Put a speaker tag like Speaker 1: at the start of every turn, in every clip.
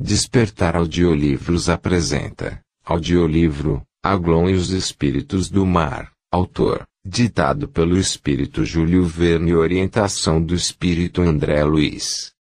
Speaker 1: Despertar Audiolivros apresenta Audiolivro Aglon e os Espíritos do Mar, autor, ditado pelo Espírito Júlio Verne e orientação do Espírito André Luiz.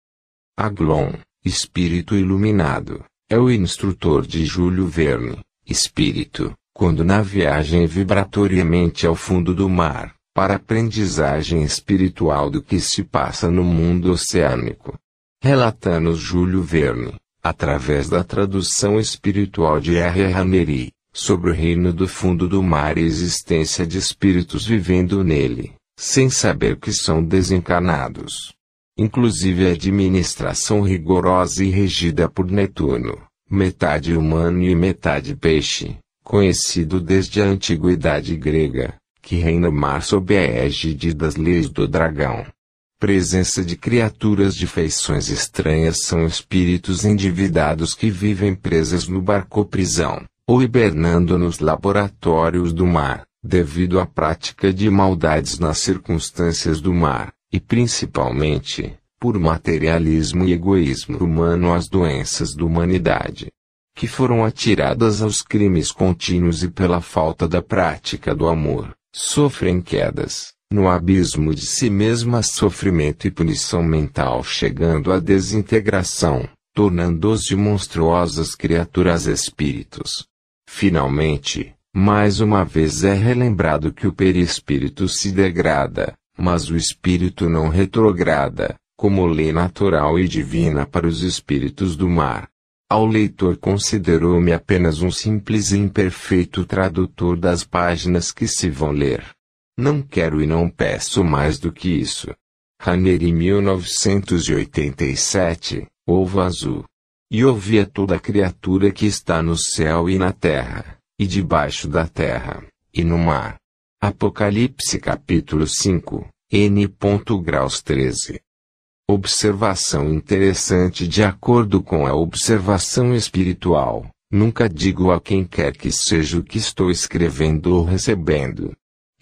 Speaker 1: Aglon, Espírito Iluminado, é o instrutor de Júlio Verne, Espírito, quando na viagem vibratoriamente ao fundo do mar, para aprendizagem espiritual do que se passa no mundo oceânico. Relata-nos Júlio Verne, através da tradução espiritual de R. Raneri, sobre o reino do fundo do mar e existência de espíritos vivendo nele, sem saber que são desencarnados. Inclusive a administração rigorosa e regida por Netuno, metade humano e metade peixe, conhecido desde a antiguidade grega, que reina o mar sob a égide das leis do dragão presença de criaturas de feições estranhas são espíritos endividados que vivem presas no barco-prisão, ou hibernando nos laboratórios do mar, devido à prática de maldades nas circunstâncias do mar, e principalmente, por materialismo e egoísmo humano às doenças da humanidade, que foram atiradas aos crimes contínuos e pela falta da prática do amor, sofrem quedas no abismo de si mesma sofrimento e punição mental chegando à desintegração, tornando-se monstruosas criaturas espíritos. Finalmente, mais uma vez é relembrado que o perispírito se degrada, mas o espírito não retrograda, como lei natural e divina para os espíritos do mar. Ao leitor considerou-me apenas um simples e imperfeito tradutor das páginas que se vão ler. Não quero e não peço mais do que isso. Ranieri 1987, Ovo Azul. E ouvi a toda criatura que está no céu e na terra, e debaixo da terra, e no mar. Apocalipse capítulo 5, N. Graus 13. Observação interessante de acordo com a observação espiritual. Nunca digo a quem quer que seja o que estou escrevendo ou recebendo,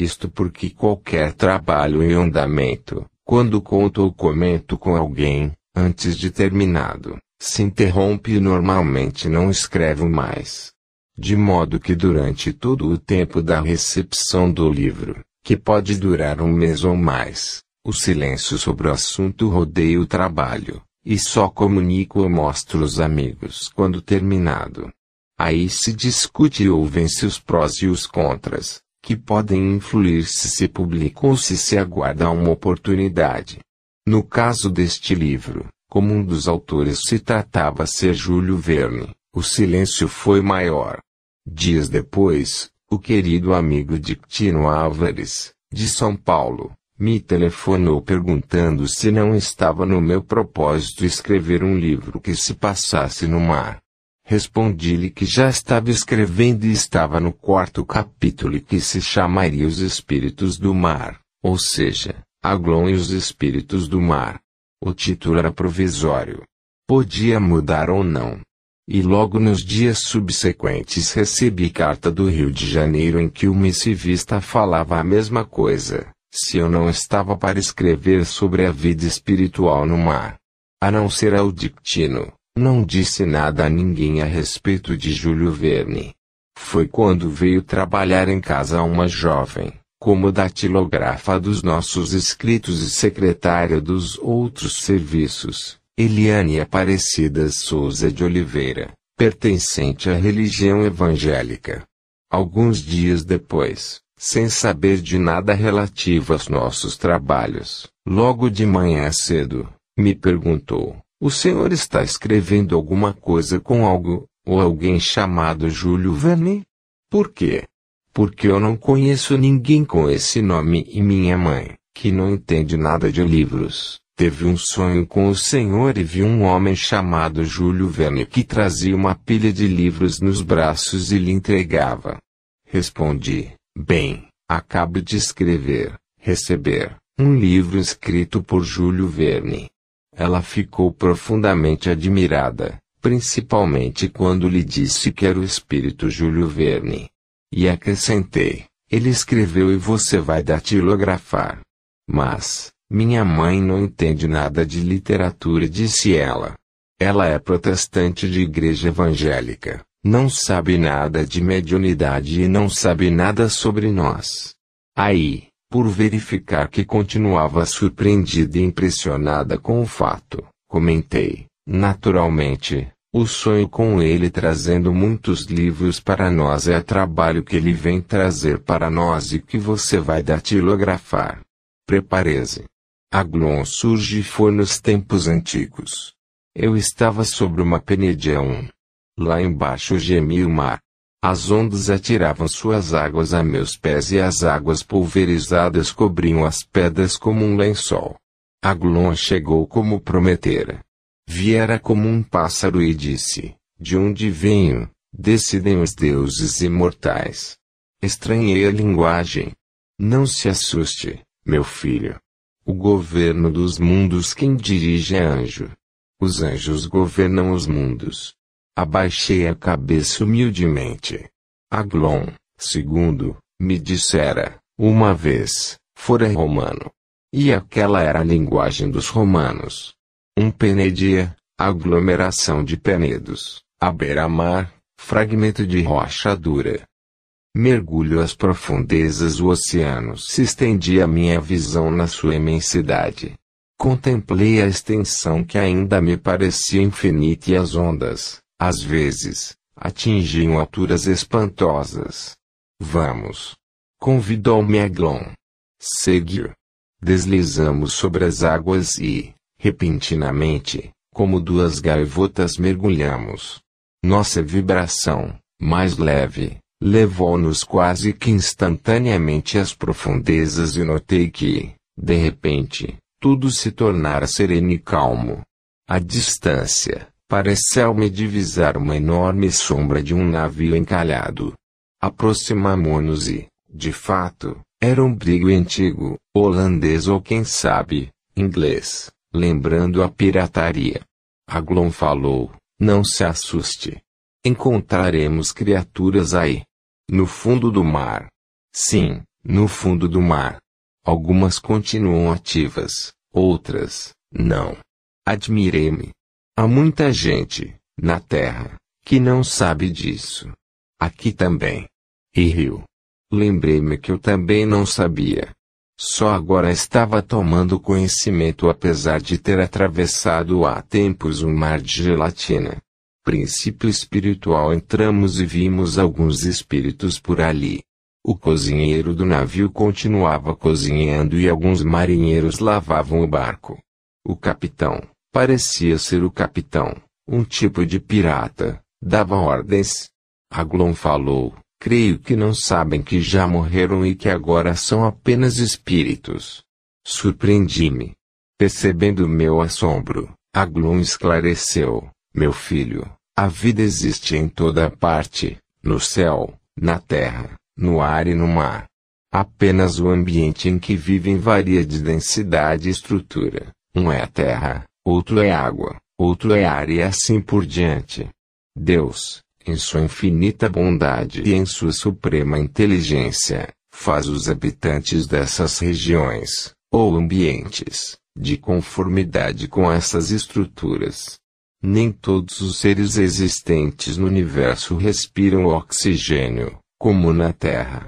Speaker 1: isto porque qualquer trabalho em andamento, quando conto ou comento com alguém, antes de terminado, se interrompe e normalmente não escrevo mais. De modo que durante todo o tempo da recepção do livro, que pode durar um mês ou mais, o silêncio sobre o assunto rodeia o trabalho, e só comunico ou mostro os amigos quando terminado. Aí se discute e ouvem-se os prós e os contras, que podem influir se se publica ou se se aguarda uma oportunidade. No caso deste livro, como um dos autores se tratava ser Júlio Verne, o silêncio foi maior. Dias depois, o querido amigo Dictino Álvares, de São Paulo, me telefonou perguntando se não estava no meu propósito escrever um livro que se passasse no mar. Respondi-lhe que já estava escrevendo e estava no quarto capítulo que se chamaria Os Espíritos do Mar, ou seja, Aglon e os Espíritos do Mar. O título era provisório. Podia mudar ou não. E logo nos dias subsequentes recebi carta do Rio de Janeiro em que o missivista falava a mesma coisa, se eu não estava para escrever sobre a vida espiritual no mar. A não ser ao dictino, não disse nada a ninguém a respeito de Júlio Verne. Foi quando veio trabalhar em casa uma jovem, como datilógrafa dos nossos escritos e secretária dos outros serviços, Eliane Aparecida Souza de Oliveira, pertencente à religião evangélica. Alguns dias depois, sem saber de nada relativo aos nossos trabalhos, logo de manhã cedo, me perguntou: o senhor está escrevendo alguma coisa com algo, ou alguém chamado Júlio Verne? Por quê? Porque eu não conheço ninguém com esse nome e minha mãe, que não entende nada de livros, teve um sonho com o senhor e viu um homem chamado Júlio Verne que trazia uma pilha de livros nos braços e lhe entregava. Respondi, bem, acabo de escrever, receber, um livro escrito por Júlio Verne. Ela ficou profundamente admirada, principalmente quando lhe disse que era o espírito Júlio Verne. E acrescentei: ele escreveu e você vai datilografar. Mas, minha mãe não entende nada de literatura, disse ela. Ela é protestante de igreja evangélica, não sabe nada de mediunidade e não sabe nada sobre nós. Aí, por verificar que continuava surpreendida e impressionada com o fato, comentei, naturalmente, o sonho com ele trazendo muitos livros para nós é trabalho que ele vem trazer para nós e que você vai datilografar. Prepare-se. Aglon surge foi nos tempos antigos. Eu estava sobre uma penedião. Lá embaixo gemia o mar. As ondas atiravam suas águas a meus pés e as águas pulverizadas cobriam as pedras como um lençol. Aglon chegou como prometera. Viera como um pássaro e disse: De onde venho? Decidem os deuses imortais. Estranhei a linguagem. Não se assuste, meu filho. O governo dos mundos quem dirige é anjo. Os anjos governam os mundos. Abaixei a cabeça humildemente. Aglon, segundo, me dissera, uma vez, fora romano. E aquela era a linguagem dos romanos. Um penedia, aglomeração de penedos, a beira-mar, fragmento de rocha dura. Mergulho às profundezas do oceano se estendia minha visão na sua imensidade. Contemplei a extensão que ainda me parecia infinita e as ondas, às vezes, atingiam alturas espantosas. Vamos! Convidou-me Aglon. Seguiu. Deslizamos sobre as águas e, repentinamente, como duas gaivotas mergulhamos. Nossa vibração, mais leve, levou-nos quase que instantaneamente às profundezas e notei que, de repente, tudo se tornara sereno e calmo. A distância, pareceu-me divisar uma enorme sombra de um navio encalhado. Aproximamo-nos e, de fato, era um brigo antigo, holandês ou quem sabe, inglês, lembrando a pirataria. Aglon falou, não se assuste. Encontraremos criaturas aí. No fundo do mar. Sim, no fundo do mar. Algumas continuam ativas, outras, não. Admirei-me. Há muita gente, na Terra, que não sabe disso. Aqui também. E rio. Lembrei-me que eu também não sabia. Só agora estava tomando conhecimento apesar de ter atravessado há tempos um mar de gelatina. Princípio espiritual entramos e vimos alguns espíritos por ali. O cozinheiro do navio continuava cozinhando e alguns marinheiros lavavam o barco. O capitão, Parecia ser o capitão, um tipo de pirata, dava ordens. Aglon falou, creio que não sabem que já morreram e que agora são apenas espíritos. Surpreendi-me. Percebendo meu assombro, Aglon esclareceu, meu filho, a vida existe em toda parte, no céu, na terra, no ar e no mar. Apenas o ambiente em que vivem varia de densidade e estrutura. Um é a terra, outro é água, outro é ar e assim por diante. Deus, em sua infinita bondade e em sua suprema inteligência, faz os habitantes dessas regiões, ou ambientes, de conformidade com essas estruturas. Nem todos os seres existentes no universo respiram oxigênio, como na Terra.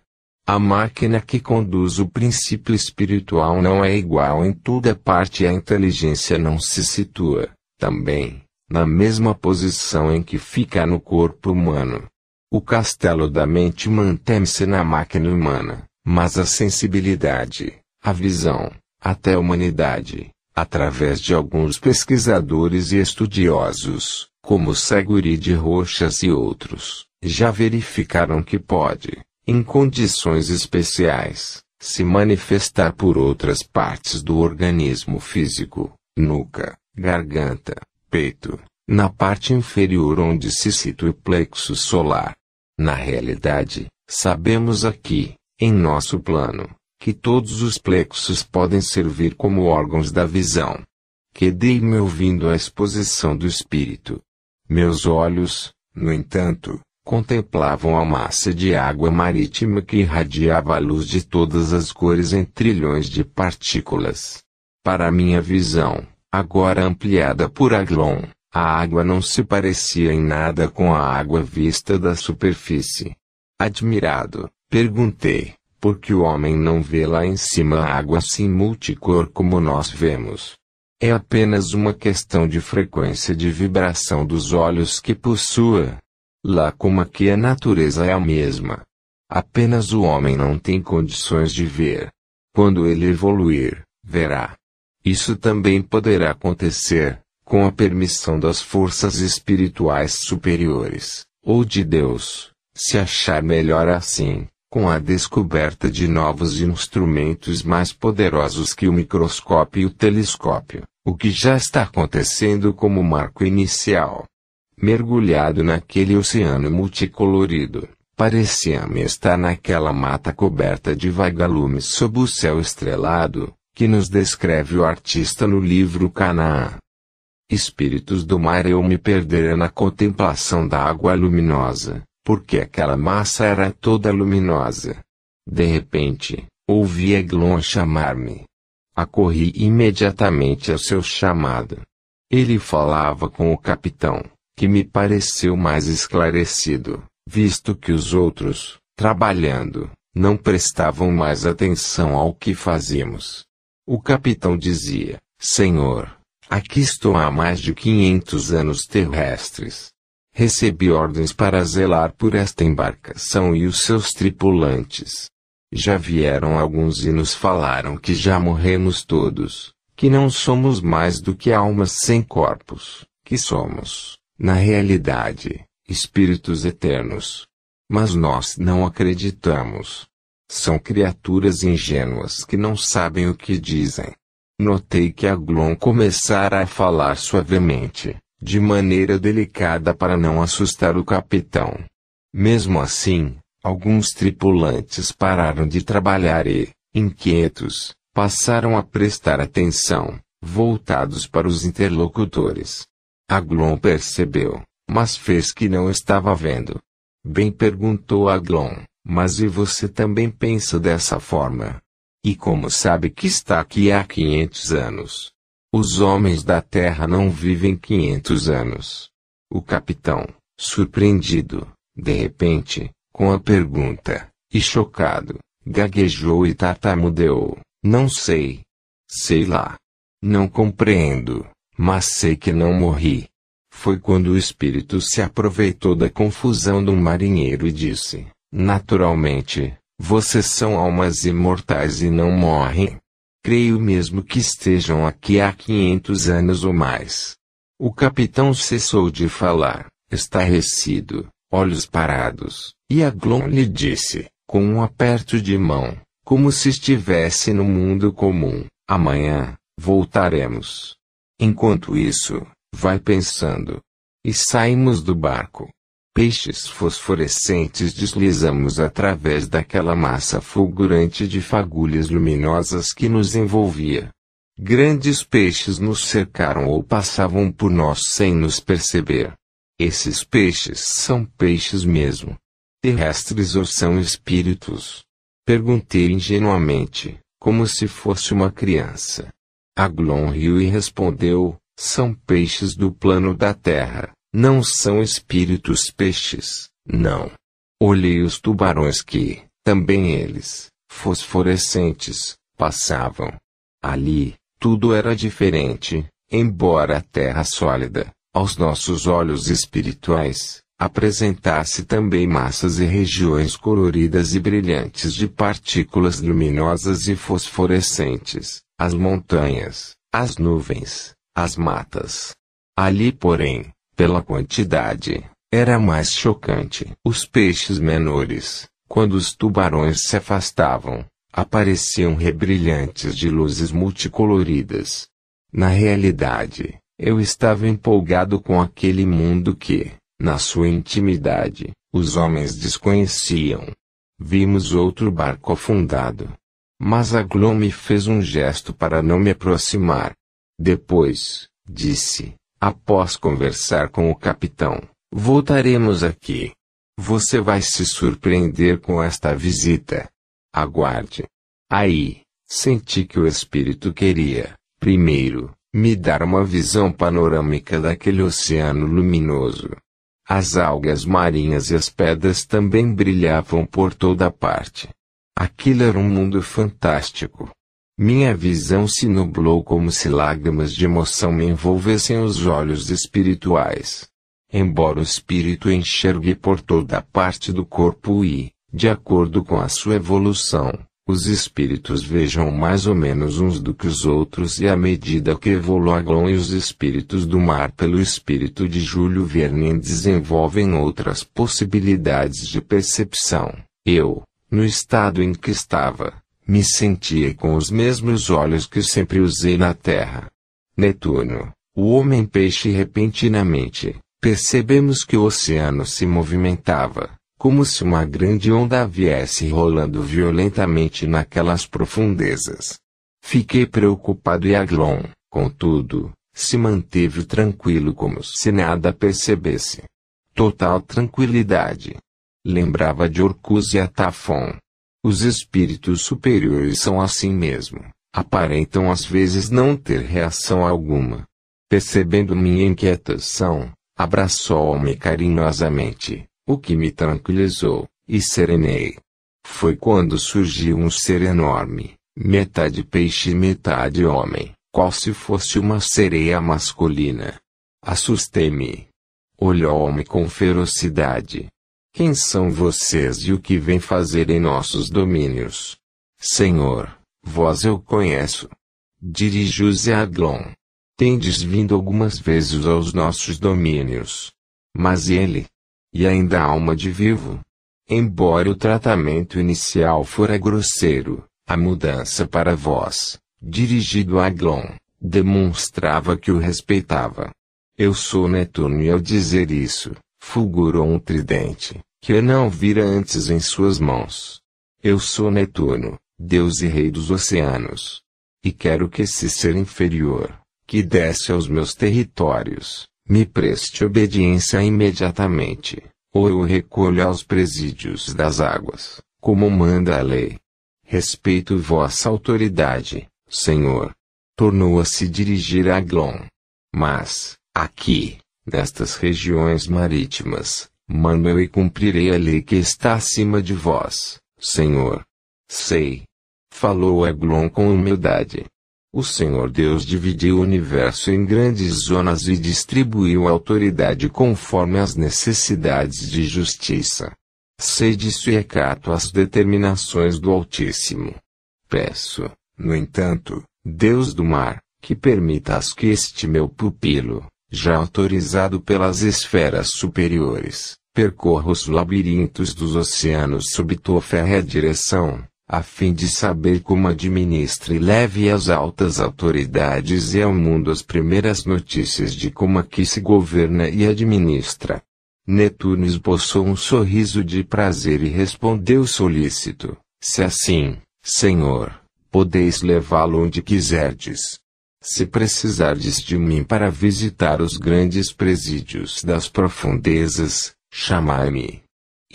Speaker 1: A máquina que conduz o princípio espiritual não é igual em toda parte e a inteligência não se situa, também, na mesma posição em que fica no corpo humano. O castelo da mente mantém-se na máquina humana, mas a sensibilidade, a visão, até a humanidade, através de alguns pesquisadores e estudiosos, como Seguri de Rochas e outros, já verificaram que pode, em condições especiais, se manifestar por outras partes do organismo físico, nuca, garganta, peito, na parte inferior onde se situa o plexo solar. Na realidade, sabemos aqui, em nosso plano, que todos os plexos podem servir como órgãos da visão. Quedei-me ouvindo a exposição do espírito. Meus olhos, no entanto, contemplavam a massa de água marítima que irradiava a luz de todas as cores em trilhões de partículas. Para minha visão, agora ampliada por Aglon, A água não se parecia em nada com a água vista da superfície. Admirado, perguntei, por que o homem não vê lá em cima a água assim multicor como nós vemos? É apenas uma questão de frequência de vibração dos olhos que possua. Lá como aqui a natureza é a mesma. Apenas o homem não tem condições de ver. Quando ele evoluir, verá. Isso também poderá acontecer, com a permissão das forças espirituais superiores, ou de Deus, se achar melhor assim, com a descoberta de novos instrumentos mais poderosos que o microscópio e o telescópio, o que já está acontecendo como marco inicial. Mergulhado naquele oceano multicolorido, parecia-me estar naquela mata coberta de vagalumes sob o céu estrelado, que nos descreve o artista no livro Canaã. Espíritos do mar eu me perdera na contemplação da água luminosa, porque aquela massa era toda luminosa. De repente, ouvi Eglon chamar-me. Acorri imediatamente ao seu chamado. Ele falava com o capitão, que me pareceu mais esclarecido, visto que os outros, trabalhando, não prestavam mais atenção ao que fazíamos. O capitão dizia: Senhor, Aqui estou há mais de 500 anos terrestres. Recebi ordens para zelar por esta embarcação e os seus tripulantes. Já vieram alguns e nos falaram que já morremos todos, que não somos mais do que almas sem corpos, que somos, na realidade, espíritos eternos. Mas nós não acreditamos. São criaturas ingênuas que não sabem o que dizem. Notei que Aglon começara a falar suavemente, de maneira delicada para não assustar o capitão. Mesmo assim, alguns tripulantes pararam de trabalhar e, inquietos, passaram a prestar atenção, voltados para os interlocutores. Aglon percebeu, mas fez que não estava vendo. Bem perguntou Aglon, mas e você também pensa dessa forma? E como sabe que está aqui há 500 anos? Os homens da terra não vivem 500 anos. O capitão, surpreendido, de repente, com a pergunta, e chocado, gaguejou e tartamudeou. Não sei. Sei lá. Não compreendo, mas sei que não morri. Foi quando o espírito se aproveitou da confusão do marinheiro e disse: Naturalmente, vocês são almas imortais e não morrem. Creio mesmo que estejam aqui há 500 anos ou mais. O capitão cessou de falar, estarrecido, olhos parados, e Aglon lhe disse, com um aperto de mão, como se estivesse no mundo comum, amanhã, voltaremos. Enquanto isso, vai pensando. E saímos do barco peixes fosforescentes deslizamos através daquela massa fulgurante de fagulhas luminosas que nos envolvia. Grandes peixes nos cercaram ou passavam por nós sem nos perceber. Esses peixes são peixes mesmo. Terrestres ou são espíritos? Perguntei ingenuamente, como se fosse uma criança. Aglon e respondeu: são peixes do plano da terra. Não são espíritos peixes, não. Olhei os tubarões que, também eles, fosforescentes, passavam. Ali, tudo era diferente, embora a terra sólida, aos nossos olhos espirituais, apresentasse também massas e regiões coloridas e brilhantes de partículas luminosas e fosforescentes, as montanhas, as nuvens, as matas. Ali, porém, pela quantidade, era mais chocante. Os peixes menores, quando os tubarões se afastavam, apareciam rebrilhantes de luzes multicoloridas. Na realidade, eu estava empolgado com aquele mundo que, na sua intimidade, os homens desconheciam. Vimos outro barco afundado. Mas a fez um gesto para não me aproximar. Depois, disse, Após conversar com o capitão, voltaremos aqui. Você vai se surpreender com esta visita. Aguarde. Aí, senti que o espírito queria, primeiro, me dar uma visão panorâmica daquele oceano luminoso. As algas marinhas e as pedras também brilhavam por toda parte. Aquilo era um mundo fantástico. Minha visão se nublou como se lágrimas de emoção me envolvessem os olhos espirituais. Embora o espírito enxergue por toda parte do corpo e, de acordo com a sua evolução, os espíritos vejam mais ou menos uns do que os outros e à medida que evoluam os espíritos do mar pelo espírito de Júlio Verne desenvolvem outras possibilidades de percepção. Eu, no estado em que estava, me sentia com os mesmos olhos que sempre usei na Terra. Netuno, o homem-peixe repentinamente, percebemos que o oceano se movimentava como se uma grande onda viesse rolando violentamente naquelas profundezas. Fiquei preocupado e Aglon, contudo, se manteve tranquilo como se nada percebesse. Total tranquilidade. Lembrava de Orcus e Atafon. Os espíritos superiores são assim mesmo. Aparentam às vezes não ter reação alguma. Percebendo minha inquietação, abraçou-me carinhosamente o que me tranquilizou, e serenei. Foi quando surgiu um ser enorme, metade peixe e metade homem, qual se fosse uma sereia masculina. Assustei-me. Olhou-me com ferocidade. Quem são vocês e o que vem fazer em nossos domínios? Senhor, vós eu conheço. Dirijo-se a Aglon. Tendes vindo algumas vezes aos nossos domínios. Mas ele, e ainda alma de vivo. Embora o tratamento inicial fora grosseiro, a mudança para vós, dirigido a Glon, demonstrava que o respeitava. Eu sou Netuno e ao dizer isso, fulgurou um tridente, que eu não vira antes em suas mãos. Eu sou Netuno, Deus e Rei dos oceanos. E quero que esse ser inferior, que desce aos meus territórios, me preste obediência imediatamente, ou eu recolho aos presídios das águas, como manda a lei. Respeito vossa autoridade, Senhor. Tornou a se dirigir a Glon. Mas, aqui, nestas regiões marítimas, mando eu e cumprirei a lei que está acima de vós, Senhor. Sei. Falou Eglon com humildade. O Senhor Deus dividiu o universo em grandes zonas e distribuiu a autoridade conforme as necessidades de justiça. Sei disso e acato as determinações do Altíssimo. Peço, no entanto, Deus do mar, que permitas que este meu pupilo, já autorizado pelas esferas superiores, percorra os labirintos dos oceanos sob tua férrea direção, a fim de saber como administra e leve às altas autoridades e ao mundo as primeiras notícias de como aqui se governa e administra. Netuno esboçou um sorriso de prazer e respondeu solícito, se assim, Senhor, podeis levá-lo onde quiserdes. Se precisardes de mim para visitar os grandes presídios das profundezas, chamai-me.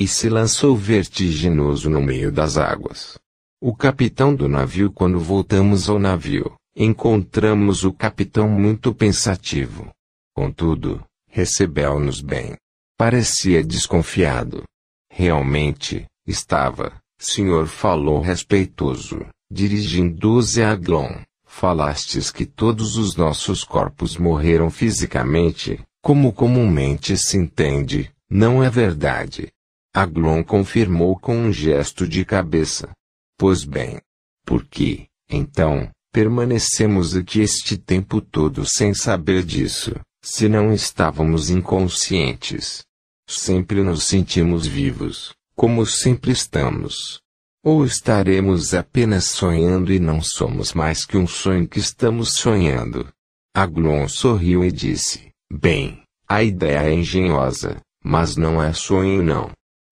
Speaker 1: E se lançou vertiginoso no meio das águas. O capitão do navio Quando voltamos ao navio, encontramos o capitão muito pensativo. Contudo, recebeu-nos bem. Parecia desconfiado. Realmente, estava, senhor falou respeitoso, dirigindo-se a Glon. Falastes que todos os nossos corpos morreram fisicamente, como comumente se entende, não é verdade. Aglon confirmou com um gesto de cabeça. Pois bem. Por que, então, permanecemos aqui este tempo todo sem saber disso, se não estávamos inconscientes? Sempre nos sentimos vivos, como sempre estamos. Ou estaremos apenas sonhando e não somos mais que um sonho que estamos sonhando? Aglon sorriu e disse: Bem, a ideia é engenhosa, mas não é sonho não.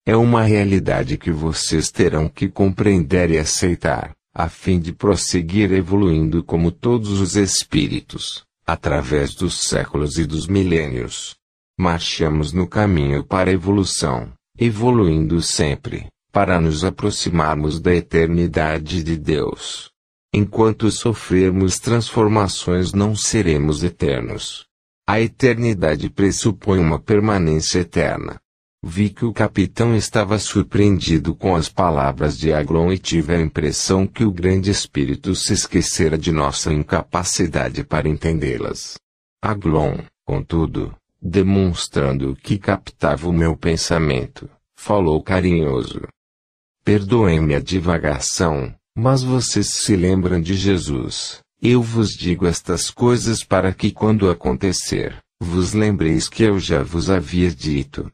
Speaker 1: É uma realidade que vocês terão que compreender e aceitar, a fim de prosseguir evoluindo como todos os espíritos, através dos séculos e dos milênios. Marchamos no caminho para a evolução, evoluindo sempre, para nos aproximarmos da eternidade de Deus. Enquanto sofrermos transformações não seremos eternos. A eternidade pressupõe uma permanência eterna. Vi que o capitão estava surpreendido com as palavras de Aglon e tive a impressão que o grande espírito se esquecera de nossa incapacidade para entendê-las. Aglon, contudo, demonstrando que captava o meu pensamento, falou carinhoso. Perdoem-me a divagação, mas vocês se lembram de Jesus. Eu vos digo estas coisas para que quando acontecer, vos lembreis que eu já vos havia dito.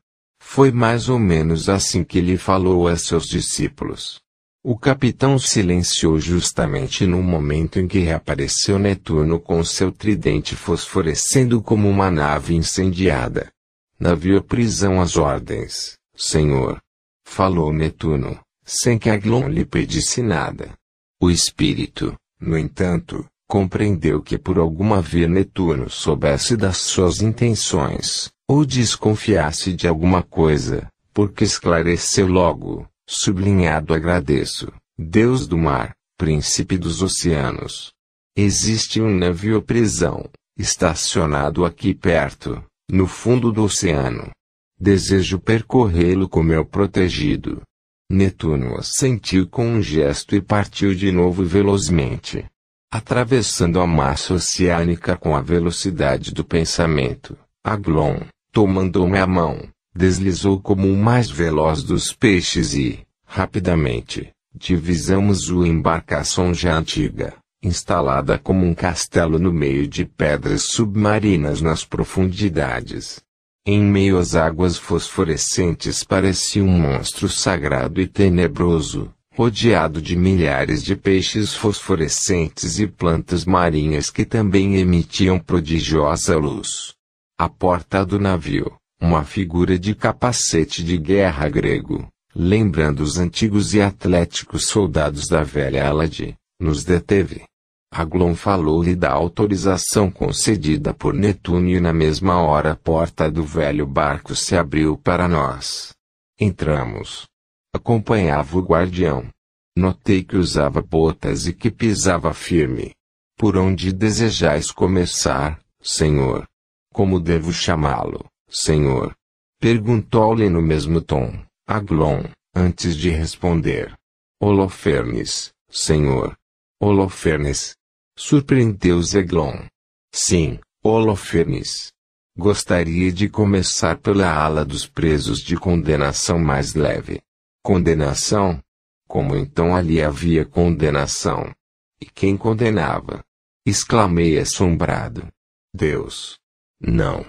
Speaker 1: Foi mais ou menos assim que ele falou a seus discípulos. O capitão silenciou justamente no momento em que reapareceu Netuno com seu tridente fosforescendo como uma nave incendiada. Navio prisão às ordens, senhor. Falou Netuno, sem que Aglon lhe pedisse nada. O espírito, no entanto, compreendeu que por alguma via Netuno soubesse das suas intenções, ou desconfiasse de alguma coisa, porque esclareceu logo, sublinhado agradeço, Deus do mar, príncipe dos oceanos. Existe um navio prisão, estacionado aqui perto, no fundo do oceano. Desejo percorrê-lo com meu protegido. Netuno assentiu com um gesto e partiu de novo velozmente. Atravessando a massa oceânica com a velocidade do pensamento, Aglon, tomando-me a mão, deslizou como o mais veloz dos peixes e, rapidamente, divisamos o embarcação já antiga, instalada como um castelo no meio de pedras submarinas nas profundidades. Em meio às águas fosforescentes parecia um monstro sagrado e tenebroso, rodeado de milhares de peixes fosforescentes e plantas marinhas que também emitiam prodigiosa luz. A porta do navio, uma figura de capacete de guerra grego, lembrando os antigos e atléticos soldados da velha Alade, nos deteve. Aglon falou-lhe da autorização concedida por Netuno e na mesma hora a porta do velho barco se abriu para nós. Entramos. Acompanhava o guardião. Notei que usava botas e que pisava firme. Por onde desejais começar, senhor? Como devo chamá-lo, senhor? Perguntou-lhe no mesmo tom, Aglon, antes de responder. Holofernes, senhor. Holofernes. Surpreendeu Zeglon. Sim, Holofernes. Gostaria de começar pela ala dos presos de condenação mais leve. Condenação? Como então ali havia condenação? E quem condenava? Exclamei assombrado. Deus. Não.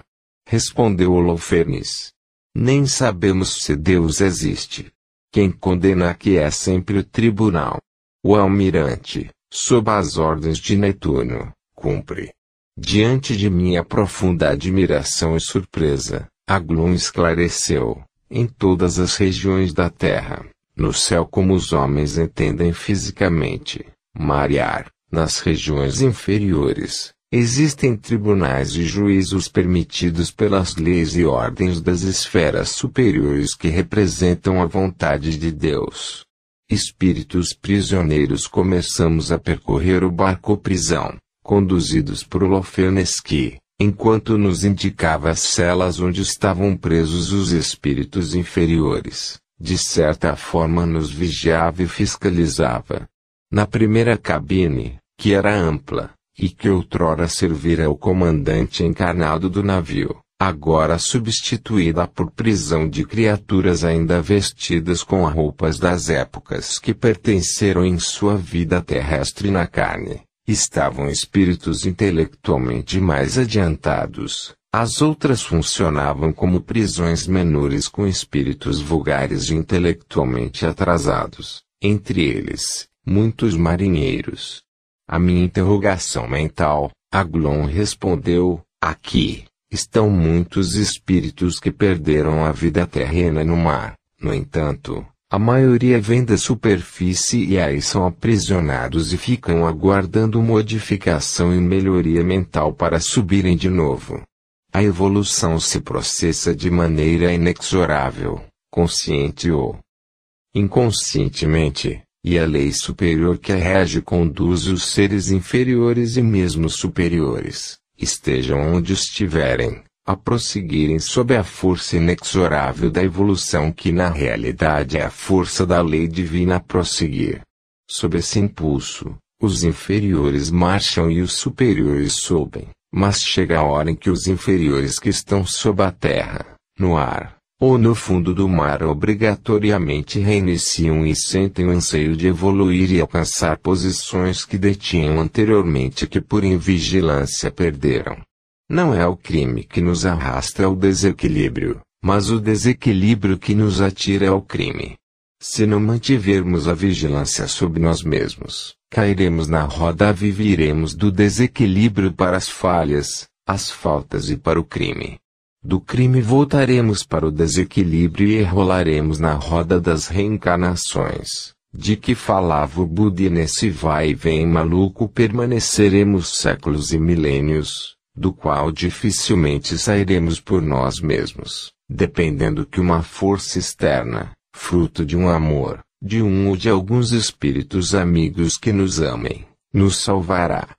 Speaker 1: Respondeu Holofernes. Nem sabemos se Deus existe. Quem condena aqui é sempre o tribunal. O almirante, sob as ordens de Netuno, cumpre. Diante de minha profunda admiração e surpresa, Aglon esclareceu, em todas as regiões da Terra, no céu como os homens entendem fisicamente, mar e ar, nas regiões inferiores, Existem tribunais e juízos permitidos pelas leis e ordens das esferas superiores que representam a vontade de Deus. Espíritos prisioneiros começamos a percorrer o barco-prisão, conduzidos por Holofernes que, enquanto nos indicava as celas onde estavam presos os espíritos inferiores, de certa forma nos vigiava e fiscalizava. Na primeira cabine, que era ampla, e que outrora servira ao comandante encarnado do navio, agora substituída por prisão de criaturas ainda vestidas com roupas das épocas que pertenceram em sua vida terrestre na carne, estavam espíritos intelectualmente mais adiantados. As outras funcionavam como prisões menores com espíritos vulgares e intelectualmente atrasados, entre eles, muitos marinheiros, a minha interrogação mental, Aglon respondeu, aqui, estão muitos espíritos que perderam a vida terrena no mar. No entanto, a maioria vem da superfície e aí são aprisionados e ficam aguardando modificação e melhoria mental para subirem de novo. A evolução se processa de maneira inexorável, consciente ou inconscientemente, e a lei superior que a rege conduz os seres inferiores e mesmo superiores, estejam onde estiverem, a prosseguirem sob a força inexorável da evolução que na realidade é a força da lei divina a prosseguir. Sob esse impulso, os inferiores marcham e os superiores sobem, mas chega a hora em que os inferiores que estão sob a terra, no ar, ou no fundo do mar obrigatoriamente reiniciam e sentem o anseio de evoluir e alcançar posições que detinham anteriormente que por invigilância perderam. Não é o crime que nos arrasta ao desequilíbrio, mas o desequilíbrio que nos atira ao crime. Se não mantivermos a vigilância sobre nós mesmos, cairemos na roda viviremos do desequilíbrio para as falhas, as faltas e para o crime. Do crime voltaremos para o desequilíbrio e rolaremos na roda das reencarnações, de que falava o Buda e nesse vai e vem maluco permaneceremos séculos e milênios, do qual dificilmente sairemos por nós mesmos, dependendo que uma força externa, fruto de um amor, de um ou de alguns espíritos amigos que nos amem, nos salvará.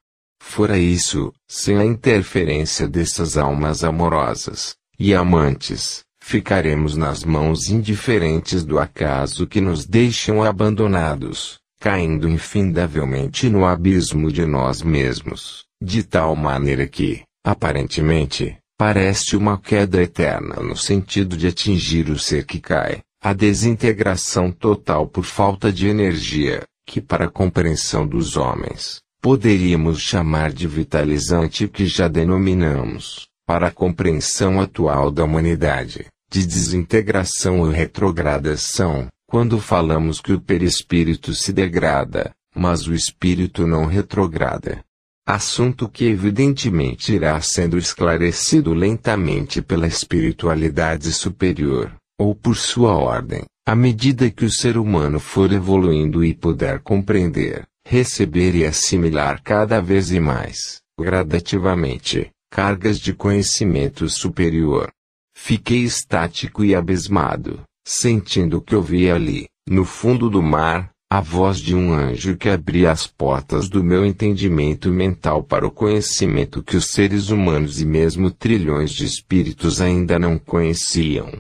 Speaker 1: Fora isso, sem a interferência dessas almas amorosas e amantes, ficaremos nas mãos indiferentes do acaso que nos deixam abandonados, caindo infindavelmente no abismo de nós mesmos, de tal maneira que, aparentemente, parece uma queda eterna no sentido de atingir o ser que cai, a desintegração total por falta de energia, que para a compreensão dos homens, poderíamos chamar de vitalizante que já denominamos, para a compreensão atual da humanidade, de desintegração ou retrogradação, quando falamos que o perispírito se degrada, mas o espírito não retrograda. Assunto que evidentemente irá sendo esclarecido lentamente pela espiritualidade superior, ou por sua ordem, à medida que o ser humano for evoluindo e puder compreender, receber e assimilar cada vez e mais, gradativamente, cargas de conhecimento superior. Fiquei estático e abismado, sentindo que ouvia ali, no fundo do mar, a voz de um anjo que abria as portas do meu entendimento mental para o conhecimento que os seres humanos e mesmo trilhões de espíritos ainda não conheciam.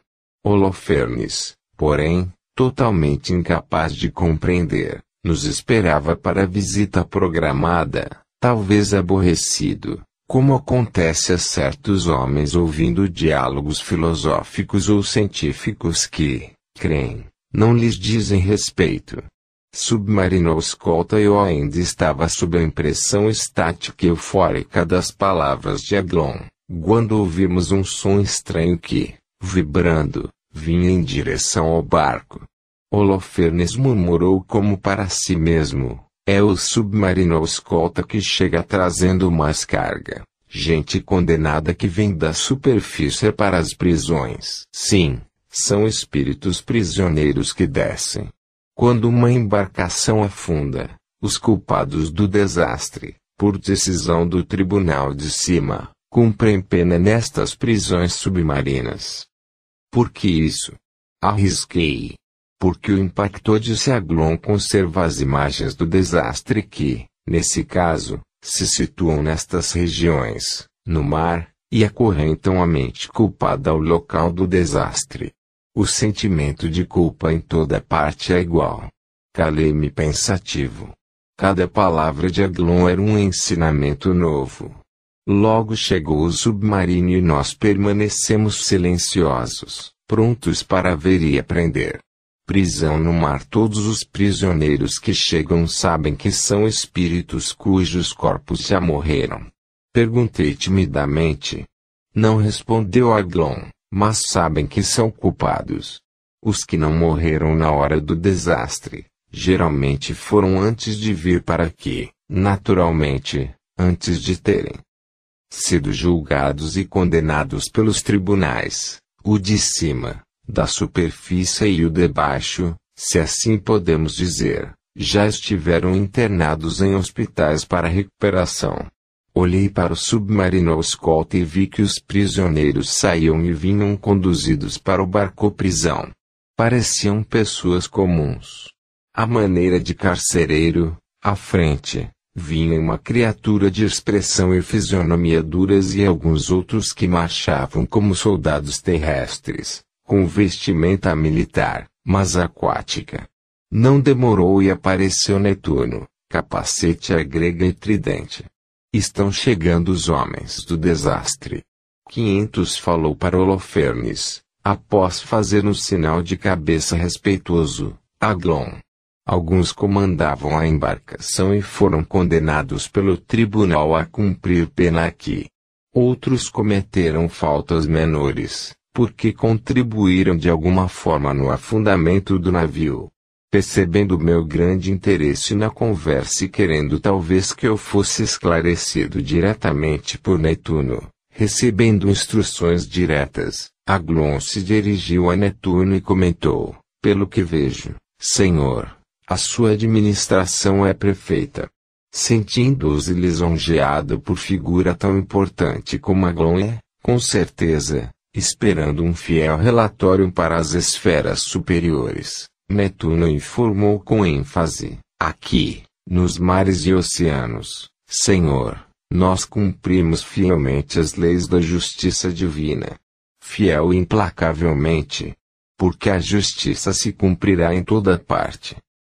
Speaker 1: Holofernes, porém, totalmente incapaz de compreender, nos esperava para a visita programada, talvez aborrecido, como acontece a certos homens ouvindo diálogos filosóficos ou científicos que, creem, não lhes dizem respeito. Submarino escolta eu ainda estava sob a impressão estática e eufórica das palavras de Aglon, quando ouvimos um som estranho que, vibrando, vinha em direção ao barco. Holofernes murmurou como para si mesmo. É o submarino escolta que chega trazendo mais carga. Gente condenada que vem da superfície para as prisões. Sim, são espíritos prisioneiros que descem. Quando uma embarcação afunda, os culpados do desastre, por decisão do tribunal de cima, cumprem pena nestas prisões submarinas. Por que isso? Arrisquei. Porque o impacto de Seaglon conserva as imagens do desastre que, nesse caso, se situam nestas regiões, no mar, e acorrentam a mente culpada ao local do desastre. O sentimento de culpa em toda parte é igual. Calei-me pensativo. Cada palavra de Aglon era um ensinamento novo. Logo chegou o submarino e nós permanecemos silenciosos, prontos para ver e aprender. Prisão no mar Todos os prisioneiros que chegam sabem que são espíritos cujos corpos já morreram. Perguntei timidamente. Não respondeu Aglon, mas sabem que são culpados. Os que não morreram na hora do desastre, geralmente foram antes de vir para aqui, naturalmente, antes de terem sido julgados e condenados pelos tribunais, o de cima, da superfície e o de baixo, se assim podemos dizer, já estiveram internados em hospitais para recuperação. Olhei para o submarino escolta e vi que os prisioneiros saíam e vinham conduzidos para o barco prisão. Pareciam pessoas comuns. À maneira de carcereiro, à frente, vinha uma criatura de expressão e fisionomia duras e alguns outros que marchavam como soldados terrestres, com vestimenta militar, mas aquática. Não demorou e apareceu Netuno, capacete à grega e tridente. Estão chegando os homens do desastre. Quinhentos falou para Holofernes, após fazer um sinal de cabeça respeitoso, Aglon. Alguns comandavam a embarcação e foram condenados pelo tribunal a cumprir pena aqui. Outros cometeram faltas menores, porque contribuíram de alguma forma no afundamento do navio. Percebendo meu grande interesse na conversa e querendo talvez que eu fosse esclarecido diretamente por Netuno, recebendo instruções diretas, Aglon se dirigiu a Netuno e comentou: Pelo que vejo, Senhor, a sua administração é perfeita. Sentindo-se lisonjeado por figura tão importante como Aglon é, com certeza, esperando um fiel relatório para as esferas superiores, Netuno informou com ênfase: Aqui, nos mares e oceanos, Senhor, nós cumprimos fielmente as leis da justiça divina. Fiel e implacavelmente. Porque a justiça se cumprirá em toda parte.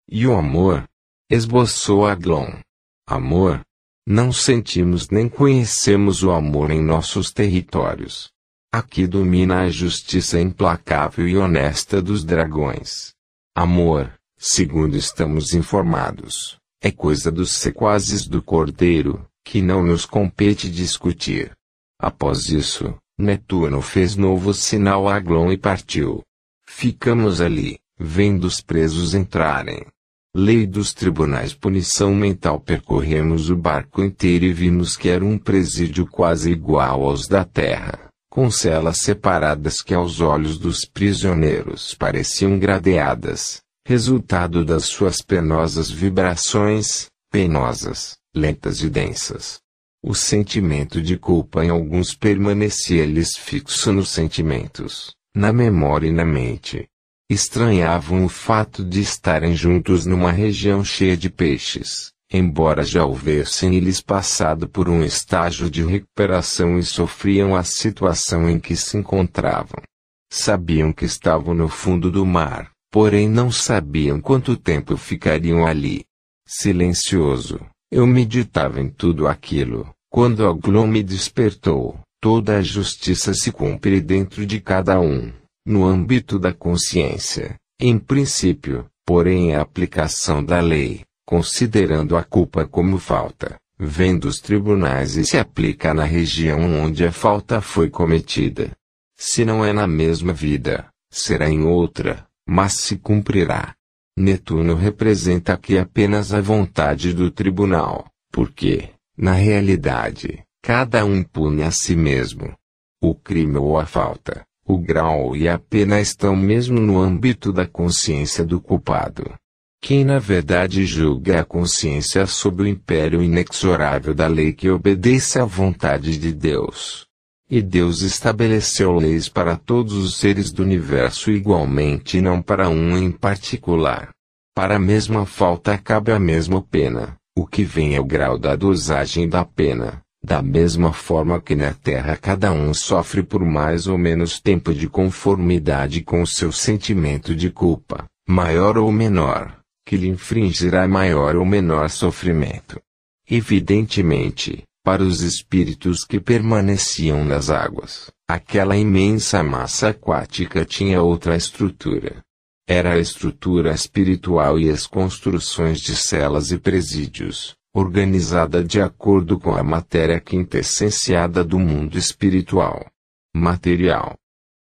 Speaker 1: E o amor? Esboçou Aglon. Amor? Não sentimos nem conhecemos o amor em nossos territórios. Aqui domina a justiça implacável e honesta dos dragões. Amor, segundo estamos informados, é coisa dos sequazes do cordeiro, que não nos compete discutir. Após isso, Netuno fez novo sinal a Aglon e partiu. Ficamos ali, vendo os presos entrarem. Lei dos tribunais punição mental percorremos o barco inteiro e vimos que era um presídio quase igual aos da terra, com celas separadas que aos olhos dos prisioneiros pareciam gradeadas, resultado das suas penosas vibrações, penosas, lentas e densas. O sentimento de culpa em alguns permanecia-lhes fixo nos sentimentos, na memória e na mente, estranhavam o fato de estarem juntos numa região cheia de peixes, embora já houvessem eles passado por um estágio de recuperação e sofriam a situação em que se encontravam. Sabiam que estavam no fundo do mar, porém não sabiam quanto tempo ficariam ali. Silencioso, eu meditava em tudo aquilo, quando Aglon me despertou. Toda a justiça se cumpre dentro de cada um no âmbito da consciência, em princípio, porém a aplicação da lei, considerando a culpa como falta, vem dos tribunais e se aplica na região onde a falta foi cometida. Se não é na mesma vida, será em outra, mas se cumprirá. Netuno representa aqui apenas a vontade do tribunal, porque, na realidade, cada um pune a si mesmo. O crime ou a falta, o grau e a pena estão mesmo no âmbito da consciência do culpado. Quem na verdade julga a consciência sob o império inexorável da lei que obedece à vontade de Deus. E Deus estabeleceu leis para todos os seres do universo igualmente e não para um em particular. Para a mesma falta cabe a mesma pena, o que vem é o grau da dosagem da pena. Da mesma forma que na Terra cada um sofre por mais ou menos tempo de conformidade com o seu sentimento de culpa, maior ou menor, que lhe infringirá maior ou menor sofrimento. Evidentemente, para os espíritos que permaneciam nas águas, aquela imensa massa aquática tinha outra estrutura. Era a estrutura espiritual e as construções de celas e presídios, organizada de acordo com a matéria quintessenciada do mundo espiritual. Material.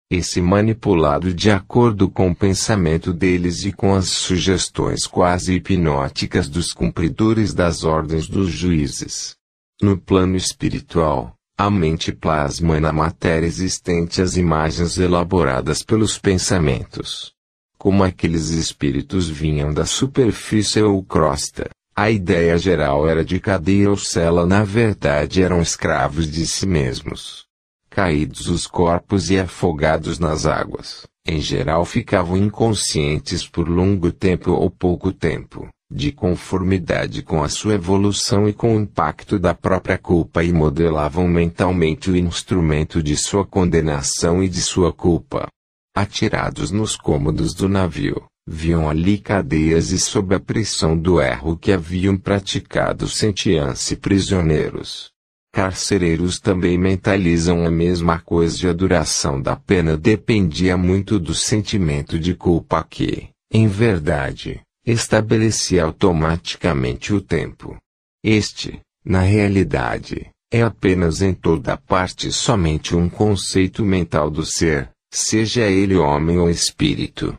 Speaker 1: Esse manipulado de acordo com o pensamento deles e com as sugestões quase hipnóticas dos cumpridores das ordens dos juízes. No plano espiritual, a mente plasma na matéria existente as imagens elaboradas pelos pensamentos. Como aqueles espíritos vinham da superfície ou crosta, a ideia geral era de cadeia ou cela na verdade eram escravos de si mesmos. Caídos os corpos e afogados nas águas, em geral ficavam inconscientes por longo tempo ou pouco tempo, de conformidade com a sua evolução e com o impacto da própria culpa e modelavam mentalmente o instrumento de sua condenação e de sua culpa. Atirados nos cômodos do navio, viam ali cadeias e sob a pressão do erro que haviam praticado sentiam-se prisioneiros. Carcereiros também mentalizam a mesma coisa e a duração da pena dependia muito do sentimento de culpa que, em verdade, estabelecia automaticamente o tempo. Este, na realidade, é apenas em toda parte somente um conceito mental do ser, seja ele homem ou espírito.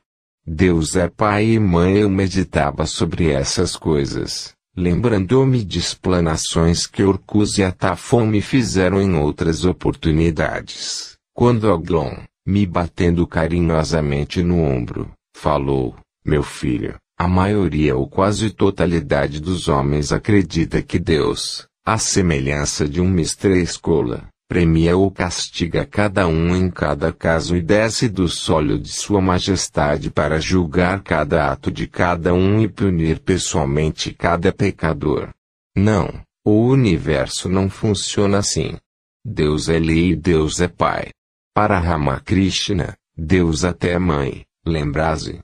Speaker 1: Deus é pai e mãe. Eu meditava sobre essas coisas, lembrando-me de explanações que Orcus e Atafon me fizeram em outras oportunidades. Quando Aglon, me batendo carinhosamente no ombro, falou: Meu filho, a maioria ou quase totalidade dos homens acredita que Deus, à semelhança de um mestre escola, premia ou castiga cada um em cada caso e desce do solo de Sua Majestade para julgar cada ato de cada um e punir pessoalmente cada pecador. Não, o universo não funciona assim. Deus é lei e Deus é Pai. Para Ramakrishna, Deus até é mãe, lembrase.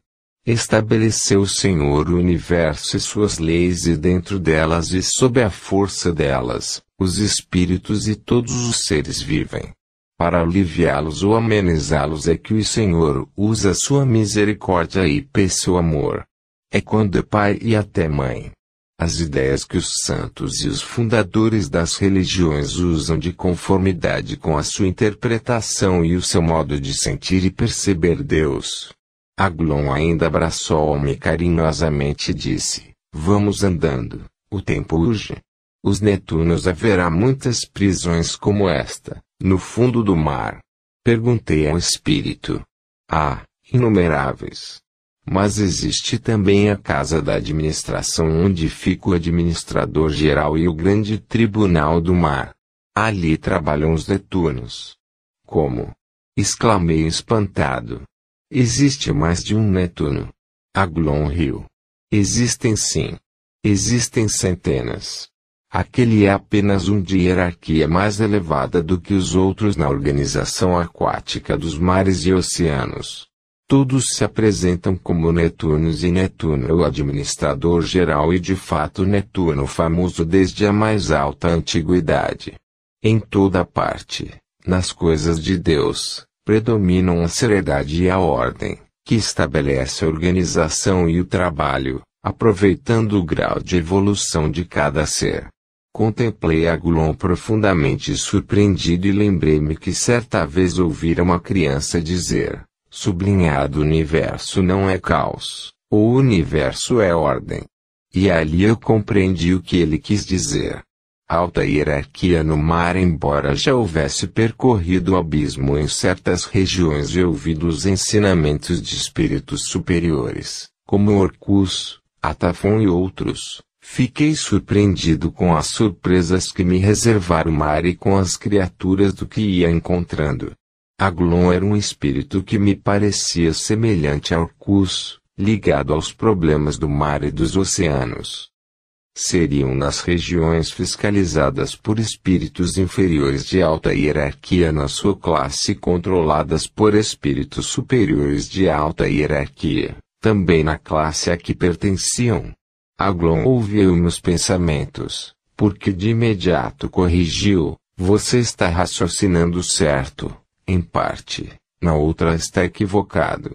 Speaker 1: Estabeleceu o Senhor o universo e suas leis e dentro delas e sob a força delas, os espíritos e todos os seres vivem. Para aliviá-los ou amenizá-los é que o Senhor usa sua misericórdia e seu amor. É quando é pai e até mãe. As ideias que os santos e os fundadores das religiões usam de conformidade com a sua interpretação e o seu modo de sentir e perceber Deus, Aglon ainda abraçou-me carinhosamente e disse: Vamos andando, o tempo urge. Os Netunos haverá muitas prisões como esta, no fundo do mar. Perguntei ao espírito. Ah, inumeráveis. Mas existe também a casa da administração onde fica o administrador geral e o grande tribunal do mar. Ali trabalham os Netunos. Como? exclamei espantado. Existe mais de um Netuno. Aglon riu. Existem sim. Existem centenas. Aquele é apenas um de hierarquia mais elevada do que os outros na organização aquática dos mares e oceanos. Todos se apresentam como Netunos e Netuno é o administrador geral e de fato Netuno famoso desde a mais alta antiguidade. Em toda parte, nas coisas de Deus, predominam a seriedade e a ordem, que estabelece a organização e o trabalho, aproveitando o grau de evolução de cada ser. Contemplei Agulon profundamente surpreendido e lembrei-me que certa vez ouvira uma criança dizer, sublinhado universo não é caos, o universo é ordem. E ali eu compreendi o que ele quis dizer alta hierarquia no mar embora já houvesse percorrido o abismo em certas regiões e ouvido os ensinamentos de espíritos superiores, como Orcus, Atafon e outros, fiquei surpreendido com as surpresas que me reservara o mar e com as criaturas do que ia encontrando. Aglon era um espírito que me parecia semelhante a Orcus, ligado aos problemas do mar e dos oceanos seriam nas regiões fiscalizadas por espíritos inferiores de alta hierarquia na sua classe controladas por espíritos superiores de alta hierarquia, também na classe a que pertenciam. Aglon ouviu meus pensamentos, porque de imediato corrigiu, você está raciocinando certo, em parte, na outra está equivocado.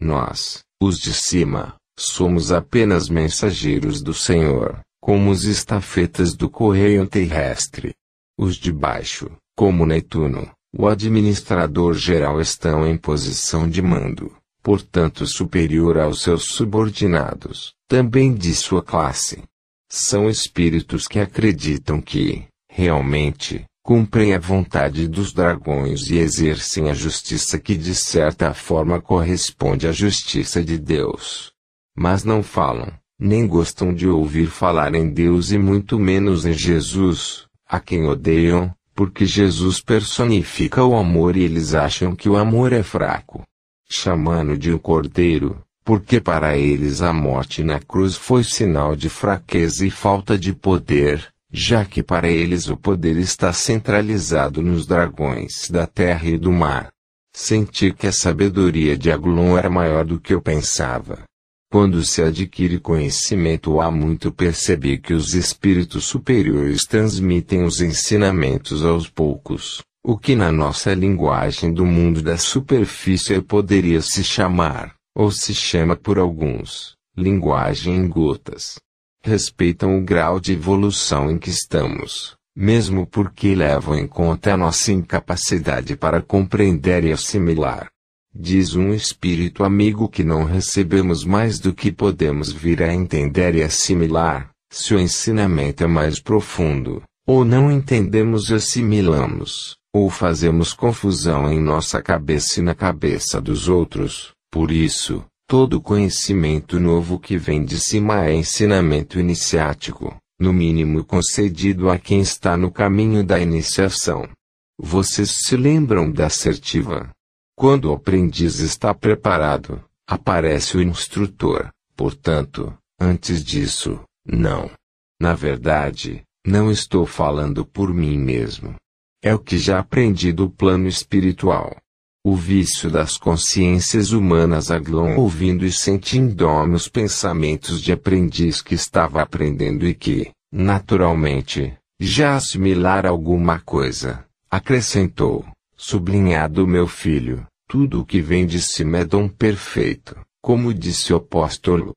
Speaker 1: Nós, os de cima, somos apenas mensageiros do Senhor como os estafetas do correio terrestre. Os de baixo, como Netuno, o administrador geral estão em posição de mando, portanto superior aos seus subordinados, também de sua classe. São espíritos que acreditam que, realmente, cumprem a vontade dos dragões e exercem a justiça que de certa forma corresponde à justiça de Deus. Mas não falam, nem gostam de ouvir falar em Deus e muito menos em Jesus, a quem odeiam, porque Jesus personifica o amor e eles acham que o amor é fraco. Chamando de o cordeiro, porque para eles a morte na cruz foi sinal de fraqueza e falta de poder, já que para eles o poder está centralizado nos dragões da terra e do mar. Senti que a sabedoria de Aglon era maior do que eu pensava. Quando se adquire conhecimento há muito percebi que os espíritos superiores transmitem os ensinamentos aos poucos, o que na nossa linguagem do mundo da superfície poderia se chamar, ou se chama por alguns, linguagem em gotas. Respeitam o grau de evolução em que estamos, mesmo porque levam em conta a nossa incapacidade para compreender e assimilar. Diz um espírito amigo que não recebemos mais do que podemos vir a entender e assimilar, se o ensinamento é mais profundo, ou não entendemos e assimilamos, ou fazemos confusão em nossa cabeça e na cabeça dos outros. Por isso, todo conhecimento novo que vem de cima é ensinamento iniciático, no mínimo concedido a quem está no caminho da iniciação. Vocês se lembram da assertiva? Quando o aprendiz está preparado, aparece o instrutor. Portanto, antes disso, não. Na verdade, não estou falando por mim mesmo. É o que já aprendi do plano espiritual. O vício das consciências humanas aglom ouvindo e sentindo os pensamentos de aprendiz que estava aprendendo e que, naturalmente, já assimilar alguma coisa, acrescentou, sublinhado meu filho, tudo o que vem de cima é dom perfeito, como disse o apóstolo.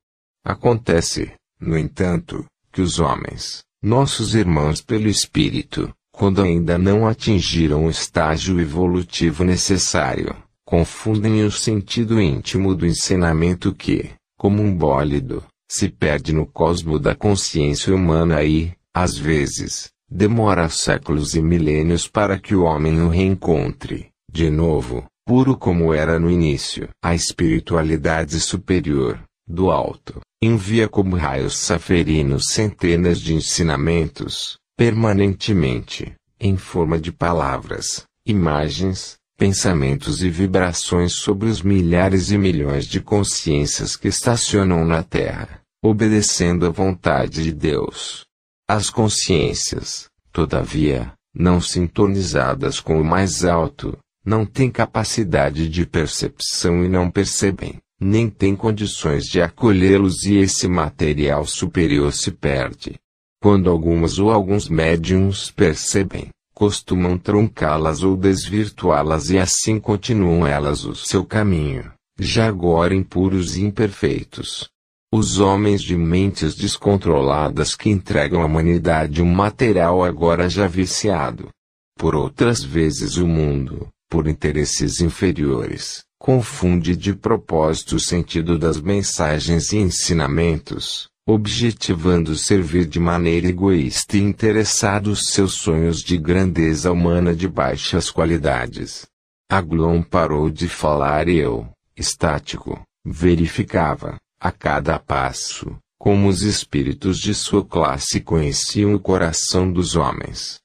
Speaker 1: Acontece, no entanto, que os homens, nossos irmãos pelo Espírito, quando ainda não atingiram o estágio evolutivo necessário, confundem o sentido íntimo do ensinamento que, como um bólido, se perde no cosmo da consciência humana e, às vezes, demora séculos e milênios para que o homem o reencontre, de novo, puro como era no início. A espiritualidade superior, do alto, envia como raios saferinos centenas de ensinamentos, permanentemente, em forma de palavras, imagens, pensamentos e vibrações sobre os milhares e milhões de consciências que estacionam na Terra, obedecendo à vontade de Deus. As consciências, todavia, não sintonizadas com o mais alto, não têm capacidade de percepção e não percebem, nem têm condições de acolhê-los e esse material superior se perde. Quando algumas ou alguns médiums percebem, costumam truncá-las ou desvirtuá-las e assim continuam elas o seu caminho, já agora impuros e imperfeitos. Os homens de mentes descontroladas que entregam à humanidade um material agora já viciado. Por outras vezes o mundo, por interesses inferiores, confunde de propósito o sentido das mensagens e ensinamentos, objetivando servir de maneira egoísta e interessado os seus sonhos de grandeza humana de baixas qualidades. Aglon parou de falar e eu, estático, verificava, a cada passo, como os espíritos de sua classe conheciam o coração dos homens.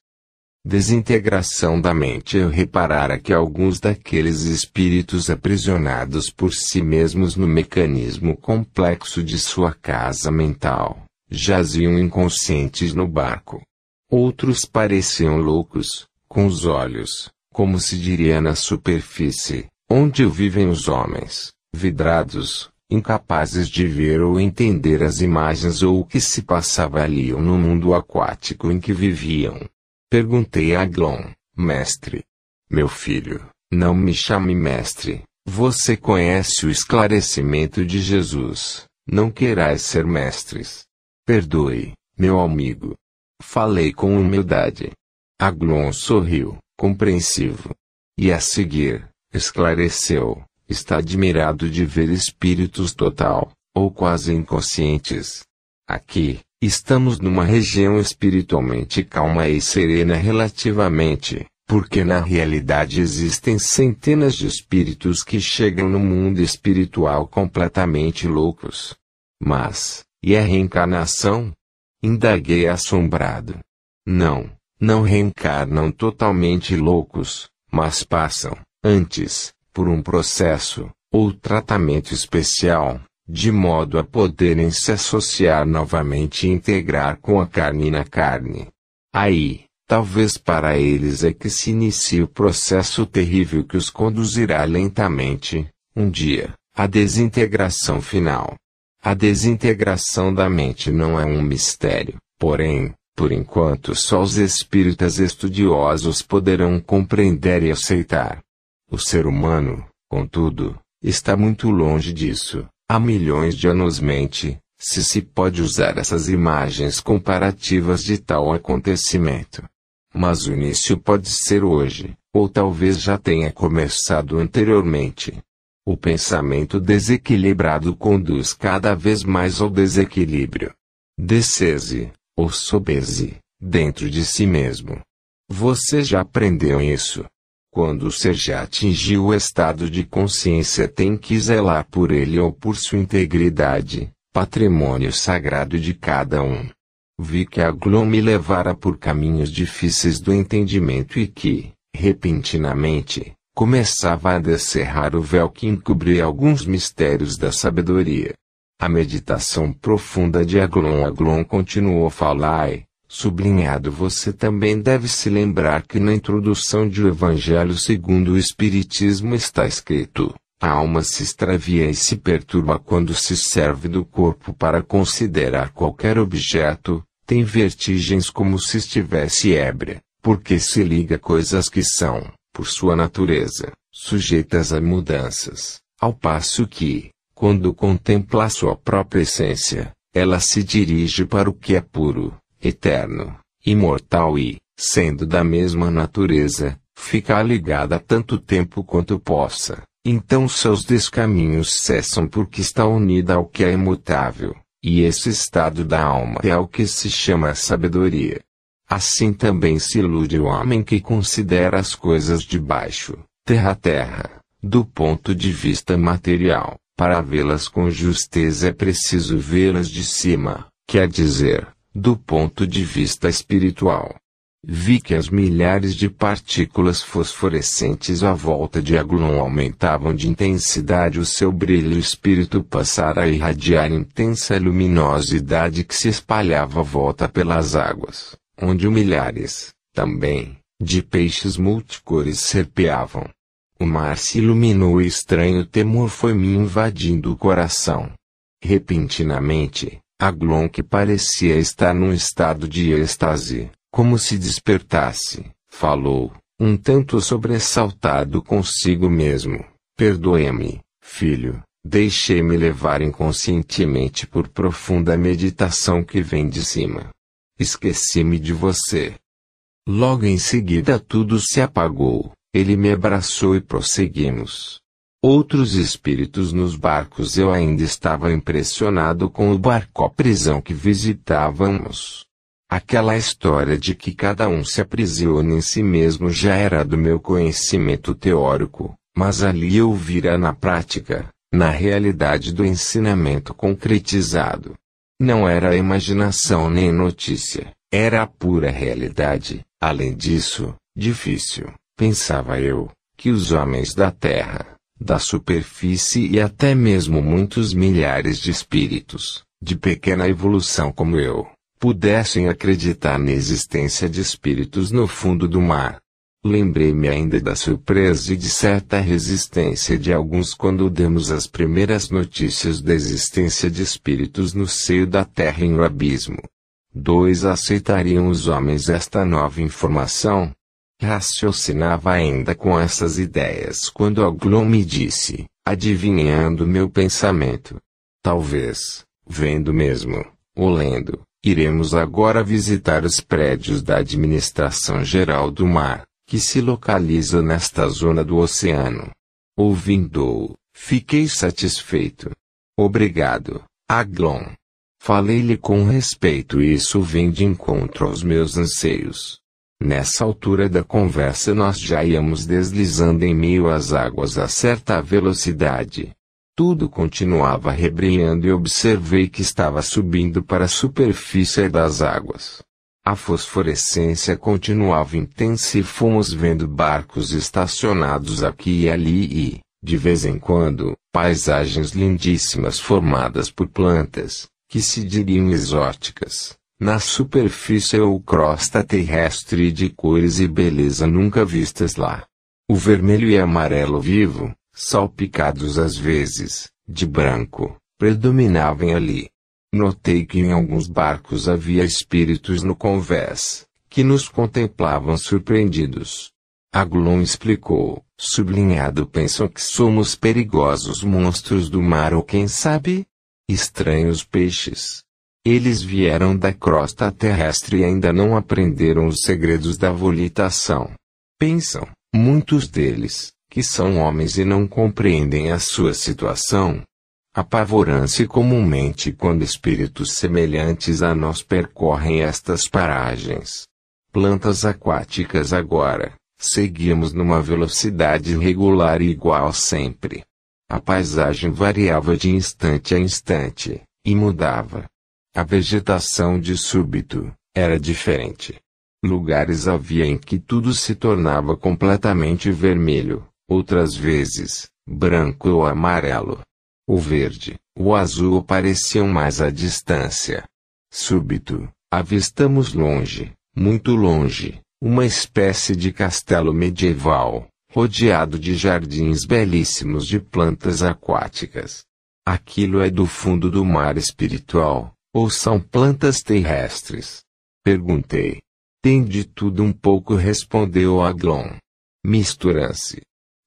Speaker 1: Desintegração da mente eu reparara que alguns daqueles espíritos aprisionados por si mesmos no mecanismo complexo de sua casa mental, jaziam inconscientes no barco. Outros pareciam loucos, com os olhos, como se diria na superfície, onde vivem os homens, vidrados, incapazes de ver ou entender as imagens ou o que se passava ali ou no mundo aquático em que viviam. Perguntei a Glon, mestre. Meu filho, não me chame mestre. Você conhece o esclarecimento de Jesus. Não querais ser mestres. Perdoe, meu amigo. Falei com humildade. Aglon sorriu, compreensivo. E a seguir, esclareceu, está admirado de ver espíritos total, ou quase inconscientes. Aqui, Estamos numa região espiritualmente calma e serena relativamente, porque na realidade existem centenas de espíritos que chegam no mundo espiritual completamente loucos. Mas, e a reencarnação? Indaguei assombrado. Não, Não reencarnam totalmente loucos, mas passam, antes, por um processo, ou tratamento especial, de modo a poderem se associar novamente e integrar com a carne na carne. Aí, talvez para eles é que se inicie o processo terrível que os conduzirá lentamente, um dia, à desintegração final. A desintegração da mente não é um mistério, porém, por enquanto só os espíritas estudiosos poderão compreender e aceitar. O ser humano, contudo, está muito longe disso. Há milhões de anos mente, se se pode usar essas imagens comparativas de tal acontecimento. Mas o início pode ser hoje, ou talvez já tenha começado anteriormente. O pensamento desequilibrado conduz cada vez mais ao desequilíbrio. Descese, ou sobese, dentro de si mesmo. Você já aprendeu isso. Quando ser já atingiu o estado de consciência tem que zelar por ele ou por sua integridade, patrimônio sagrado de cada um. Vi que a me levara por caminhos difíceis do entendimento e que, repentinamente, começava a descerrar o véu que encobria alguns mistérios da sabedoria. A meditação profunda de Aglon Aglon continuou a falar sublinhado você também deve se lembrar que na introdução de O Evangelho segundo o Espiritismo está escrito, a alma se extravia e se perturba quando se serve do corpo para considerar qualquer objeto, tem vertigens como se estivesse ébria, porque se liga a coisas que são, por sua natureza, sujeitas a mudanças, ao passo que, quando contempla sua própria essência, ela se dirige para o que é puro, eterno, imortal e, sendo da mesma natureza, fica ligada tanto tempo quanto possa. Então seus descaminhos cessam porque está unida ao que é imutável, e esse estado da alma é o que se chama sabedoria. Assim também se ilude o homem que considera as coisas de baixo, terra-terra, do ponto de vista material. Para vê-las com justeza é preciso vê-las de cima, quer dizer, do ponto de vista espiritual. Vi que as milhares de partículas fosforescentes à volta de Aglon aumentavam de intensidade o seu brilho o espírito passara a irradiar intensa luminosidade que se espalhava à volta pelas águas, onde milhares, também, de peixes multicores serpeavam. O mar se iluminou e estranho temor foi me invadindo o coração. Repentinamente, Aglon que parecia estar num estado de êxtase, como se despertasse, falou, um tanto sobressaltado consigo mesmo. Perdoe-me, filho, deixei-me levar inconscientemente por profunda meditação que vem de cima. Esqueci-me de você. Logo em seguida tudo se apagou. Ele me abraçou e prosseguimos. Outros espíritos nos barcos eu ainda estava impressionado com o barco prisão que visitávamos. Aquela história de que cada um se aprisiona em si mesmo já era do meu conhecimento teórico, mas ali eu vira na prática, na realidade do ensinamento concretizado. Não era imaginação nem notícia, era a pura realidade, além disso, difícil pensava eu, que os homens da terra, da superfície e até mesmo muitos milhares de espíritos, de pequena evolução como eu, pudessem acreditar na existência de espíritos no fundo do mar. Lembrei-me ainda da surpresa e de certa resistência de alguns quando demos as primeiras notícias da existência de espíritos no seio da terra em um abismo. Dois aceitariam os homens esta nova informação, Raciocinava ainda com essas ideias quando Aglon me disse, adivinhando meu pensamento. Talvez, vendo mesmo, ou lendo, iremos agora visitar os prédios da Administração Geral do Mar, que se localiza nesta zona do oceano. Ouvindo-o, fiquei satisfeito. Obrigado, Aglon. Falei-lhe com respeito e isso vem de encontro aos meus anseios. Nessa altura da conversa nós já íamos deslizando em meio às águas a certa velocidade. Tudo continuava rebrilhando e observei que estava subindo para a superfície das águas. A fosforescência continuava intensa e fomos vendo barcos estacionados aqui e ali e, de vez em quando, paisagens lindíssimas formadas por plantas, que se diriam exóticas, na superfície ou crosta terrestre de cores e beleza nunca vistas lá. O vermelho e amarelo vivo, salpicados às vezes, de branco, predominavam ali. Notei que em alguns barcos havia espíritos no convés, que nos contemplavam surpreendidos. Aglon explicou, sublinhado pensam que somos perigosos monstros do mar ou quem sabe? Estranhos peixes. Eles vieram da crosta terrestre e ainda não aprenderam os segredos da volitação. Pensam, muitos deles, que são homens e não compreendem a sua situação, Apavoram-se comumente quando espíritos semelhantes a nós percorrem estas paragens. Plantas aquáticas agora, seguíamos numa velocidade regular e igual sempre. A paisagem variava de instante a instante, e mudava. A vegetação de súbito, era diferente. Lugares havia em que tudo se tornava completamente vermelho, outras vezes, branco ou amarelo. O verde, o azul apareciam mais à distância. Súbito, avistamos longe, muito longe, uma espécie de castelo medieval, rodeado de jardins belíssimos de plantas aquáticas. Aquilo é do fundo do mar espiritual, ou são plantas terrestres? Perguntei. Tem de tudo um pouco, respondeu Aglon. Misturam-se.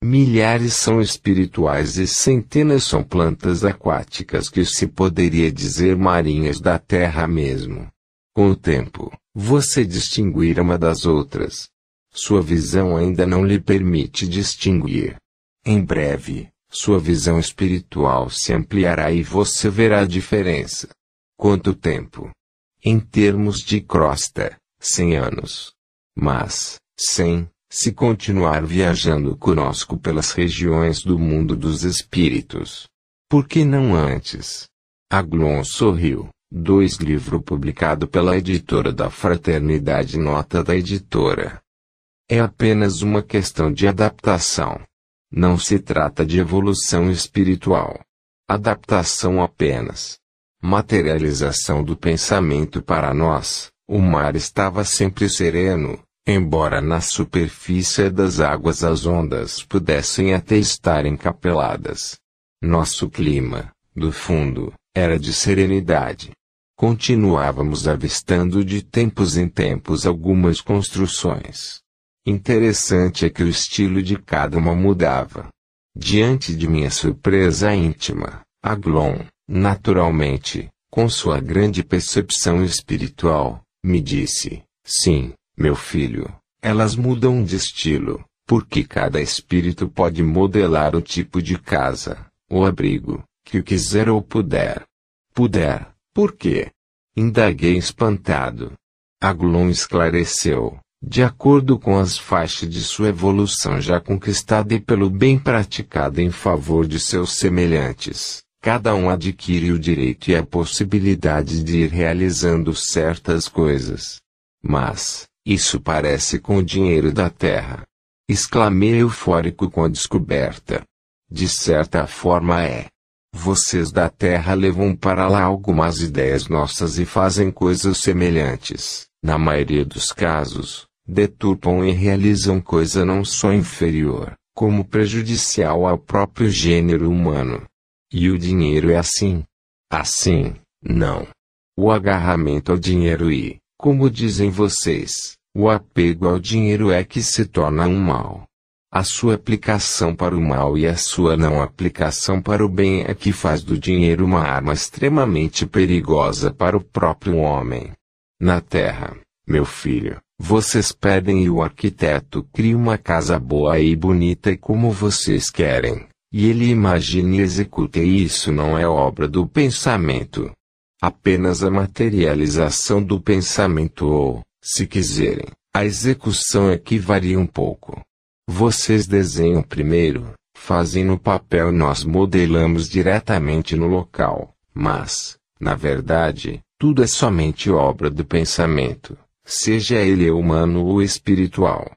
Speaker 1: Milhares são espirituais e centenas são plantas aquáticas que se poderia dizer marinhas da terra mesmo. Com o tempo, você distinguirá uma das outras. Sua visão ainda não lhe permite distinguir. Em breve, sua visão espiritual se ampliará e você verá a diferença. Quanto tempo? Em termos de crosta, 100 anos. Mas, 100, se continuar viajando conosco pelas regiões do mundo dos espíritos. Por que não antes? Aglon sorriu. Dois livro publicado pela editora da Fraternidade Nota da editora. É apenas uma questão de adaptação. Não se trata de evolução espiritual. Adaptação apenas. Materialização do pensamento para nós. O mar estava sempre sereno, Embora na superfície das águas as ondas pudessem até estar encapeladas. Nosso clima, do fundo, era de serenidade. Continuávamos avistando de tempos em tempos algumas construções. Interessante é que o estilo de cada uma mudava. Diante de minha surpresa íntima, Aglon, naturalmente, com sua grande percepção espiritual, me disse: sim, meu filho, elas mudam de estilo, porque cada espírito pode modelar o tipo de casa, o abrigo, que quiser ou puder. Puder, por quê? Indaguei espantado. Aglon esclareceu, de acordo com as faixas de sua evolução já conquistada e pelo bem praticado em favor de seus semelhantes, cada um adquire o direito e a possibilidade de ir realizando certas coisas. Mas, isso parece com o dinheiro da terra. Exclamei eufórico com a descoberta. De certa forma é. Vocês da terra levam para lá algumas ideias nossas e fazem coisas semelhantes. Na maioria dos casos, deturpam e realizam coisa não só inferior, como prejudicial ao próprio gênero humano. E o dinheiro é assim. Assim, não. O agarramento ao dinheiro e, como dizem vocês, o apego ao dinheiro é que se torna um mal. A sua aplicação para o mal e a sua não aplicação para o bem é que faz do dinheiro uma arma extremamente perigosa para o próprio homem. Na Terra, meu filho, vocês pedem e o arquiteto cria uma casa boa e bonita como vocês querem, e ele imagina e executa e isso não é obra do pensamento, apenas a materialização do pensamento ou, se quiserem, a execução é que varia um pouco. Vocês desenham primeiro, fazem no papel nós modelamos diretamente no local, mas, na verdade, tudo é somente obra do pensamento, seja ele humano ou espiritual.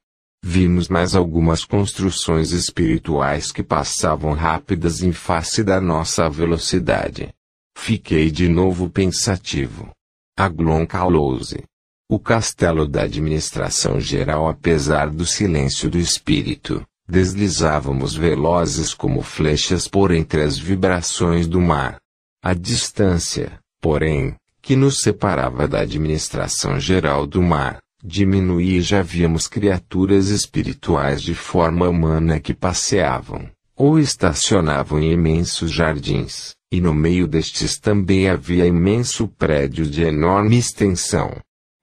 Speaker 1: Vimos mais algumas construções espirituais que passavam rápidas em face da nossa velocidade. Fiquei de novo pensativo. Aglon calou-se. O castelo da administração geral, apesar do silêncio do espírito, deslizávamos velozes como flechas por entre as vibrações do mar. A distância, porém, que nos separava da administração geral do mar, diminuía e já víamos criaturas espirituais de forma humana que passeavam, ou estacionavam em imensos jardins, e no meio destes também havia imenso prédio de enorme extensão.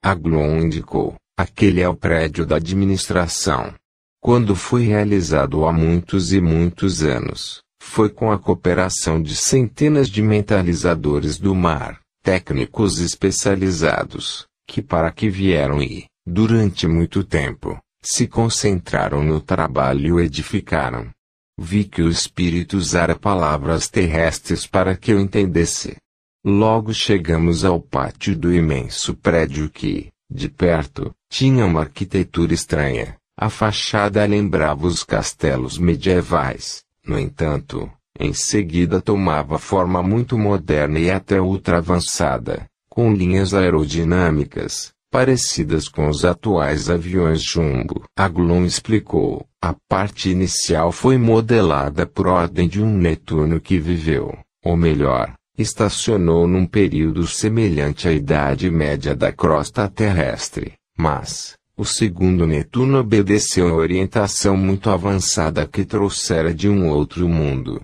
Speaker 1: Aglon indicou, aquele é o prédio da administração. Quando foi realizado há muitos e muitos anos, foi com a cooperação de centenas de mentalizadores do mar, técnicos especializados, que para que vieram e, durante muito tempo, se concentraram no trabalho e edificaram. Vi que o Espírito usara palavras terrestres para que eu entendesse. Logo chegamos ao pátio do imenso prédio que, de perto, tinha uma arquitetura estranha. A fachada lembrava os castelos medievais, no entanto, em seguida tomava forma muito moderna e até ultra avançada, com linhas aerodinâmicas, parecidas com os atuais aviões Jumbo. Aglon explicou, a parte inicial foi modelada por ordem de um Netuno que viveu, ou melhor, estacionou num período semelhante à Idade Média da crosta terrestre, mas, o segundo Netuno obedeceu a orientação muito avançada que trouxera de um outro mundo.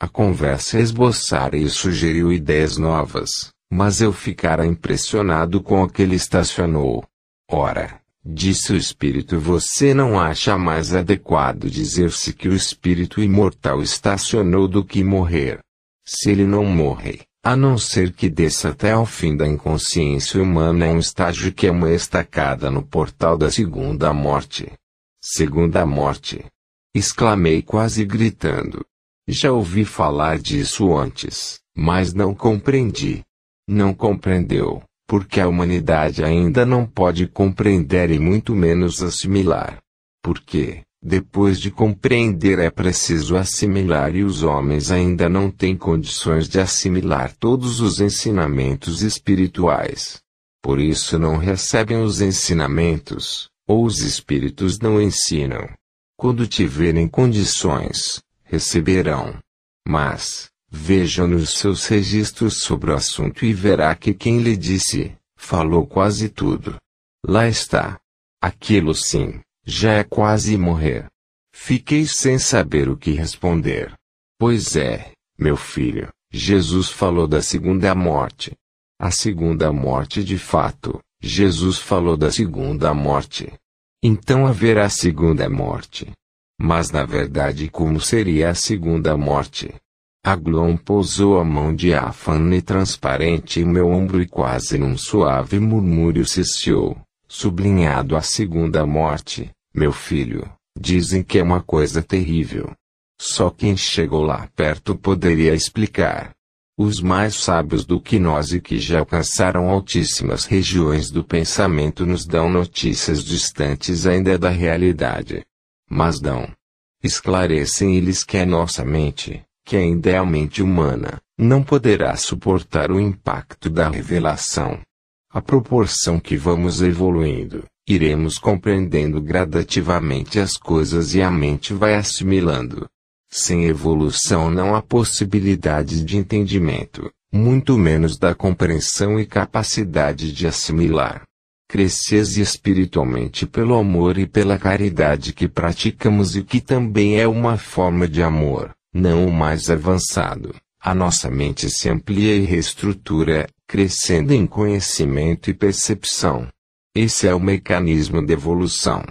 Speaker 1: A conversa esboçara e sugeriu ideias novas, mas eu ficara impressionado com o que ele estacionou. Ora, disse o espírito, você não acha mais adequado dizer-se que o espírito imortal estacionou do que morrer? Se ele não morre, a não ser que desça até ao fim da inconsciência humana é um estágio que é uma estacada no portal da segunda morte. Segunda morte. Exclamei quase gritando. Já ouvi falar disso antes, mas não compreendi. Não compreendeu, porque a humanidade ainda não pode compreender e muito menos assimilar. Por quê? Depois de compreender é preciso assimilar e os homens ainda não têm condições de assimilar todos os ensinamentos espirituais. Por isso não recebem os ensinamentos, ou os espíritos não ensinam. Quando tiverem condições, receberão. Mas, vejam nos seus registros sobre o assunto e verá que quem lhe disse, falou quase tudo. Lá está. Aquilo sim já é quase morrer. Fiquei sem saber o que responder. Pois é, meu filho, Jesus falou da segunda morte. A segunda morte de fato, Jesus falou da segunda morte. Então haverá segunda morte. Mas na verdade como seria a segunda morte? Aglon pousou a mão diáfana e transparente em meu ombro e quase num suave murmúrio cessou, sublinhado a segunda morte. Meu filho, dizem que é uma coisa terrível. Só quem chegou lá perto poderia explicar. Os mais sábios do que nós e que já alcançaram altíssimas regiões do pensamento nos dão notícias distantes ainda da realidade. Mas dão. Esclarecem eles que a nossa mente, que ainda é a mente humana, não poderá suportar o impacto da revelação. A proporção que vamos evoluindo, iremos compreendendo gradativamente as coisas e a mente vai assimilando. Sem evolução não há possibilidade de entendimento, muito menos da compreensão e capacidade de assimilar. Cresces espiritualmente pelo amor e pela caridade que praticamos e que também é uma forma de amor, não o mais avançado. A nossa mente se amplia e reestrutura, crescendo em conhecimento e percepção. Esse é o mecanismo de evolução.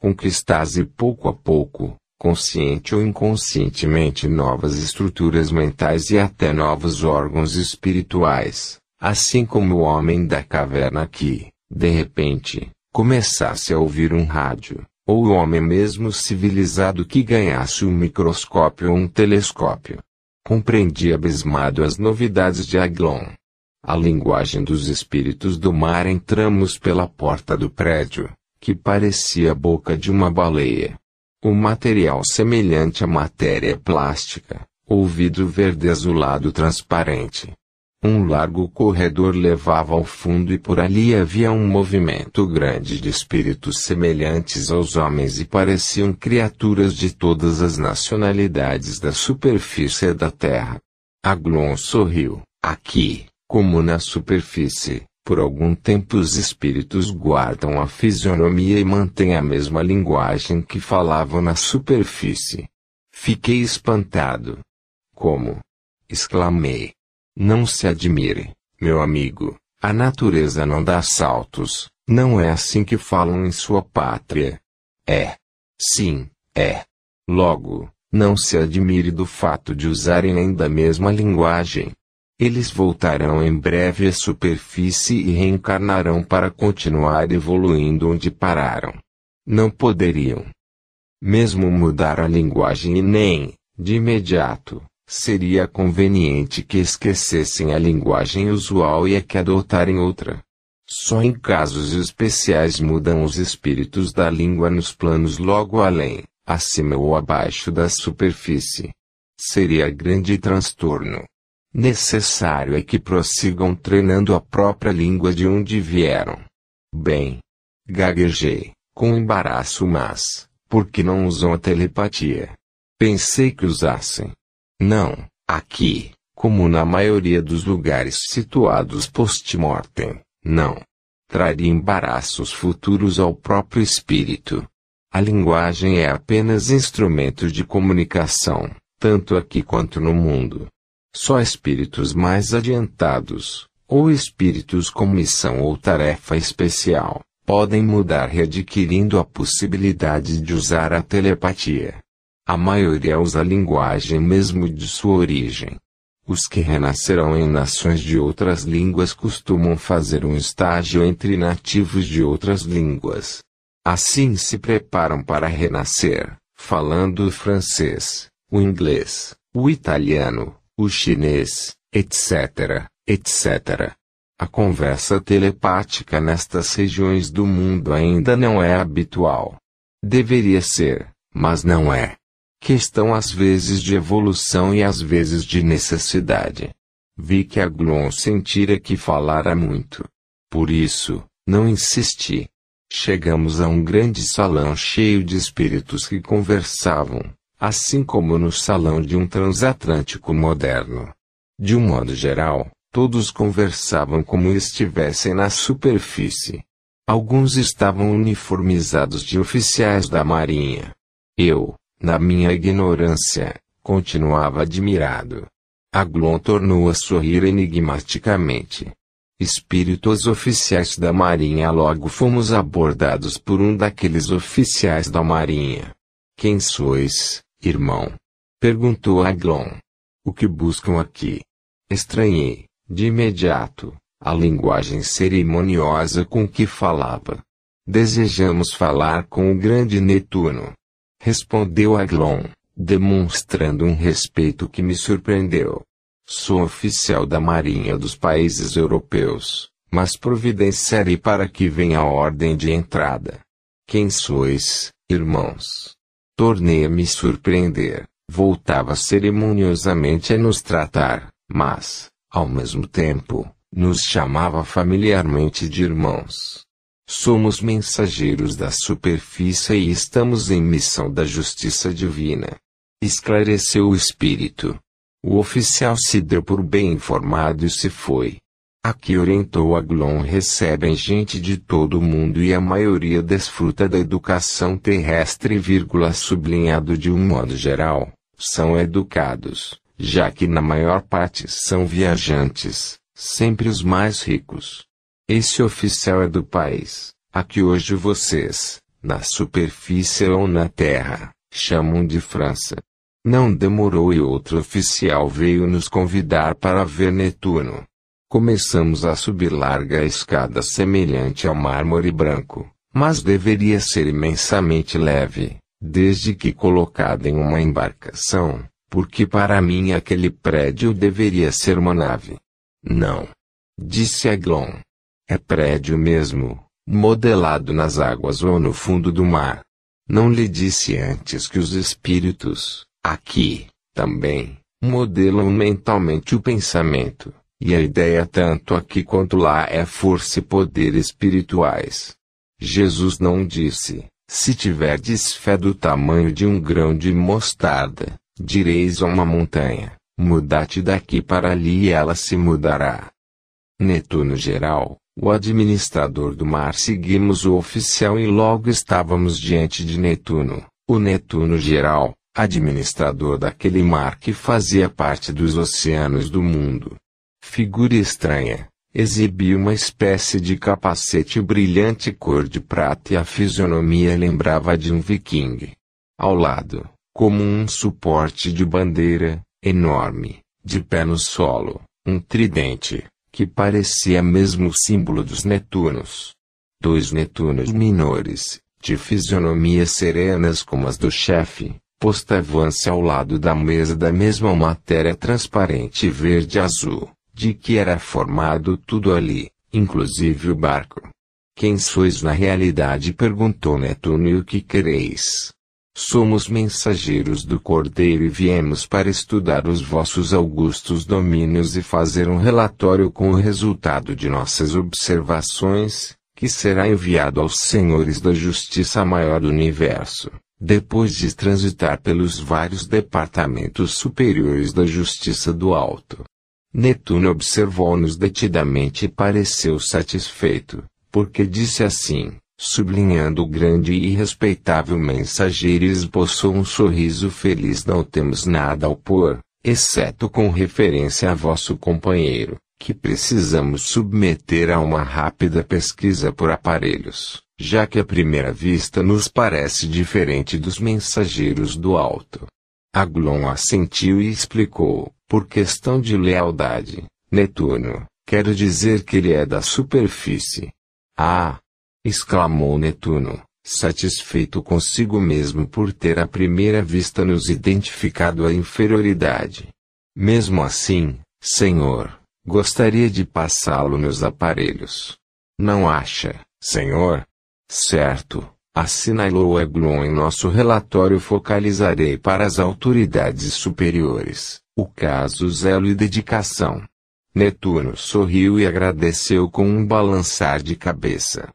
Speaker 1: Conquistas e pouco a pouco, consciente ou inconscientemente novas estruturas mentais e até novos órgãos espirituais, assim como o homem da caverna que, de repente, começasse a ouvir um rádio, ou o homem mesmo civilizado que ganhasse um microscópio ou um telescópio. Compreendi abismado as novidades de Aglon. a linguagem dos espíritos do mar entramos pela porta do prédio, que parecia a boca de uma baleia. O material semelhante à matéria plástica, ou vidro verde azulado transparente. Um largo corredor levava ao fundo e por ali havia um movimento grande de espíritos semelhantes aos homens e pareciam criaturas de todas as nacionalidades da superfície da terra. Aglon sorriu. Aqui, como na superfície, por algum tempo os espíritos guardam a fisionomia e mantêm a mesma linguagem que falavam na superfície. Fiquei espantado. Como? exclamei. Não se admire, meu amigo, a natureza não dá saltos, não é assim que falam em sua pátria. É. Sim, é. Logo, não se admire do fato de usarem ainda a mesma linguagem. Eles voltarão em breve à superfície e reencarnarão para continuar evoluindo onde pararam. Não poderiam mesmo mudar a linguagem e nem, de imediato, seria conveniente que esquecessem a linguagem usual e a que adotarem outra. Só em casos especiais mudam os espíritos da língua nos planos logo além, acima ou abaixo da superfície. Seria grande transtorno. Necessário é que prossigam treinando a própria língua de onde vieram. Bem. Gaguejei, com embaraço mas, por que não usam a telepatia? Pensei que usassem. Não, aqui, como na maioria dos lugares situados post-mortem, não. Traria embaraços futuros ao próprio espírito. A linguagem é apenas instrumento de comunicação, tanto aqui quanto no mundo. Só espíritos mais adiantados, ou espíritos com missão ou tarefa especial, podem mudar readquirindo a possibilidade de usar a telepatia. A maioria usa a linguagem mesmo de sua origem. Os que renascerão em nações de outras línguas costumam fazer um estágio entre nativos de outras línguas. Assim se preparam para renascer, falando o francês, o inglês, o italiano, o chinês, etc., etc. A conversa telepática nestas regiões do mundo ainda não é habitual. Deveria ser, mas não é. Questão às vezes de evolução e às vezes de necessidade. Vi que a Glon sentira que falara muito. Por isso, não insisti. Chegamos a um grande salão cheio de espíritos que conversavam, assim como no salão de um transatlântico moderno. De um modo geral, todos conversavam como estivessem na superfície. Alguns estavam uniformizados de oficiais da Marinha. Eu, na minha ignorância, continuava admirado. Aglon tornou a sorrir enigmaticamente. Espíritos oficiais da Marinha logo fomos abordados por um daqueles oficiais da Marinha. Quem sois, irmão? Perguntou Aglon. O que buscam aqui? Estranhei, de imediato, a linguagem cerimoniosa com que falava. Desejamos falar com o grande Netuno. Respondeu Aglon, demonstrando um respeito que me surpreendeu. Sou oficial da Marinha dos países europeus, mas providenciarei para que venha a ordem de entrada. Quem sois, irmãos? Tornei a me surpreender. Voltava cerimoniosamente a nos tratar, mas, ao mesmo tempo, nos chamava familiarmente de irmãos. Somos mensageiros da superfície e estamos em missão da justiça divina. Esclareceu o espírito. O oficial se deu por bem informado e se foi. Aqui orientou Aglon recebem gente de todo o mundo e a maioria desfruta da educação terrestre, vírgula, sublinhado de um modo geral, são educados, já que na maior parte são viajantes, sempre os mais ricos. Esse oficial é do país, a que hoje vocês, na superfície ou na terra, chamam de França. Não demorou e outro oficial veio nos convidar para ver Netuno. Começamos a subir larga escada semelhante ao mármore branco, mas deveria ser imensamente leve, desde que colocada em uma embarcação, porque para mim aquele prédio deveria ser uma nave. Não. Disse Aglon. É prédio mesmo, modelado nas águas ou no fundo do mar. Não lhe disse antes que os espíritos, aqui, também, modelam mentalmente o pensamento, e a ideia tanto aqui quanto lá é força e poder espirituais. Jesus não disse, se tiverdes fé do tamanho de um grão de mostarda, direis a uma montanha, muda-te daqui para ali e ela se mudará. Netuno geral, o administrador do mar seguimos o oficial e logo estávamos diante de Netuno, o Netuno geral, administrador daquele mar que fazia parte dos oceanos do mundo. Figura estranha, exibia uma espécie de capacete brilhante cor de prata e a fisionomia lembrava de um viking. Ao lado, como um suporte de bandeira, enorme, de pé no solo, um tridente, que parecia mesmo o símbolo dos Netunos. Dois Netunos menores, de fisionomias serenas como as do chefe, postavam-se ao lado da mesa da mesma matéria transparente verde-azul de que era formado tudo ali, inclusive o barco. Quem sois na realidade? perguntou Netuno e o que quereis? Somos mensageiros do Cordeiro e viemos para estudar os vossos augustos domínios e fazer um relatório com o resultado de nossas observações, que será enviado aos senhores da Justiça Maior do Universo, depois de transitar pelos vários departamentos superiores da Justiça do Alto. Netuno observou-nos detidamente e pareceu satisfeito, porque disse assim, sublinhando o grande e respeitável mensageiro esboçou um sorriso feliz não temos nada a opor, exceto com referência a vosso companheiro, que precisamos submeter a uma rápida pesquisa por aparelhos, já que à primeira vista nos parece diferente dos mensageiros do alto. Aglon assentiu e explicou, por questão de lealdade, Netuno, quero dizer que ele é da superfície. Ah! Exclamou Netuno, satisfeito consigo mesmo por ter à primeira vista nos identificado a inferioridade. Mesmo assim, senhor, gostaria de passá-lo nos aparelhos. Não acha, senhor? Certo, assinalou Eglon em nosso relatório focalizarei para as autoridades superiores. O caso zelo e dedicação. Netuno sorriu e agradeceu com um balançar de cabeça.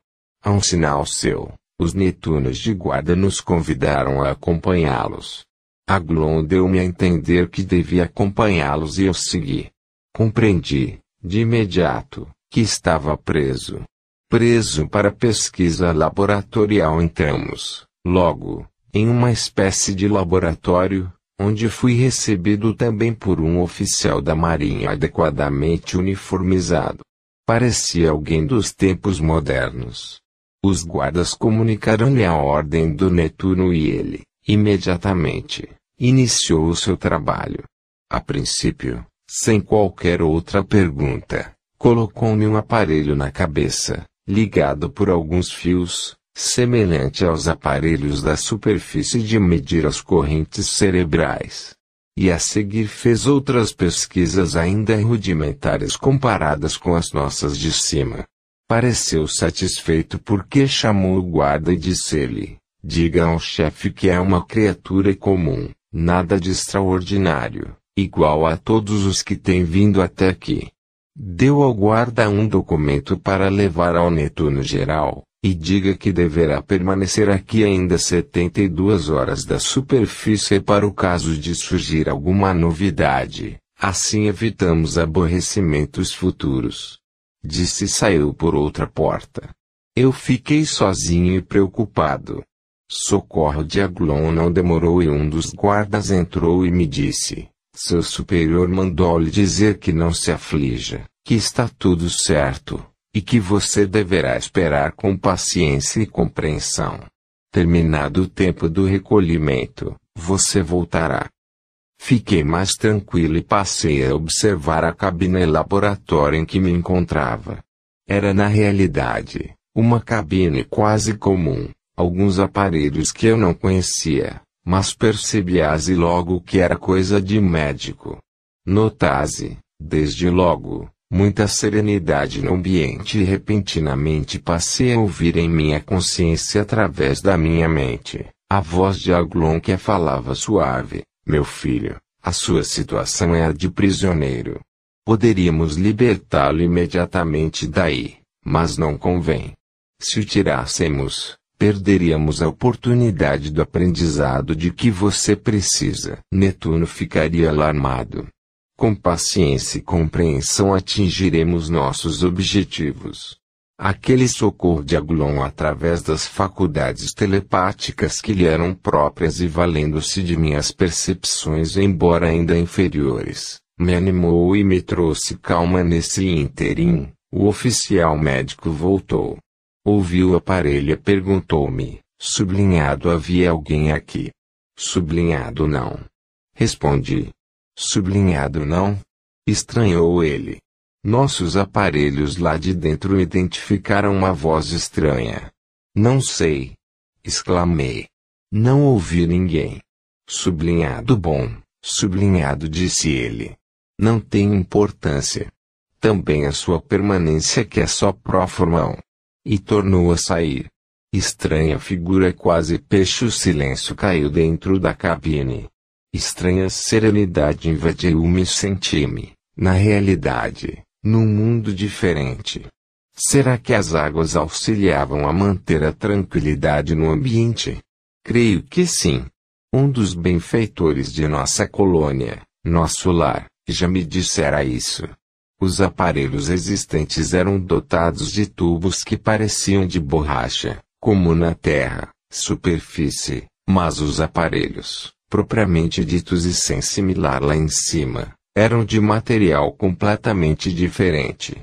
Speaker 1: A um sinal seu, os Netunos de guarda nos convidaram a acompanhá-los. Aglon deu-me a entender que devia acompanhá-los e eu segui. Compreendi, de imediato, que estava preso. Preso para pesquisa laboratorial entramos, logo, em uma espécie de laboratório, onde fui recebido também por um oficial da Marinha adequadamente uniformizado. Parecia alguém dos tempos modernos. Os guardas comunicaram-lhe a ordem do Netuno e ele, imediatamente, iniciou o seu trabalho. A princípio, sem qualquer outra pergunta, colocou-me um aparelho na cabeça, ligado por alguns fios, semelhante aos aparelhos da superfície de medir as correntes cerebrais. E a seguir fez outras pesquisas ainda rudimentares comparadas com as nossas de cima. Pareceu satisfeito porque chamou o guarda e disse-lhe: Diga ao chefe que é uma criatura comum, nada de extraordinário, igual a todos os que têm vindo até aqui. Deu ao guarda um documento para levar ao Netuno Geral, e diga que deverá permanecer aqui ainda 72 horas da superfície para o caso de surgir alguma novidade. Assim evitamos aborrecimentos futuros. Disse e saiu por outra porta. Eu fiquei sozinho e preocupado. Socorro de Aglon não demorou e um dos guardas entrou e me disse: Seu superior mandou-lhe dizer que não se aflija, que está tudo certo e que você deverá esperar com paciência e compreensão. Terminado o tempo do recolhimento, você voltará. Fiquei mais tranquilo e passei a observar a cabine laboratório em que me encontrava. Era na realidade, uma cabine quase comum, alguns aparelhos que eu não conhecia, mas percebi-as logo que era coisa de médico. Notase, desde logo, muita serenidade no ambiente e repentinamente passei a ouvir em minha consciência através da minha mente, a voz de Aglon que falava suave, meu filho, a sua situação é a de prisioneiro. Poderíamos libertá-lo imediatamente daí, mas não convém. Se o tirássemos, perderíamos a oportunidade do aprendizado de que você precisa. Netuno ficaria alarmado. Com paciência e compreensão atingiremos nossos objetivos. Aquele socorro de Aglon através das faculdades telepáticas que lhe eram próprias e valendo-se de minhas percepções embora ainda inferiores, me animou e me trouxe calma nesse ínterim. O oficial médico voltou. Ouviu o aparelho e perguntou-me, sublinhado havia alguém aqui? Sublinhado não. Respondi, Sublinhado não? Estranhou ele. Nossos aparelhos lá de dentro identificaram uma voz estranha. Não sei. Exclamei. Não ouvi ninguém. Sublinhado bom, sublinhado disse ele. Não tem importância. Também a sua permanência que é só pró formão. E tornou a sair. Estranha figura quase peixe o silêncio caiu dentro da cabine. Estranha serenidade invadiu-me e senti-me, na realidade, num mundo diferente. Será que as águas auxiliavam a manter a tranquilidade no ambiente? Creio que sim. Um dos benfeitores de nossa colônia, nosso lar, já me dissera isso. Os aparelhos existentes eram dotados de tubos que pareciam de borracha, como na Terra, superfície, mas os aparelhos, propriamente ditos e sem similar lá em cima, eram de material completamente diferente.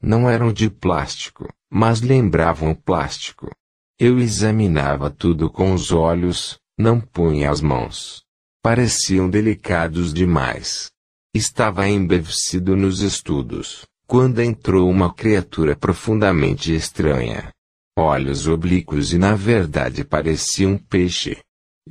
Speaker 1: Não eram de plástico, mas lembravam plástico. Eu examinava tudo com os olhos, não punha as mãos. Pareciam delicados demais. Estava embevecido nos estudos, quando entrou uma criatura profundamente estranha. Olhos oblíquos e na verdade parecia um peixe.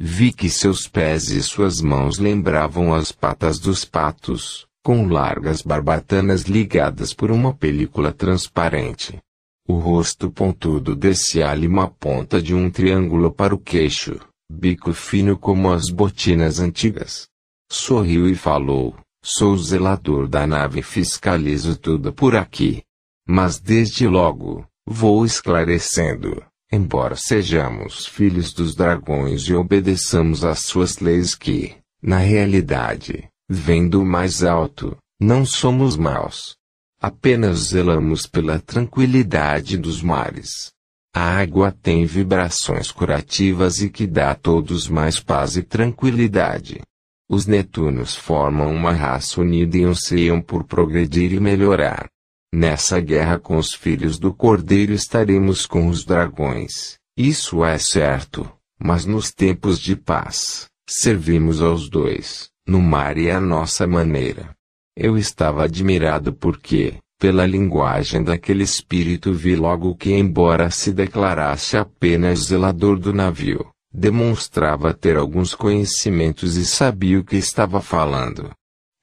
Speaker 1: Vi que seus pés e suas mãos lembravam as patas dos patos, com largas barbatanas ligadas por uma película transparente. O rosto pontudo descia-lhe uma ponta de um triângulo para o queixo, bico fino como as botinas antigas. Sorriu e falou: Sou zelador da nave e fiscalizo tudo por aqui. Mas desde logo, vou esclarecendo. Embora sejamos filhos dos dragões e obedeçamos às suas leis que, na realidade, vêm do mais alto, não somos maus. Apenas zelamos pela tranquilidade dos mares. A água tem vibrações curativas e que dá a todos mais paz e tranquilidade. Os Netunos formam uma raça unida e anseiam por progredir e melhorar. Nessa guerra com os filhos do Cordeiro estaremos com os dragões, isso é certo, mas nos tempos de paz, servimos aos dois, no mar e à nossa maneira. Eu estava admirado porque, pela linguagem daquele espírito vi logo que embora se declarasse apenas zelador do navio, demonstrava ter alguns conhecimentos e sabia o que estava falando.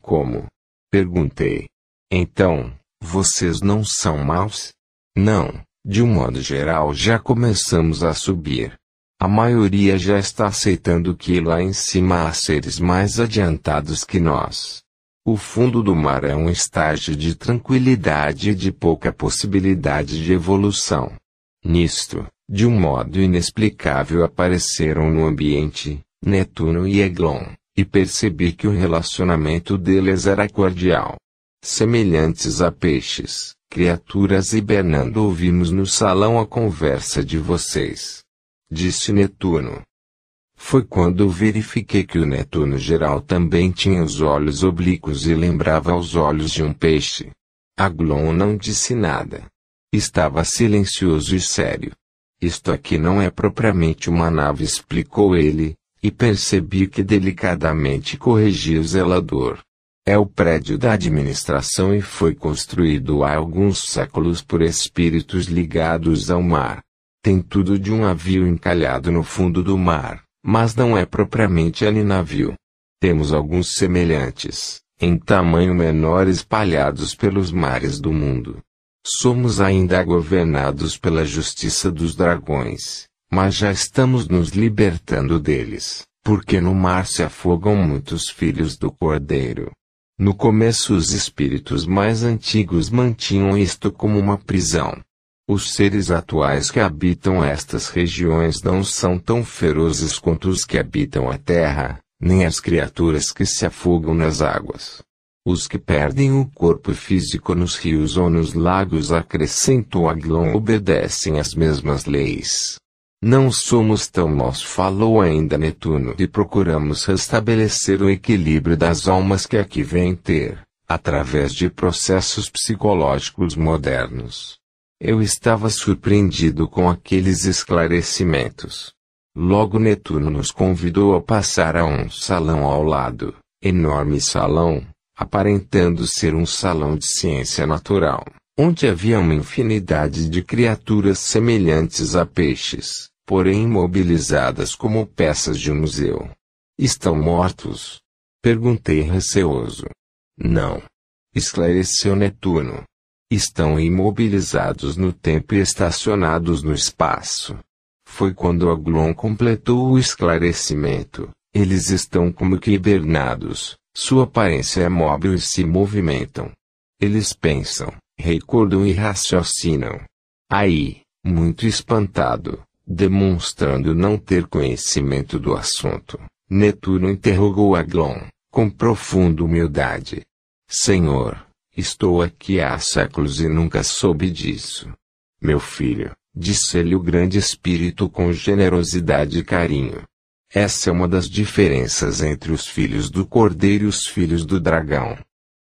Speaker 1: Como? Perguntei. Então, vocês não são maus? Não, de um modo geral já começamos a subir. A maioria já está aceitando que lá em cima há seres mais adiantados que nós. O fundo do mar é um estágio de tranquilidade e de pouca possibilidade de evolução. Nisto, de um modo inexplicável apareceram no ambiente, Netuno e Eglon, e percebi que o relacionamento deles era cordial semelhantes a peixes, criaturas hibernando ouvimos no salão a conversa de vocês. Disse Netuno. Foi quando verifiquei que o Netuno geral também tinha os olhos oblíquos e lembrava os olhos de um peixe. Aglon não disse nada. Estava silencioso e sério. Isto aqui não é propriamente uma nave, explicou ele, e percebi que delicadamente corrigia o zelador. É o prédio da administração e foi construído há alguns séculos por espíritos ligados ao mar. Tem tudo de um navio encalhado no fundo do mar, mas não é propriamente ali navio. Temos alguns semelhantes, em tamanho menor espalhados pelos mares do mundo. Somos ainda governados pela justiça dos dragões, mas já estamos nos libertando deles, porque no mar se afogam muitos filhos do Cordeiro. No começo os espíritos mais antigos mantinham isto como uma prisão. Os seres atuais que habitam estas regiões não são tão ferozes quanto os que habitam a Terra, nem as criaturas que se afogam nas águas. Os que perdem o corpo físico nos rios ou nos lagos, acrescentou Aglon, obedecem às mesmas leis. Não somos tão maus, falou ainda Netuno, e procuramos restabelecer o equilíbrio das almas que aqui vêm ter, através de processos psicológicos modernos. Eu estava surpreendido com aqueles esclarecimentos. Logo Netuno nos convidou a passar a um salão ao lado, enorme salão, aparentando ser um salão de ciência natural, onde havia uma infinidade de criaturas semelhantes a peixes, porém imobilizadas como peças de um museu. Estão mortos? Perguntei receoso. Não. Esclareceu Netuno. Estão imobilizados no tempo e estacionados no espaço. Foi quando Aglon completou o esclarecimento. Eles estão como que hibernados, sua aparência é móvel e se movimentam. Eles pensam, recordam e raciocinam. Aí, muito espantado, demonstrando não ter conhecimento do assunto, Netuno interrogou Aglon, com profunda humildade. Senhor, estou aqui há séculos e nunca soube disso. Meu filho, disse-lhe o grande espírito com generosidade e carinho. Essa é uma das diferenças entre os filhos do Cordeiro e os filhos do Dragão.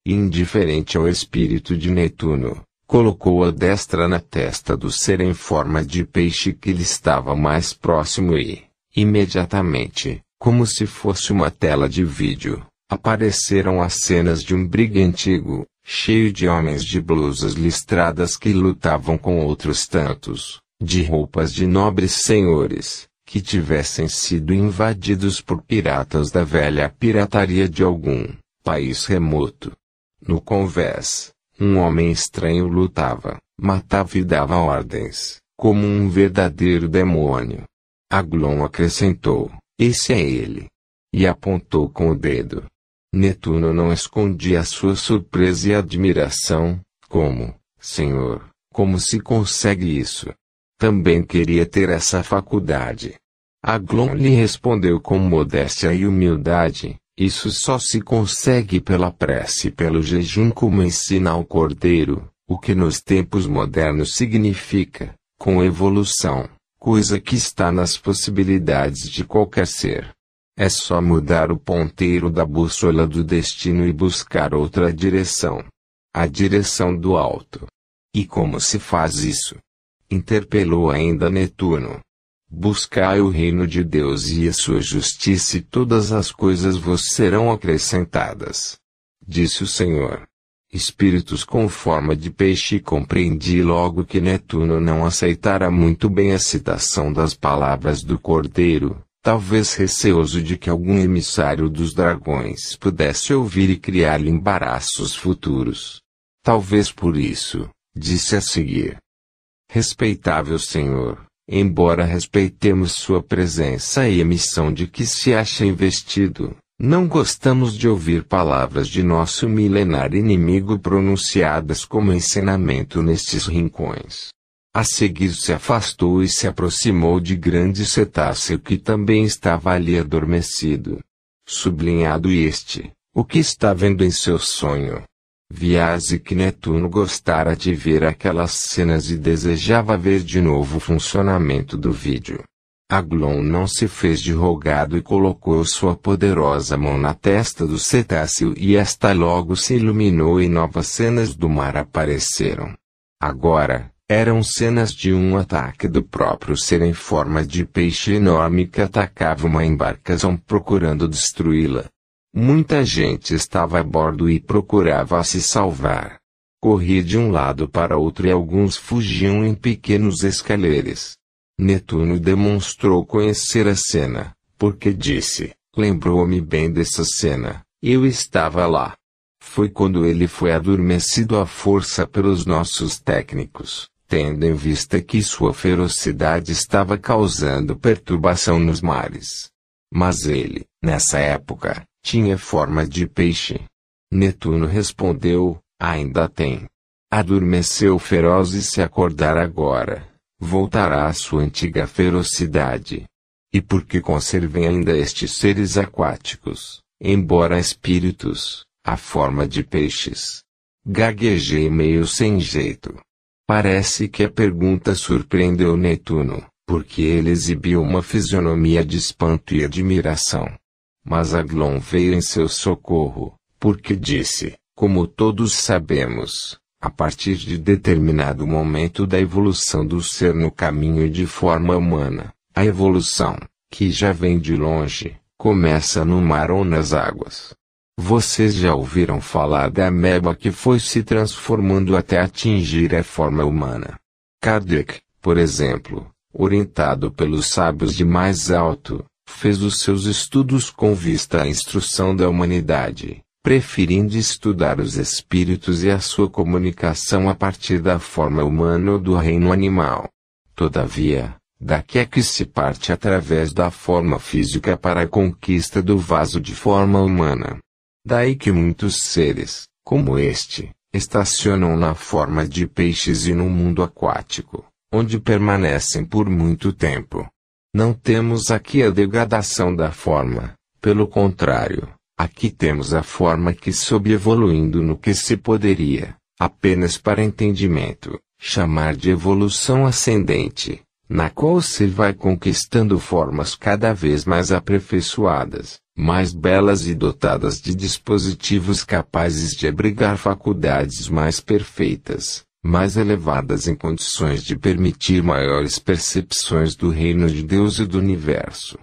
Speaker 1: Indiferente ao espírito de Netuno, colocou a destra na testa do ser em forma de peixe que lhe estava mais próximo e, imediatamente, como se fosse uma tela de vídeo, apareceram as cenas de um brigue antigo, cheio de homens de blusas listradas que lutavam com outros tantos, de roupas de nobres senhores, que tivessem sido invadidos por piratas da velha pirataria de algum país remoto. No convés, um homem estranho lutava, matava e dava ordens, como um verdadeiro demônio. Aglon acrescentou: Esse é ele. E apontou com o dedo. Netuno não escondia sua surpresa e admiração, como, Senhor, como se consegue isso? Também queria ter essa faculdade. Aglon lhe respondeu com modéstia e humildade: Isso só se consegue pela prece e pelo jejum, como ensina o Cordeiro, o que nos tempos modernos significa, com evolução, coisa que está nas possibilidades de qualquer ser. É só mudar o ponteiro da bússola do destino e buscar outra direção. A direção do alto. E como se faz isso? Interpelou ainda Netuno. Buscai o reino de Deus e a sua justiça e todas as coisas vos serão acrescentadas. Disse o Senhor. Espíritos com forma de peixe compreendi logo que Netuno não aceitara muito bem a citação das palavras do Cordeiro, talvez receoso de que algum emissário dos dragões pudesse ouvir e criar-lhe embaraços futuros. Talvez por isso, disse a seguir. Respeitável Senhor, Embora respeitemos sua presença e a missão de que se acha investido, não gostamos de ouvir palavras de nosso milenar inimigo pronunciadas como ensinamento nestes rincões. A seguir se afastou e se aproximou de grande cetáceo que também estava ali adormecido. Sublinhado este, o que está vendo em seu sonho? Viase que Netuno gostara de ver aquelas cenas e desejava ver de novo o funcionamento do vídeo. Aglon não se fez de rogado e colocou sua poderosa mão na testa do cetáceo e esta logo se iluminou e novas cenas do mar apareceram. Agora, eram cenas de um ataque do próprio ser em forma de peixe enorme que atacava uma embarcação procurando destruí-la. Muita gente estava a bordo e procurava se salvar. Corria de um lado para outro e alguns fugiam em pequenos escaleres. Netuno demonstrou conhecer a cena, porque disse: Lembrou-me bem dessa cena, eu estava lá. Foi quando ele foi adormecido à força pelos nossos técnicos, tendo em vista que sua ferocidade estava causando perturbação nos mares. Mas ele, nessa época, tinha forma de peixe. Netuno respondeu: Ainda tem. Adormeceu feroz e se acordar agora, voltará à sua antiga ferocidade. E porque conservem ainda estes seres aquáticos, embora espíritos, a forma de peixes. Gaguejei meio sem jeito. Parece que a pergunta surpreendeu Netuno, porque ele exibiu uma fisionomia de espanto e admiração. Mas Aglon veio em seu socorro, porque disse, como todos sabemos, a partir de determinado momento da evolução do ser no caminho de forma humana, a evolução, que já vem de longe, começa no mar ou nas águas. Vocês já ouviram falar da ameba que foi se transformando até atingir a forma humana. Kardec, por exemplo, orientado pelos sábios de mais alto, fez os seus estudos com vista à instrução da humanidade, preferindo estudar os espíritos e a sua comunicação a partir da forma humana ou do reino animal. Todavia, daqui é que se parte através da forma física para a conquista do vaso de forma humana. Daí que muitos seres, como este, estacionam na forma de peixes e no mundo aquático, onde permanecem por muito tempo. Não temos aqui a degradação da forma, pelo contrário, Aqui temos a forma que soube evoluindo no que se poderia, apenas para entendimento, chamar de evolução ascendente, na qual se vai conquistando formas cada vez mais aperfeiçoadas, mais belas e dotadas de dispositivos capazes de abrigar faculdades mais perfeitas, mais elevadas em condições de permitir maiores percepções do reino de Deus e do universo.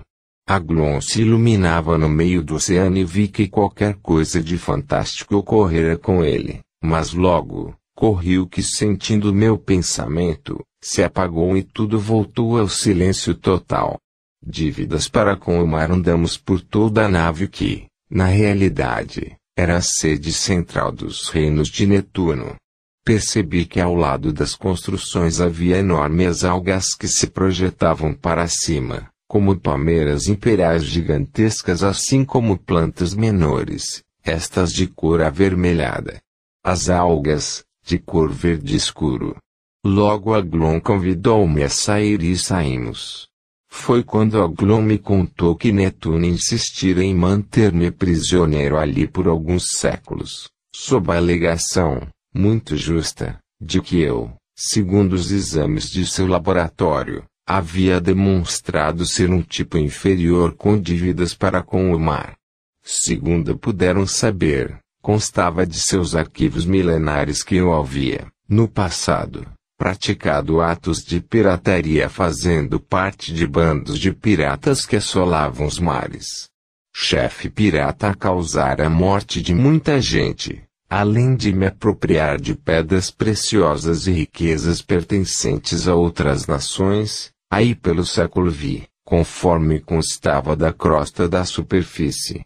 Speaker 1: Aglon se iluminava no meio do oceano e vi que qualquer coisa de fantástico ocorrera com ele, mas logo, corriu que sentindo meu pensamento, se apagou e tudo voltou ao silêncio total. Dívidas para com o mar andamos por toda a nave que, na realidade, era a sede central dos reinos de Netuno. Percebi que ao lado das construções havia enormes algas que se projetavam para cima, como palmeiras imperiais gigantescas assim como plantas menores, estas de cor avermelhada. As algas, de cor verde escuro. Logo Aglon convidou-me a sair e saímos. Foi quando Aglon me contou que Netuno insistira em manter-me prisioneiro ali por alguns séculos, sob a alegação, muito justa, de que eu, segundo os exames de seu laboratório, havia demonstrado ser um tipo inferior com dívidas para com o mar. Segundo puderam saber, constava de seus arquivos milenares que eu havia, no passado, praticado atos de pirataria fazendo parte de bandos de piratas que assolavam os mares. Chefe pirata a causar a morte de muita gente, além de me apropriar de pedras preciosas e riquezas pertencentes a outras nações, Aí pelo século vi, conforme constava da crosta da superfície.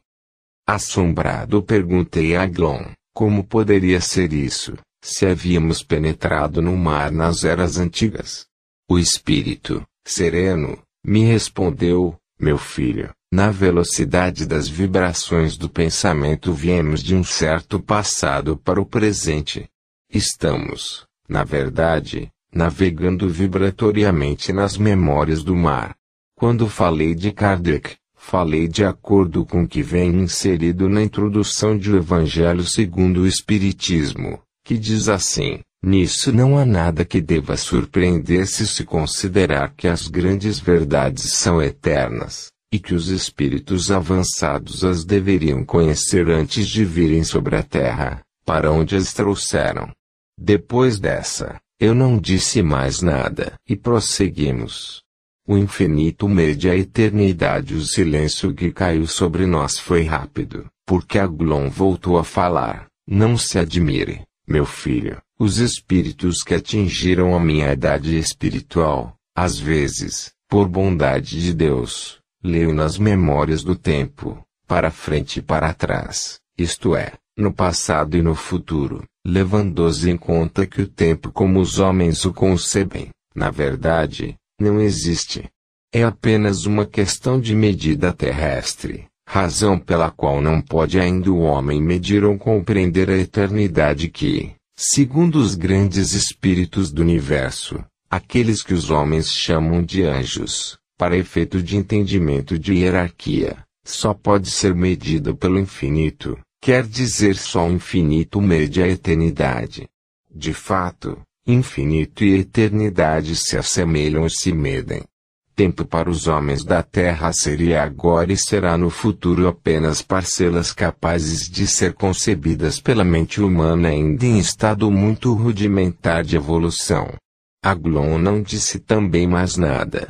Speaker 1: Assombrado perguntei a Glon, como poderia ser isso, se havíamos penetrado no mar nas eras antigas? O espírito, sereno, me respondeu, meu filho, na velocidade das vibrações do pensamento viemos de um certo passado para o presente. Estamos, na verdade, navegando vibratoriamente nas memórias do mar. Quando falei de Kardec, falei de acordo com o que vem inserido na introdução de O Evangelho segundo o Espiritismo, que diz assim: Nisso não há nada que deva surpreender-se se considerar que as grandes verdades são eternas, e que os espíritos avançados as deveriam conhecer antes de virem sobre a terra, para onde as trouxeram. Depois dessa, eu não disse mais nada, e prosseguimos. O infinito mede a eternidade. O silêncio que caiu sobre nós foi rápido, porque Aglon voltou a falar. Não se admire, meu filho, os espíritos que atingiram a minha idade espiritual, às vezes, por bondade de Deus, leio nas memórias do tempo, para frente e para trás, isto é, no passado e no futuro, levando-os em conta que o tempo como os homens o concebem, na verdade, não existe. É apenas uma questão de medida terrestre, razão pela qual não pode ainda o homem medir ou compreender a eternidade que, segundo os grandes espíritos do universo, aqueles que os homens chamam de anjos, para efeito de entendimento de hierarquia, só pode ser medida pelo infinito, quer dizer só o infinito mede a eternidade. De fato, infinito e eternidade se assemelham e se medem. Tempo para os homens da Terra seria agora e será no futuro apenas parcelas capazes de ser concebidas pela mente humana ainda em estado muito rudimentar de evolução. Aglon não disse também mais nada.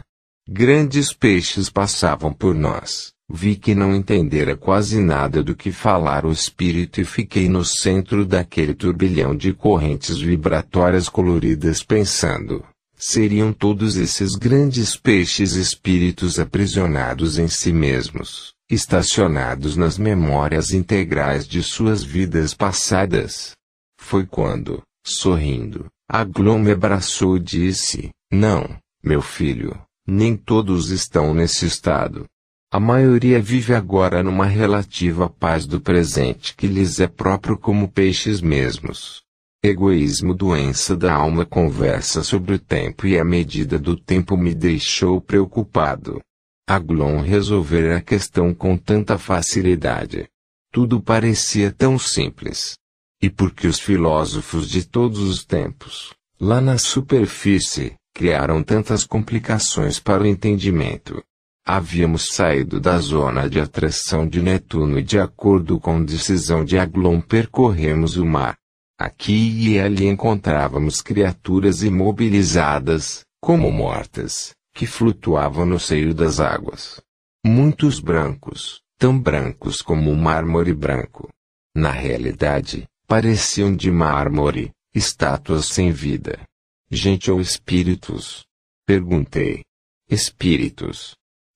Speaker 1: Grandes peixes passavam por nós. Vi que não entendera quase nada do que falara o espírito e fiquei no centro daquele turbilhão de correntes vibratórias coloridas pensando. Seriam todos esses grandes peixes espíritos aprisionados em si mesmos, estacionados nas memórias integrais de suas vidas passadas. Foi quando, sorrindo, Aglon me abraçou e disse: Não, meu filho, nem todos estão nesse estado. A maioria vive agora numa relativa paz do presente que lhes é próprio como peixes mesmos. Egoísmo doença da alma conversa sobre o tempo e a medida do tempo me deixou preocupado. Aglon resolver a questão com tanta facilidade. Tudo parecia tão simples. E porque os filósofos de todos os tempos, lá na superfície, criaram tantas complicações para o entendimento. Havíamos saído da zona de atração de Netuno e de acordo com decisão de Aglon percorremos o mar. Aqui e ali encontrávamos criaturas imobilizadas, como mortas, que flutuavam no seio das águas. Muitos brancos, tão brancos como o mármore branco. Na realidade, pareciam de mármore, estátuas sem vida. Gente ou espíritos? Perguntei. Espíritos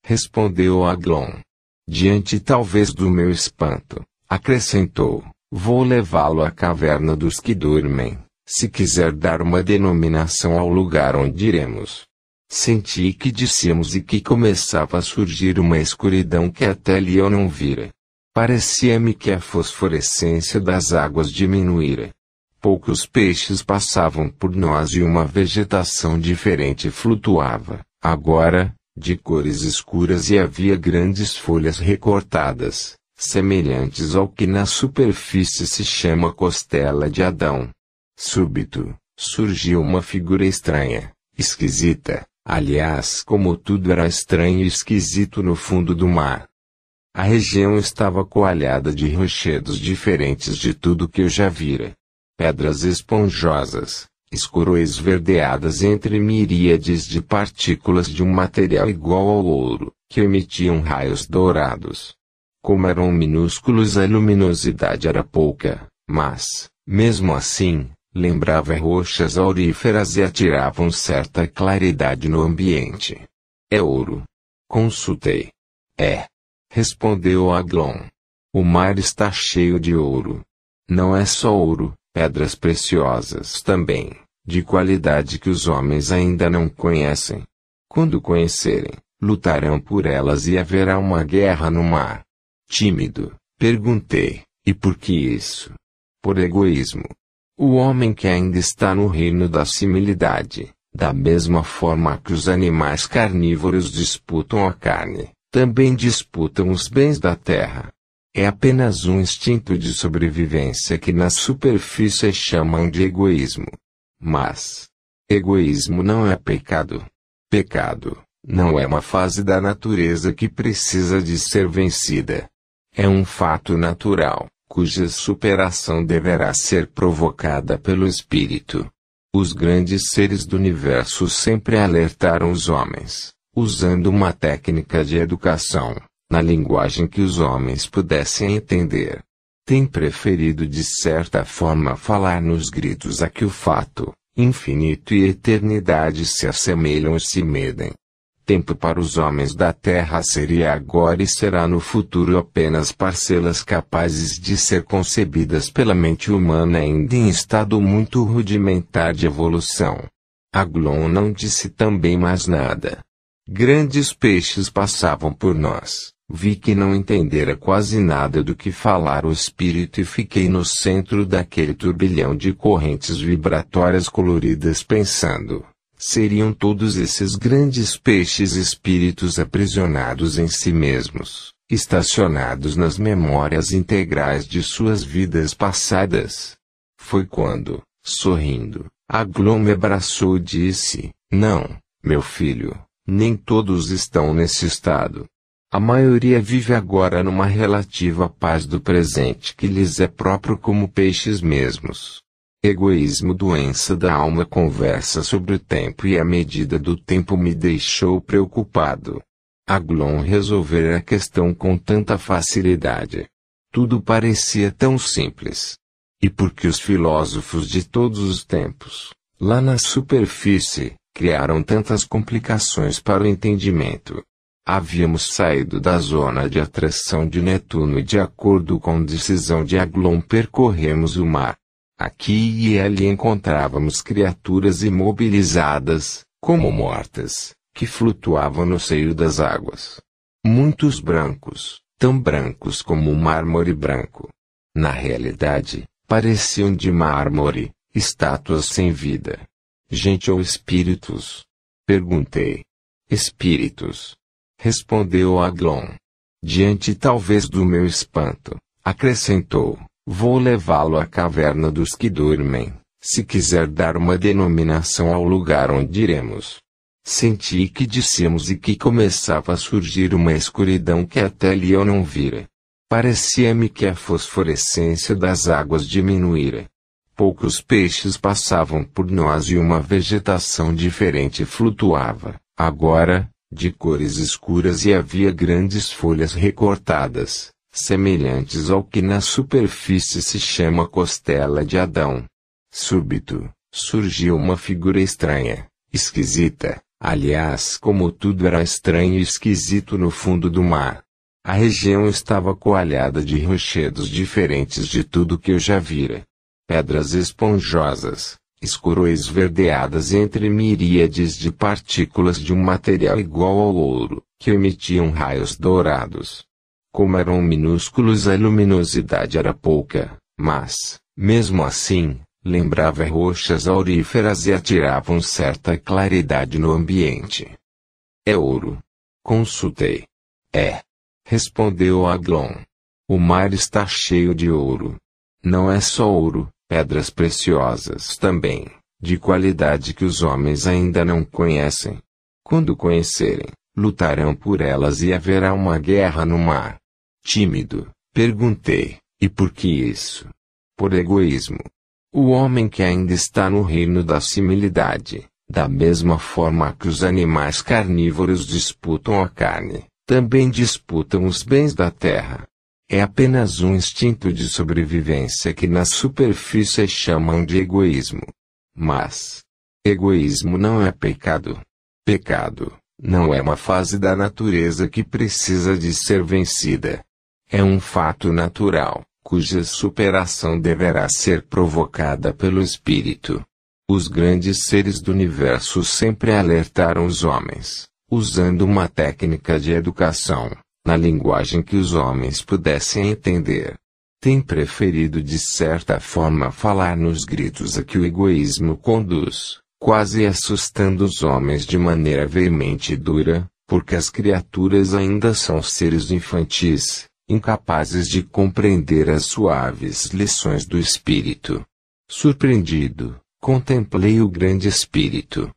Speaker 1: respondeu Aglon. Diante talvez do meu espanto, acrescentou, vou levá-lo à caverna dos que dormem, se quiser dar uma denominação ao lugar onde iremos. Senti que dissemos e que começava a surgir uma escuridão que até ali eu não vira. Parecia-me que a fosforescência das águas diminuíra. Poucos peixes passavam por nós e uma vegetação diferente flutuava. Agora, de cores escuras e havia grandes folhas recortadas, semelhantes ao que na superfície se chama costela de Adão. Súbito, surgiu uma figura estranha, esquisita, aliás, como tudo era estranho e esquisito no fundo do mar. A região estava coalhada de rochedos diferentes de tudo que eu já vira. Pedras esponjosas, escuro esverdeadas entre miríades de partículas de um material igual ao ouro, que emitiam raios dourados. Como eram minúsculos a luminosidade era pouca, mas, mesmo assim, lembrava rochas auríferas e atiravam certa claridade no ambiente. É ouro. Consultei. É. Respondeu Aglon. O mar está cheio de ouro. Não é só ouro, pedras preciosas também, de qualidade que os homens ainda não conhecem. Quando conhecerem, lutarão por elas e haverá uma guerra no mar. Tímido, perguntei, e por que isso? Por egoísmo. O homem que ainda está no reino da similidade, da mesma forma que os animais carnívoros disputam a carne, também disputam os bens da terra. É apenas um instinto de sobrevivência que na superfície chamam de egoísmo. Mas, egoísmo não é pecado. Pecado, não é uma fase da natureza que precisa de ser vencida. É um fato natural, cuja superação deverá ser provocada pelo espírito. Os grandes seres do universo sempre alertaram os homens, usando uma técnica de educação, na linguagem que os homens pudessem entender. Tem preferido de certa forma falar nos gritos a que o fato, infinito e eternidade se assemelham e se medem. tempo para os homens da terra seria agora e será no futuro apenas parcelas capazes de ser concebidas pela mente humana ainda em estado muito rudimentar de evolução. Aglon não disse também mais nada. Grandes peixes passavam por nós. Vi que não entendera quase nada do que falara o espírito e fiquei no centro daquele turbilhão de correntes vibratórias coloridas pensando, seriam todos esses grandes peixes espíritos aprisionados em si mesmos, estacionados nas memórias integrais de suas vidas passadas. Foi quando, sorrindo, Aglon me abraçou e disse: Não, meu filho, nem todos estão nesse estado. A maioria vive agora numa relativa paz do presente que lhes é próprio como peixes mesmos. Egoísmo doença da alma conversa sobre o tempo e a medida do tempo me deixou preocupado. Aglon resolver a questão com tanta facilidade. Tudo parecia tão simples. E porque os filósofos de todos os tempos, lá na superfície, criaram tantas complicações para o entendimento. Havíamos saído da zona de atração de Netuno e de acordo com decisão de Aglon percorremos o mar. Aqui e ali encontrávamos criaturas imobilizadas, como mortas, que flutuavam no seio das águas. Muitos brancos, tão brancos como mármore branco. Na realidade, pareciam de mármore, estátuas sem vida. Gente ou espíritos? Perguntei. Espíritos. Respondeu Aglon. Diante talvez do meu espanto, acrescentou. Vou levá-lo à caverna dos que dormem, se quiser dar uma denominação ao lugar onde iremos. Senti que dissemos e que começava a surgir uma escuridão que até ali eu não vira. Parecia-me que a fosforescência das águas diminuíra. Poucos peixes passavam por nós e uma vegetação diferente flutuava, agora, de cores escuras e havia grandes folhas recortadas, semelhantes ao que na superfície se chama costela de Adão. Súbito, surgiu uma figura estranha, esquisita, aliás, como tudo era estranho e esquisito no fundo do mar. A região estava coalhada de rochedos diferentes de tudo que eu já vira. Pedras esponjosas, escuro esverdeadas entre miríades de partículas de um material igual ao ouro, que emitiam raios dourados. Como eram minúsculos a luminosidade era pouca, mas, mesmo assim, lembrava rochas auríferas e atiravam certa claridade no ambiente. É ouro. Consultei. É. Respondeu Aglon. O mar está cheio de ouro. Não é só ouro, pedras preciosas também, de qualidade que os homens ainda não conhecem. Quando conhecerem, lutarão por elas e haverá uma guerra no mar. Tímido, perguntei, e por que isso? Por egoísmo. O homem que ainda está no reino da similidade, da mesma forma que os animais carnívoros disputam a carne, também disputam os bens da terra. É apenas um instinto de sobrevivência que na superfície chamam de egoísmo. Mas, egoísmo não é pecado. Pecado, não é uma fase da natureza que precisa de ser vencida. É um fato natural, cuja superação deverá ser provocada pelo espírito. Os grandes seres do universo sempre alertaram os homens, usando uma técnica de educação, na linguagem que os homens pudessem entender. Tem preferido de certa forma falar nos gritos a que o egoísmo conduz, quase assustando os homens de maneira veemente e dura, porque as criaturas ainda são seres infantis, incapazes de compreender as suaves lições do espírito. Surpreendido, contemplei o grande espírito.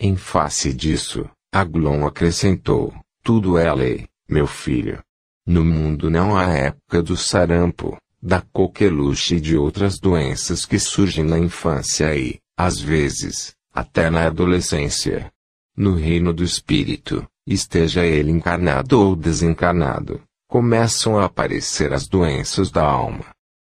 Speaker 1: Em face disso, Aglon acrescentou: tudo é lei, meu filho. No mundo não há época do sarampo, da coqueluche e de outras doenças que surgem na infância e, às vezes, até na adolescência. No reino do espírito, esteja ele encarnado ou desencarnado, começam a aparecer as doenças da alma.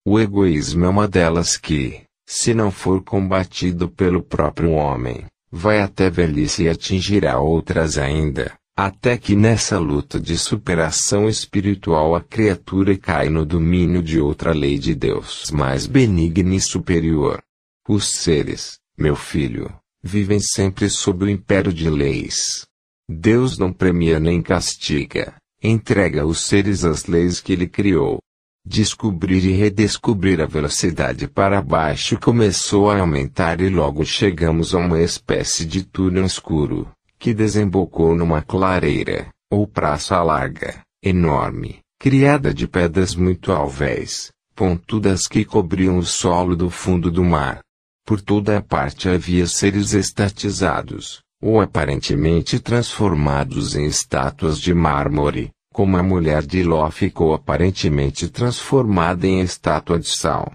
Speaker 1: O egoísmo é uma delas que, se não for combatido pelo próprio homem, vai até velhice e atingirá outras ainda, Até que nessa luta de superação espiritual a criatura cai no domínio de outra lei de Deus mais benigna e superior. Os seres, meu filho, vivem sempre sob o império de leis. Deus não premia nem castiga, entrega aos seres as leis que ele criou. Descobrir e redescobrir a velocidade para baixo começou a aumentar e logo chegamos a uma espécie de túnel escuro, que desembocou numa clareira, ou praça larga, enorme, criada de pedras muito alvéis, pontudas que cobriam o solo do fundo do mar. Por toda a parte havia seres estatizados, ou aparentemente transformados em estátuas de mármore, como a mulher de Ló ficou aparentemente transformada em estátua de sal.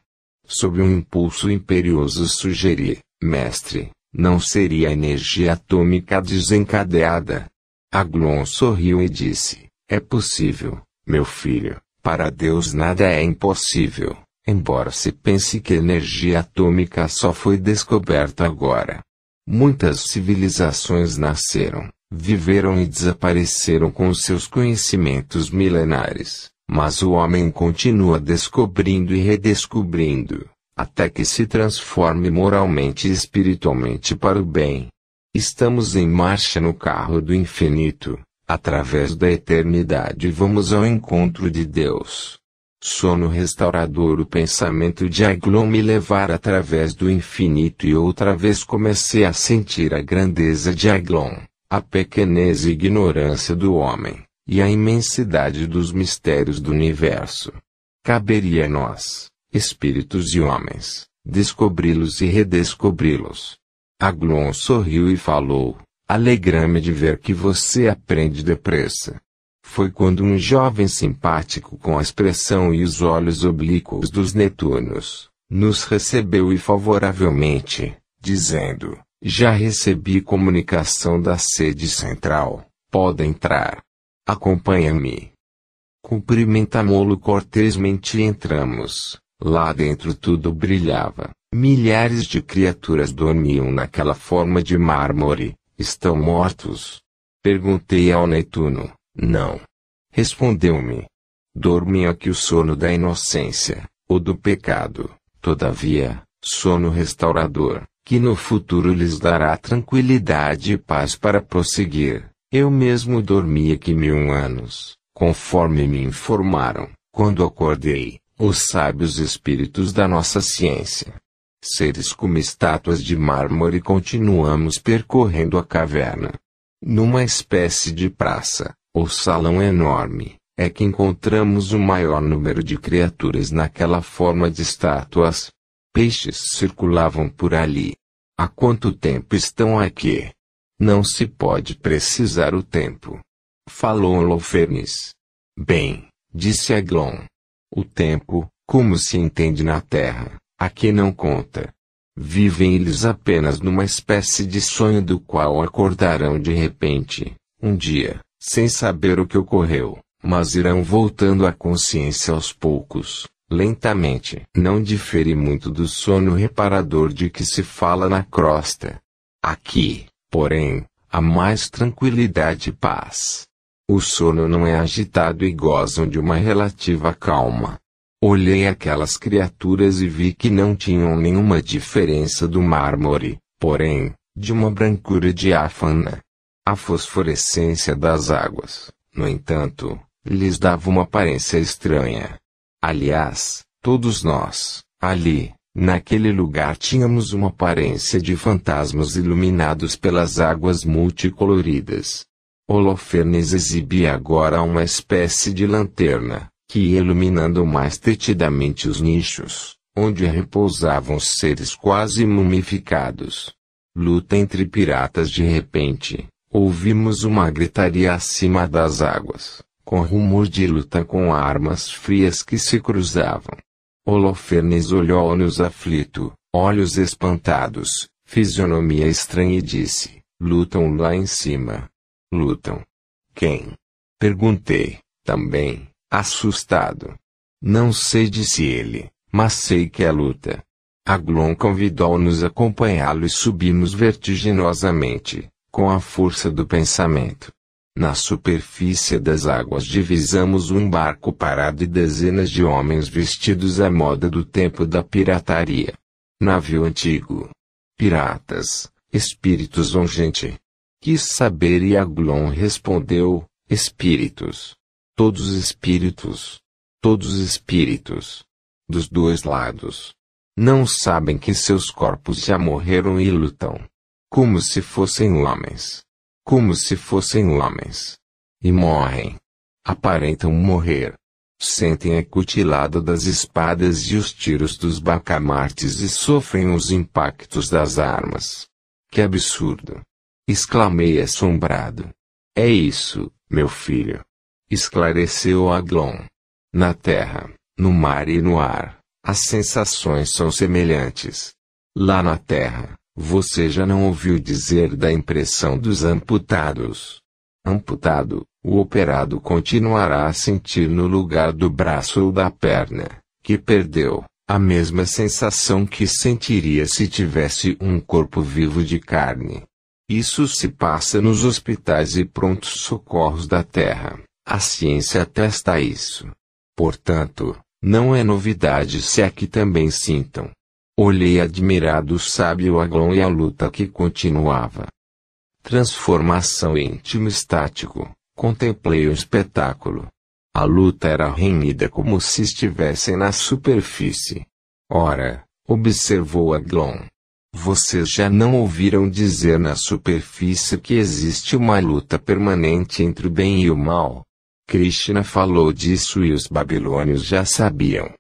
Speaker 1: Sob um impulso imperioso sugeri, mestre, não seria a energia atômica desencadeada? Aglon sorriu e disse, é possível, meu filho, para Deus nada é impossível, embora se pense que a energia atômica só foi descoberta agora. Muitas civilizações nasceram, viveram e desapareceram com seus conhecimentos milenares, mas o homem continua descobrindo e redescobrindo, até que se transforme moralmente e espiritualmente para o bem. Estamos em marcha no carro do infinito, através da eternidade vamos ao encontro de Deus. Sono restaurador o pensamento de Aglon me levar através do infinito e outra vez comecei a sentir a grandeza de Aglon a pequenez e ignorância do homem, e a imensidade dos mistérios do universo. Caberia a nós, espíritos e homens, descobri-los e redescobri-los. Aglon sorriu e falou: Alegra-me de ver que você aprende depressa. Foi quando um jovem simpático com a expressão e os olhos oblíquos dos Netunos, nos recebeu e favoravelmente, dizendo: já recebi comunicação da sede central. Pode entrar. Acompanha-me. Cumprimentamo-lo cortesmente e entramos. Lá dentro tudo brilhava. Milhares de criaturas dormiam naquela forma de mármore. Estão mortos? Perguntei ao Netuno. Não. Respondeu-me. Dormiam aqui o sono da inocência, ou do pecado. Todavia, sono restaurador que no futuro lhes dará tranquilidade e paz para prosseguir. Eu mesmo dormi aqui mil anos, conforme me informaram, quando acordei, os sábios espíritos da nossa ciência. Seres como estátuas de mármore continuamos percorrendo a caverna. Numa espécie de praça, ou salão enorme, é que encontramos o maior número de criaturas naquela forma de estátuas, Peixes circulavam por ali. Há quanto tempo estão aqui? Não se pode precisar o tempo. Falou Holofernes. Bem, disse Aglon. O tempo, como se entende na Terra, aqui não conta. Vivem eles apenas numa espécie de sonho do qual acordarão de repente, um dia, sem saber o que ocorreu, mas irão voltando à consciência aos poucos, lentamente. Não difere muito do sono reparador de que se fala na crosta. Aqui, porém, há mais tranquilidade e paz. O sono não é agitado e gozam de uma relativa calma. Olhei aquelas criaturas e vi que não tinham nenhuma diferença do mármore, porém, de uma brancura diáfana. A fosforescência das águas, no entanto, lhes dava uma aparência estranha. Aliás, todos nós, ali, naquele lugar tínhamos uma aparência de fantasmas iluminados pelas águas multicoloridas. Holofernes exibia agora uma espécie de lanterna, que ia iluminando mais detidamente os nichos, onde repousavam seres quase mumificados. Luta entre piratas de repente, ouvimos uma gritaria acima das águas com rumor de luta com armas frias que se cruzavam. Holofernes olhou-nos aflito, olhos espantados, fisionomia estranha e disse: Lutam lá em cima. Lutam. Quem? Perguntei, também, assustado. Não sei, disse ele, mas sei que é luta. Aglon convidou-nos a acompanhá-lo e subimos vertiginosamente, com a força do pensamento. Na superfície das águas divisamos um barco parado e dezenas de homens vestidos à moda do tempo da pirataria. Navio antigo. Piratas, espíritos ou gente. Quis saber e Aglon respondeu, espíritos. Todos espíritos. Todos espíritos. Dos dois lados. Não sabem que seus corpos já morreram e lutam. Como se fossem homens como se fossem homens. E morrem. Aparentam morrer. Sentem a cutilada das espadas e os tiros dos bacamartes e sofrem os impactos das armas. Que absurdo! Exclamei assombrado. É isso, meu filho. Esclareceu Aglon. Na terra, no mar e no ar, as sensações são semelhantes. Lá na terra, você já não ouviu dizer da impressão dos amputados? Amputado, o operado continuará a sentir no lugar do braço ou da perna, que perdeu, a mesma sensação que sentiria se tivesse um corpo vivo de carne. Isso se passa nos hospitais e prontos socorros da Terra. A ciência atesta isso. Portanto, não é novidade se aqui também sintam. Olhei admirado o sábio Aglon e a luta que continuava. Transformação íntimo estático. Contemplei o espetáculo. A luta era renhida como se estivessem na superfície. Ora, observou Aglon. Vocês já não ouviram dizer na superfície que existe uma luta permanente entre o bem e o mal? Krishna falou disso e os babilônios já sabiam.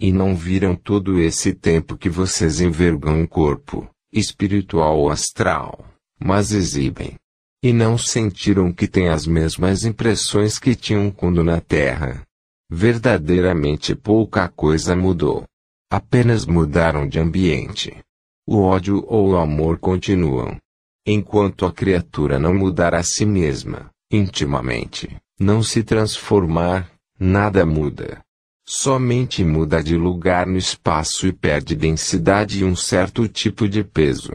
Speaker 1: E não viram todo esse tempo que vocês envergam um corpo, espiritual ou astral, mas exibem. E não sentiram que têm as mesmas impressões que tinham quando na Terra. Verdadeiramente pouca coisa mudou. Apenas mudaram de ambiente. O ódio ou o amor continuam. Enquanto a criatura não mudar a si mesma, intimamente, não se transformar, nada muda. Somente muda de lugar no espaço e perde densidade e um certo tipo de peso.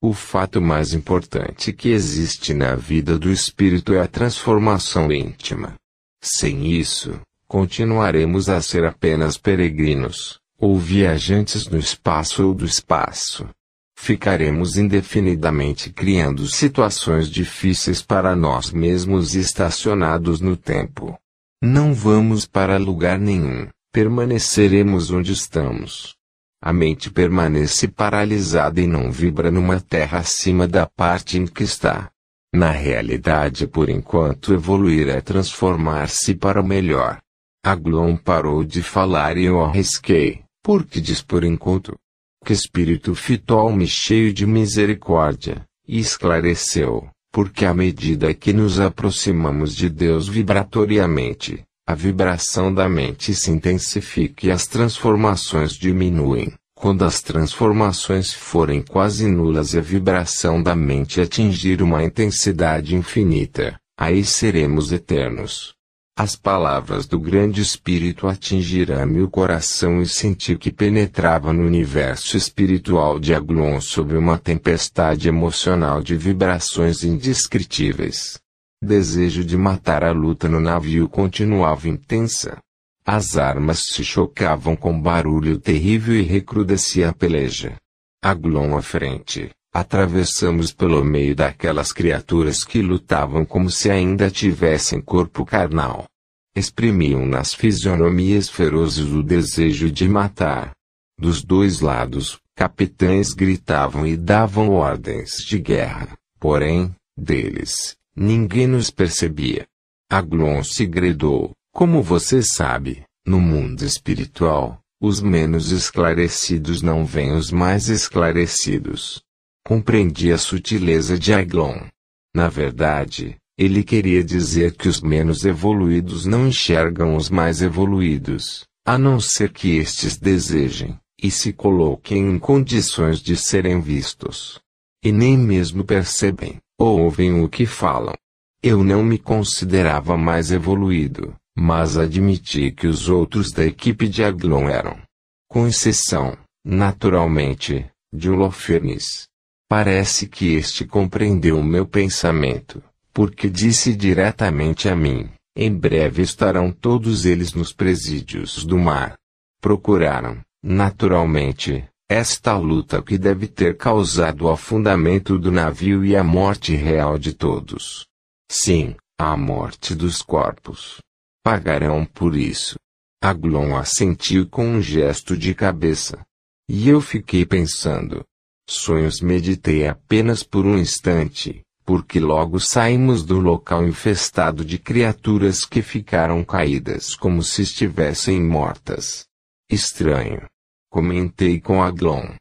Speaker 1: O fato mais importante que existe na vida do espírito é a transformação íntima. Sem isso, continuaremos a ser apenas peregrinos, ou viajantes no espaço ou do espaço. Ficaremos indefinidamente criando situações difíceis para nós mesmos e estacionados no tempo. Não vamos para lugar nenhum permaneceremos onde estamos. A mente permanece paralisada e não vibra numa terra acima da parte em que está. Na realidade, por enquanto, evoluir é transformar-se para o melhor. Aglon parou de falar e eu arrisquei, porque diz por enquanto. Que espírito fitou-me cheio de misericórdia, e esclareceu, porque à medida que nos aproximamos de Deus vibratoriamente, a vibração da mente se intensifica e as transformações diminuem. Quando as transformações forem quase nulas e a vibração da mente atingir uma intensidade infinita, aí seremos eternos. As palavras do grande Espírito atingiram-me o coração e senti que penetrava no universo espiritual de Aglon sob uma tempestade emocional de vibrações indescritíveis. Desejo de matar a luta no navio continuava intensa. As armas se chocavam com barulho terrível e recrudescia a peleja. Aglon à frente, atravessamos pelo meio daquelas criaturas que lutavam como se ainda tivessem corpo carnal. Exprimiam nas fisionomias ferozes o desejo de matar. Dos dois lados, capitães gritavam e davam ordens de guerra. Porém, deles, Ninguém nos percebia. Aglon segredou, como você sabe, no mundo espiritual, os menos esclarecidos não veem os mais esclarecidos. Compreendi a sutileza de Aglon. Na verdade, ele queria dizer que os menos evoluídos não enxergam os mais evoluídos, a não ser que estes desejem, e se coloquem em condições de serem vistos. E nem mesmo percebem ouvem o que falam. Eu não me considerava mais evoluído, mas admiti que os outros da equipe de Aglon eram. Com exceção, naturalmente, de Holofernes. Parece que este compreendeu o meu pensamento, porque disse diretamente a mim: em breve estarão todos eles nos presídios do mar. Procuraram, naturalmente, esta luta que deve ter causado o afundamento do navio e a morte real de todos. Sim, a morte dos corpos. Pagarão por isso. Aglon assentiu com um gesto de cabeça. E eu fiquei pensando. Sonhos meditei apenas por um instante, porque logo saímos do local infestado de criaturas que ficaram caídas como se estivessem mortas. Estranho. Comentei com Aglon.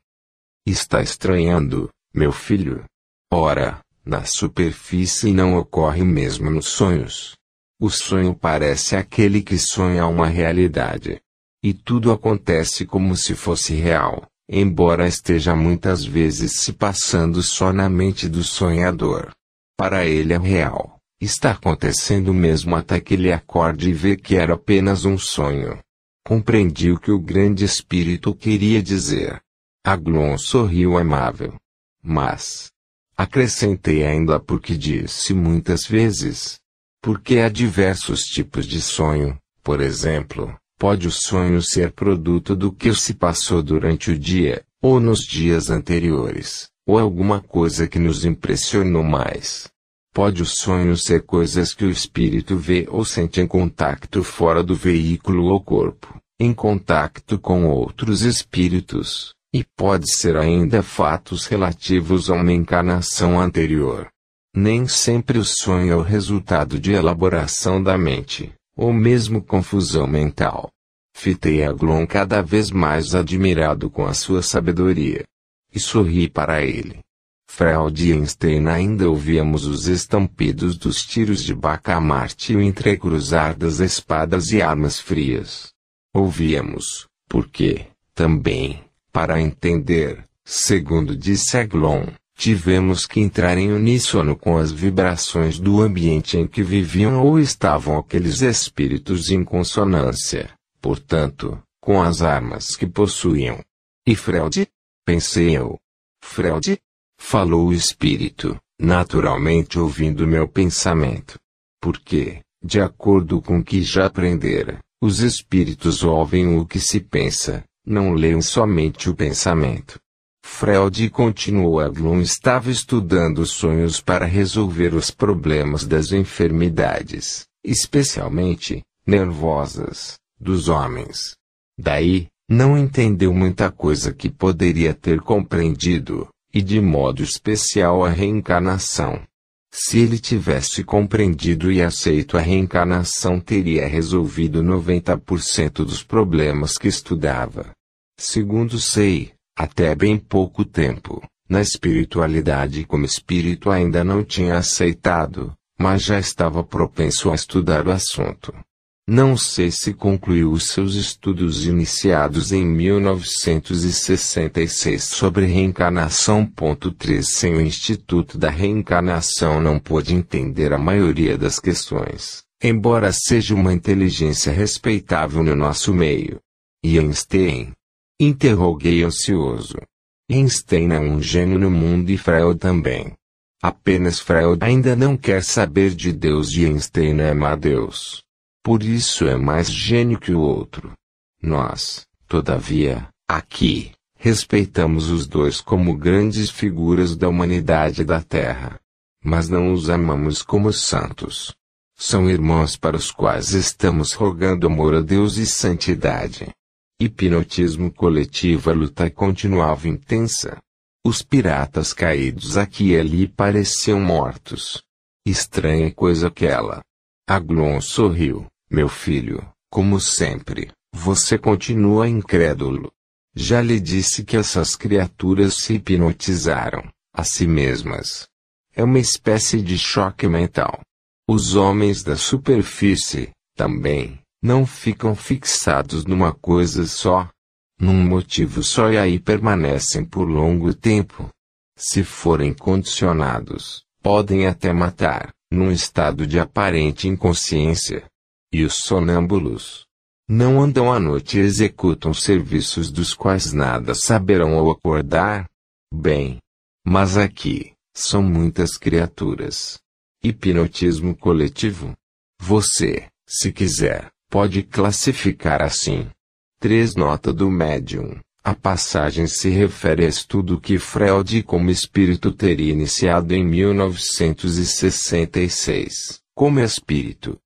Speaker 1: Está estranhando, meu filho? Ora, na superfície não ocorre mesmo nos sonhos. O sonho parece aquele que sonha uma realidade. E tudo acontece como se fosse real, embora esteja muitas vezes se passando só na mente do sonhador. Para ele é real. Está acontecendo mesmo até que ele acorde e vê que era apenas um sonho. Compreendi o que o grande espírito queria dizer. Aglon sorriu amável. Mas, acrescentei ainda porque disse muitas vezes, porque há diversos tipos de sonho, por exemplo, pode o sonho ser produto do que se passou durante o dia, ou nos dias anteriores, ou alguma coisa que nos impressionou mais. Pode o sonho ser coisas que o espírito vê ou sente em contato fora do veículo ou corpo, em contato com outros espíritos, e pode ser ainda fatos relativos a uma encarnação anterior. Nem sempre o sonho é o resultado de elaboração da mente, ou mesmo confusão mental. Fitei Aglon cada vez mais admirado com a sua sabedoria. E sorri para ele. Freud e Einstein ainda ouvíamos os estampidos dos tiros de bacamarte e o entrecruzar das espadas e armas frias. Ouvíamos, porque, também, para entender, segundo disse Aglon, Tivemos que entrar em uníssono com as vibrações do ambiente em que viviam ou estavam aqueles espíritos em consonância, portanto, com as armas que possuíam. E Freud? Pensei eu. Freud? Falou o espírito, naturalmente ouvindo meu pensamento. Porque, de acordo com o que já aprendera, os espíritos ouvem o que se pensa, não leem somente o pensamento. Freud continuou Aglon estava estudando sonhos para resolver os problemas das enfermidades, especialmente, nervosas, dos homens. Daí, não entendeu muita coisa que poderia ter compreendido, e de modo especial a reencarnação. Se ele tivesse compreendido e aceito a reencarnação, teria resolvido 90% dos problemas que estudava. Segundo sei, até bem pouco tempo, na espiritualidade como espírito ainda não tinha aceitado, mas já estava propenso a estudar o assunto. Não sei se concluiu os seus estudos iniciados em 1966 sobre reencarnação. 3 Sem o Instituto da Reencarnação não pôde entender a maioria das questões, embora seja uma inteligência respeitável no nosso meio. Einstein, Interroguei ansioso. Einstein é um gênio no mundo e Freud também. Apenas Freud ainda não quer saber de Deus e Einstein ama Deus. Por isso é mais gênio que o outro. Nós, todavia, aqui, respeitamos os dois como grandes figuras da humanidade da Terra. Mas não os amamos como santos. São irmãos para os quais estamos rogando amor a Deus e santidade. Hipnotismo coletivo A luta continuava intensa. Os piratas caídos aqui e ali pareciam mortos. Estranha coisa aquela. Aglon sorriu. Meu filho, como sempre, você continua incrédulo. Já lhe disse que essas criaturas se hipnotizaram, a si mesmas. É uma espécie de choque mental. Os homens da superfície, também, não ficam fixados numa coisa só, num motivo só e aí permanecem por longo tempo. Se forem condicionados, podem até matar, num estado de aparente inconsciência. E os sonâmbulos não andam à noite e executam serviços dos quais nada saberão ao acordar? Bem, mas aqui, são muitas criaturas. Hipnotismo coletivo. Você, se quiser, pode classificar assim. 3. Nota do médium. A passagem se refere a estudo que Freud como espírito teria iniciado em 1966. Como espírito,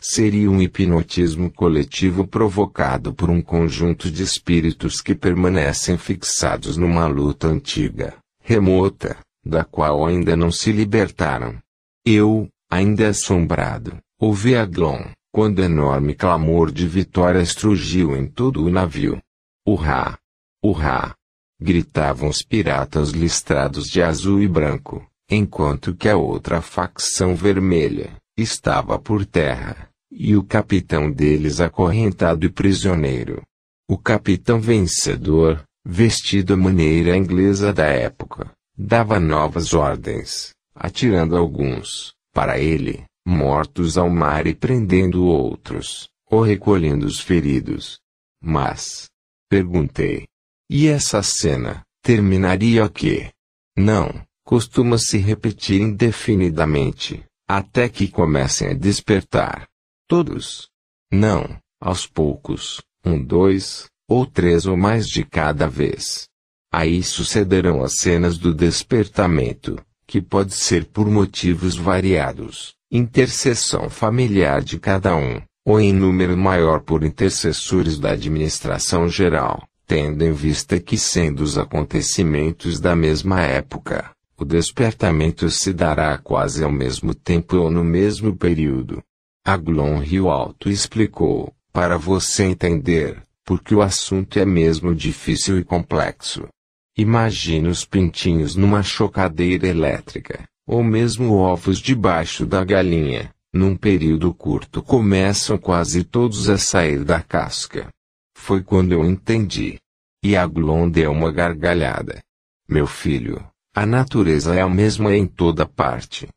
Speaker 1: seria um hipnotismo coletivo provocado por um conjunto de espíritos que permanecem fixados numa luta antiga, remota, da qual ainda não se libertaram. Eu, ainda assombrado, ouvi a Glon, quando enorme clamor de vitória estrugiu em todo o navio. Urrá! Urrá! Gritavam os piratas listrados de azul e branco, enquanto que a outra facção vermelha estava por terra, e o capitão deles acorrentado e prisioneiro. O capitão vencedor, vestido à maneira inglesa da época, dava novas ordens, atirando alguns, para ele, mortos ao mar e prendendo outros, ou recolhendo os feridos. Mas, perguntei, e essa cena, terminaria o quê? Não, costuma se repetir indefinidamente, até que comecem a despertar. Todos. Não, aos poucos, um, dois, ou três ou mais de cada vez. Aí sucederão as cenas do despertamento, que pode ser por motivos variados, intercessão familiar de cada um, ou em número maior por intercessores da administração geral tendo em vista que sendo os acontecimentos da mesma época, o despertamento se dará quase ao mesmo tempo ou no mesmo período. Aglon Rio Alto explicou, para você entender, porque o assunto é mesmo difícil e complexo. Imagine os pintinhos numa chocadeira elétrica, ou mesmo ovos debaixo da galinha. Num período curto começam quase todos a sair da casca. Foi quando eu entendi. E Aglon deu uma gargalhada. Meu filho, a natureza é a mesma em toda parte.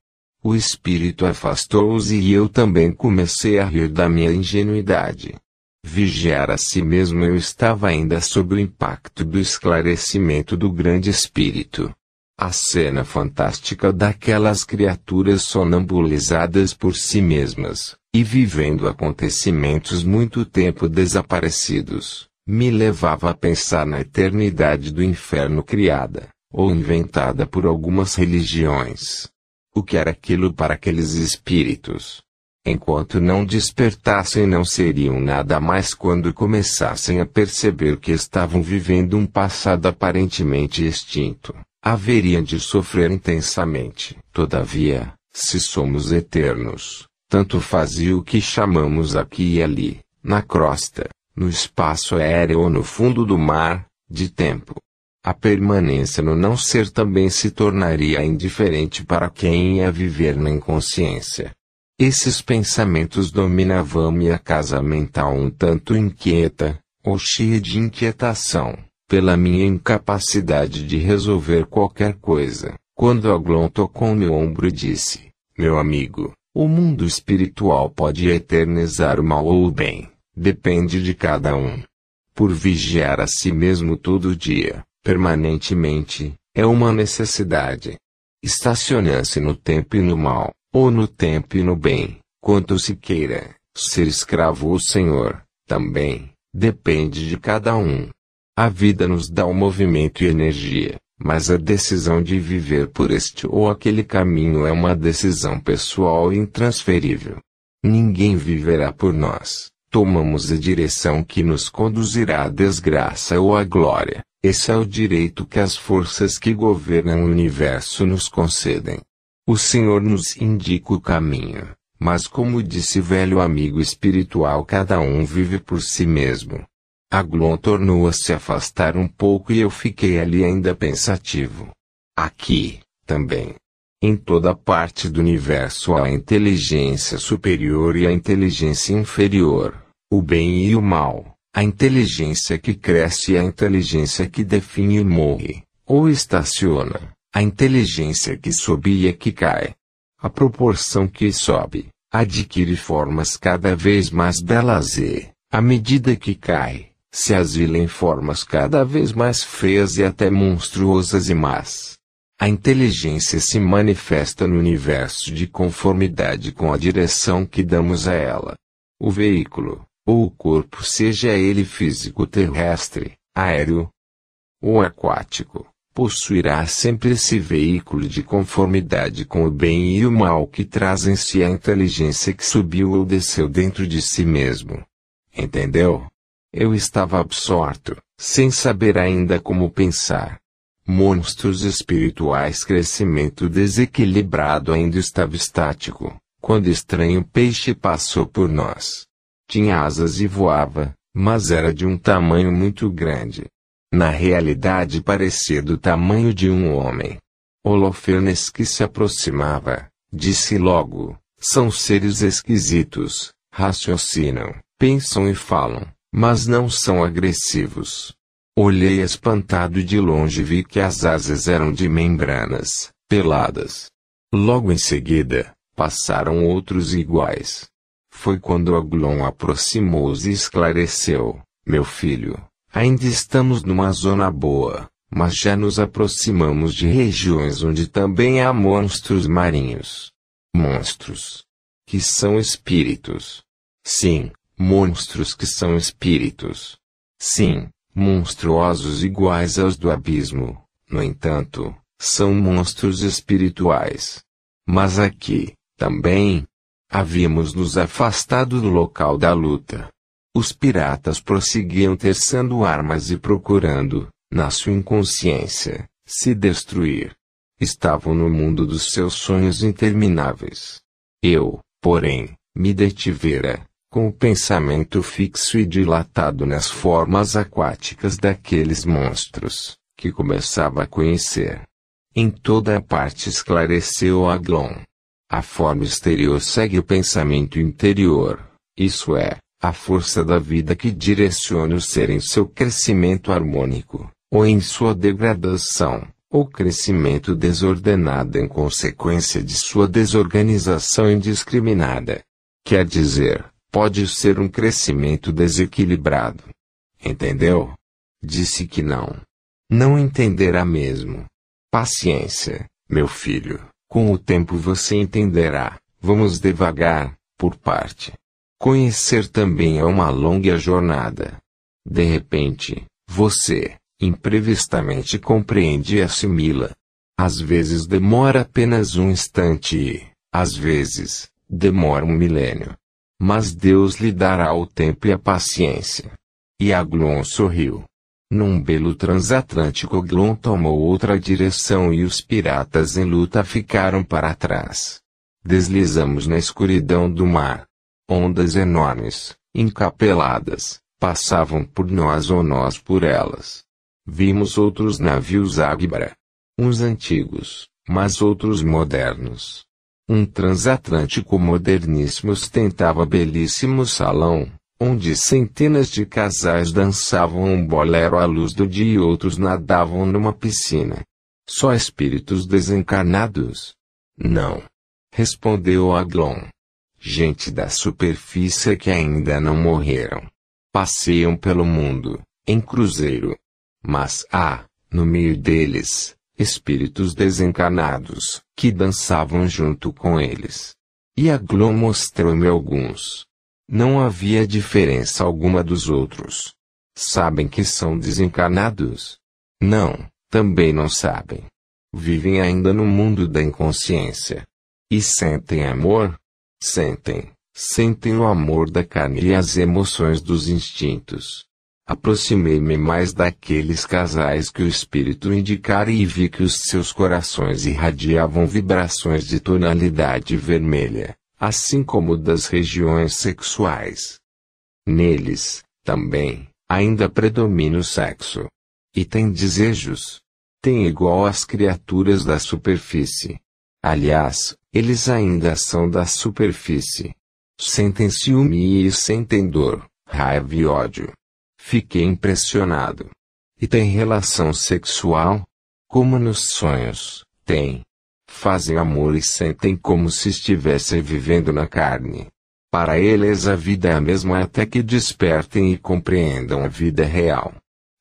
Speaker 1: O espírito afastou-os e eu também comecei a rir da minha ingenuidade. Vigiar a si mesmo eu estava ainda sob o impacto do esclarecimento do grande espírito. A cena fantástica daquelas criaturas sonambulizadas por si mesmas, e vivendo acontecimentos muito tempo desaparecidos, me levava a pensar na eternidade do inferno criada, ou inventada por algumas religiões. O que era aquilo para aqueles espíritos? Enquanto não despertassem, não seriam nada mais quando começassem a perceber que estavam vivendo um passado aparentemente extinto. Haveriam de sofrer intensamente. Todavia, se somos eternos, tanto fazia o que chamamos aqui e ali, na crosta, no espaço aéreo ou no fundo do mar, de tempo. A permanência no não ser também se tornaria indiferente para quem ia viver na inconsciência. Esses pensamentos dominavam minha casa mental um tanto inquieta, ou cheia de inquietação, pela minha incapacidade de resolver qualquer coisa, quando Aglon tocou meu ombro e disse, meu amigo, o mundo espiritual pode eternizar o mal ou o bem, depende de cada um. Por vigiar a si mesmo todo dia, permanentemente, é uma necessidade. Estacionar-se no tempo e no mal, ou no tempo e no bem, quanto se queira, ser escravo ou senhor, também, depende de cada um. A vida nos dá o um movimento e energia, mas a decisão de viver por este ou aquele caminho é uma decisão pessoal e intransferível. Ninguém viverá por nós. Tomamos a direção que nos conduzirá à desgraça ou à glória. Esse é o direito que as forças que governam o universo nos concedem. O Senhor nos indica o caminho, mas como disse velho amigo espiritual, cada um vive por si mesmo. Aglon tornou a se afastar um pouco e eu fiquei ali ainda pensativo. Aqui, também. Em toda parte do universo há a inteligência superior e a inteligência inferior, o bem e o mal, a inteligência que cresce e a inteligência que define e morre, ou estaciona, a inteligência que sobe e a que cai. A proporção que sobe, adquire formas cada vez mais belas e, à medida que cai, se asila em formas cada vez mais feias e até monstruosas e más. A inteligência se manifesta no universo de conformidade com a direção que damos a ela. O veículo, ou o corpo, seja ele físico terrestre, aéreo ou aquático, possuirá sempre esse veículo de conformidade com o bem e o mal que traz em si a inteligência que subiu ou desceu dentro de si mesmo. Entendeu? Eu estava absorto, sem saber ainda como pensar. Monstros espirituais crescimento desequilibrado ainda estava estático, quando estranho peixe passou por nós. Tinha asas e voava, mas era de um tamanho muito grande. Na realidade parecia do tamanho de um homem. Holofernes que se aproximava, disse logo, são seres esquisitos, raciocinam, pensam e falam, mas não são agressivos. Olhei espantado de longe e vi que as asas eram de membranas, peladas. Logo em seguida, passaram outros iguais. Foi quando Aglon aproximou-se e esclareceu: Meu filho, ainda estamos numa zona boa, mas já nos aproximamos de regiões onde também há monstros marinhos. Monstros. Que são espíritos. Sim, monstros que são espíritos. Sim, monstruosos iguais aos do abismo. No entanto, são monstros espirituais. Mas aqui, também, Havíamos nos afastado do local da luta. Os piratas prosseguiam tecendo armas e procurando, na sua inconsciência, se destruir. Estavam no mundo dos seus sonhos intermináveis. Eu, porém, me detivera, com o pensamento fixo e dilatado nas formas aquáticas daqueles monstros, que começava a conhecer. Em toda a parte esclareceu Aglon. A forma exterior segue o pensamento interior, isso é, a força da vida que direciona o ser em seu crescimento harmônico, ou em sua degradação, ou crescimento desordenado em consequência de sua desorganização indiscriminada. Quer dizer, pode ser um crescimento desequilibrado. Entendeu? Disse que não. Não entenderá mesmo. Paciência, meu filho. Com o tempo você entenderá. Vamos devagar, por parte. Conhecer também é uma longa jornada. De repente, você, imprevistamente compreende e assimila. Às vezes demora apenas um instante e, às vezes, demora um milênio. Mas Deus lhe dará o tempo e a paciência. E Aglon sorriu. Num belo transatlântico Glon tomou outra direção e os piratas em luta ficaram para trás. Deslizamos na escuridão do mar. Ondas enormes, encapeladas, passavam por nós ou nós por elas. Vimos outros navios Agbara. Uns antigos, mas outros modernos. Um transatlântico moderníssimo ostentava belíssimo salão, onde centenas de casais dançavam um bolero à luz do dia e outros nadavam numa piscina. Só espíritos desencarnados? Não. Respondeu Aglon. Gente da superfície que ainda não morreram. Passeiam pelo mundo, em cruzeiro. Mas há, no meio deles, espíritos desencarnados, que dançavam junto com eles. E Aglon mostrou-me alguns. Não havia diferença alguma dos outros. Sabem que são desencarnados? Não, também não sabem. Vivem ainda no mundo da inconsciência. E sentem amor? Sentem. Sentem o amor da carne e as emoções dos instintos. Aproximei-me mais daqueles casais que o espírito indicara e vi que os seus corações irradiavam vibrações de tonalidade vermelha assim como das regiões sexuais. Neles, também, ainda predomina o sexo. E tem desejos. Tem igual às criaturas da superfície. Aliás, eles ainda são da superfície. Sentem ciúme e sentem dor, raiva e ódio. Fiquei impressionado. E tem relação sexual? Como nos sonhos, tem fazem amor e sentem como se estivessem vivendo na carne. Para eles a vida é a mesma até que despertem e compreendam a vida real.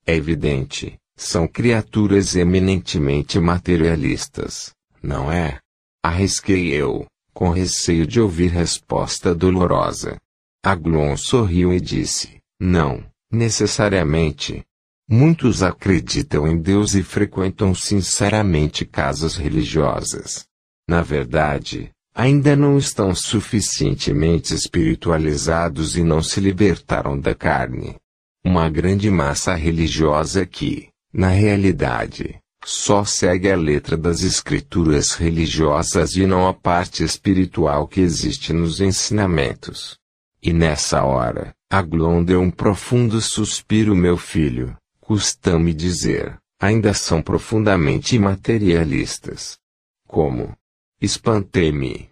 Speaker 1: É evidente, São criaturas eminentemente materialistas, não é? Arrisquei eu, com receio de ouvir resposta dolorosa. Aglon sorriu e disse: Não, necessariamente. Muitos acreditam em Deus e frequentam sinceramente casas religiosas. Na verdade, ainda não estão suficientemente espiritualizados e não se libertaram da carne. Uma grande massa religiosa que, na realidade, só segue a letra das escrituras religiosas e não a parte espiritual que existe nos ensinamentos. E nessa hora, Aglon deu um profundo suspiro meu filho, custa-me dizer, ainda são profundamente materialistas. Como? espantei-me.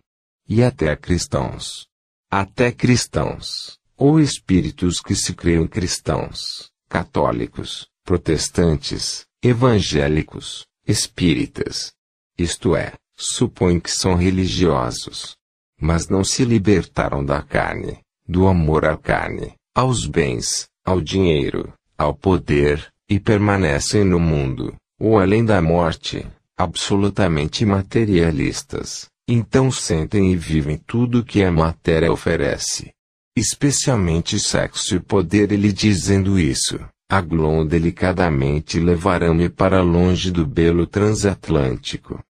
Speaker 1: E até cristãos. Até cristãos, ou espíritos que se criam cristãos, católicos, protestantes, evangélicos, espíritas. Isto é, supõem que são religiosos. Mas não se libertaram da carne, do amor à carne, aos bens, ao dinheiro, ao poder, e permanecem no mundo, ou além da morte, absolutamente materialistas, então sentem e vivem tudo que a matéria oferece. Especialmente sexo e poder. Ele dizendo isso, Aglon delicadamente levarão-me para longe do belo transatlântico.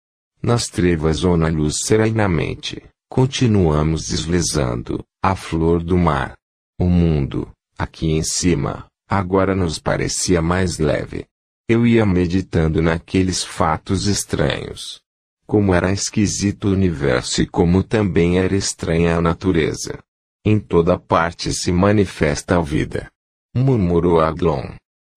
Speaker 1: Nas trevas ou na luz serenamente, continuamos deslizando, a flor do mar. O mundo, aqui em cima, agora nos parecia mais leve. Eu ia meditando naqueles fatos estranhos. Como era esquisito o universo e como também era estranha a natureza. Em toda parte se manifesta a vida. Murmurou Aglon.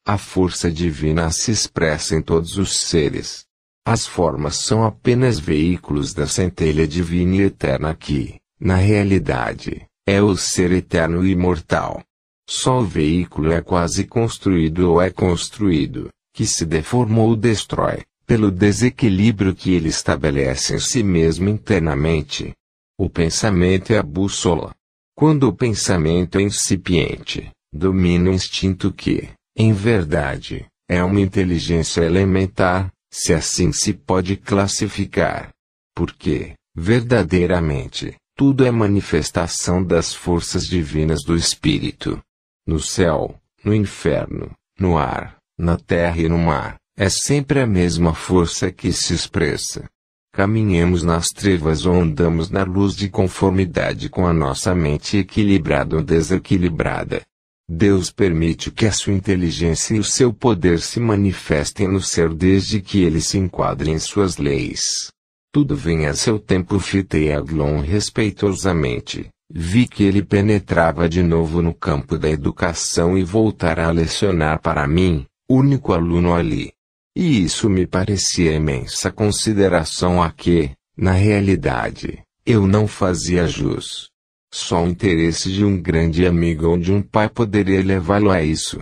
Speaker 1: A força divina se expressa em todos os seres. As formas são apenas veículos da centelha divina e eterna que, na realidade, é o ser eterno e imortal. Só o veículo é quase construído ou é construído que se deforma ou destrói, pelo desequilíbrio que ele estabelece em si mesmo internamente. O pensamento é a bússola. Quando o pensamento é incipiente, domina o instinto que, em verdade, é uma inteligência elementar, se assim se pode classificar. Porque, verdadeiramente, tudo é manifestação das forças divinas do espírito. No céu, no inferno, no ar, na terra e no mar, é sempre a mesma força que se expressa. Caminhemos nas trevas ou andamos na luz de conformidade com a nossa mente equilibrada ou desequilibrada. Deus permite que a sua inteligência e o seu poder se manifestem no ser desde que ele se enquadre em suas leis. Tudo vem a seu tempo fitei Aglon respeitosamente. Vi que ele penetrava de novo no campo da educação e voltara a lecionar para mim, único aluno ali. E isso me parecia imensa consideração a que, na realidade, eu não fazia jus. Só o interesse de um grande amigo ou de um pai poderia levá-lo a isso.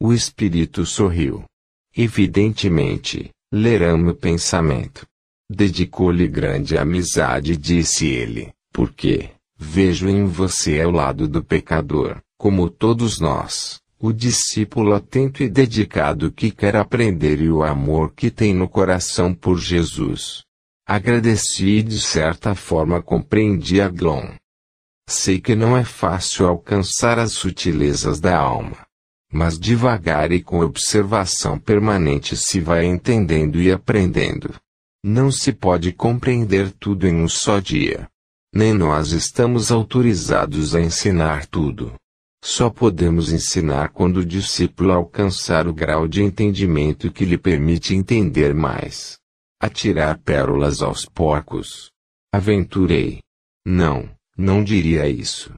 Speaker 1: O espírito sorriu. Evidentemente, lerão o pensamento. Dedicou-lhe grande amizade, disse ele, porque, vejo em você ao lado do pecador, como todos nós o discípulo atento e dedicado que quer aprender e o amor que tem no coração por Jesus. Agradeci e de certa forma compreendi a Glon. Sei que não é fácil alcançar as sutilezas da alma. Mas devagar e com observação permanente se vai entendendo e aprendendo. Não se pode compreender tudo em um só dia. Nem nós estamos autorizados a ensinar tudo. Só podemos ensinar quando o discípulo alcançar o grau de entendimento que lhe permite entender mais. Atirar pérolas aos porcos. Aventurei. Não, não diria isso.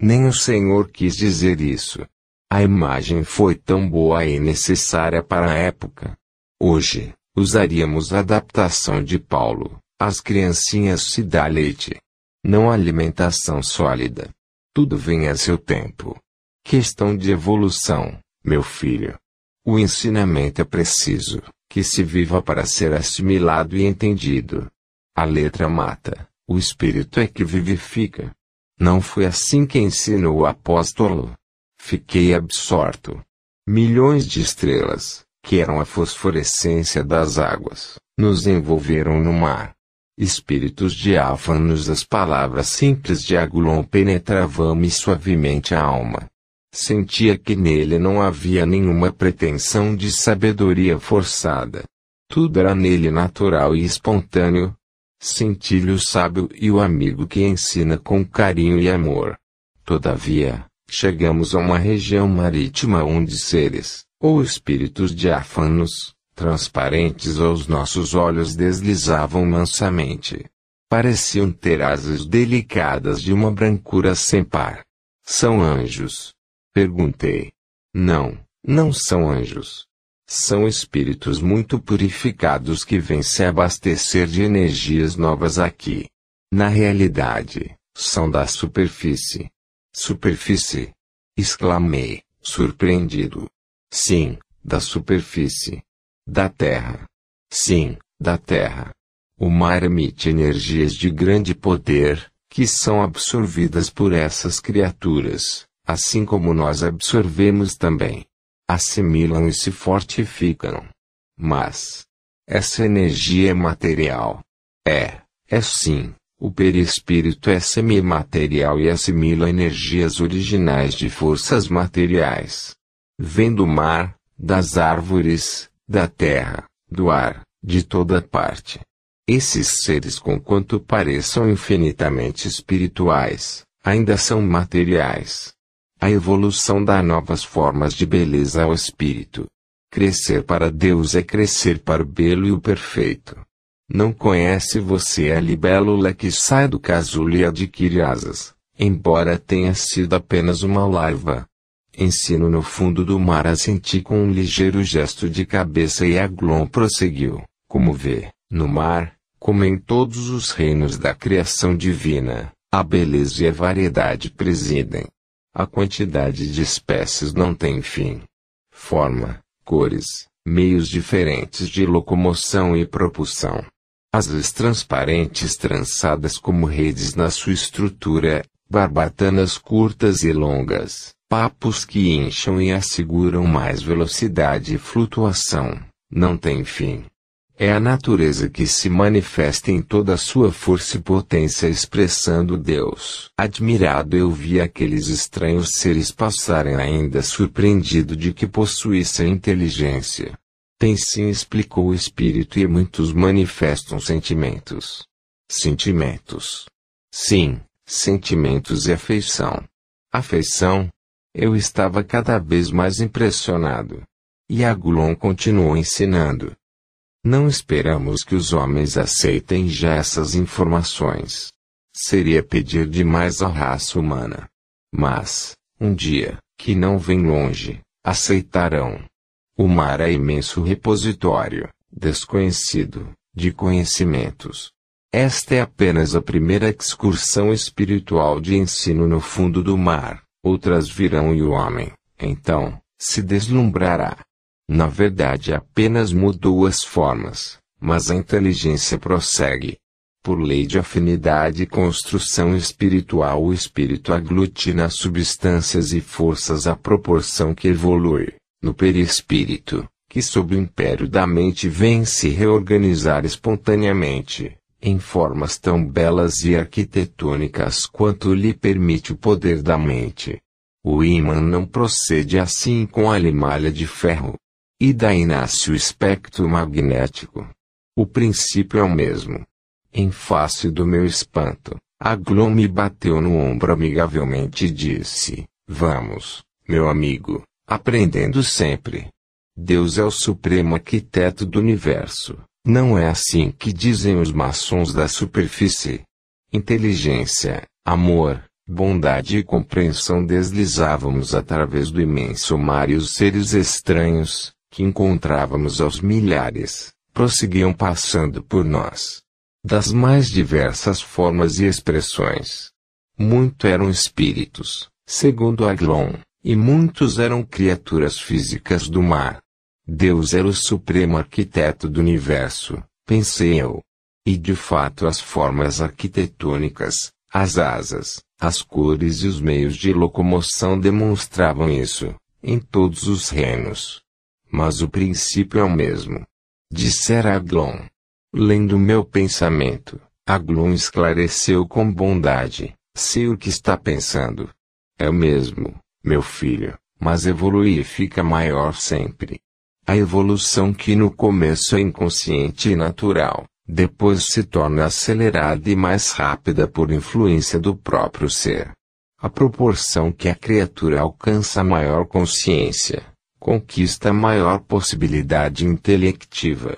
Speaker 1: Nem o Senhor quis dizer isso. A imagem foi tão boa e necessária para a época. Hoje, usaríamos a adaptação de Paulo. As criancinhas se dá leite. Não alimentação sólida. Tudo vem a seu tempo. Questão de evolução, meu filho. O ensinamento é preciso, que se viva para ser assimilado e entendido. A letra mata, o espírito é que vivifica. Não foi assim que ensinou o apóstolo. Fiquei absorto. Milhões de estrelas, que eram a fosforescência das águas, nos envolveram no mar. Espíritos diáfanos as palavras simples de Agulon penetravam-me suavemente a alma. Sentia que nele não havia nenhuma pretensão de sabedoria forçada. Tudo era nele natural e espontâneo. Senti-lhe o sábio e o amigo que ensina com carinho e amor. Todavia, chegamos a uma região marítima onde seres, ou espíritos diáfanos, transparentes aos nossos olhos deslizavam mansamente. Pareciam ter asas delicadas de uma brancura sem par. São anjos, Perguntei. Não, não são anjos. São espíritos muito purificados que vêm se abastecer de energias novas aqui. Na realidade, são da superfície. Superfície? Exclamei, surpreendido. Sim, da superfície. Da Terra. Sim, da Terra. O mar emite energias de grande poder, que são absorvidas por essas criaturas, assim como nós absorvemos também. Assimilam e se fortificam. Mas, essa energia é material. É, é sim, o perispírito é semimaterial e assimila energias originais de forças materiais. Vem do mar, das árvores, da terra, do ar, de toda parte. Esses seres, conquanto pareçam infinitamente espirituais, ainda são materiais. A evolução dá novas formas de beleza ao espírito. Crescer para Deus é crescer para o belo e o perfeito. Não conhece você a libélula que sai do casulo e adquire asas, embora tenha sido apenas uma larva. Ensino no fundo do mar a sentir com um ligeiro gesto de cabeça e Aglon prosseguiu, como vê, no mar, como em todos os reinos da criação divina, a beleza e a variedade presidem. A quantidade de espécies não tem fim. Forma, cores, meios diferentes de locomoção e propulsão. Asas transparentes trançadas como redes na sua estrutura, barbatanas curtas e longas, papos que incham e asseguram mais velocidade e flutuação, não tem fim. É a natureza que se manifesta em toda a sua força e potência expressando Deus. Admirado eu vi aqueles estranhos seres passarem ainda surpreendido de que possuíssem inteligência. Tem sim explicou o espírito e muitos manifestam sentimentos. Sentimentos. Sim, sentimentos e afeição. Afeição? Eu estava cada vez mais impressionado. E Agulon continuou ensinando. Não esperamos que os homens aceitem já essas informações. Seria pedir demais à raça humana. Mas, um dia, que não vem longe, aceitarão. O mar é imenso repositório, desconhecido, de conhecimentos. Esta é apenas a primeira excursão espiritual de ensino no fundo do mar, outras virão e o homem, então, se deslumbrará. Na verdade apenas mudou as formas, mas a inteligência prossegue. Por lei de afinidade e construção espiritual o espírito aglutina substâncias e forças à proporção que evolui, no perispírito, que sob o império da mente vem se reorganizar espontaneamente, em formas tão belas e arquitetônicas quanto lhe permite o poder da mente. O ímã não procede assim com a limalha de ferro, e daí nasce o espectro magnético. O princípio é o mesmo. Em face do meu espanto, a Glom me bateu no ombro amigavelmente e disse: Vamos, meu amigo, aprendendo sempre. Deus é o supremo arquiteto do universo. Não é assim que dizem os maçons da superfície. Inteligência, amor, bondade e compreensão deslizávamos através do imenso mar e os seres estranhos, que encontrávamos aos milhares, prosseguiam passando por nós. Das mais diversas formas e expressões. Muito eram espíritos, segundo Aglon, e muitos eram criaturas físicas do mar. Deus era o supremo arquiteto do universo, pensei eu. E de fato as formas arquitetônicas, as asas, as cores e os meios de locomoção demonstravam isso, em todos os reinos. mas o princípio é o mesmo. Dissera Aglon. Lendo meu pensamento, Aglon esclareceu com bondade: sei o que está pensando. É o mesmo, meu filho, mas evolui e fica maior sempre. A evolução que no começo é inconsciente e natural, depois se torna acelerada e mais rápida por influência do próprio ser. A proporção que a criatura alcança maior consciência, conquista maior possibilidade intelectiva.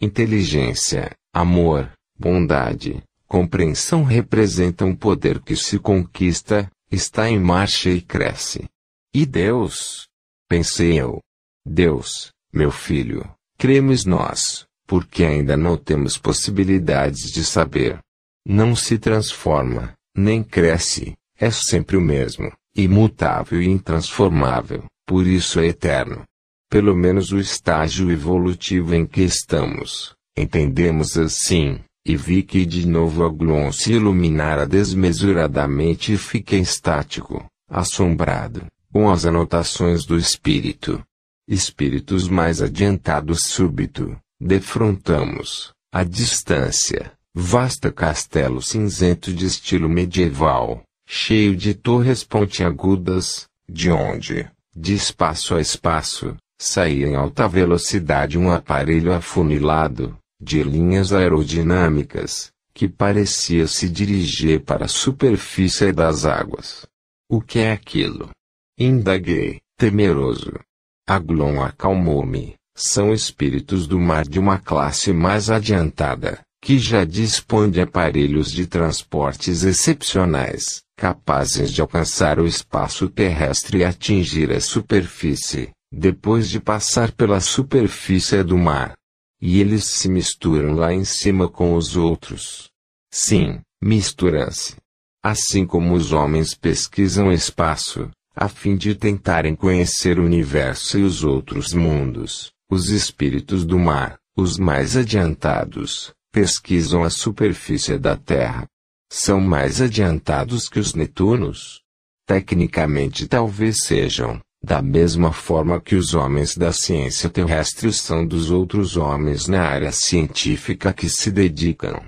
Speaker 1: Inteligência, amor, bondade, compreensão representam um poder que se conquista, está em marcha e cresce. E Deus? Pensei eu. Deus, meu filho, cremos nós, porque ainda não temos possibilidades de saber. Não se transforma, nem cresce, é sempre o mesmo, imutável e intransformável por isso é eterno. Pelo menos o estágio evolutivo em que estamos, entendemos assim, e vi que de novo Aglon se iluminara desmesuradamente e fiquei estático, assombrado, com as anotações do espírito. Espíritos mais adiantados súbito, defrontamos, a distância, vasta castelo cinzento de estilo medieval, cheio de torres pontiagudas, de onde, de espaço a espaço, saía em alta velocidade um aparelho afunilado, de linhas aerodinâmicas, que parecia se dirigir para a superfície das águas. O que é aquilo? Indaguei, temeroso. Aglon acalmou-me. São espíritos do mar de uma classe mais adiantada, que já dispõe de aparelhos de transportes excepcionais, capazes de alcançar o espaço terrestre e atingir a superfície, depois de passar pela superfície do mar. E eles se misturam lá em cima com os outros. Sim, misturam-se. Assim como os homens pesquisam espaço, a fim de tentarem conhecer o universo e os outros mundos, os espíritos do mar, os mais adiantados, pesquisam a superfície da Terra, são mais adiantados que os Netunos? Tecnicamente talvez sejam, da mesma forma que os homens da ciência terrestre são dos outros homens na área científica que se dedicam.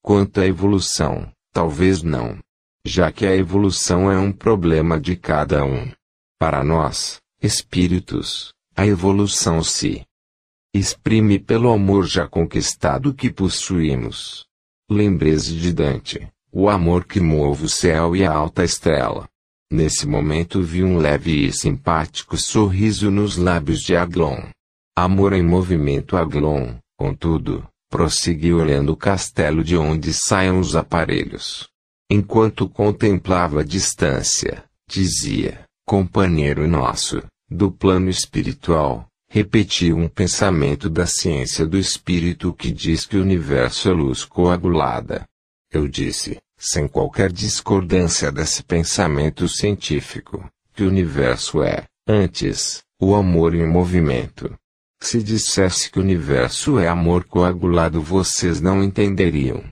Speaker 1: Quanto à evolução, talvez não. Já que a evolução é um problema de cada um. Para nós, espíritos, a evolução se exprime pelo amor já conquistado que possuímos. Lembre-se de Dante. O amor que move o céu e a alta estrela. Nesse momento vi um leve e simpático sorriso nos lábios de Aglon. Amor em movimento Aglon, contudo, prosseguiu olhando o castelo de onde saiam os aparelhos. Enquanto contemplava a distância, dizia, companheiro nosso, do plano espiritual, repetiu um pensamento da ciência do espírito que diz que o universo é luz coagulada. Eu disse, sem qualquer discordância desse pensamento científico, que o universo é, antes, o amor em movimento. Se dissesse que o universo é amor coagulado, vocês não entenderiam.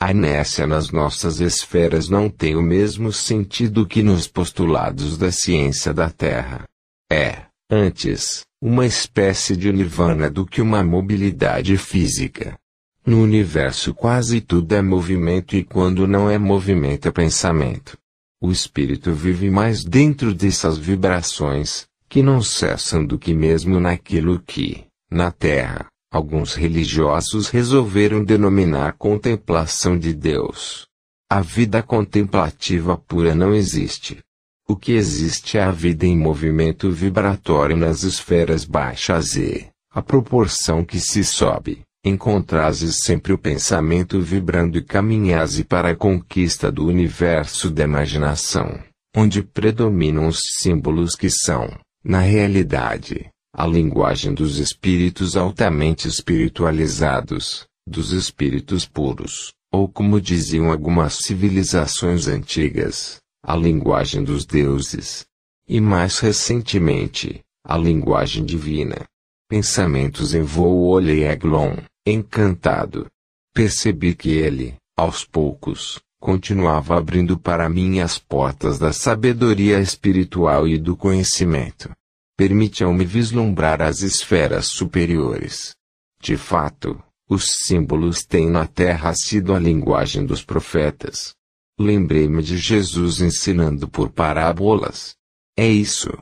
Speaker 1: A inércia nas nossas esferas não tem o mesmo sentido que nos postulados da ciência da Terra. É, antes, uma espécie de nirvana do que uma mobilidade física. No universo quase tudo é movimento e quando não é movimento é pensamento. O espírito vive mais dentro dessas vibrações, que não cessam do que mesmo naquilo que, na Terra, alguns religiosos resolveram denominar contemplação de Deus. A vida contemplativa pura não existe. O que existe é a vida em movimento vibratório nas esferas baixas e, a proporção que se sobe, encontrases sempre o pensamento vibrando e caminhaze para a conquista do universo da imaginação, onde predominam os símbolos que são, na realidade, a linguagem dos espíritos altamente espiritualizados, dos espíritos puros, ou como diziam algumas civilizações antigas, a linguagem dos deuses. E mais recentemente, a linguagem divina. Pensamentos em voo olhei Eglon, encantado. Percebi que ele, aos poucos, continuava abrindo para mim as portas da sabedoria espiritual e do conhecimento. Permitiam-me vislumbrar as esferas superiores. De fato, os símbolos têm na Terra sido a linguagem dos profetas. Lembrei-me de Jesus ensinando por parábolas. É isso.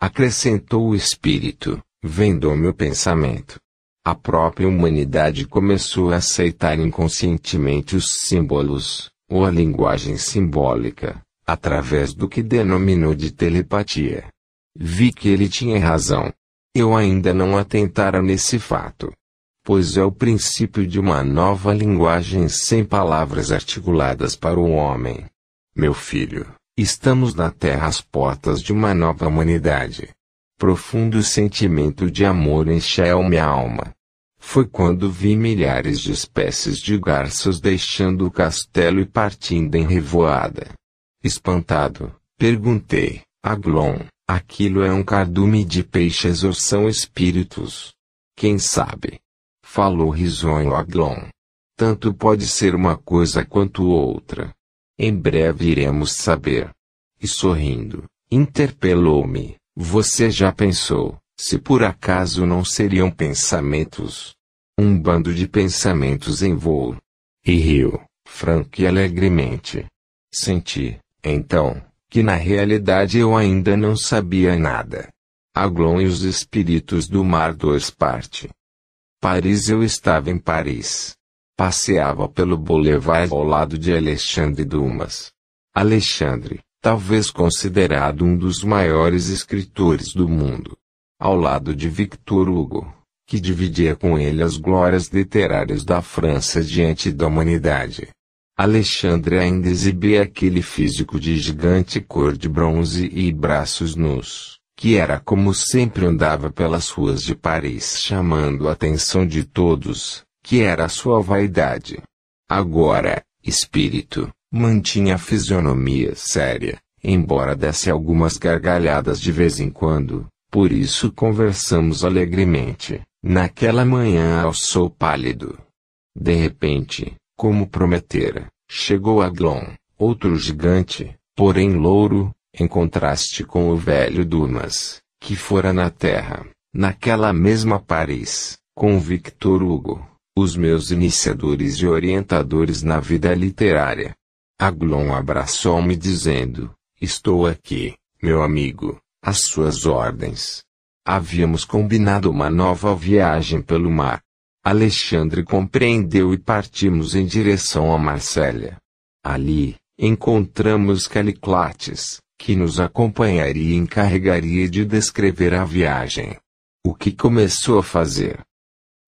Speaker 1: Acrescentou o Espírito, vendo-me o pensamento. A própria humanidade começou a aceitar inconscientemente os símbolos, ou a linguagem simbólica, através do que denominou de telepatia. Vi que ele tinha razão. Eu ainda não atentara nesse fato. Pois é o princípio de uma nova linguagem sem palavras articuladas para o homem. Meu filho, estamos na Terra às portas de uma nova humanidade. Profundo sentimento de amor encheu minha alma. Foi quando vi milhares de espécies de garças deixando o castelo e partindo em revoada. Espantado, perguntei, Aglon, aquilo é um cardume de peixes ou são espíritos? Quem sabe? Falou risonho Aglon. Tanto pode ser uma coisa quanto outra. Em breve iremos saber. E sorrindo, interpelou-me, você já pensou, se por acaso não seriam pensamentos? Um bando de pensamentos em voo. E riu, franco e alegremente. Senti, então, que na realidade eu ainda não sabia nada. Aglon e os espíritos do mar dois parte. Paris eu estava em Paris. Passeava pelo Boulevard ao lado de Alexandre Dumas. Alexandre, talvez considerado um dos maiores escritores do mundo. Ao lado de Victor Hugo que dividia com ele as glórias literárias da França diante da humanidade. Alexandre ainda exibia aquele físico de gigante cor de bronze e braços nus, que era como sempre andava pelas ruas de Paris chamando a atenção de todos, que era a sua vaidade. Agora, espírito, mantinha a fisionomia séria, embora desse algumas gargalhadas de vez em quando, por isso conversamos alegremente. Naquela manhã ao sol pálido. De repente, como prometera, chegou Aglon, outro gigante, porém louro, em contraste com o velho Dumas, que fora na terra, naquela mesma Paris, com Victor Hugo, os meus iniciadores e orientadores na vida literária. Aglon abraçou-me dizendo, estou aqui, meu amigo, às suas ordens. Havíamos combinado uma nova viagem pelo mar. Alexandre compreendeu e partimos em direção a Marsella. Ali, encontramos Caliclates, que nos acompanharia e encarregaria de descrever a viagem. O que começou a fazer?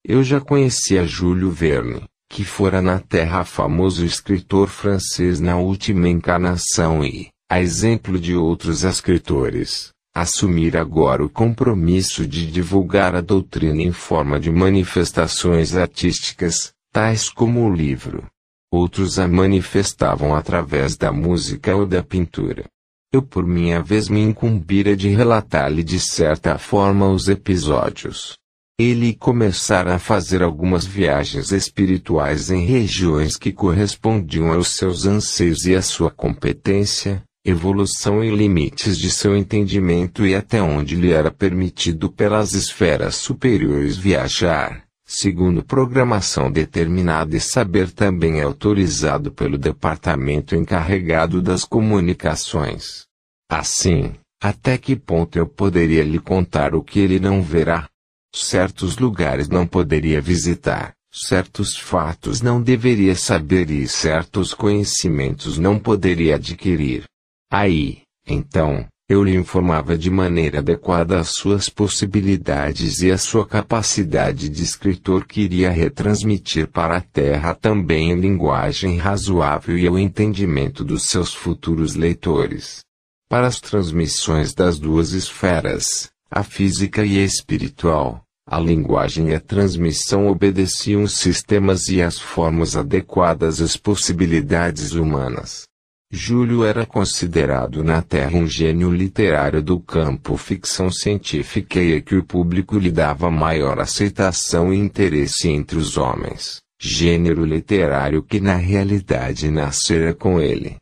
Speaker 1: Eu já conhecia Júlio Verne, que fora na Terra famoso escritor francês na última encarnação e, a exemplo de outros escritores, assumir agora o compromisso de divulgar a doutrina em forma de manifestações artísticas, tais como o livro. Outros a manifestavam através da música ou da pintura. Eu por minha vez me incumbira de relatar-lhe de certa forma os episódios. Ele começara a fazer algumas viagens espirituais em regiões que correspondiam aos seus anseios e à sua competência, evolução e limites de seu entendimento e até onde lhe era permitido pelas esferas superiores viajar, segundo programação determinada e saber também autorizado pelo departamento encarregado das comunicações. Assim, até que ponto eu poderia lhe contar o que ele não verá? Certos lugares não poderia visitar, certos fatos não deveria saber e certos conhecimentos não poderia adquirir. Aí, então, eu lhe informava de maneira adequada as suas possibilidades e a sua capacidade de escritor que iria retransmitir para a Terra também em linguagem razoável e ao entendimento dos seus futuros leitores. Para as transmissões das duas esferas, a física e a espiritual, a linguagem e a transmissão obedeciam os sistemas e as formas adequadas às possibilidades humanas. Júlio era considerado na Terra um gênio literário do campo ficção científica e a que o público lhe dava maior aceitação e interesse entre os homens, gênero literário que na realidade nascera com ele.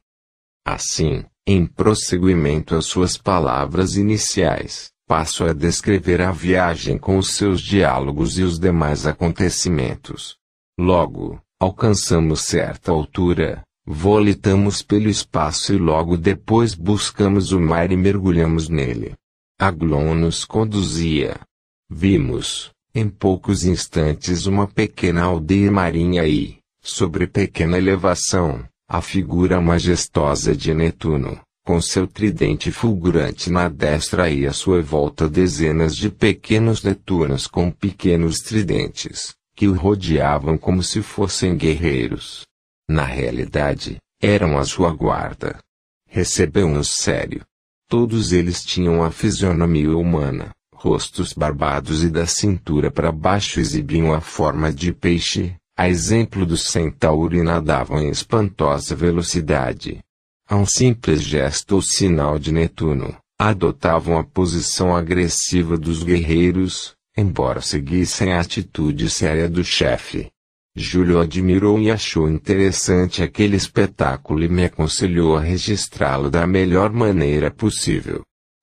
Speaker 1: Assim, em prosseguimento às suas palavras iniciais, passo a descrever a viagem com os seus diálogos e os demais acontecimentos. Logo, alcançamos certa altura, volitamos pelo espaço e logo depois buscamos o mar e mergulhamos nele. Aglon nos conduzia. Vimos, em poucos instantes, uma pequena aldeia marinha e, sobre pequena elevação, a figura majestosa de Netuno, com seu tridente fulgurante na destra e à sua volta dezenas de pequenos Netunos com pequenos tridentes, que o rodeavam como se fossem guerreiros. Na realidade, eram a sua guarda. Recebeu-os sério. Todos eles tinham a fisionomia humana, rostos barbados e da cintura para baixo exibiam a forma de peixe, a exemplo do centauro e nadavam em espantosa velocidade. A um simples gesto ou sinal de Netuno, adotavam a posição agressiva dos guerreiros, embora seguissem a atitude séria do chefe. Júlio admirou e achou interessante aquele espetáculo e me aconselhou a registrá-lo da melhor maneira possível.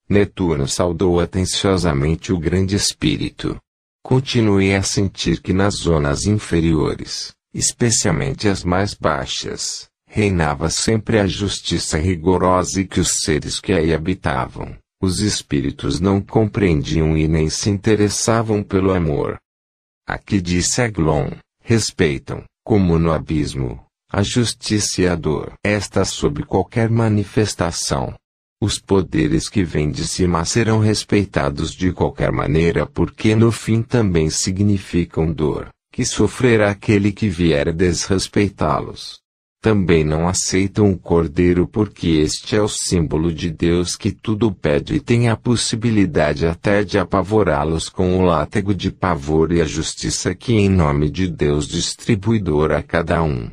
Speaker 1: Netuno saudou atenciosamente o grande espírito, Continuei a sentir que nas zonas inferiores, especialmente as mais baixas, reinava sempre a justiça rigorosa e que os seres que aí habitavam, os espíritos não compreendiam e nem se interessavam pelo amor. Aqui disse Aglon, respeitam, como no abismo, a justiça e a dor. Esta sob qualquer manifestação, os poderes que vêm de cima serão respeitados de qualquer maneira porque no fim também significam dor, que sofrerá aquele que vier desrespeitá-los. Também não aceitam o cordeiro porque este é o símbolo de Deus que tudo pede e tem a possibilidade até de apavorá-los com o látego de pavor e a justiça que em nome de Deus distribuidor a cada um.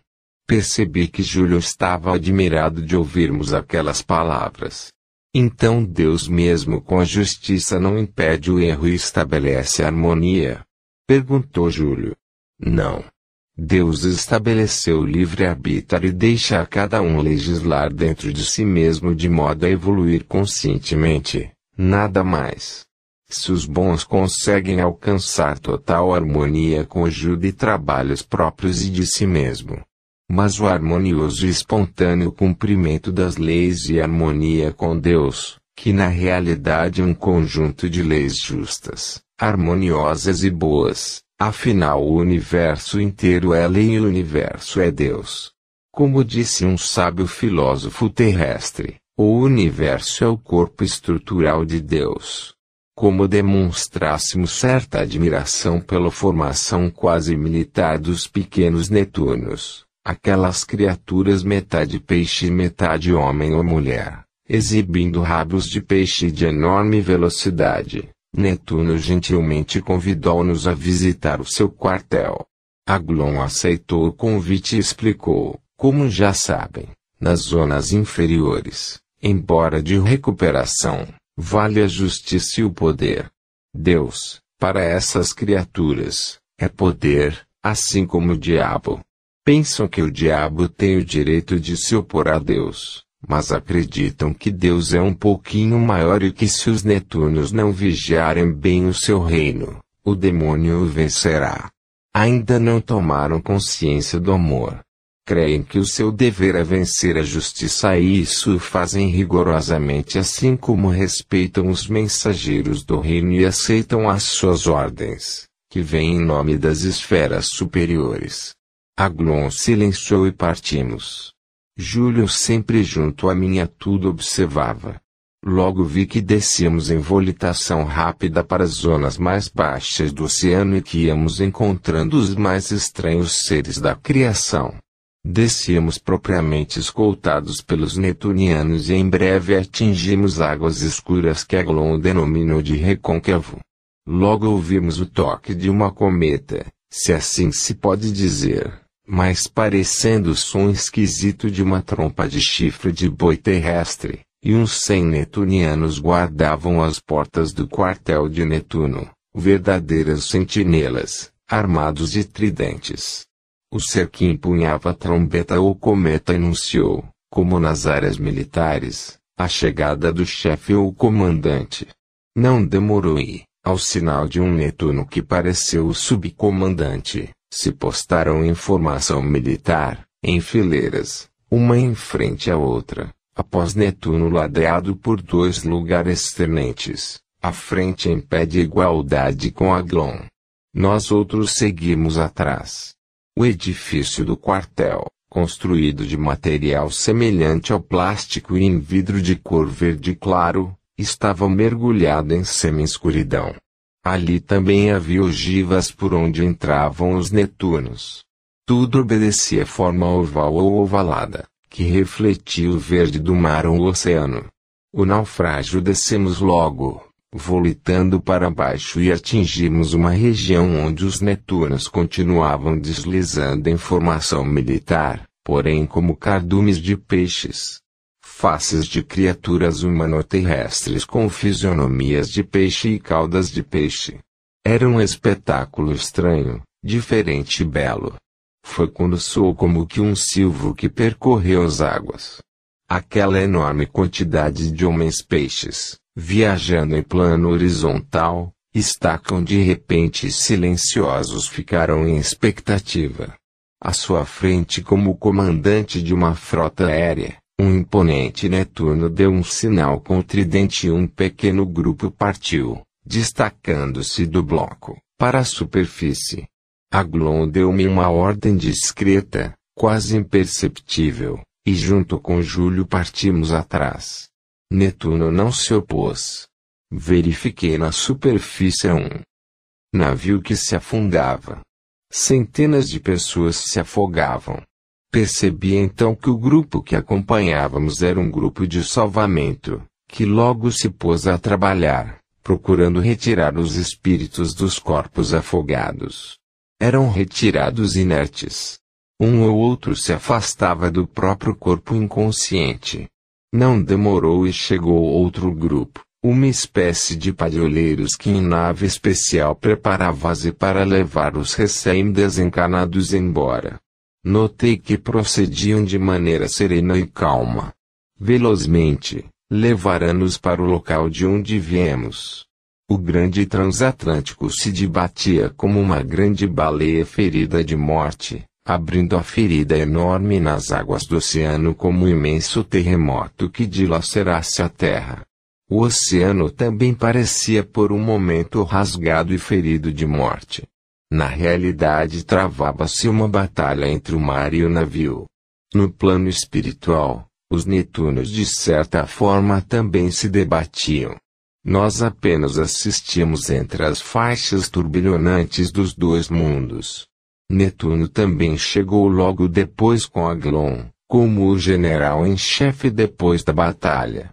Speaker 1: Percebi que Júlio estava admirado de ouvirmos aquelas palavras. Então Deus mesmo com a justiça não impede o erro e estabelece a harmonia? Perguntou Júlio. Não. Deus estabeleceu o livre-arbítrio e deixa a cada um legislar dentro de si mesmo de modo a evoluir conscientemente, nada mais. Se os bons conseguem alcançar total harmonia com ajuda e trabalhos próprios e de si mesmo, mas o harmonioso e espontâneo cumprimento das leis e harmonia com Deus, que na realidade é um conjunto de leis justas, harmoniosas e boas, afinal o universo inteiro é lei e o universo é Deus. Como disse um sábio filósofo terrestre, o universo é o corpo estrutural de Deus. Como demonstrássemos certa admiração pela formação quase militar dos pequenos Netunos, aquelas criaturas metade peixe e metade homem ou mulher, exibindo rabos de peixe de enorme velocidade. Netuno gentilmente convidou-nos a visitar o seu quartel. Aglon aceitou o convite e explicou, como já sabem, nas zonas inferiores, embora de recuperação, vale a justiça e o poder. Deus, para essas criaturas, é poder, assim como o diabo. Pensam que o diabo tem o direito de se opor a Deus, mas acreditam que Deus é um pouquinho maior e que se os Netunos não vigiarem bem o seu reino, o demônio o vencerá. Ainda não tomaram consciência do amor. Creem que o seu dever é vencer a justiça e isso fazem rigorosamente assim como respeitam os mensageiros do reino e aceitam as suas ordens, que vêm em nome das esferas superiores. Aglon silenciou e partimos. Júlio sempre junto a mim a tudo observava. Logo vi que descíamos em volitação rápida para as zonas mais baixas do oceano e que íamos encontrando os mais estranhos seres da criação. Descíamos propriamente escoltados pelos netunianos e em breve atingimos águas escuras que Aglon denominou de recôncavo. Logo ouvimos o toque de uma cometa, se assim se pode dizer mas parecendo o som esquisito de uma trompa de chifre de boi terrestre, e uns cem netunianos guardavam as portas do quartel de Netuno, verdadeiras sentinelas, armados de tridentes. O ser que empunhava a trombeta ou cometa anunciou, como nas áreas militares, a chegada do chefe ou comandante. Não demorou e, ao sinal de um Netuno que pareceu o subcomandante, se postaram em formação militar, em fileiras, uma em frente à outra, após Netuno ladeado por dois lugares tenentes, à frente em pé de igualdade com Aglon. Nós outros seguimos atrás. O edifício do quartel, construído de material semelhante ao plástico e em vidro de cor verde claro, estava mergulhado em semi-escuridão. Ali também havia ogivas por onde entravam os Netunos. Tudo obedecia forma oval ou ovalada, que refletia o verde do mar ou oceano. O naufrágio descemos logo, volitando para baixo e atingimos uma região onde os Netunos continuavam deslizando em formação militar, porém como cardumes de peixes. Faces de criaturas humanoterrestres com fisionomias de peixe e caudas de peixe. Era um espetáculo estranho, diferente e belo. Foi quando soou como que um silvo que percorreu as águas. Aquela enorme quantidade de homens-peixes, viajando em plano horizontal, estacam de repente silenciosos ficaram em expectativa. À sua frente como comandante de uma frota aérea, um imponente Netuno deu um sinal com o tridente e um pequeno grupo partiu, destacando-se do bloco, para a superfície. Aglon deu-me uma ordem discreta, quase imperceptível, e junto com Júlio partimos atrás. Netuno não se opôs. Verifiquei na superfície um navio que se afundava. Centenas de pessoas se afogavam. Percebi então que o grupo que acompanhávamos era um grupo de salvamento, que logo se pôs a trabalhar, procurando retirar os espíritos dos corpos afogados eram retirados inertes. Um ou outro se afastava do próprio corpo inconsciente. Não demorou e chegou outro grupo, uma espécie de padroeiros que em nave especial preparava-se para levar os recém-desencanados embora. Notei que procediam de maneira serena e calma. Velozmente, levaram-nos para o local de onde viemos. O grande transatlântico se debatia como uma grande baleia ferida de morte, abrindo a ferida enorme nas águas do oceano como um imenso terremoto que dilacerasse a terra. O oceano também parecia por um momento rasgado e ferido de morte. Na realidade travava-se uma batalha entre o mar e o navio. No plano espiritual, os Netunos de certa forma também se debatiam. Nós apenas assistimos entre as faixas turbilhonantes dos dois mundos. Netuno também chegou logo depois com Aglon, como o general em chefe depois da batalha.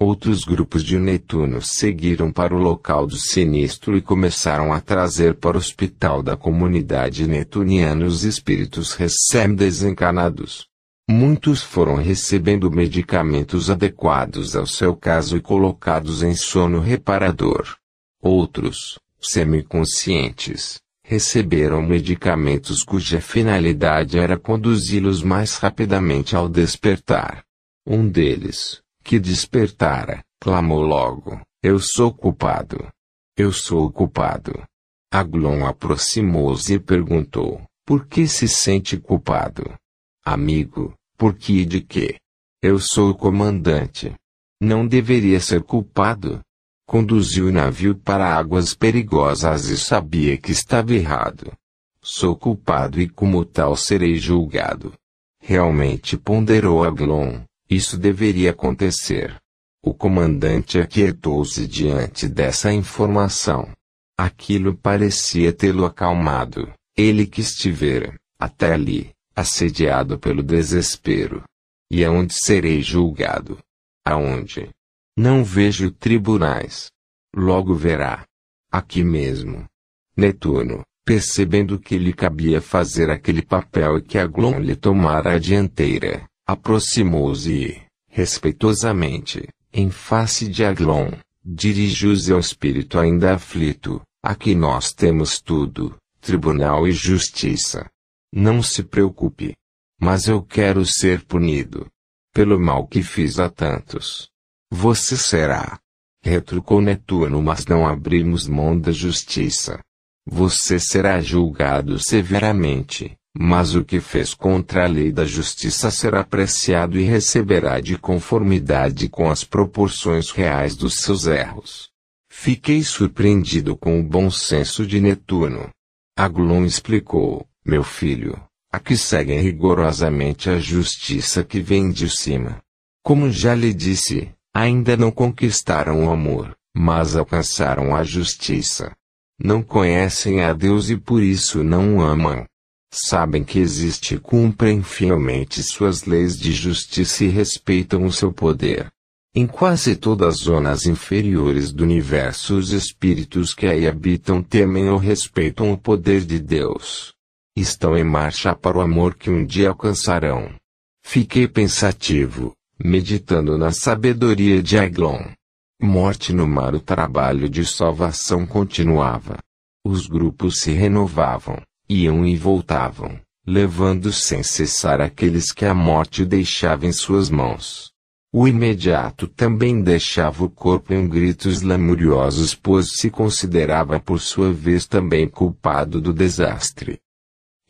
Speaker 1: Outros grupos de Netuno seguiram para o local do sinistro e começaram a trazer para o hospital da comunidade netuniana os espíritos recém-desencanados. Muitos foram recebendo medicamentos adequados ao seu caso e colocados em sono reparador. Outros, semiconscientes, receberam medicamentos cuja finalidade era conduzi-los mais rapidamente ao despertar. Um deles, que despertara, clamou logo: Eu sou culpado. Eu sou culpado. Aglon aproximou-se e perguntou: Por que se sente culpado? Amigo, por que e de quê? Eu sou o comandante. Não deveria ser culpado. Conduzi o navio para águas perigosas e sabia que estava errado. Sou culpado e como tal serei julgado. Realmente ponderou Aglon, isso deveria acontecer. O comandante aquietou-se diante dessa informação. Aquilo parecia tê-lo acalmado. Ele que estivera, até ali, assediado pelo desespero. E aonde serei julgado? Aonde? Não vejo tribunais. Logo verá. Aqui mesmo. Netuno, percebendo que lhe cabia fazer aquele papel e que Aglon lhe tomara a dianteira, aproximou-se e, respeitosamente, em face de Aglon, dirigiu-se ao espírito ainda aflito. Aqui nós temos tudo, tribunal e justiça. Não se preocupe. Mas eu quero ser punido. Pelo mal que fiz a tantos. Você será. Retrucou Netuno mas não abrimos mão da justiça. Você será julgado severamente, mas o que fez contra a lei da justiça será apreciado e receberá de conformidade com as proporções reais dos seus erros. Fiquei surpreendido com o bom senso de Netuno. Aglon explicou, meu filho, aqui seguem rigorosamente a justiça que vem de cima. Como já lhe disse, ainda não conquistaram o amor, mas alcançaram a justiça. Não conhecem a Deus e por isso não o amam. Sabem que existe e cumprem fielmente suas leis de justiça e respeitam o seu poder. Em quase todas as zonas inferiores do universo, os espíritos que aí habitam temem ou respeitam o poder de Deus. Estão em marcha para o amor que um dia alcançarão. Fiquei pensativo, meditando na sabedoria de Aglon. Morte no mar, o trabalho de salvação continuava. Os grupos se renovavam, iam e voltavam, levando sem cessar aqueles que a morte deixava em suas mãos. O imediato também deixava o corpo em gritos lamuriosos pois se considerava por sua vez também culpado do desastre.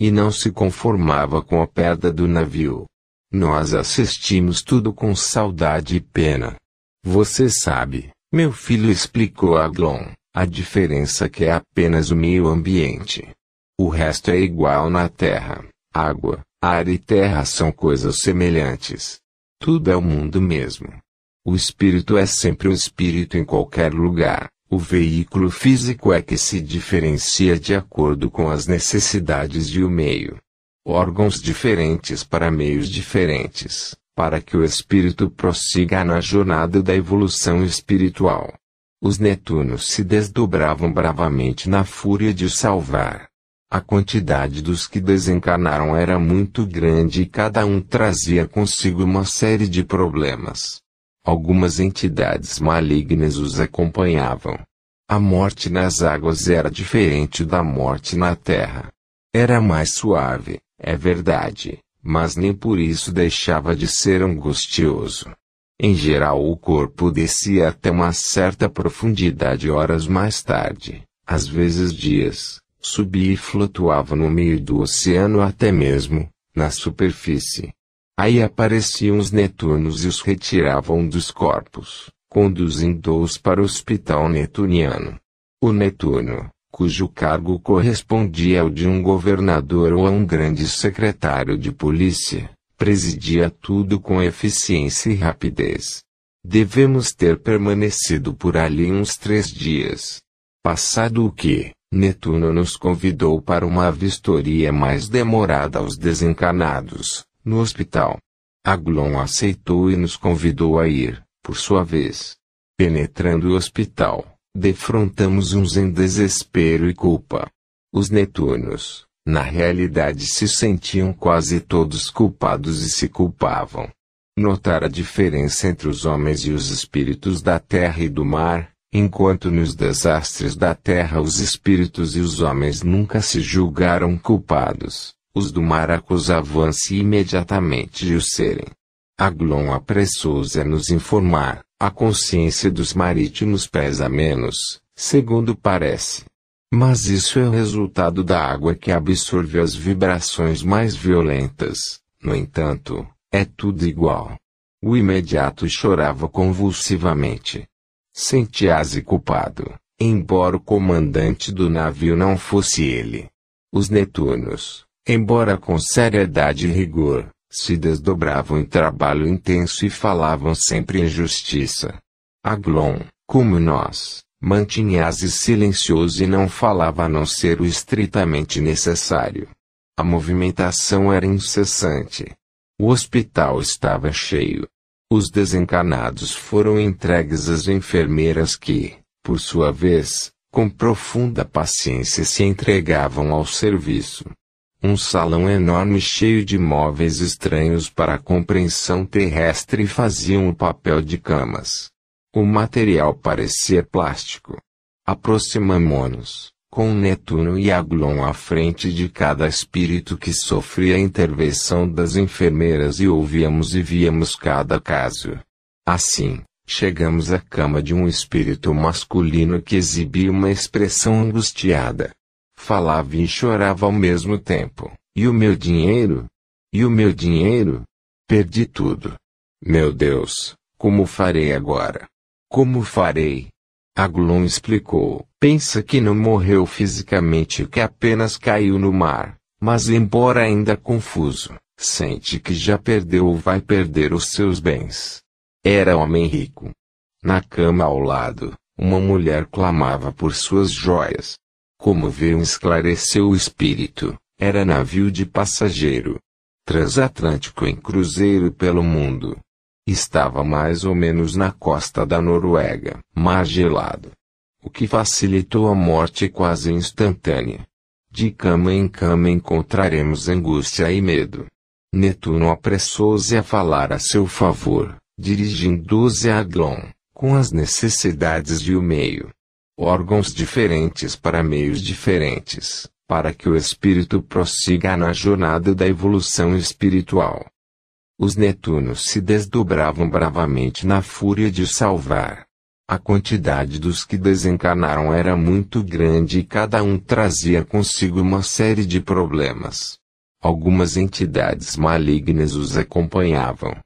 Speaker 1: E não se conformava com a perda do navio. Nós assistimos tudo com saudade e pena. Você sabe, meu filho explicou a Glon, a diferença que é apenas o meio ambiente. O resto é igual na Terra. Água, ar e terra são coisas semelhantes. Tudo é o mundo mesmo. O espírito é sempre o espírito em qualquer lugar. O veículo físico é que se diferencia de acordo com as necessidades de o meio. Órgãos diferentes para meios diferentes, para que o espírito prossiga na jornada da evolução espiritual. Os Netunos se desdobravam bravamente na fúria de salvar. A quantidade dos que desencarnaram era muito grande e cada um trazia consigo uma série de problemas. Algumas entidades malignas os acompanhavam. A morte nas águas era diferente da morte na terra. Era mais suave, é verdade, mas nem por isso deixava de ser angustioso. Em geral, o corpo descia até uma certa profundidade horas mais tarde, às vezes dias, subia e flutuava no meio do oceano até mesmo, na superfície. Aí apareciam os Netunos e os retiravam dos corpos, conduzindo-os para o hospital netuniano. O Netuno, cujo cargo correspondia ao de um governador ou a um grande secretário de polícia, presidia tudo com eficiência e rapidez. Devemos ter permanecido por ali uns três dias. Passado o que, Netuno nos convidou para uma vistoria mais demorada aos desencarnados, no hospital. Aglon aceitou e nos convidou a ir, por sua vez. Penetrando o hospital, defrontamos uns em desespero e culpa. Os Netunos, na realidade, se sentiam quase todos culpados e se culpavam. Notar a diferença entre os homens e os espíritos da terra e do mar, Enquanto nos desastres da terra os espíritos e os homens nunca se julgaram culpados, os do mar acusavam-se imediatamente de o serem. Aglon apressou-se a nos informar, a consciência dos marítimos pesa menos, segundo parece. Mas isso é o resultado da água que absorve as vibrações mais violentas, no entanto, é tudo igual. O imediato chorava convulsivamente. Sentia-se culpado, embora o comandante do navio não fosse ele. Os Netunos, embora com seriedade e rigor, se desdobravam em trabalho intenso e falavam sempre em justiça. Aglon, como nós, mantinha-se silencioso e não falava a não ser o estritamente necessário. A movimentação era incessante. O hospital estava cheio. Os desencarnados foram entregues às enfermeiras que, por sua vez, com profunda paciência se entregavam ao serviço. Um salão enorme cheio de móveis estranhos para a compreensão terrestre faziam o papel de camas. O material parecia plástico. Aproximamo-nos com Netuno e Aglon à frente de cada espírito que sofria a intervenção das enfermeiras e ouvíamos e víamos cada caso. Assim, Chegamos à cama de um espírito masculino que exibia uma expressão angustiada. Falava e chorava ao mesmo tempo. E o meu dinheiro? E o meu dinheiro? Perdi tudo. Meu Deus, como farei agora? Como farei? Aglon explicou. Pensa que não morreu fisicamente que apenas caiu no mar, mas embora ainda confuso, sente que já perdeu ou vai perder os seus bens. Era homem rico. Na cama ao lado, uma mulher clamava por suas joias. Como viu esclareceu o espírito, era navio de passageiro. Transatlântico em cruzeiro pelo mundo. Estava mais ou menos na costa da Noruega, mar gelado. O que facilitou a morte quase instantânea. De cama em cama encontraremos angústia e medo. Netuno apressou-se a falar a seu favor, dirigindo-se a Glon, com as necessidades de o um meio. Órgãos diferentes para meios diferentes, para que o espírito prossiga na jornada da evolução espiritual. Os Netunos se desdobravam bravamente na fúria de salvar. A quantidade dos que desencarnaram era muito grande e cada um trazia consigo uma série de problemas. Algumas entidades malignas os acompanhavam.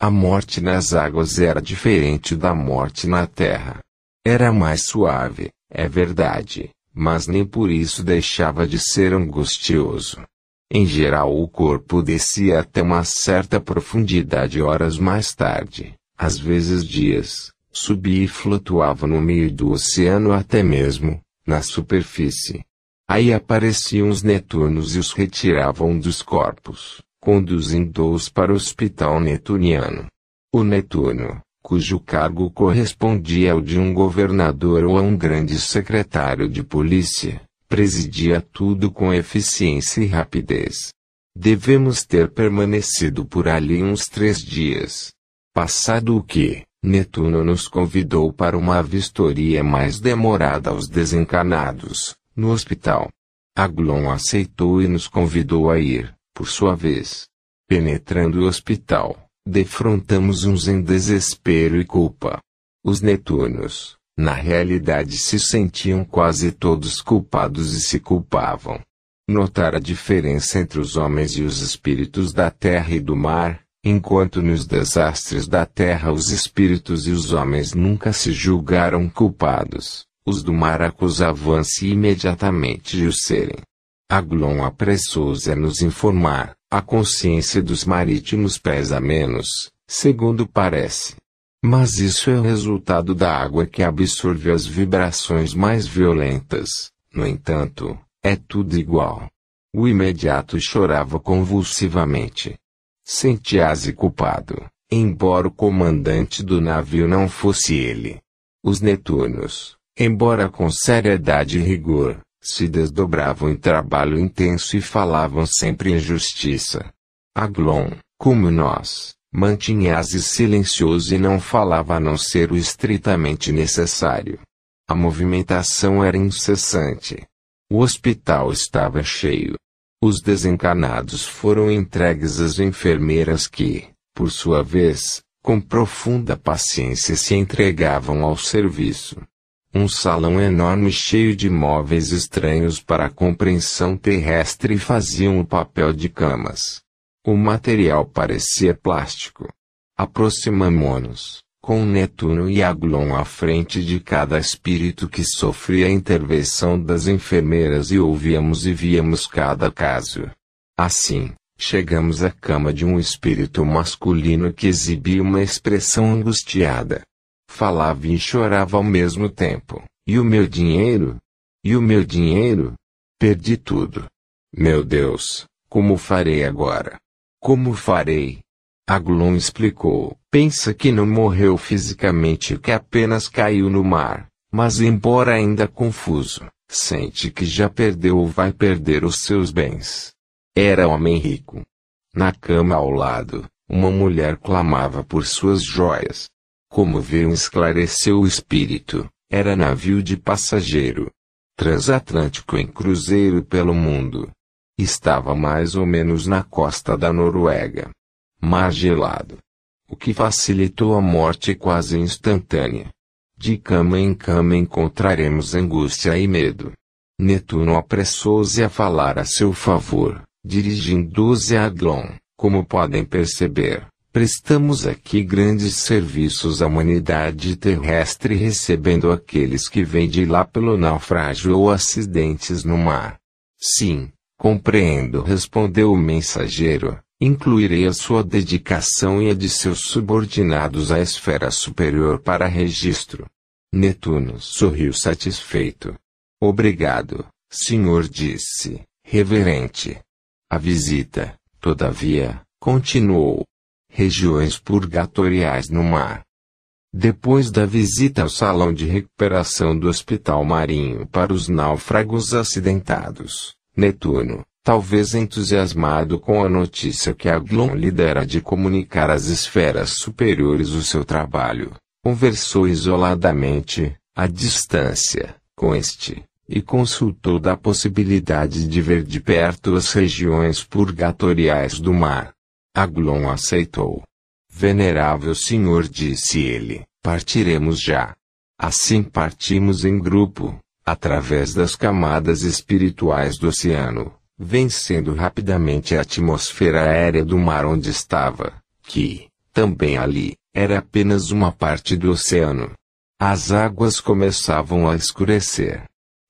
Speaker 1: A morte nas águas era diferente da morte na terra. Era mais suave, é verdade, mas nem por isso deixava de ser angustioso. Em geral, o corpo descia até uma certa profundidade horas mais tarde, às vezes dias, subia e flutuava no meio do oceano até mesmo, na superfície. Aí apareciam os netunos e os retiravam dos corpos, conduzindo-os para o hospital netuniano. O netuno, cujo cargo correspondia ao de um governador ou a um grande secretário de polícia, presidia tudo com eficiência e rapidez. Devemos ter permanecido por ali uns três dias. Passado o que, Netuno nos convidou para uma vistoria mais demorada aos desencarnados, no hospital. Aglon aceitou e nos convidou a ir, por sua vez. Penetrando o hospital, defrontamos uns em desespero e culpa. Os Netunos, na realidade se sentiam quase todos culpados e se culpavam. Notar a diferença entre os homens e os espíritos da terra e do mar, enquanto nos desastres da terra os espíritos e os homens nunca se julgaram culpados, os do mar acusavam-se imediatamente de o serem. Aglon apressou-se a nos informar, a consciência dos marítimos pesa menos, segundo parece. Mas isso é o resultado da água que absorve as vibrações mais violentas. No entanto, é tudo igual. O imediato chorava convulsivamente. Sentia-se culpado, embora o comandante do navio não fosse ele. Os Netunos, embora com seriedade e rigor, se desdobravam em trabalho intenso e falavam sempre em justiça. Aglon, como nós, Mantinha-se silencioso e não falava a não ser o estritamente necessário. A movimentação era incessante. O hospital estava cheio. Os desencarnados foram entregues às enfermeiras que, por sua vez, com profunda paciência se entregavam ao serviço. Um salão enorme cheio de móveis estranhos para a compreensão terrestre faziam o papel de camas. O material parecia plástico. Aproximamo-nos, com Netuno e Aglon à frente de cada espírito que sofria a intervenção das enfermeiras e ouvíamos e víamos cada caso. Assim, chegamos à cama de um espírito masculino que exibia uma expressão angustiada. Falava e chorava ao mesmo tempo. E o meu dinheiro? E o meu dinheiro? Perdi tudo. Meu Deus, como farei agora? Como farei? Aglon explicou. Pensa que não morreu fisicamente que apenas caiu no mar, mas embora ainda confuso, sente que já perdeu ou vai perder os seus bens. Era homem rico. Na cama ao lado, uma mulher clamava por suas joias. Como viu esclareceu o espírito, era navio de passageiro. Transatlântico em cruzeiro pelo mundo. Estava mais ou menos na costa da Noruega. Mar gelado. o que facilitou a morte quase instantânea. De cama em cama encontraremos angústia e medo. Netuno apressou-se a falar a seu favor, dirigindo-se a Aglon. Como podem perceber, prestamos aqui grandes serviços à humanidade terrestre recebendo aqueles que vêm de lá pelo naufrágio ou acidentes no mar. Sim, compreendo, respondeu o mensageiro. Incluirei a sua dedicação e a de seus subordinados à esfera superior para registro. Netuno sorriu satisfeito. Obrigado, senhor disse, reverente. A visita, todavia, continuou. Regiões purgatoriais no mar. Depois da visita ao salão de recuperação do hospital marinho para os náufragos acidentados, Netuno, talvez entusiasmado com a notícia que a Glon lidera de comunicar às esferas superiores o seu trabalho, conversou isoladamente, à distância, com este, e consultou da possibilidade de ver de perto as regiões purgatoriais do mar. Aglon aceitou. Venerável senhor disse ele, partiremos já. Assim partimos em grupo, através das camadas espirituais do oceano, vencendo rapidamente a atmosfera aérea do mar onde estava, que, também ali, era apenas uma parte do oceano. As águas começavam a escurecer.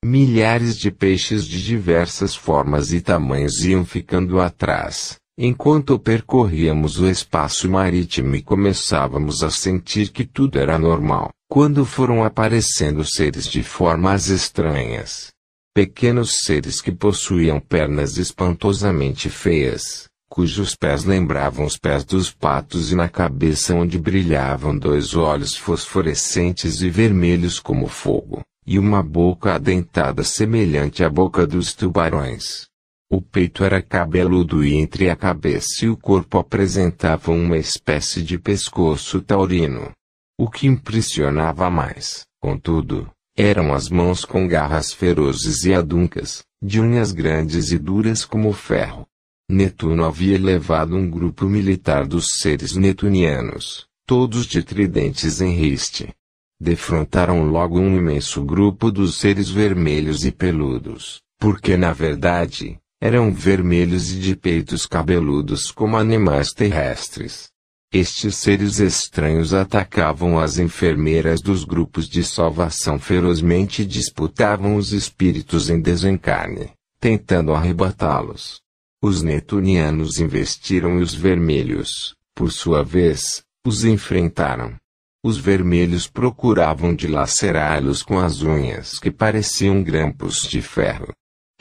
Speaker 1: Milhares de peixes de diversas formas e tamanhos iam ficando atrás, enquanto percorríamos o espaço marítimo e começávamos a sentir que tudo era normal, quando foram aparecendo seres de formas estranhas, Pequenos seres que possuíam pernas espantosamente feias, cujos pés lembravam os pés dos patos e na cabeça onde brilhavam dois olhos fosforescentes e vermelhos como fogo, e uma boca adentada semelhante à boca dos tubarões. O peito era cabeludo e entre a cabeça e o corpo apresentavam uma espécie de pescoço taurino. O que impressionava mais, contudo, eram as mãos com garras ferozes e aduncas, de unhas grandes e duras como ferro. Netuno havia levado um grupo militar dos seres netunianos, todos de tridentes em riste. Defrontaram logo um imenso grupo dos seres vermelhos e peludos, porque na verdade, eram vermelhos e de peitos cabeludos como animais terrestres. Estes seres estranhos atacavam as enfermeiras dos grupos de salvação ferozmente e disputavam os espíritos em desencarne, tentando arrebatá-los. Os netunianos investiram e os vermelhos, por sua vez, os enfrentaram. Os vermelhos procuravam dilacerá-los com as unhas que pareciam grampos de ferro.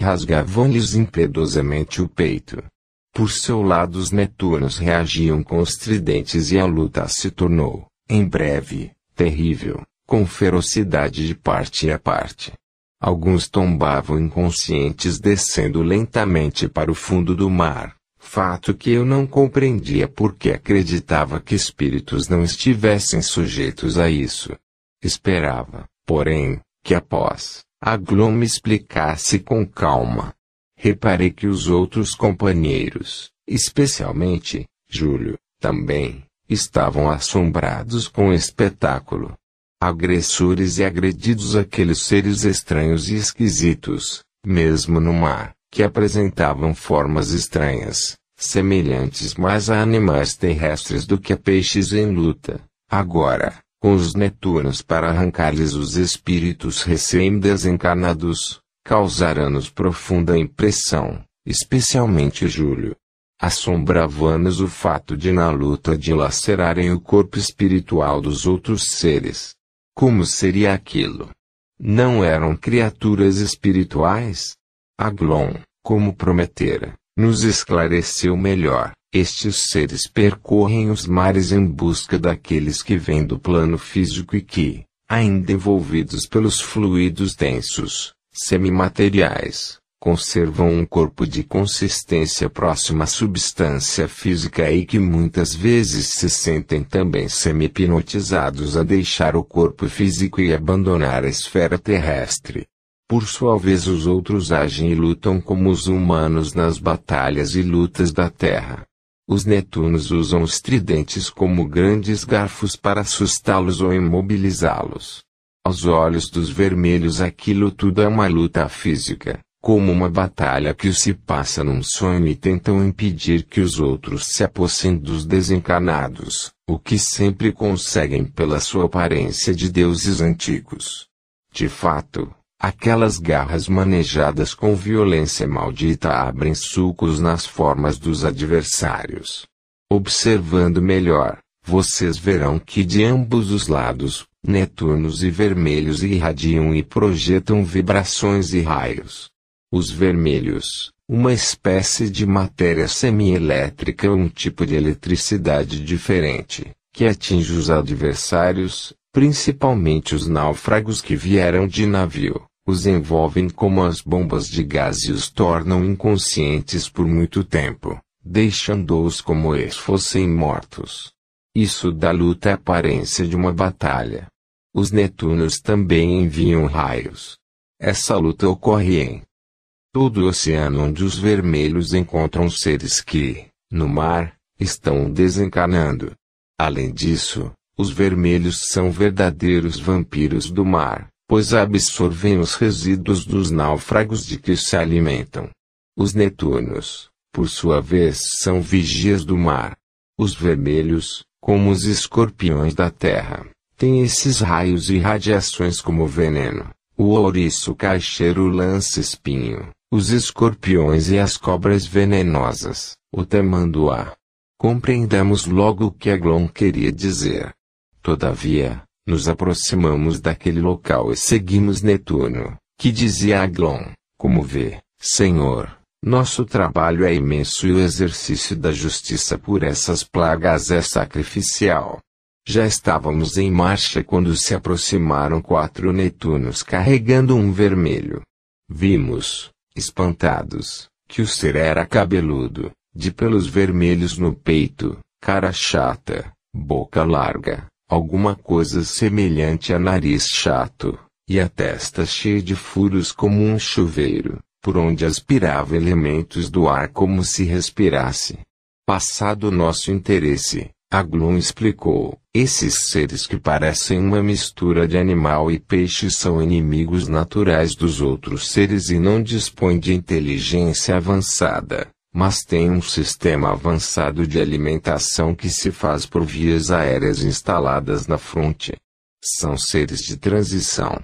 Speaker 1: Rasgavam-lhes impiedosamente o peito, por seu lado os netunos reagiam com os tridentes e a luta se tornou, em breve, terrível, com ferocidade de parte a parte. Alguns tombavam inconscientes descendo lentamente para o fundo do mar, fato que eu não compreendia porque acreditava que espíritos não estivessem sujeitos a isso. Esperava, porém, que após, a Glom me explicasse com calma, Reparei que os outros companheiros, especialmente, Júlio, também, estavam assombrados com o espetáculo. Agressores e agredidos aqueles seres estranhos e esquisitos, mesmo no mar, que apresentavam formas estranhas, semelhantes mais a animais terrestres do que a peixes em luta. Agora, com os netunos para arrancar-lhes os espíritos recém-desencarnados, causaram-nos profunda impressão, especialmente Júlio. Assombrava-nos o fato de na luta dilacerarem o corpo espiritual dos outros seres. Como seria aquilo? Não eram criaturas espirituais? Aglon, como prometera, nos esclareceu melhor. Estes seres percorrem os mares em busca daqueles que vêm do plano físico e que, ainda envolvidos pelos fluidos densos, semimateriais, conservam um corpo de consistência próxima à substância física e que muitas vezes se sentem também semi-hipnotizados a deixar o corpo físico e abandonar a esfera terrestre. Por sua vez os outros agem e lutam como os humanos nas batalhas e lutas da Terra. Os Netunos usam os tridentes como grandes garfos para assustá-los ou imobilizá-los. Aos olhos dos vermelhos aquilo tudo é uma luta física, como uma batalha que se passa num sonho e tentam impedir que os outros se apossem dos desencarnados, o que sempre conseguem pela sua aparência de deuses antigos. De fato, aquelas garras manejadas com violência maldita abrem sulcos nas formas dos adversários. Observando melhor, vocês verão que de ambos os lados, Netunos e vermelhos irradiam e projetam vibrações e raios. Os vermelhos, uma espécie de matéria semielétrica ou um tipo de eletricidade diferente, que atinge os adversários, principalmente os náufragos que vieram de navio, os envolvem como as bombas de gás e os tornam inconscientes por muito tempo, deixando-os como eles fossem mortos. Isso dá luta a aparência de uma batalha. Os Netunos também enviam raios. Essa luta ocorre em todo o oceano onde os vermelhos encontram seres que, no mar, estão desencarnando. Além disso, os vermelhos são verdadeiros vampiros do mar, pois absorvem os resíduos dos náufragos de que se alimentam. Os netunos, por sua vez, são vigias do mar. Os vermelhos, como os escorpiões da terra, têm esses raios e radiações como veneno. O ouriço caixeiro lança espinho, os escorpiões e as cobras venenosas, o tamanduá. Compreendemos logo o que Aglon queria dizer. Todavia, nos aproximamos daquele local e seguimos Netuno, que dizia Aglon, como vê, Senhor, nosso trabalho é imenso e o exercício da justiça por essas plagas é sacrificial. Já estávamos em marcha quando se aproximaram quatro Netunos carregando um vermelho. Vimos, espantados, que o ser era cabeludo, de pelos vermelhos no peito, cara chata, boca larga, alguma coisa semelhante a nariz chato, e a testa cheia de furos como um chuveiro, por onde aspirava elementos do ar como se respirasse. Passado nosso interesse, Aglum explicou: esses seres que parecem uma mistura de animal e peixe são inimigos naturais dos outros seres e não dispõem de inteligência avançada, mas têm um sistema avançado de alimentação que se faz por vias aéreas instaladas na fronte. São seres de transição.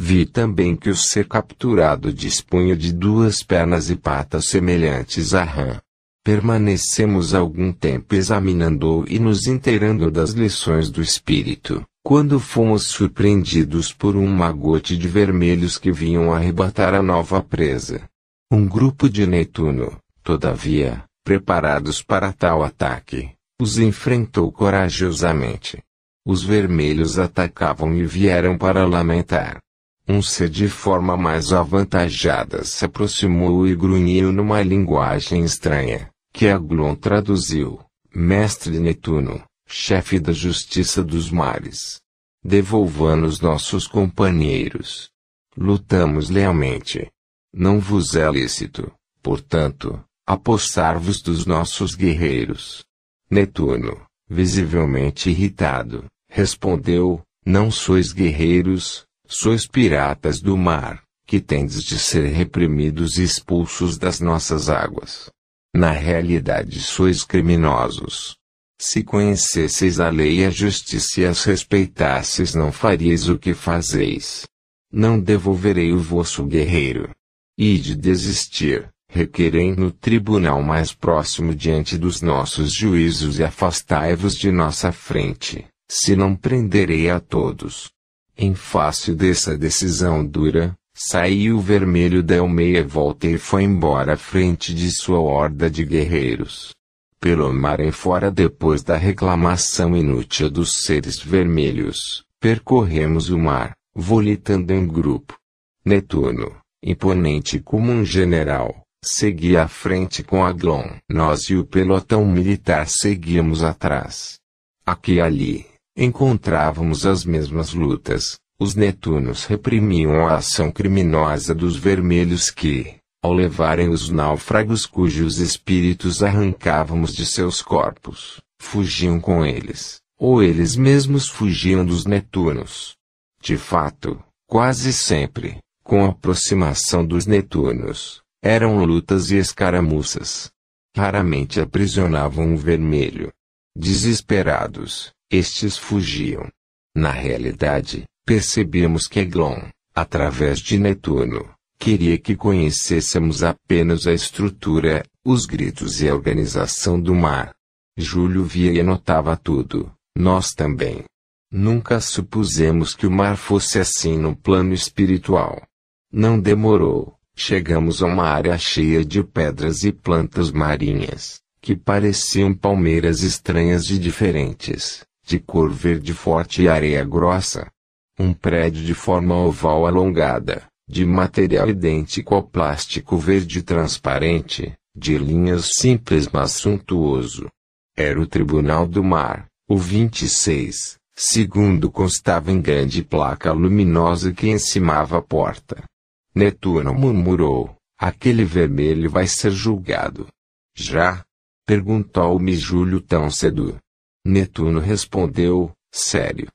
Speaker 1: Vi também que o ser capturado dispunha de duas pernas e patas semelhantes a rã. Permanecemos algum tempo examinando e nos inteirando das lições do espírito, quando fomos surpreendidos por um magote de vermelhos que vinham arrebatar a nova presa. Um grupo de Netuno, todavia, preparados para tal ataque, os enfrentou corajosamente. Os vermelhos atacavam e vieram para lamentar. Um ser de forma mais avantajada se aproximou e grunhiu numa linguagem estranha que Aglon traduziu, Mestre Netuno, chefe da justiça dos mares. Devolva-nos nossos companheiros. Lutamos lealmente. Não vos é lícito, portanto, apossar-vos dos nossos guerreiros. Netuno, visivelmente irritado, respondeu, não sois guerreiros, sois piratas do mar, que tendes de ser reprimidos e expulsos das nossas águas. Na realidade sois criminosos. Se conhecesseis a lei e a justiça e as respeitasseis não faríeis o que fazeis. Não devolverei o vosso guerreiro. E de desistir, requerem no tribunal mais próximo diante dos nossos juízos e afastai-vos de nossa frente, se não prenderei a todos. Em face dessa decisão dura, Saiu o vermelho deu meia volta e foi embora à frente de sua horda de guerreiros. Pelo mar em fora depois da reclamação inútil dos seres vermelhos, percorremos o mar, volitando em grupo. Netuno, imponente como um general, seguia à frente com Aglon. Nós e o pelotão militar seguíamos atrás. Aqui e ali, encontrávamos as mesmas lutas, os netunos reprimiam a ação criminosa dos vermelhos que, ao levarem os náufragos cujos espíritos arrancávamos de seus corpos, fugiam com eles, ou eles mesmos fugiam dos Netunos. De fato, quase sempre, com a aproximação dos Netunos, eram lutas e escaramuças. Raramente aprisionavam o vermelho. Desesperados, estes fugiam. Na realidade, percebemos que Eglon, através de Netuno, queria que conhecêssemos apenas a estrutura, os gritos e a organização do mar. Júlio via e anotava tudo, nós também. Nunca supusemos que o mar fosse assim no plano espiritual. Não demorou, chegamos a uma área cheia de pedras e plantas marinhas, que pareciam palmeiras estranhas e diferentes, de cor verde forte e areia grossa. Um prédio de forma oval alongada, de material idêntico ao plástico verde transparente, de linhas simples mas suntuoso. Era o Tribunal do Mar, o 26, segundo constava em grande placa luminosa que encimava a porta. Netuno murmurou: Aquele vermelho vai ser julgado. Já? Perguntou-me Júlio tão cedo. Netuno respondeu: Sério.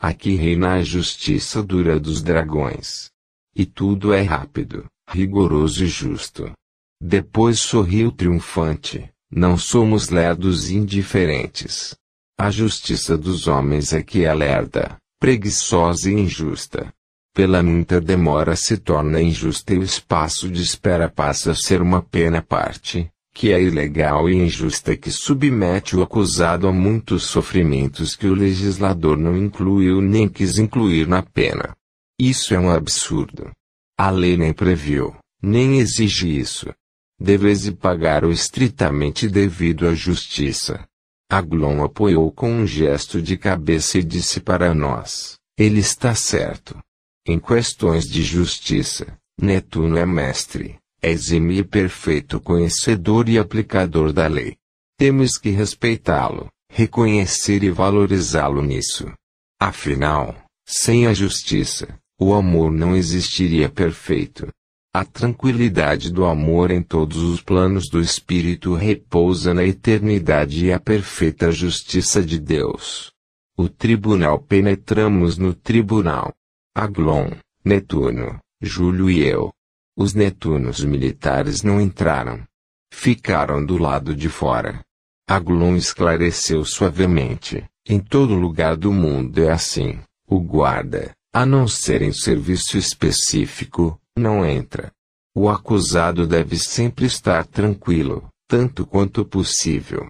Speaker 1: Aqui reina a justiça dura dos dragões. E tudo é rápido, rigoroso e justo. Depois sorriu triunfante: Não somos lerdos e indiferentes. A justiça dos homens é que é lerda, preguiçosa e injusta. Pela muita demora se torna injusta e o espaço de espera passa a ser uma pena parte, que é ilegal e injusta que submete o acusado a muitos sofrimentos que o legislador não incluiu nem quis incluir na pena. Isso é um absurdo. A lei nem previu, nem exige isso. Deves pagar o estritamente devido à justiça. Aglon apoiou com um gesto de cabeça e disse para nós: Ele está certo. Em questões de justiça, Netuno é mestre, é exímio e perfeito conhecedor e aplicador da lei. Temos que respeitá-lo, reconhecer e valorizá-lo nisso. Afinal, sem a justiça, o amor não existiria perfeito. A tranquilidade do amor em todos os planos do espírito repousa na eternidade e a perfeita justiça de Deus. O tribunal penetramos no tribunal. Aglon, Netuno, Júlio e eu. Os Netunos militares não entraram. Ficaram do lado de fora. Aglon esclareceu suavemente. Em todo lugar do mundo é assim. O guarda, a não ser em serviço específico, não entra. O acusado deve sempre estar tranquilo, tanto quanto possível.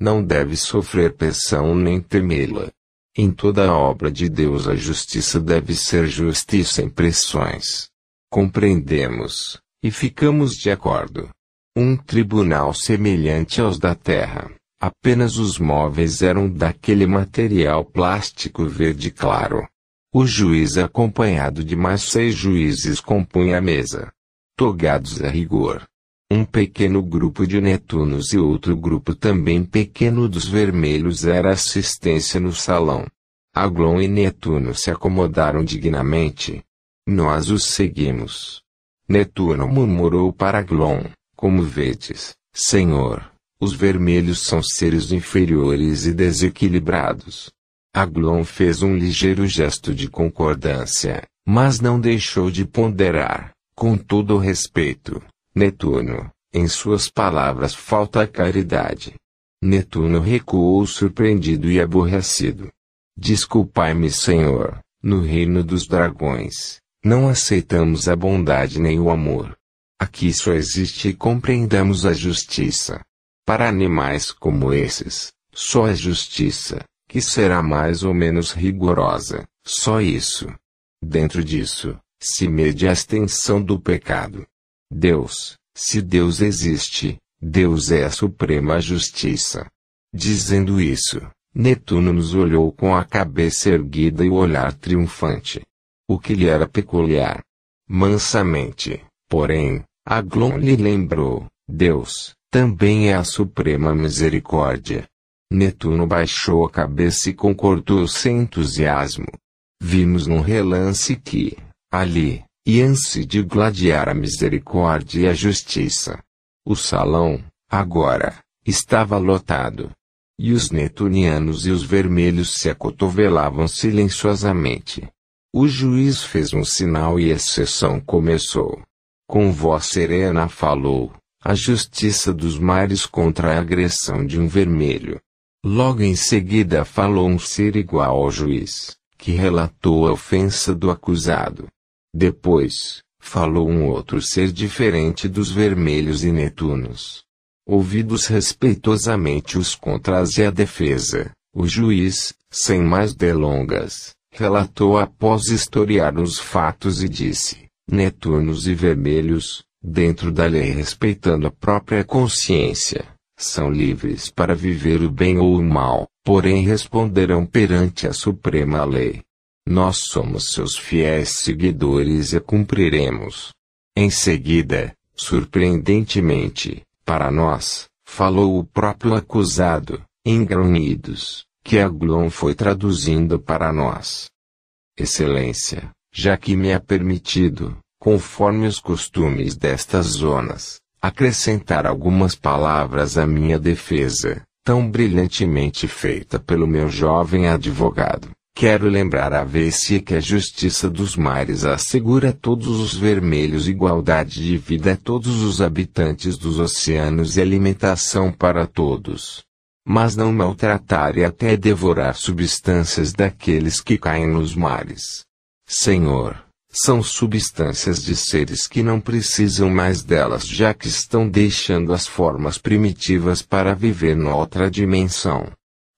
Speaker 1: Não deve sofrer pressão nem temê-la. Em toda a obra de Deus a justiça deve ser justa e sem pressões. Compreendemos, e ficamos de acordo. Um tribunal semelhante aos da terra. Apenas os móveis eram daquele material plástico verde claro. O juiz acompanhado de mais seis juízes compunha a mesa. Togados a rigor. Um pequeno grupo de netunos e outro grupo também pequeno dos vermelhos era assistência no salão. Aglon e Netuno se acomodaram dignamente. Nós os seguimos. Netuno murmurou para Aglon, como vedes, Senhor, os vermelhos são seres inferiores e desequilibrados. Aglon fez um ligeiro gesto de concordância, mas não deixou de ponderar, com todo o respeito. Netuno, em suas palavras falta a caridade. Netuno recuou surpreendido e aborrecido. Desculpai-me, Senhor, no reino dos dragões, não aceitamos a bondade nem o amor. Aqui só existe e compreendamos a justiça. Para animais como esses, só é justiça, que será mais ou menos rigorosa, só isso. Dentro disso, se mede a extensão do pecado. Deus, se Deus existe, Deus é a suprema justiça. Dizendo isso, Netuno nos olhou com a cabeça erguida e o olhar triunfante. O que lhe era peculiar. Mansamente, porém, Aglon lhe lembrou, Deus, também é a suprema misericórdia. Netuno baixou a cabeça e concordou sem entusiasmo. Vimos num relance que, ali, e anse de gladiar a misericórdia e a justiça. O salão, agora, estava lotado. E os netunianos e os vermelhos se acotovelavam silenciosamente. O juiz fez um sinal e a sessão começou. Com voz serena falou, a justiça dos mares contra a agressão de um vermelho. Logo em seguida falou um ser igual ao juiz, que relatou a ofensa do acusado. Depois, falou um outro ser diferente dos vermelhos e netunos. Ouvidos respeitosamente os contras e a defesa, o juiz, sem mais delongas, relatou após historiar os fatos e disse: Netunos e vermelhos, dentro da lei respeitando a própria consciência, são livres para viver o bem ou o mal, porém responderão perante a suprema lei. Nós somos seus fiéis seguidores e cumpriremos. Em seguida, surpreendentemente, para nós, falou o próprio acusado, em grunhidos, que Aglon foi traduzindo para nós. Excelência, já que me é permitido, conforme os costumes destas zonas, acrescentar algumas palavras à minha defesa, tão brilhantemente feita pelo meu jovem advogado. Quero lembrar a Vessia que a justiça dos mares assegura a todos os vermelhos igualdade de vida a todos os habitantes dos oceanos e alimentação para todos. Mas não maltratar e até devorar substâncias daqueles que caem nos mares. Senhor, são substâncias de seres que não precisam mais delas já que estão deixando as formas primitivas para viver noutra dimensão.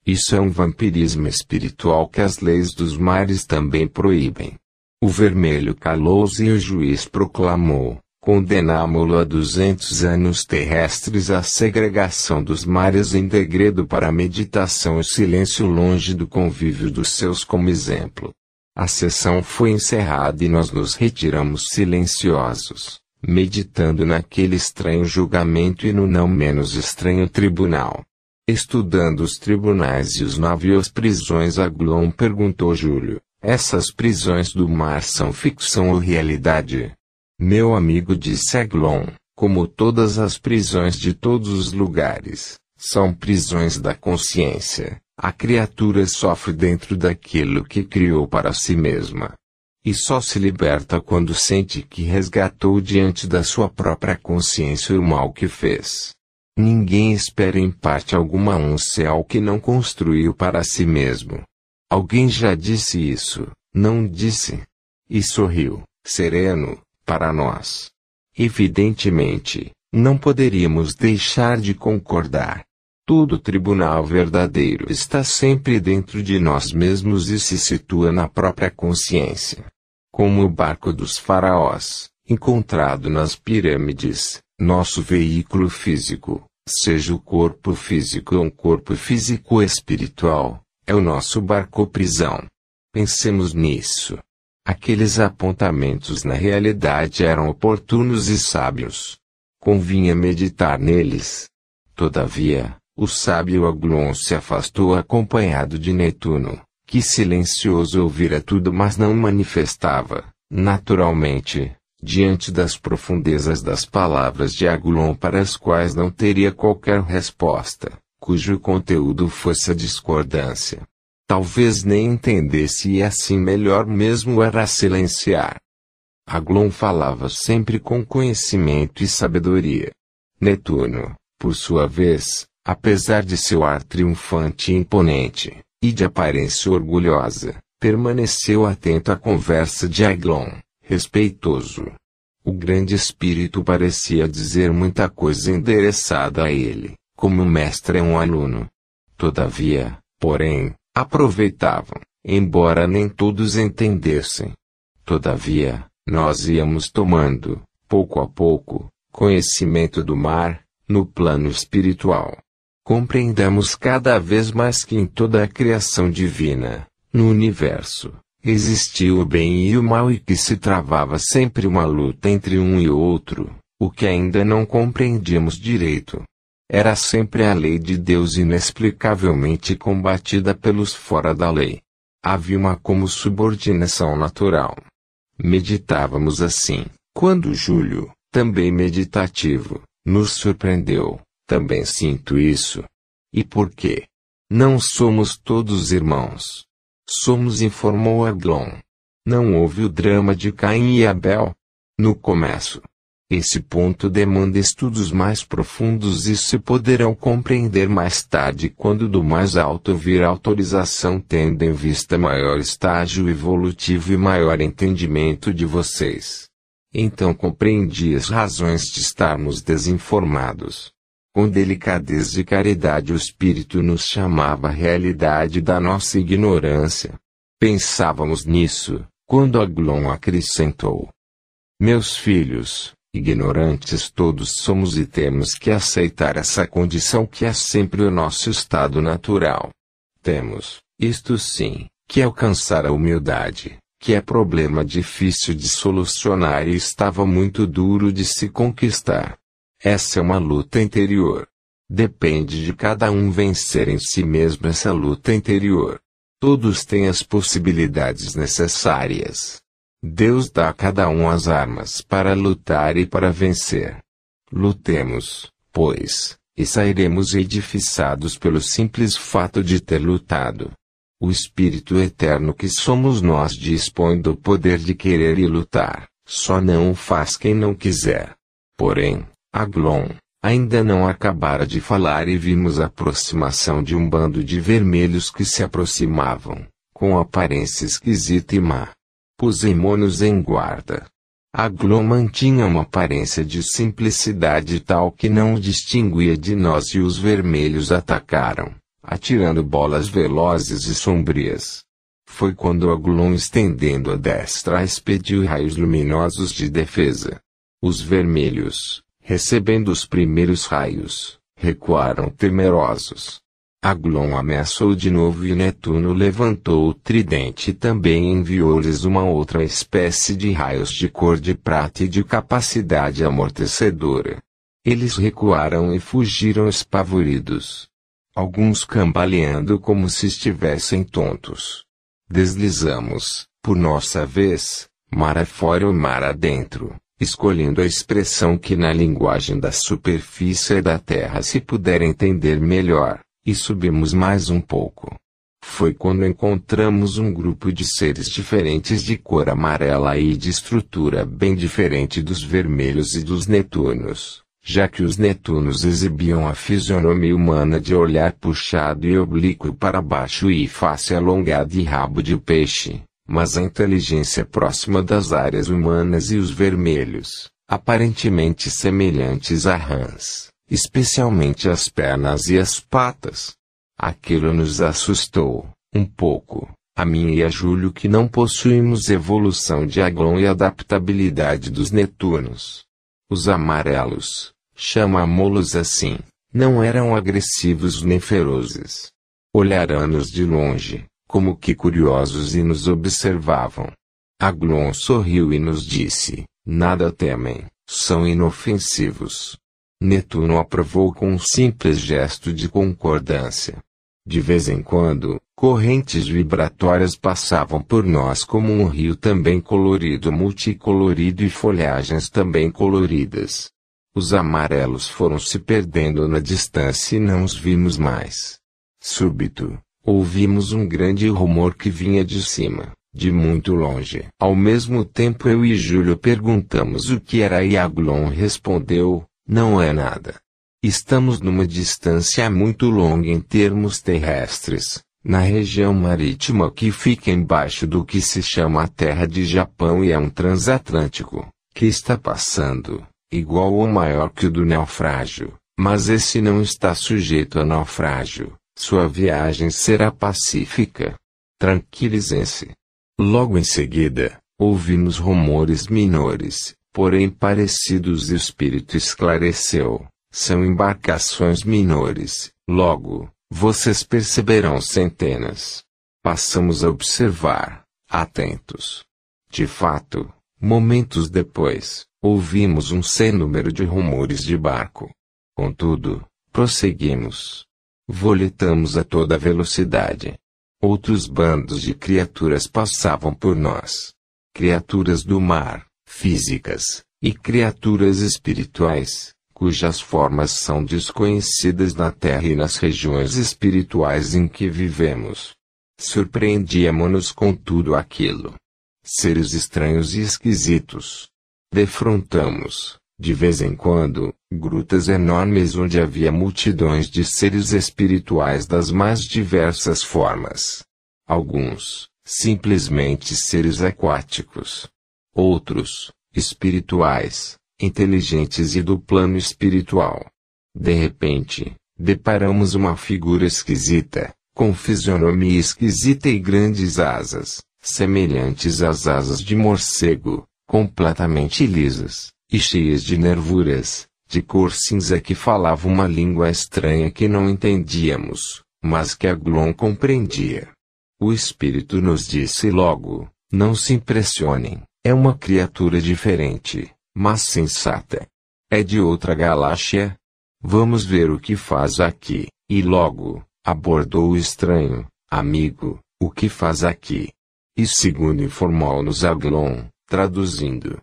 Speaker 1: Isso é um vampirismo espiritual que as leis dos mares também proíbem. O vermelho calou-se e o juiz proclamou: condenamo-lo a duzentos anos terrestres à segregação dos mares em degredo para a meditação e silêncio longe do convívio dos seus como exemplo. A sessão foi encerrada e nós nos retiramos silenciosos, meditando naquele estranho julgamento e no não menos estranho tribunal. Estudando os tribunais e os navios prisões Aglon perguntou Júlio, essas prisões do mar são ficção ou realidade? Meu amigo disse Aglon, como todas as prisões de todos os lugares, são prisões da consciência. A criatura sofre dentro daquilo que criou para si mesma. E só se liberta quando sente que resgatou diante da sua própria consciência o mal que fez. Ninguém espera em parte alguma um céu que não construiu para si mesmo. Alguém já disse isso, não disse? E sorriu, sereno, para nós. Evidentemente, não poderíamos deixar de concordar. Todo tribunal verdadeiro está sempre dentro de nós mesmos e se situa na própria consciência. Como o barco dos faraós, encontrado nas pirâmides, nosso veículo físico, seja o corpo físico ou um corpo físico espiritual, é o nosso barco prisão. Pensemos nisso. Aqueles apontamentos na realidade eram oportunos e sábios. Convinha meditar neles. Todavia, o sábio Aglon se afastou acompanhado de Netuno, que silencioso ouvira tudo mas não manifestava, naturalmente, diante das profundezas das palavras de Agulon para as quais não teria qualquer resposta, cujo conteúdo fosse a discordância. Talvez nem entendesse e assim melhor mesmo era silenciar. Aglon falava sempre com conhecimento e sabedoria. Netuno, por sua vez, apesar de seu ar triunfante e imponente, e de aparência orgulhosa, permaneceu atento à conversa de Aglon respeitoso. O grande espírito parecia dizer muita coisa endereçada a ele, como o mestre é um aluno. Todavia, porém, aproveitavam, embora nem todos entendessem. Todavia, nós íamos tomando, pouco a pouco, conhecimento do mar, no plano espiritual. Compreendamos cada vez mais que em toda a criação divina, no universo, Existia o bem e o mal e que se travava sempre uma luta entre um e outro, o que ainda não compreendíamos direito. Era sempre a lei de Deus inexplicavelmente combatida pelos fora da lei. Havia uma como subordinação natural. Meditávamos assim, quando Júlio, também meditativo, nos surpreendeu. Também sinto isso. E por quê? Não somos todos irmãos. Somos, informou Aglon. Não houve o drama de Caim e Abel? No começo. Esse ponto demanda estudos mais profundos e se poderão compreender mais tarde quando do mais alto vir autorização tendo em vista maior estágio evolutivo e maior entendimento de vocês. Então compreendi as razões de estarmos desinformados. Com delicadeza e caridade o Espírito nos chamava a realidade da nossa ignorância. Pensávamos nisso, quando Aglon acrescentou. Meus filhos, ignorantes todos somos e temos que aceitar essa condição que é sempre o nosso estado natural. Temos, isto sim, que alcançar a humildade, que é problema difícil de solucionar e estava muito duro de se conquistar. Essa é uma luta interior. Depende de cada um vencer em si mesmo essa luta interior. Todos têm as possibilidades necessárias. Deus dá a cada um as armas para lutar e para vencer. Lutemos, pois, e sairemos edificados pelo simples fato de ter lutado. O Espírito Eterno que somos nós dispõe do poder de querer e lutar, só não o faz quem não quiser. Porém, Aglon, ainda não acabara de falar e vimos a aproximação de um bando de vermelhos que se aproximavam, com aparência esquisita e má. Pusemos-nos em guarda. Aglon mantinha uma aparência de simplicidade tal que não o distinguia de nós e os vermelhos atacaram, atirando bolas velozes e sombrias. Foi quando Aglon estendendo a destra expediu raios luminosos de defesa. Os vermelhos, recebendo os primeiros raios, recuaram temerosos. Aglon ameaçou de novo e Netuno levantou o tridente e também enviou-lhes uma outra espécie de raios de cor de prata e de capacidade amortecedora. Eles recuaram e fugiram espavoridos. Alguns cambaleando como se estivessem tontos. Deslizamos, por nossa vez, mar afora ou mar adentro, escolhendo a expressão que na linguagem da superfície da Terra se puder entender melhor, e subimos mais um pouco. Foi quando encontramos um grupo de seres diferentes de cor amarela e de estrutura bem diferente dos vermelhos e dos netunos, já que os netunos exibiam a fisionomia humana de olhar puxado e oblíquo para baixo e face alongada e rabo de peixe mas a inteligência próxima das áreas humanas e os vermelhos, aparentemente semelhantes a rãs, especialmente as pernas e as patas. Aquilo nos assustou, um pouco, a mim e a Júlio que não possuímos evolução de Aglon e adaptabilidade dos Netunos. Os amarelos, chamamo-los assim, não eram agressivos nem ferozes. Olharam-nos de longe, como que curiosos e nos observavam. Aglon sorriu e nos disse: Nada temem, são inofensivos. Netuno aprovou com um simples gesto de concordância. De vez em quando, correntes vibratórias passavam por nós como um rio também colorido, multicolorido e folhagens também coloridas. Os amarelos foram se perdendo na distância e não os vimos mais. Súbito, Ouvimos um grande rumor que vinha de cima, de muito longe. Ao mesmo tempo eu e Júlio perguntamos o que era e Aglon respondeu, não é nada. Estamos numa distância muito longa em termos terrestres, na região marítima que fica embaixo do que se chama a Terra de Japão e é um transatlântico, que está passando, igual ou maior que o do naufrágio, mas esse não está sujeito a naufrágio. Sua viagem será pacífica. Tranquilizem-se. Logo em seguida, ouvimos rumores menores, porém parecidos e o espírito esclareceu. São embarcações menores. Logo, vocês perceberão centenas. Passamos a observar, atentos. De fato, momentos depois, ouvimos um sem número de rumores de barco. Contudo, prosseguimos. Voletamos a toda velocidade. Outros bandos de criaturas passavam por nós. criaturas do mar, físicas, e criaturas espirituais, cujas formas são desconhecidas na Terra e nas regiões espirituais em que vivemos. Surpreendíamos-nos com tudo aquilo. Seres estranhos e esquisitos. Defrontamos, de vez em quando, grutas enormes onde havia multidões de seres espirituais das mais diversas formas. Alguns, simplesmente seres aquáticos. Outros, espirituais, inteligentes e do plano espiritual. De repente, deparamos uma figura esquisita, com fisionomia esquisita e grandes asas, semelhantes às asas de morcego, completamente lisas, e cheias de nervuras, de cor cinza que falava uma língua estranha que não entendíamos, mas que Aglon compreendia. O espírito nos disse logo: não se impressionem, é uma criatura diferente, mas sensata. É de outra galáxia? Vamos ver o que faz aqui, e logo, abordou o estranho, amigo, o que faz aqui? E segundo informou-nos Aglon, traduzindo.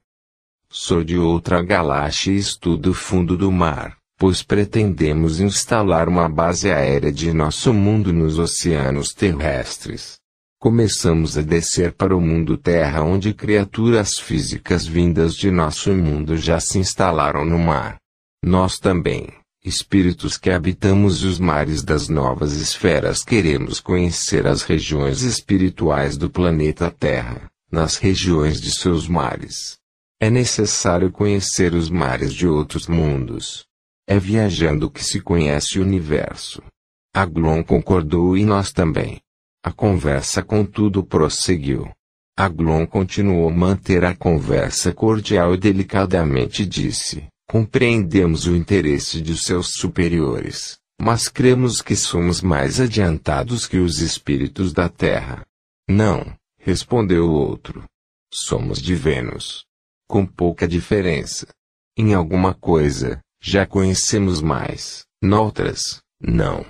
Speaker 1: Sou de outra galáxia e estudo o fundo do mar, pois pretendemos instalar uma base aérea de nosso mundo nos oceanos terrestres. Começamos a descer para o mundo Terra onde criaturas físicas vindas de nosso mundo já se instalaram no mar. Nós também, espíritos que habitamos os mares das novas esferas, queremos conhecer as regiões espirituais do planeta Terra, nas regiões de seus mares. É necessário conhecer os mares de outros mundos. É viajando que se conhece o universo. Aglon concordou e nós também. A conversa contudo prosseguiu. Aglon continuou a manter a conversa cordial e delicadamente disse: Compreendemos o interesse de seus superiores, mas cremos que somos mais adiantados que os espíritos da Terra. Não, respondeu o outro. Somos de Vênus com pouca diferença. Em alguma coisa, já conhecemos mais, noutras, não.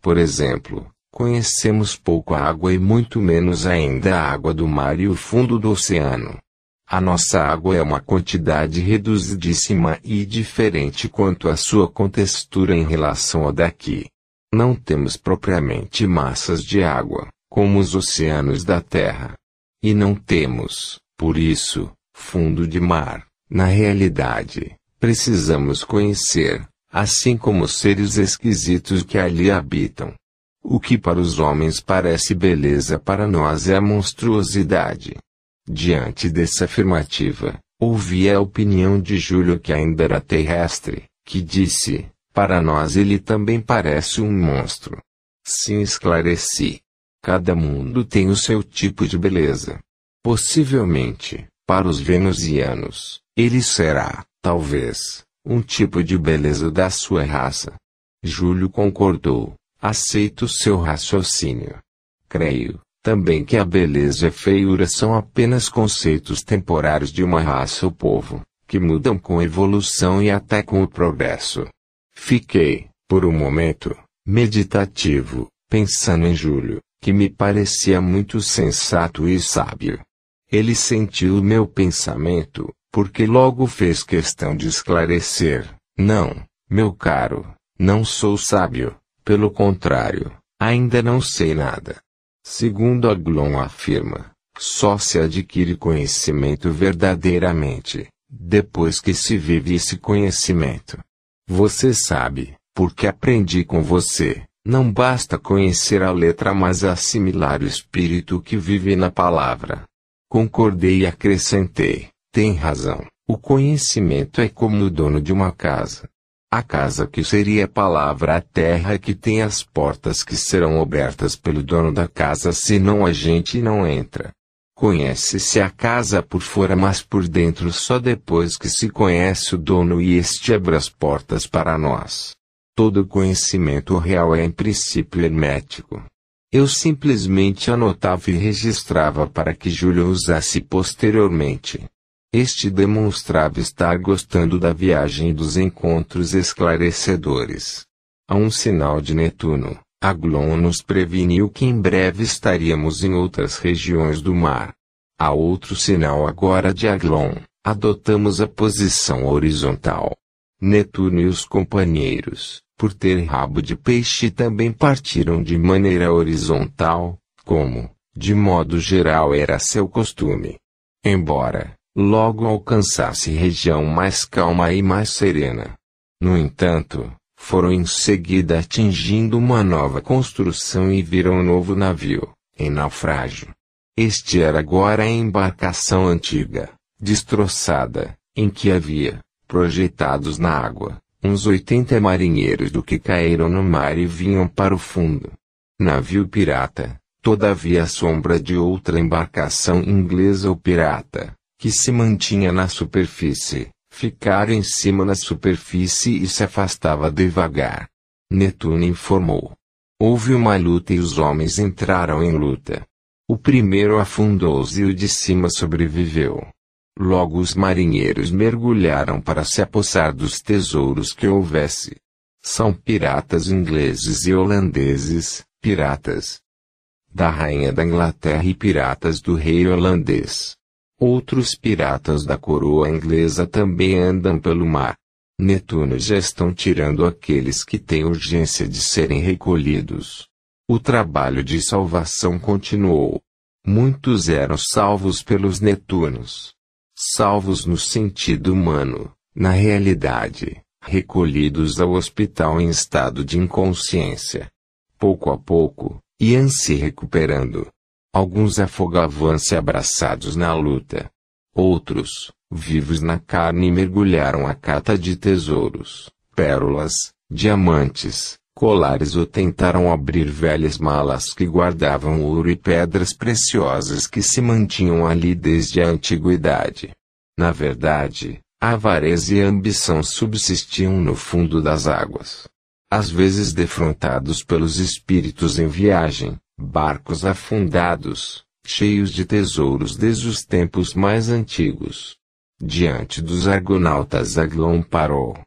Speaker 1: Por exemplo, conhecemos pouco a água e muito menos ainda a água do mar e o fundo do oceano. A nossa água é uma quantidade reduzidíssima e diferente quanto à sua contextura em relação ao daqui. Não temos propriamente massas de água, como os oceanos da Terra. E não temos, por isso, fundo de mar. Na realidade, precisamos conhecer, assim como os seres esquisitos que ali habitam. O que para os homens parece beleza para nós é a monstruosidade. Diante dessa afirmativa, ouvi a opinião de Júlio que ainda era terrestre, que disse, para nós ele também parece um monstro. Sim esclareci. Cada mundo tem o seu tipo de beleza. Possivelmente, para os venusianos, ele será, talvez, um tipo de beleza da sua raça. Júlio concordou. Aceito seu raciocínio. Creio, também que a beleza e a feiura são apenas conceitos temporários de uma raça ou povo, que mudam com a evolução e até com o progresso. Fiquei, por um momento, meditativo, pensando em Júlio, que me parecia muito sensato e sábio. Ele sentiu meu pensamento, porque logo fez questão de esclarecer: Não, meu caro, não sou sábio, pelo contrário, ainda não sei nada. Segundo Aglon afirma, só se adquire conhecimento verdadeiramente, depois que se vive esse conhecimento. Você sabe, porque aprendi com você, não basta conhecer a letra mas assimilar o espírito que vive na palavra. Concordei e acrescentei: tem razão. O conhecimento é como o dono de uma casa. A casa que seria a palavra a terra que tem as portas que serão abertas pelo dono da casa senão a gente não entra. Conhece-se a casa por fora mas por dentro só depois que se conhece o dono e este abre as portas para nós. Todo conhecimento real é em princípio hermético. Eu simplesmente anotava e registrava para que Júlio usasse posteriormente. Este demonstrava estar gostando da viagem e dos encontros esclarecedores. A um sinal de Netuno, Aglon nos preveniu que em breve estaríamos em outras regiões do mar. A outro sinal agora de Aglon, adotamos a posição horizontal. Netuno e os companheiros, por ter rabo de peixe também partiram de maneira horizontal, como, de modo geral era seu costume. Embora, logo alcançasse região mais calma e mais serena. No entanto, foram em seguida atingindo uma nova construção e viram um novo navio, em naufrágio. Este era agora a embarcação antiga, destroçada, em que havia, projetados na água, uns oitenta marinheiros do que caíram no mar e vinham para o fundo. Navio pirata, todavia a sombra de outra embarcação inglesa ou pirata, que se mantinha na superfície, ficaram em cima na superfície e se afastava devagar. Netuno informou. Houve uma luta e os homens entraram em luta. O primeiro afundou-se e o de cima sobreviveu. Logo os marinheiros mergulharam para se apossar dos tesouros que houvesse. São piratas ingleses e holandeses, piratas da rainha da Inglaterra e piratas do rei holandês. Outros piratas da coroa inglesa também andam pelo mar. Netuno já estão tirando aqueles que têm urgência de serem recolhidos. O trabalho de salvação continuou. Muitos eram salvos pelos Netunos. Salvos no sentido humano, na realidade, recolhidos ao hospital em estado de inconsciência. Pouco a pouco, iam se recuperando. Alguns afogavam-se abraçados na luta. Outros, vivos na carne mergulharam a cata de tesouros, pérolas, diamantes, colares ou tentaram abrir velhas malas que guardavam ouro e pedras preciosas que se mantinham ali desde a antiguidade. Na verdade, a avareza e a ambição subsistiam no fundo das águas. Às vezes defrontados pelos espíritos em viagem, barcos afundados, cheios de tesouros desde os tempos mais antigos. Diante dos argonautas Aglon parou.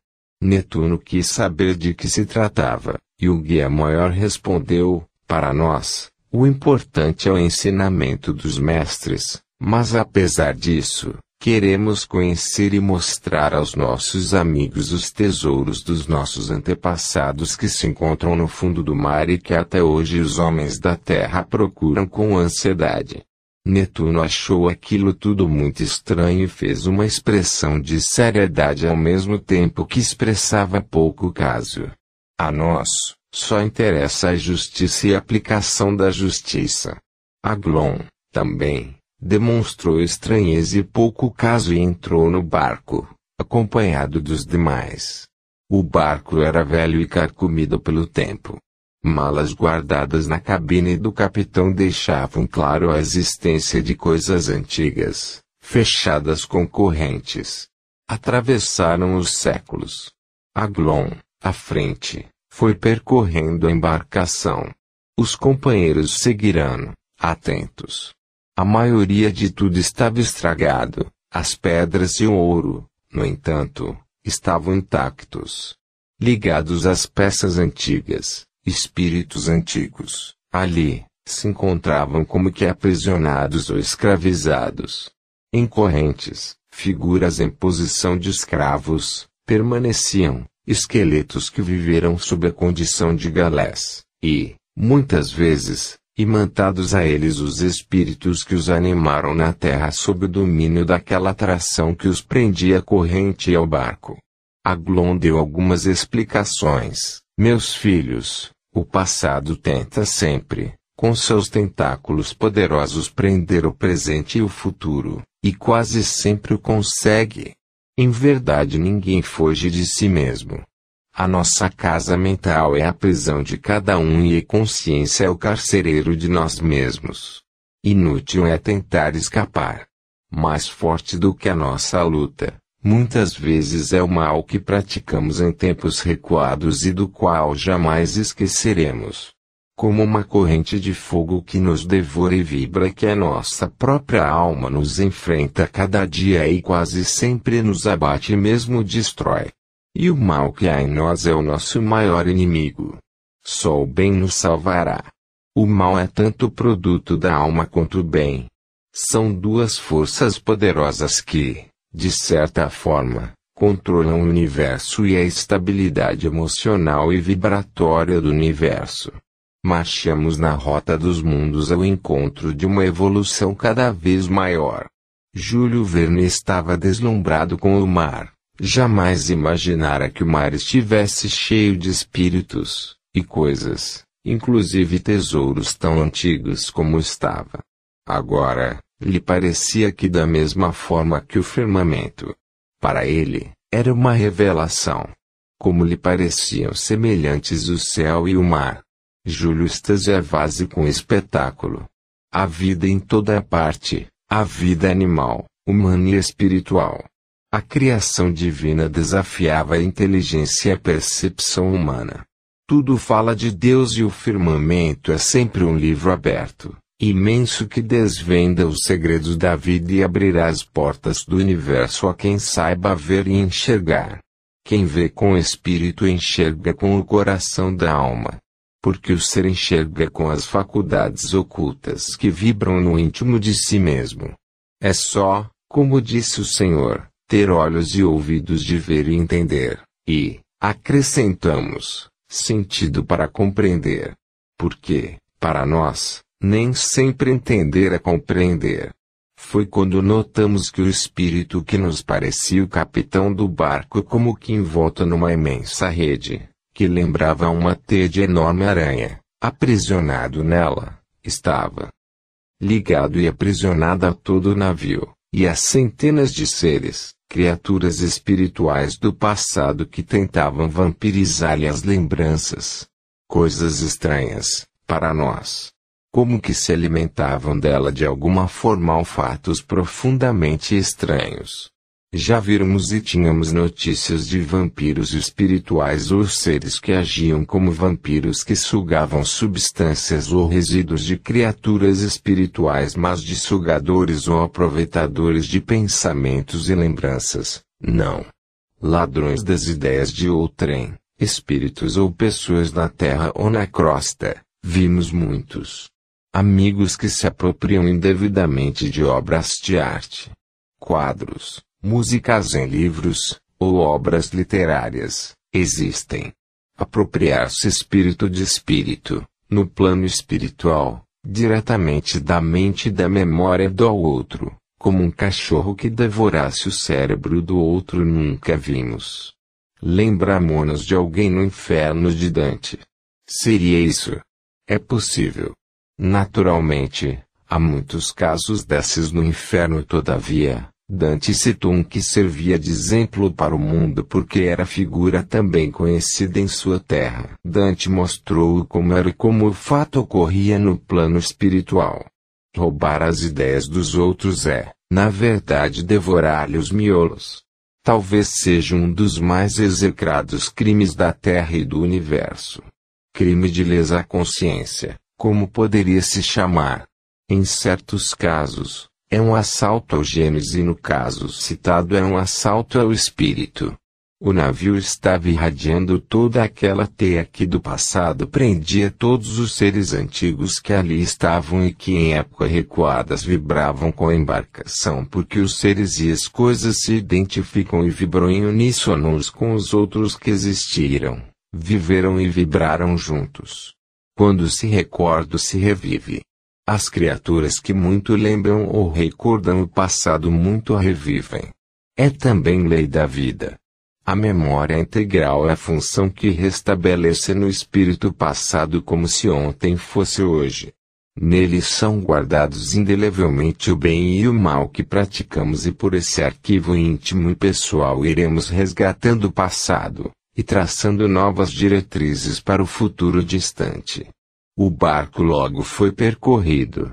Speaker 1: Netuno quis saber de que se tratava, e o guia maior respondeu, para nós, o importante é o ensinamento dos mestres, mas apesar disso, Queremos conhecer e mostrar aos nossos amigos os tesouros dos nossos antepassados que se encontram no fundo do mar e que até hoje os homens da terra procuram com ansiedade. Netuno achou aquilo tudo muito estranho e fez uma expressão de seriedade ao mesmo tempo que expressava pouco caso. A nós, só interessa a justiça e a aplicação da justiça. Aglon, também, demonstrou estranheza e pouco caso e entrou no barco, acompanhado dos demais. O barco era velho e carcomido pelo tempo. Malas guardadas na cabine do capitão deixavam claro a existência de coisas antigas, fechadas com correntes. Atravessaram os séculos. Aglon, à frente, foi percorrendo a embarcação. Os companheiros seguiram, atentos. A maioria de tudo estava estragado, as pedras e o ouro, no entanto, estavam intactos. Ligados às peças antigas, espíritos antigos, ali, se encontravam como que aprisionados ou escravizados. Em correntes, figuras em posição de escravos, permaneciam, esqueletos que viveram sob a condição de galés, e, muitas vezes, imantados a eles os espíritos que os animaram na terra sob o domínio daquela atração que os prendia à corrente e ao barco. Aglon deu algumas explicações. Meus filhos, o passado tenta sempre, com seus tentáculos poderosos prender o presente e o futuro, e quase sempre o consegue. Em verdade ninguém foge de si mesmo. A nossa casa mental é a prisão de cada um e a consciência é o carcereiro de nós mesmos. Inútil é tentar escapar. Mais forte do que a nossa luta, muitas vezes é o mal que praticamos em tempos recuados e do qual jamais esqueceremos. Como uma corrente de fogo que nos devora e vibra que a nossa própria alma nos enfrenta cada dia e quase sempre nos abate e mesmo destrói. E o mal que há em nós é o nosso maior inimigo. Só o bem nos salvará. O mal é tanto produto da alma quanto o bem. São duas forças poderosas que, de certa forma, controlam o universo e a estabilidade emocional e vibratória do universo. Marchamos na rota dos mundos ao encontro de uma evolução cada vez maior. Júlio Verne estava deslumbrado com o mar. Jamais imaginara que o mar estivesse cheio de espíritos e coisas, inclusive tesouros tão antigos como estava. Agora, lhe parecia que da mesma forma que o firmamento. Para ele, era uma revelação. Como lhe pareciam semelhantes o céu e o mar. Júlio extasiava-se com espetáculo. A vida em toda a parte, a vida animal, humana e espiritual. A criação divina desafiava a inteligência e a percepção humana. Tudo fala de Deus e o firmamento é sempre um livro aberto, imenso que desvenda os segredos da vida e abrirá as portas do universo a quem saiba ver e enxergar. Quem vê com o espírito enxerga com o coração da alma. Porque o ser enxerga com as faculdades ocultas que vibram no íntimo de si mesmo. É só, como disse o Senhor, ter olhos e ouvidos de ver e entender, e, acrescentamos, sentido para compreender. Porque, para nós, nem sempre entender é compreender. Foi quando notamos que o espírito que nos parecia o capitão do barco como que envolto numa imensa rede, que lembrava uma teia de enorme aranha, aprisionado nela, estava ligado e aprisionado a todo o navio, e a centenas de seres, criaturas espirituais do passado que tentavam vampirizar-lhe as lembranças. Coisas estranhas, para nós. Como que se alimentavam dela de alguma forma ou fatos profundamente estranhos. Já víramos e tínhamos notícias de vampiros espirituais ou seres que agiam como vampiros que sugavam substâncias ou resíduos de criaturas espirituais mas de sugadores ou aproveitadores de pensamentos e lembranças. Não. Ladrões das ideias de outrem, espíritos ou pessoas na terra ou na crosta, vimos muitos. Amigos que se apropriam indevidamente de obras de arte. Quadros, músicas em livros, ou obras literárias, existem. Apropriar-se espírito de espírito, no plano espiritual, diretamente da mente e da memória do outro, como um cachorro que devorasse o cérebro do outro nunca vimos. Lembramos-nos de alguém no inferno de Dante. Seria isso? É possível. Naturalmente, há muitos casos desses no inferno todavia, Dante citou um que servia de exemplo para o mundo porque era figura também conhecida em sua terra. Dante mostrou como era e como o fato ocorria no plano espiritual. Roubar as ideias dos outros é, na verdade, devorar-lhe os miolos. Talvez seja um dos mais execrados crimes da Terra e do universo. Crime de lesa consciência, como poderia se chamar. Em certos casos, é um assalto ao gêmeos e no caso citado é um assalto ao espírito. O navio estava irradiando toda aquela teia que do passado prendia todos os seres antigos que ali estavam e que em época recuadas vibravam com a embarcação porque os seres e as coisas se identificam e vibram em uníssono uns com os outros que existiram, viveram e vibraram juntos. Quando se recorda se revive. As criaturas que muito lembram ou recordam o passado muito a revivem. É também lei da vida. A memória integral é a função que restabelece no espírito passado como se ontem fosse hoje. Neles são guardados indelevelmente o bem e o mal que praticamos e por esse arquivo íntimo e pessoal iremos resgatando o passado, e traçando novas diretrizes para o futuro distante. O barco logo foi percorrido.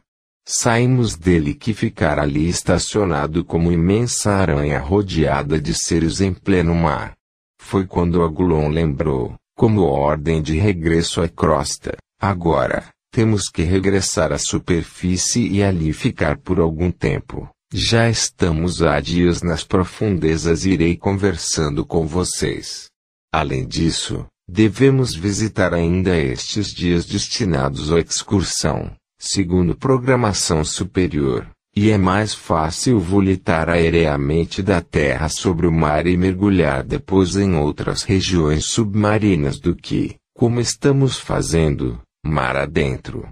Speaker 1: Saímos dele que ficara ali estacionado como imensa aranha rodeada de seres em pleno mar. Foi quando Agulon lembrou, como ordem de regresso à crosta, agora, temos que regressar à superfície e ali ficar por algum tempo. Já estamos há dias nas profundezas e irei conversando com vocês. Além disso, Devemos visitar ainda estes dias destinados à excursão, segundo programação superior, E é mais fácil volitar aéreamente da Terra sobre o mar e mergulhar depois em outras regiões submarinas do que, como estamos fazendo, mar adentro.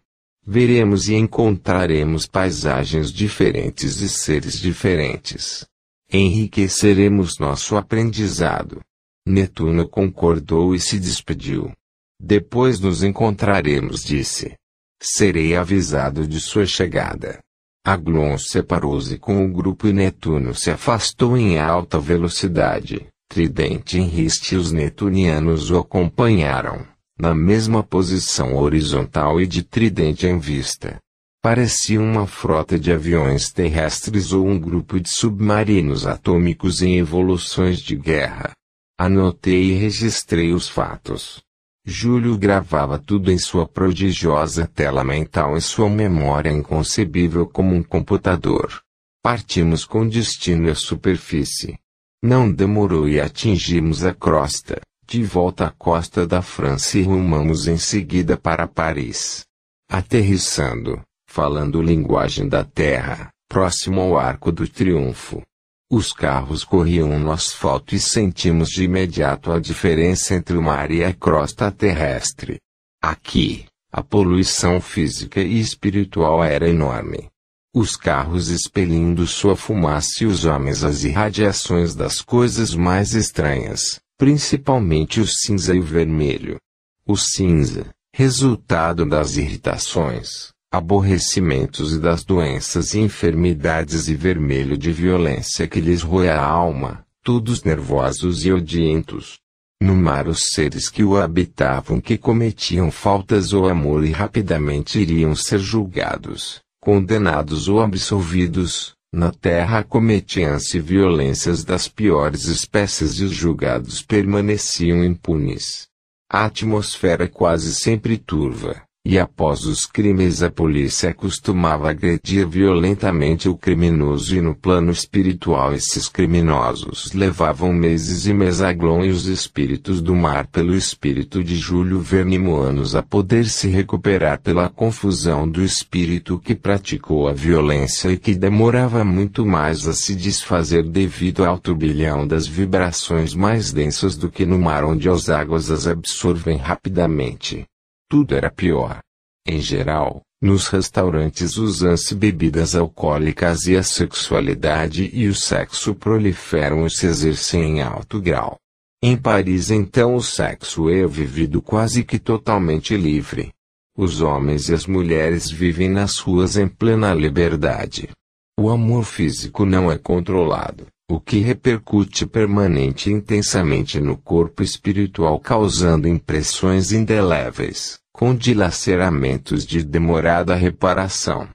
Speaker 1: Veremos e encontraremos paisagens diferentes e seres diferentes. Enriqueceremos nosso aprendizado. Netuno concordou e se despediu. Depois nos encontraremos, disse. Serei avisado de sua chegada. Aglon separou-se com o grupo e Netuno se afastou em alta velocidade. Tridente em riste e os netunianos o acompanharam, na mesma posição horizontal e de tridente em vista. Parecia uma frota de aviões terrestres ou um grupo de submarinos atômicos em evoluções de guerra. Anotei e registrei os fatos. Júlio gravava tudo em sua prodigiosa tela mental e sua memória inconcebível como um computador. Partimos com destino à superfície. Não demorou e atingimos a crosta, de volta à costa da França e rumamos em seguida para Paris. Aterrissando, falando linguagem da terra, próximo ao Arco do Triunfo. Os carros corriam no asfalto e sentimos de imediato a diferença entre o mar e a crosta terrestre. Aqui, a poluição física e espiritual era enorme. Os carros expelindo sua fumaça e os homens as irradiações das coisas mais estranhas, principalmente o cinza e o vermelho. O cinza, resultado das irritações, aborrecimentos e das doenças e enfermidades e vermelho de violência que lhes roia a alma, todos nervosos e odientos. No mar os seres que o habitavam que cometiam faltas ou amor e rapidamente iriam ser julgados, condenados ou absolvidos, na terra cometiam-se violências das piores espécies e os julgados permaneciam impunes. A atmosfera quase sempre turva, e após os crimes a polícia costumava agredir violentamente o criminoso e no plano espiritual esses criminosos levavam meses e mesaglon e os espíritos do mar pelo espírito de Júlio Vernimoanos a poder se recuperar pela confusão do espírito que praticou a violência e que demorava muito mais a se desfazer devido ao turbilhão das vibrações mais densas do que no mar onde as águas as absorvem rapidamente. Tudo era pior. Em geral, nos restaurantes usam-se bebidas alcoólicas e a sexualidade e o sexo proliferam e se exercem em alto grau. Em Paris então o sexo é vivido quase que totalmente livre. Os homens e as mulheres vivem nas ruas em plena liberdade. O amor físico não é controlado, o que repercute permanente e intensamente no corpo espiritual causando impressões indeléveis com dilaceramentos de demorada reparação.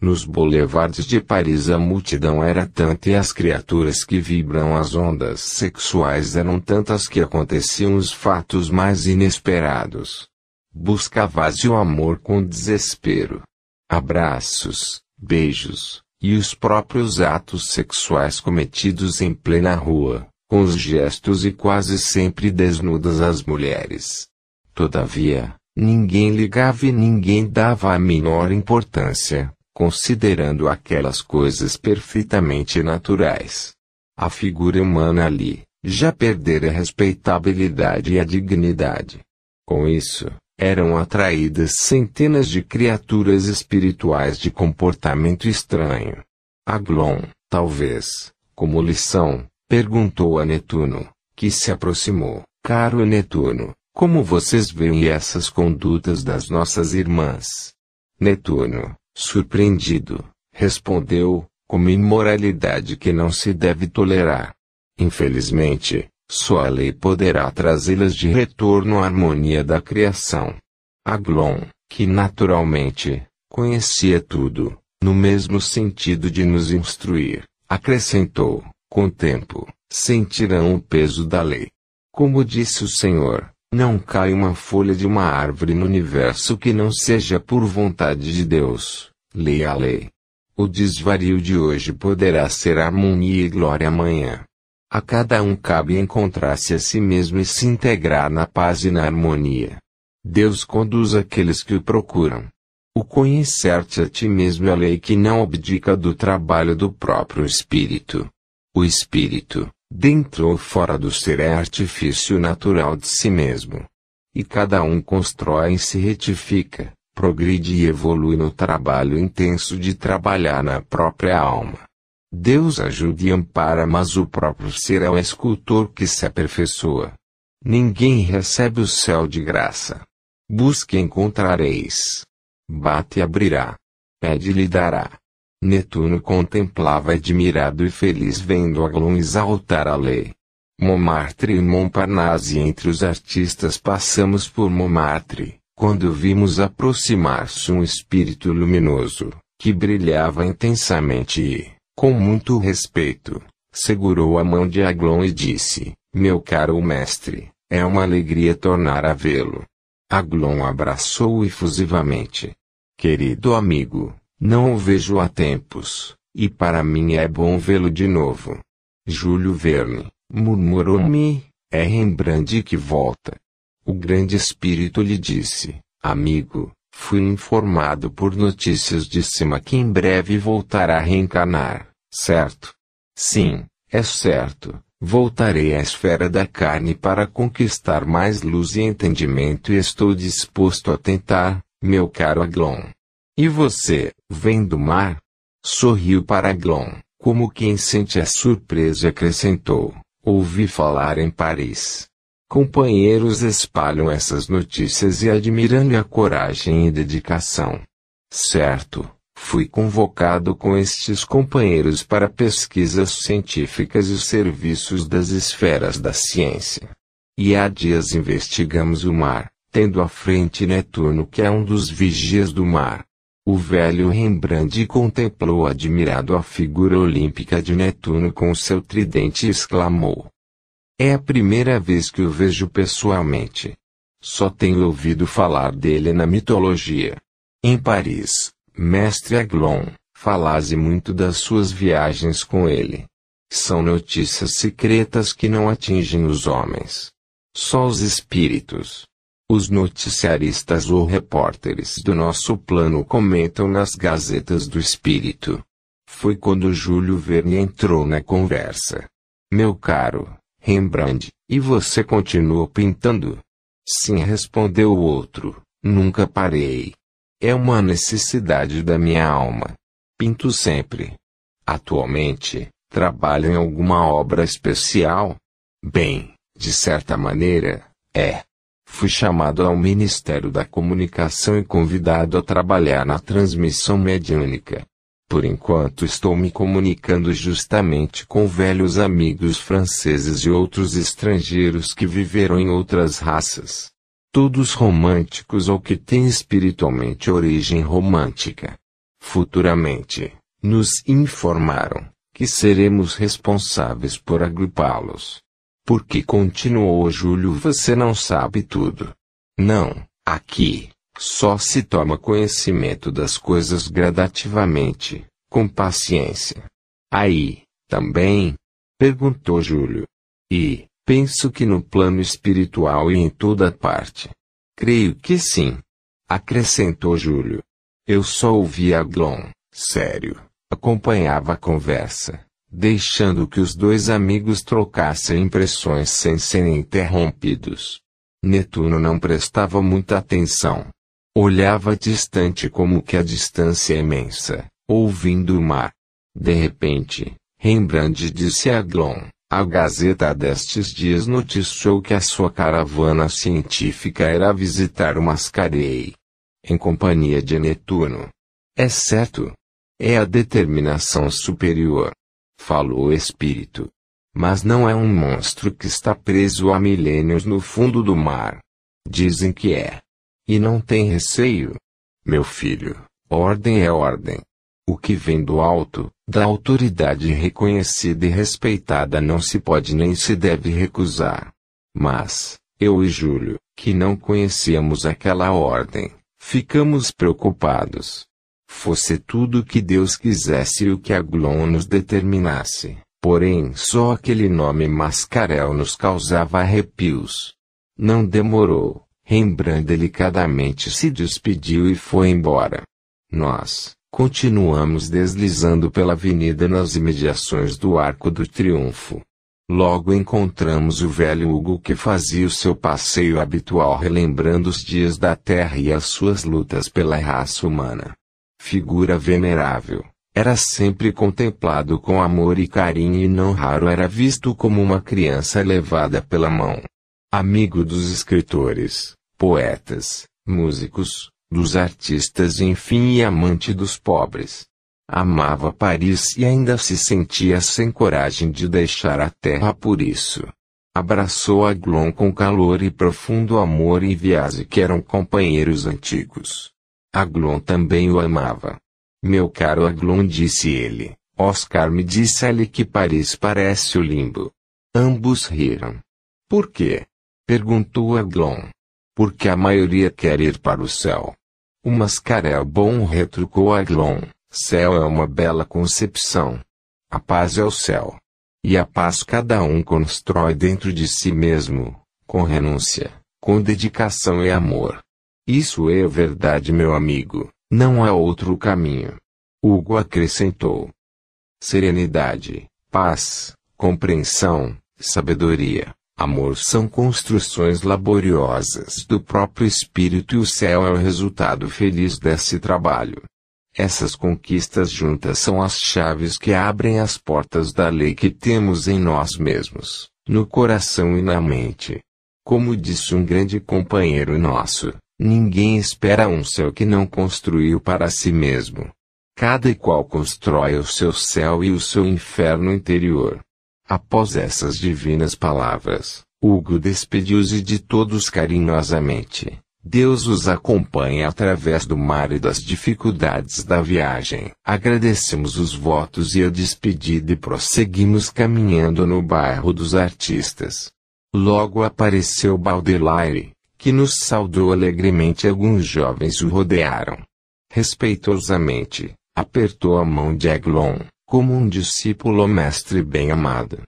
Speaker 1: Nos boulevards de Paris a multidão era tanta e as criaturas que vibram as ondas sexuais eram tantas que aconteciam os fatos mais inesperados. Buscavas o amor com desespero. Abraços, beijos, e os próprios atos sexuais cometidos em plena rua, com os gestos e quase sempre desnudas as mulheres. Todavia, Ninguém ligava e ninguém dava a menor importância, considerando aquelas coisas perfeitamente naturais. A figura humana ali, já perdera a respeitabilidade e a dignidade. Com isso, eram atraídas centenas de criaturas espirituais de comportamento estranho. Aglon, talvez, como lição, perguntou a Netuno, que se aproximou. Caro Netuno, como vocês veem essas condutas das nossas irmãs? Netuno, surpreendido, respondeu, como imoralidade que não se deve tolerar. Infelizmente, só a lei poderá trazê-las de retorno à harmonia da criação. Aglon, que naturalmente, conhecia tudo, no mesmo sentido de nos instruir, acrescentou, com tempo, sentirão o peso da lei. Como disse o Senhor, não cai uma folha de uma árvore no universo que não seja por vontade de Deus. Leia a lei. O desvario de hoje poderá ser harmonia e glória amanhã. A cada um cabe encontrar-se a si mesmo e se integrar na paz e na harmonia. Deus conduz aqueles que o procuram. O conhecer-te a ti mesmo é a lei que não abdica do trabalho do próprio espírito. O espírito, dentro ou fora do ser, é artifício natural de si mesmo. E cada um constrói e se retifica, progride e evolui no trabalho intenso de trabalhar na própria alma. Deus ajuda e ampara, mas o próprio ser é o escultor que se aperfeiçoa. Ninguém recebe o céu de graça. Busque e encontrareis. Bate e abrirá. Pede e lhe dará. Netuno contemplava admirado e feliz vendo Aglon exaltar a lei. Montmartre e Montparnasse entre os artistas passamos por Montmartre, quando vimos aproximar-se um espírito luminoso, que brilhava intensamente e, com muito respeito, segurou a mão de Aglon e disse, meu caro mestre, é uma alegria tornar a vê-lo. Aglon abraçou-o efusivamente. Querido amigo, não o vejo há tempos, e para mim é bom vê-lo de novo. Júlio Verne, murmurou-me, é Rembrandt que volta. O grande espírito lhe disse, amigo, fui informado por notícias de cima que em breve voltará a reencarnar, certo? Sim, é certo, Voltarei à esfera da carne para conquistar mais luz e entendimento e estou disposto a tentar, meu caro Aglon. E você, vem do mar? Sorriu para Aglon, como quem sente a surpresa e acrescentou, ouvi falar em Paris. Companheiros espalham essas notícias e admiram-lhe a coragem e dedicação. Certo, Fui convocado com estes companheiros para pesquisas científicas e serviços das esferas da ciência. E há dias investigamos o mar, tendo à frente Netuno que é um dos vigias do mar. O velho Rembrandt contemplou admirado a figura olímpica de Netuno com seu tridente e exclamou. É a primeira vez que o vejo pessoalmente. Só tenho ouvido falar dele na mitologia. Em Paris, Mestre Aglon, falaze muito das suas viagens com ele. São notícias secretas que não atingem os homens. Só os espíritos. Os noticiaristas ou repórteres do nosso plano comentam nas gazetas do espírito. Foi quando Júlio Verne entrou na conversa. Meu caro, Rembrandt, e você continuou pintando? Sim, respondeu o outro. Nunca parei. É uma necessidade da minha alma. Pinto sempre. Atualmente, trabalho em alguma obra especial? Bem, de certa maneira, é. Fui chamado ao Ministério da Comunicação e convidado a trabalhar na transmissão mediúnica. Por enquanto estou me comunicando justamente com velhos amigos franceses e outros estrangeiros que viveram em outras raças todos românticos ou que têm espiritualmente origem romântica. Futuramente, nos informaram que seremos responsáveis por agrupá-los. Porque continuou Júlio, você não sabe tudo. Não, aqui, só se toma conhecimento das coisas gradativamente, com paciência. Aí, também? Perguntou Júlio. E, Penso que no plano espiritual e em toda parte. Creio que sim. Acrescentou Júlio. Eu só ouvia Glon, sério. Acompanhava a conversa, deixando que os dois amigos trocassem impressões sem serem interrompidos. Netuno não prestava muita atenção. Olhava distante como que a distância é imensa, ouvindo o mar. De repente, Rembrandt disse a Glon, a Gazeta destes dias noticiou que a sua caravana científica irá visitar o Mascarei. Em companhia de Netuno. É certo. É a determinação superior. Falou o espírito. Mas não é um monstro que está preso há milênios no fundo do mar. Dizem que é. E não tem receio. Meu filho, ordem é ordem. O que vem do alto, da autoridade reconhecida e respeitada não se pode nem se deve recusar. Mas, eu e Júlio, que não conhecíamos aquela ordem, ficamos preocupados. Fosse tudo o que Deus quisesse e o que a Glon nos determinasse, porém só aquele nome Mascarel nos causava arrepios. Não demorou, Rembrandt delicadamente se despediu e foi embora. Nós, continuamos deslizando pela avenida nas imediações do Arco do Triunfo. Logo encontramos o velho Hugo que fazia o seu passeio habitual relembrando os dias da Terra e as suas lutas pela raça humana. Figura venerável, era sempre contemplado com amor e carinho e não raro era visto como uma criança levada pela mão. Amigo dos escritores, poetas, músicos, dos artistas enfim e amante dos pobres. Amava Paris e ainda se sentia sem coragem de deixar a terra por isso. Abraçou Aglon com calor e profundo amor e Viase que eram companheiros antigos. Aglon também o amava. Meu caro Aglon disse ele, Oscar me disse-lhe que Paris parece o limbo. Ambos riram. Por quê? Perguntou Aglon. Porque a maioria quer ir para o céu. O mascarel bom retrucou Aglon. Céu é uma bela concepção. A paz é o céu. E a paz cada um constrói dentro de si mesmo, com renúncia, com dedicação e amor. Isso é verdade, meu amigo, não há outro caminho. Hugo acrescentou. Serenidade, paz, compreensão, sabedoria, amor são construções laboriosas do próprio espírito e o céu é o resultado feliz desse trabalho. Essas conquistas juntas são as chaves que abrem as portas da lei que temos em nós mesmos, no coração e na mente. Como disse um grande companheiro nosso, ninguém espera um céu que não construiu para si mesmo. Cada qual constrói o seu céu e o seu inferno interior. Após essas divinas palavras, Hugo despediu-se de todos carinhosamente. Deus os acompanha através do mar e das dificuldades da viagem. Agradecemos os votos e a despedida e prosseguimos caminhando no bairro dos artistas. Logo apareceu Baudelaire, que nos saudou alegremente. Alguns jovens o rodearam. Respeitosamente, apertou a mão de Aglon, como um discípulo mestre bem amado.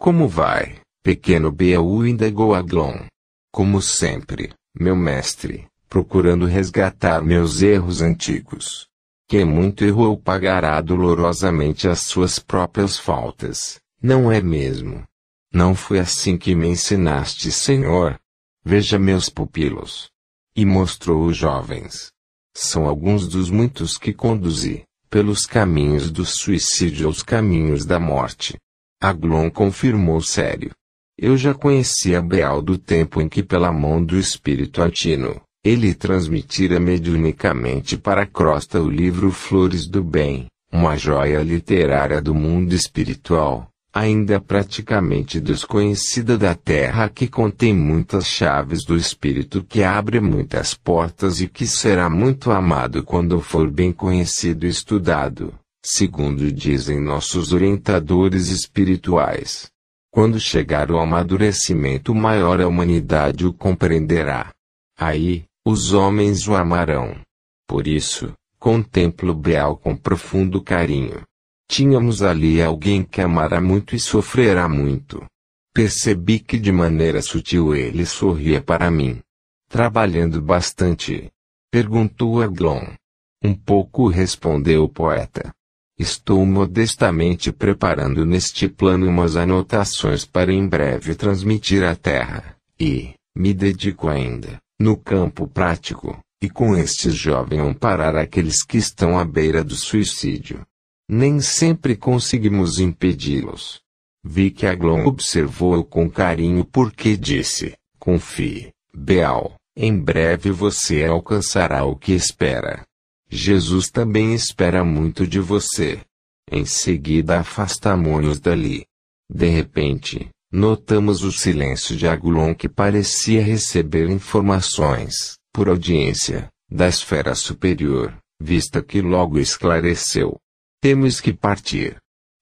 Speaker 1: Como vai, pequeno Beau indagou Aglon. Como sempre, meu mestre, procurando resgatar meus erros antigos. Quem muito errou pagará dolorosamente as suas próprias faltas, não é mesmo? Não foi assim que me ensinaste, Senhor? Veja meus pupilos. E mostrou os jovens. São alguns dos muitos que conduzi, pelos caminhos do suicídio aos caminhos da morte. Aglon confirmou sério. Eu já conhecia Beal do tempo em que pela mão do espírito Antino, ele transmitira mediunicamente para a crosta o livro Flores do Bem, uma joia literária do mundo espiritual, ainda praticamente desconhecida da Terra que contém muitas chaves do espírito que abre muitas portas e que será muito amado quando for bem conhecido e estudado, segundo dizem nossos orientadores espirituais. Quando chegar o amadurecimento maior a humanidade o compreenderá. Aí, os homens o amarão. Por isso, contemplo Beal com profundo carinho. Tínhamos ali alguém que amará muito e sofrerá muito. Percebi que de maneira sutil ele sorria para mim. Trabalhando bastante? Perguntou Aglon. Um pouco respondeu o poeta. Estou modestamente preparando neste plano umas anotações para em breve transmitir à Terra, e, me dedico ainda, no campo prático, e com estes jovens amparar aqueles que estão à beira do suicídio. Nem sempre conseguimos impedi-los. Vi que Aglon observou-o com carinho porque disse, confie, Beal, em breve você alcançará o que espera. Jesus também espera muito de você. Em seguida afastamo-nos dali. De repente, notamos o silêncio de Agulon que parecia receber informações, por audiência, da esfera superior, vista que logo esclareceu. Temos que partir.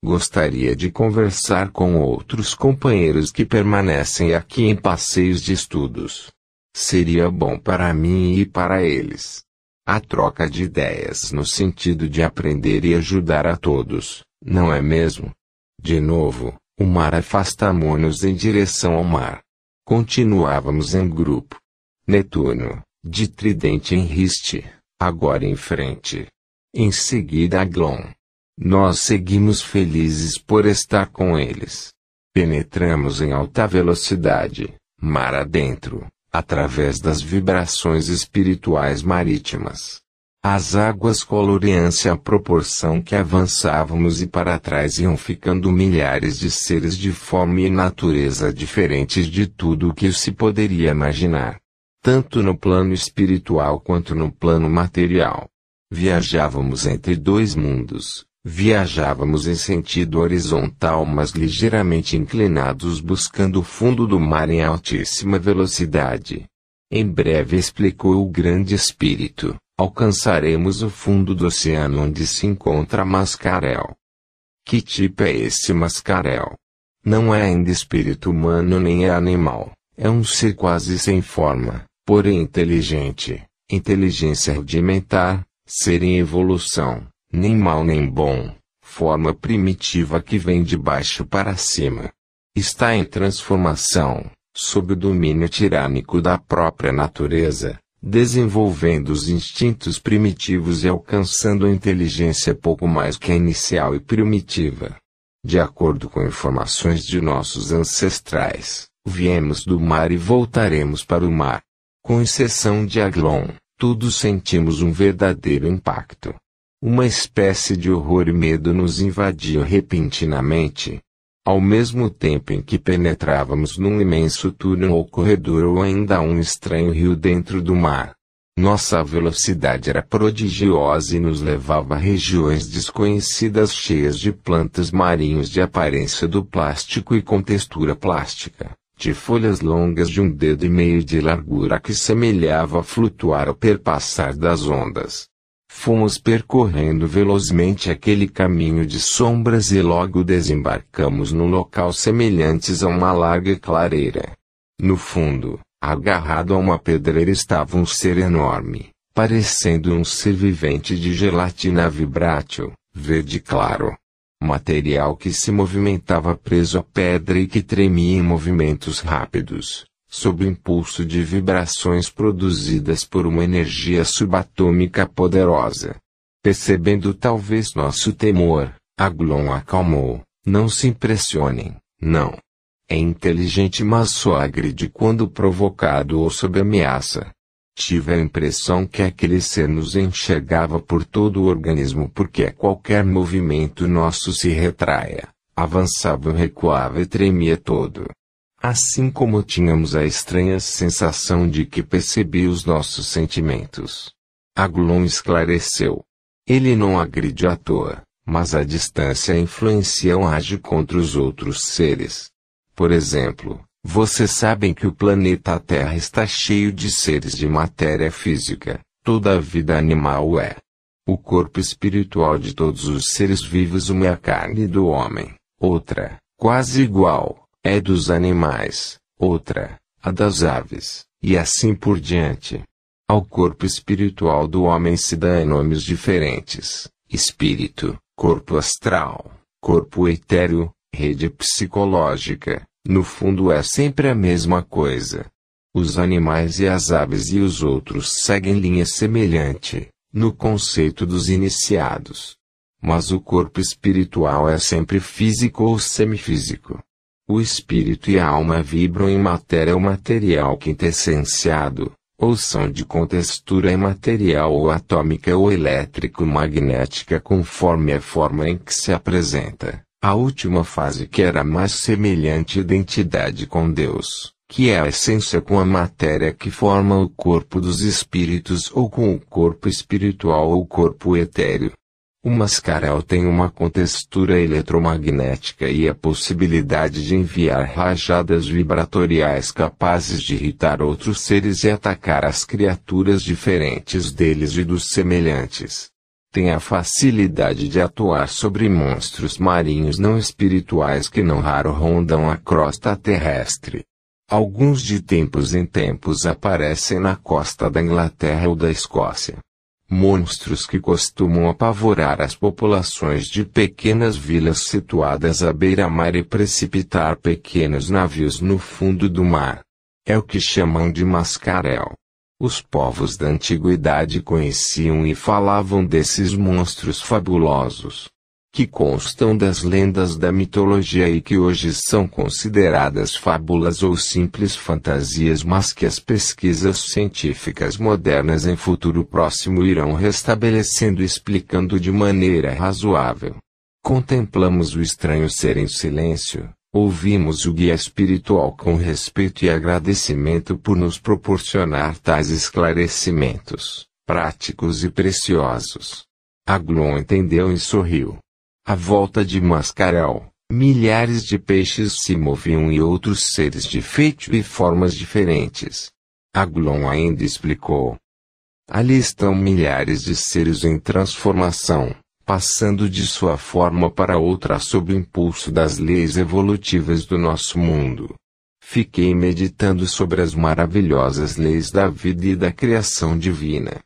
Speaker 1: Gostaria de conversar com outros companheiros que permanecem aqui em passeios de estudos. Seria bom para mim e para eles. A troca de ideias no sentido de aprender e ajudar a todos, não é mesmo? De novo, o mar afastamo-nos em direção ao mar. Continuávamos em grupo. Netuno, de tridente em riste, agora em frente. Em seguida Aglon. Nós seguimos felizes por estar com eles. Penetramos em alta velocidade, mar adentro, através das vibrações espirituais marítimas. As águas coloream-se à proporção que avançávamos e para trás iam ficando milhares de seres de forma e natureza diferentes de tudo o que se poderia imaginar. Tanto no plano espiritual quanto no plano material. Viajávamos entre dois mundos, viajávamos em sentido horizontal mas ligeiramente inclinados buscando o fundo do mar em altíssima velocidade. Em breve explicou o grande espírito alcançaremos o fundo do oceano onde se encontra Mascarel. Que tipo é esse Mascarel? Não é ainda espírito humano nem é animal, é um ser quase sem forma, porém inteligente, inteligência rudimentar, ser em evolução, nem mal nem bom, forma primitiva que vem de baixo para cima. Está em transformação, sob o domínio tirânico da própria natureza, desenvolvendo os instintos primitivos e alcançando a inteligência pouco mais que a inicial e primitiva. De acordo com informações de nossos ancestrais, viemos do mar e voltaremos para o mar. Com exceção de Aglon, todos sentimos um verdadeiro impacto. Uma espécie de horror e medo nos invadiu repentinamente, ao mesmo tempo em que penetrávamos num imenso túnel ou corredor ou ainda um estranho rio dentro do mar. Nossa velocidade era prodigiosa e nos levava a regiões desconhecidas cheias de plantas marinhos de aparência do plástico e com textura plástica, de folhas longas de um dedo e meio de largura que semelhava flutuar ao perpassar das ondas. Fomos percorrendo velozmente aquele caminho de sombras e logo desembarcamos no local semelhantes a uma larga clareira. No fundo, agarrado a uma pedreira estava um ser enorme, parecendo um ser vivente de gelatina vibrátil, verde claro. Material que se movimentava preso à pedra e que tremia em movimentos rápidos sob o impulso de vibrações produzidas por uma energia subatômica poderosa. Percebendo talvez nosso temor, Aglon acalmou. Não se impressionem, não. É inteligente mas só agride quando provocado ou sob ameaça. Tive a impressão que aquele ser nos enxergava por todo o organismo porque a qualquer movimento nosso se retraia, avançava ou recuava e tremia todo. Assim como tínhamos a estranha sensação de que percebia os nossos sentimentos. Aglon esclareceu. Ele não agride à toa, mas a distância influencia ou age contra os outros seres. Por exemplo, vocês sabem que o planeta Terra está cheio de seres de matéria física, toda a vida animal é. O corpo espiritual de todos os seres vivos uma é a carne do homem, outra, quase igual, é dos animais, outra, a das aves, e assim por diante. Ao corpo espiritual do homem se dá nomes diferentes: espírito, corpo astral, corpo etéreo, rede psicológica. No fundo é sempre a mesma coisa. Os animais e as aves e os outros seguem linha semelhante, no conceito dos iniciados. Mas o corpo espiritual é sempre físico ou semifísico. O espírito e a alma vibram em matéria ou material quintessenciado, ou são de contextura imaterial ou atômica ou elétrico-magnética conforme a forma em que se apresenta. A última fase que era mais semelhante à identidade com Deus, que é a essência com a matéria que forma o corpo dos espíritos ou com o corpo espiritual ou corpo etéreo. O mascaral tem uma contextura eletromagnética e a possibilidade de enviar rajadas vibratoriais capazes de irritar outros seres e atacar as criaturas diferentes deles e dos semelhantes. Tem a facilidade de atuar sobre monstros marinhos não espirituais que não raro rondam a crosta terrestre. Alguns de tempos em tempos aparecem na costa da Inglaterra ou da Escócia monstros que costumam apavorar as populações de pequenas vilas situadas à beira-mar e precipitar pequenos navios no fundo do mar. É o que chamam de mascaréu. Os povos da antiguidade conheciam e falavam desses monstros fabulosos, que constam das lendas da mitologia e que hoje são consideradas fábulas ou simples fantasias, mas que as pesquisas científicas modernas em futuro próximo irão restabelecendo e explicando de maneira razoável. Contemplamos o estranho ser em silêncio, Ouvimos o guia espiritual com respeito e agradecimento por nos proporcionar tais esclarecimentos, práticos e preciosos. Aglon entendeu e sorriu. À volta de Mascarel, milhares de peixes se moviam e outros seres de feito e formas diferentes. Aglon ainda explicou. Ali estão milhares de seres em transformação, passando de sua forma para outra sob o impulso das leis evolutivas do nosso mundo. Fiquei meditando sobre as maravilhosas leis da vida e da criação divina.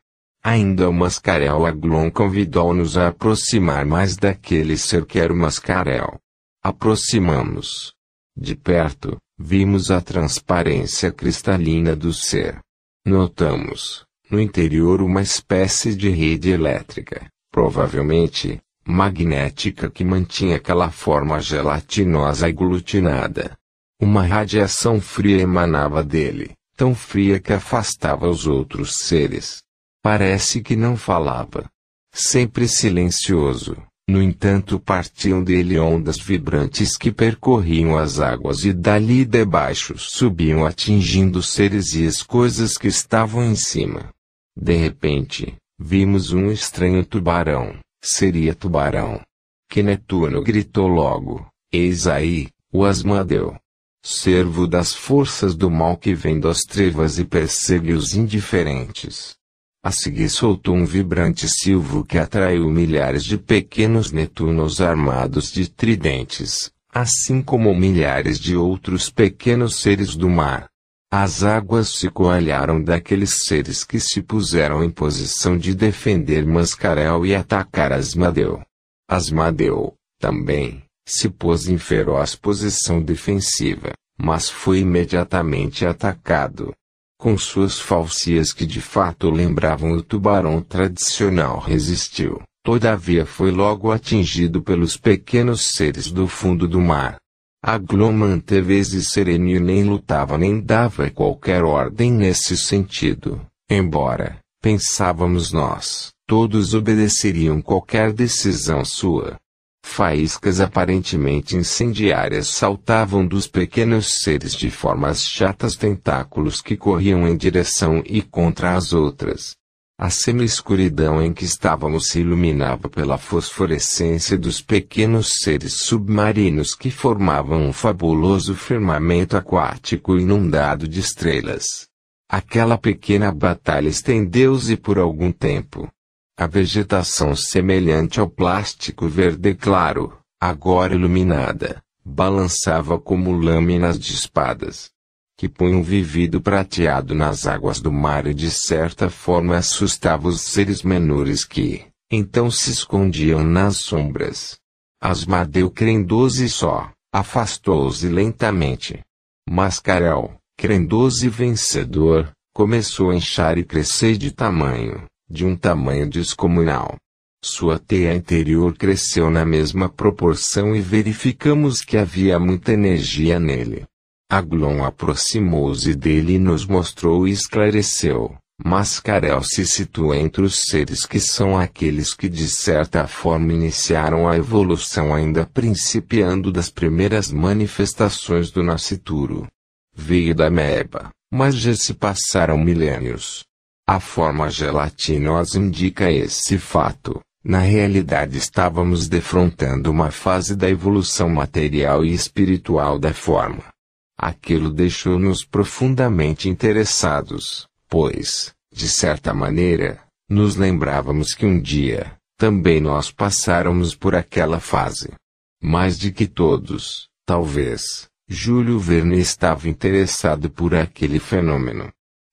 Speaker 1: Ainda o Mascarel Aglon convidou-nos a aproximar mais daquele ser que era o Mascarel. Aproximamos. De perto, vimos a transparência cristalina do ser. Notamos, no interior uma espécie de rede elétrica, provavelmente, magnética que mantinha aquela forma gelatinosa aglutinada. Uma radiação fria emanava dele, tão fria que afastava os outros seres. Parece que não falava. Sempre silencioso, no entanto partiam dele ondas vibrantes que percorriam as águas e dali debaixo subiam atingindo seres e as coisas que estavam em cima. De repente, Vimos um estranho tubarão. Seria tubarão. Que Netuno gritou logo: Eis aí, o Asmadeu. Servo das forças do mal que vem das trevas e persegue os indiferentes. A seguir soltou um vibrante silvo que atraiu milhares de pequenos Netunos armados de tridentes, assim como milhares de outros pequenos seres do mar. As águas se coalharam daqueles seres que se puseram em posição de defender Mascarel e atacar Asmadeu. Asmadeu, também, se pôs em feroz posição defensiva, mas foi imediatamente atacado. Com suas falsias que de fato lembravam o tubarão tradicional resistiu, todavia foi logo atingido pelos pequenos seres do fundo do mar. Aglon manteve-se sereno e nem lutava nem dava qualquer ordem nesse sentido, embora, pensávamos nós, todos obedeceriam qualquer decisão sua. Faíscas aparentemente incendiárias saltavam dos pequenos seres de formas chatas tentáculos que corriam em direção e contra as outras. A semi-escuridão em que estávamos se iluminava pela fosforescência dos pequenos seres submarinos que formavam um fabuloso firmamento aquático inundado de estrelas. Aquela pequena batalha estendeu-se por algum tempo. A vegetação semelhante ao plástico verde claro, agora iluminada, balançava como lâminas de espadas que punham vivido prateado nas águas do mar e de certa forma assustava os seres menores que, então se escondiam nas sombras. Asmadeu crendoso só, afastou-se lentamente. Mascarel, crendoso e vencedor, começou a inchar e crescer de tamanho, de um tamanho descomunal. Sua teia interior cresceu na mesma proporção e verificamos que havia muita energia nele. Aglon aproximou-se dele e nos mostrou e esclareceu. Mascarel se situa entre os seres que são aqueles que de certa forma iniciaram a evolução ainda principiando das primeiras manifestações do nascituro. Veio da meba, mas já se passaram milênios. A forma gelatinosa indica esse fato. Na realidade estávamos defrontando uma fase da evolução material e espiritual da forma. Aquilo deixou-nos profundamente interessados, pois, de certa maneira, nos lembrávamos que um dia, também nós passáramos por aquela fase. Mais de que todos, talvez, Júlio Verne estava interessado por aquele fenômeno.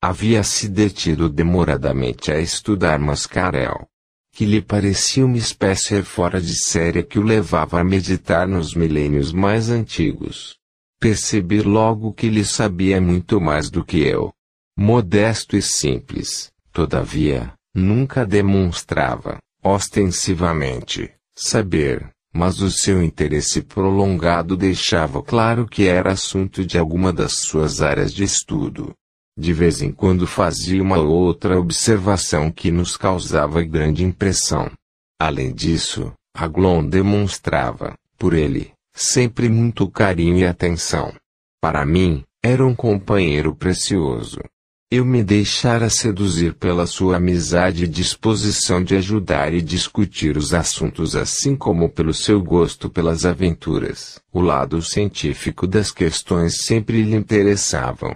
Speaker 1: Havia se detido demoradamente a estudar Mascarel, que lhe parecia uma espécie fora de série que o levava a meditar nos milênios mais antigos. Percebi logo que ele sabia muito mais do que eu. Modesto e simples, todavia, nunca demonstrava, ostensivamente, saber, mas o seu interesse prolongado deixava claro que era assunto de alguma das suas áreas de estudo. De vez em quando fazia uma ou outra observação que nos causava grande impressão. Além disso, Aglon demonstrava, por ele, sempre muito carinho e atenção. Para mim, era um companheiro precioso. Eu me deixara seduzir pela sua amizade e disposição de ajudar e discutir os assuntos assim como pelo seu gosto pelas aventuras. O lado científico das questões sempre lhe interessavam.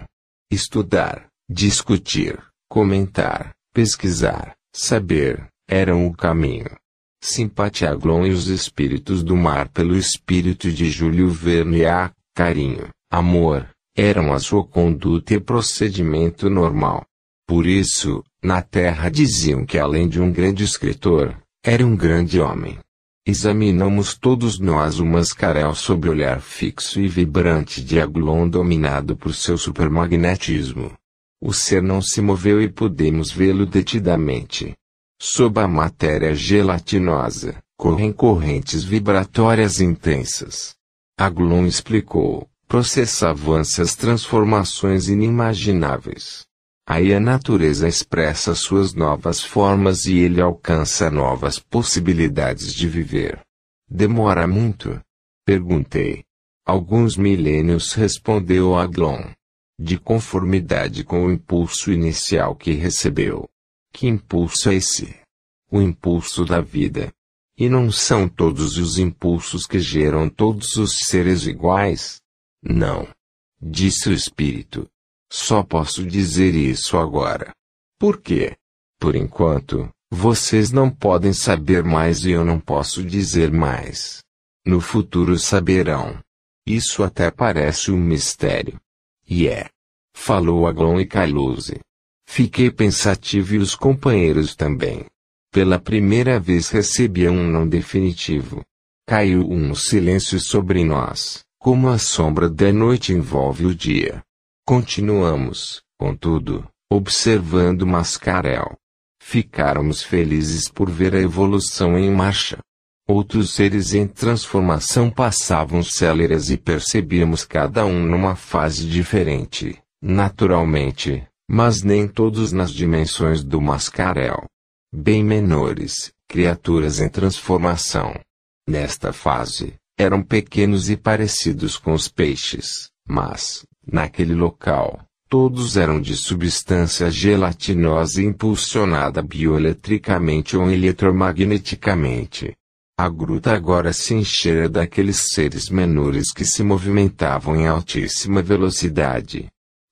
Speaker 1: Estudar, discutir, comentar, pesquisar, saber, eram o caminho. Simpatia Glon e os espíritos do mar pelo espírito de Júlio Verne a carinho, amor, eram a sua conduta e procedimento normal. Por isso, na Terra diziam que além de um grande escritor, era um grande homem. Examinamos todos nós o mascaréu sob olhar fixo e vibrante de Aglon dominado por seu supermagnetismo. O ser não se moveu e podemos vê-lo detidamente. Sob a matéria gelatinosa, correm correntes vibratórias intensas. Aglon explicou, processavam essas transformações inimagináveis. Aí a natureza expressa suas novas formas e ele alcança novas possibilidades de viver. Demora muito? Perguntei. Alguns milênios respondeu Aglon. De conformidade com o impulso inicial que recebeu. Que impulso é esse? O impulso da vida. E não são todos os impulsos que geram todos os seres iguais? Não. Disse o espírito. Só posso dizer isso agora. Por quê? Por enquanto, vocês não podem saber mais e eu não posso dizer mais. No futuro saberão. Isso até parece um mistério. E é. Falou Aglon e Kailuse. Fiquei pensativo e os companheiros também. Pela primeira vez recebi um não definitivo. Caiu um silêncio sobre nós como a sombra da noite envolve o dia. Continuamos, contudo, observando Mascarel. Ficáramos felizes por ver a evolução em marcha. Outros seres em transformação passavam céleres e percebíamos cada um numa fase diferente, naturalmente, mas nem todos nas dimensões do Mascarel. Bem menores, criaturas em transformação. Nesta fase, eram pequenos e parecidos com os peixes, mas, naquele local, todos eram de substância gelatinosa impulsionada bioeletricamente ou eletromagneticamente. A gruta agora se enchera daqueles seres menores que se movimentavam em altíssima velocidade.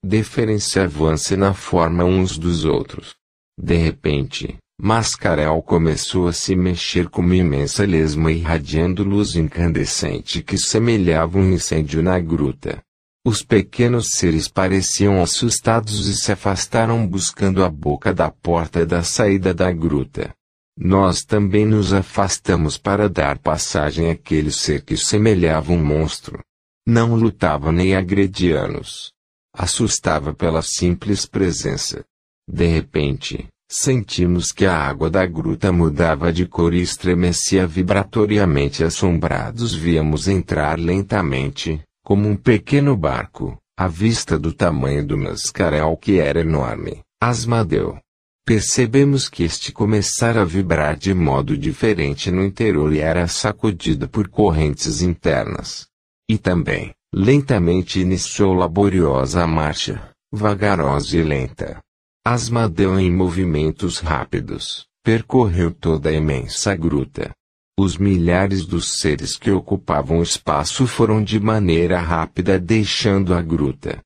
Speaker 1: Diferenciavam-se na forma uns dos outros. De repente, Mascarel começou a se mexer como imensa lesma irradiando luz incandescente que semelhava um incêndio na gruta. Os pequenos seres pareciam assustados e se afastaram buscando a boca da porta da saída da gruta. Nós também nos afastamos para dar passagem àquele ser que semelhava um monstro. Não lutava nem agredia-nos. Assustava pela simples presença. De repente, Sentimos que a água da gruta mudava de cor e estremecia vibratoriamente assombrados víamos entrar lentamente, como um pequeno barco, à vista do tamanho do mascaréu que era enorme, Asmadeu. Percebemos que este começara a vibrar de modo diferente no interior e era sacudido por correntes internas. E também, lentamente iniciou laboriosa marcha, vagarosa e lenta Asmadeu em movimentos rápidos, percorreu toda a imensa gruta. Os milhares dos seres que ocupavam o espaço foram de maneira rápida deixando a gruta.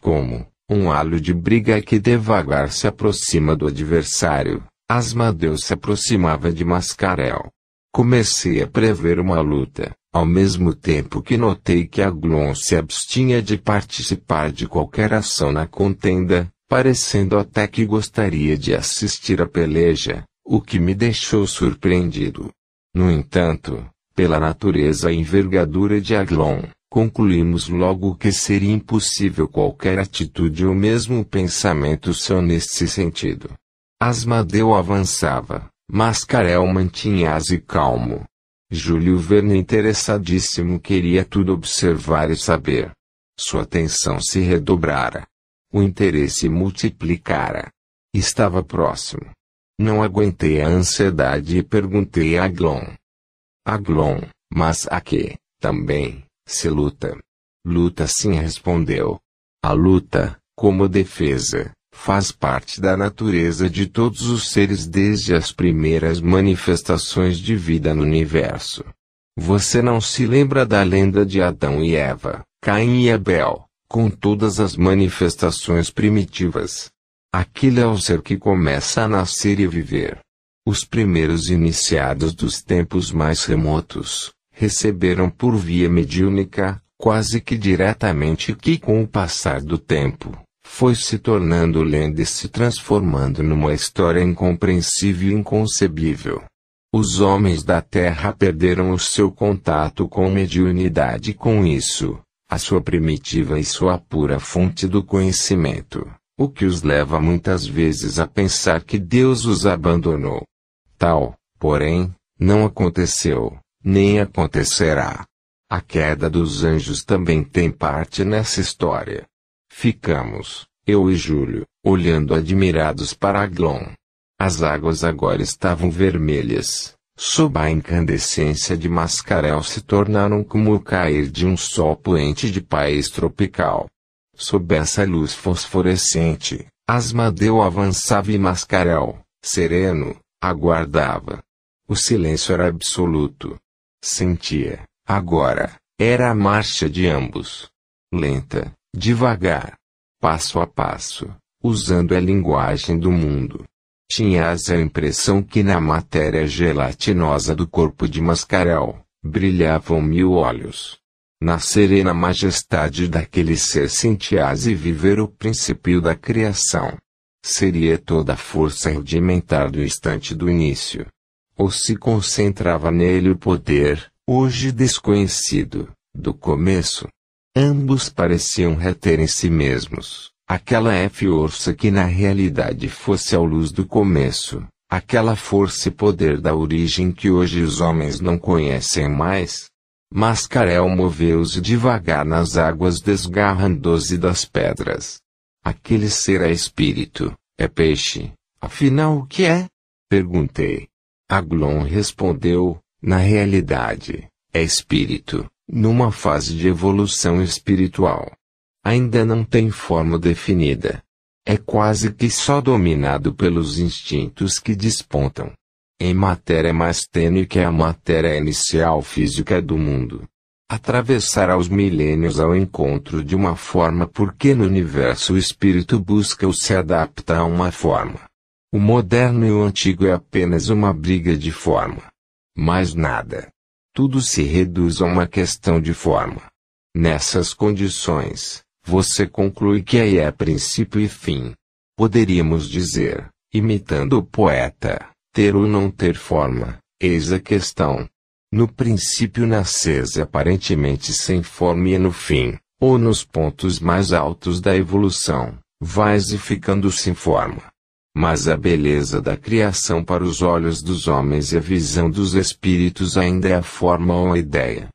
Speaker 1: Como, um halo de briga que devagar se aproxima do adversário, Asmadeu se aproximava de Mascarel. Comecei a prever uma luta, ao mesmo tempo que notei que Aglon se abstinha de participar de qualquer ação na contenda, parecendo até que gostaria de assistir à peleja, o que me deixou surpreendido. No entanto, pela natureza e envergadura de Aglon, concluímos logo que seria impossível qualquer atitude ou mesmo pensamento seu nesse sentido. Asmadeu avançava, Mascarel mantinha-se calmo. Júlio Verne interessadíssimo queria tudo observar e saber. Sua atenção se redobrara. O interesse multiplicara. Estava próximo. Não aguentei a ansiedade e perguntei a Aglon. Aglon, mas a que, também, se luta? Luta sim respondeu. A luta, como defesa, faz parte da natureza de todos os seres desde as primeiras manifestações de vida no universo. Você não se lembra da lenda de Adão e Eva, Caim e Abel, com todas as manifestações primitivas? Aquele é o ser que começa a nascer e viver. Os primeiros iniciados dos tempos mais remotos, receberam por via mediúnica, quase que diretamente que com o passar do tempo, foi se tornando lenda e se transformando numa história incompreensível e inconcebível. Os homens da Terra perderam o seu contato com mediunidade com isso, a sua primitiva e sua pura fonte do conhecimento, o que os leva muitas vezes a pensar que Deus os abandonou. Tal, porém, não aconteceu nem acontecerá. A queda dos anjos também tem parte nessa história. Ficamos, eu e Júlio, olhando admirados para Aglon. As águas agora estavam vermelhas. Sob a incandescência de Mascarel se tornaram como o cair de um sol poente de país tropical. Sob essa luz fosforescente, Asmadeu avançava e Mascarel, sereno, aguardava. O silêncio era absoluto. Sentia, agora, era a marcha de ambos. Lenta, devagar, passo a passo, usando a linguagem do mundo. Tinhas a impressão que na matéria gelatinosa do corpo de Mascarel, brilhavam mil olhos. Na serena majestade daquele ser sentias e viver o princípio da criação. Seria toda a força rudimentar do instante do início ou se concentrava nele o poder, hoje desconhecido, do começo. Ambos pareciam reter em si mesmos, aquela força que na realidade fosse a luz do começo, aquela força e poder da origem que hoje os homens não conhecem mais. Mascarel moveu-se devagar nas águas desgarrando-se das pedras. Aquele ser é espírito, é peixe. Afinal o que é? Perguntei. Aglon respondeu, na realidade, é espírito, numa fase de evolução espiritual. Ainda não tem forma definida. É quase que só dominado pelos instintos que despontam. Em matéria mais tênue que a matéria inicial física do mundo. Atravessará os milênios ao encontro de uma forma porque no universo o espírito busca ou se adapta a uma forma. O moderno e o antigo é apenas uma briga de forma. Mais nada. Tudo se reduz a uma questão de forma. Nessas condições, você conclui que aí é princípio e fim. Poderíamos dizer, imitando o poeta, ter ou não ter forma, eis a questão. No princípio nasces aparentemente sem forma e no fim, ou nos pontos mais altos da evolução, vais e ficando sem forma. Mas a beleza da criação para os olhos dos homens e a visão dos espíritos ainda é a forma ou a ideia.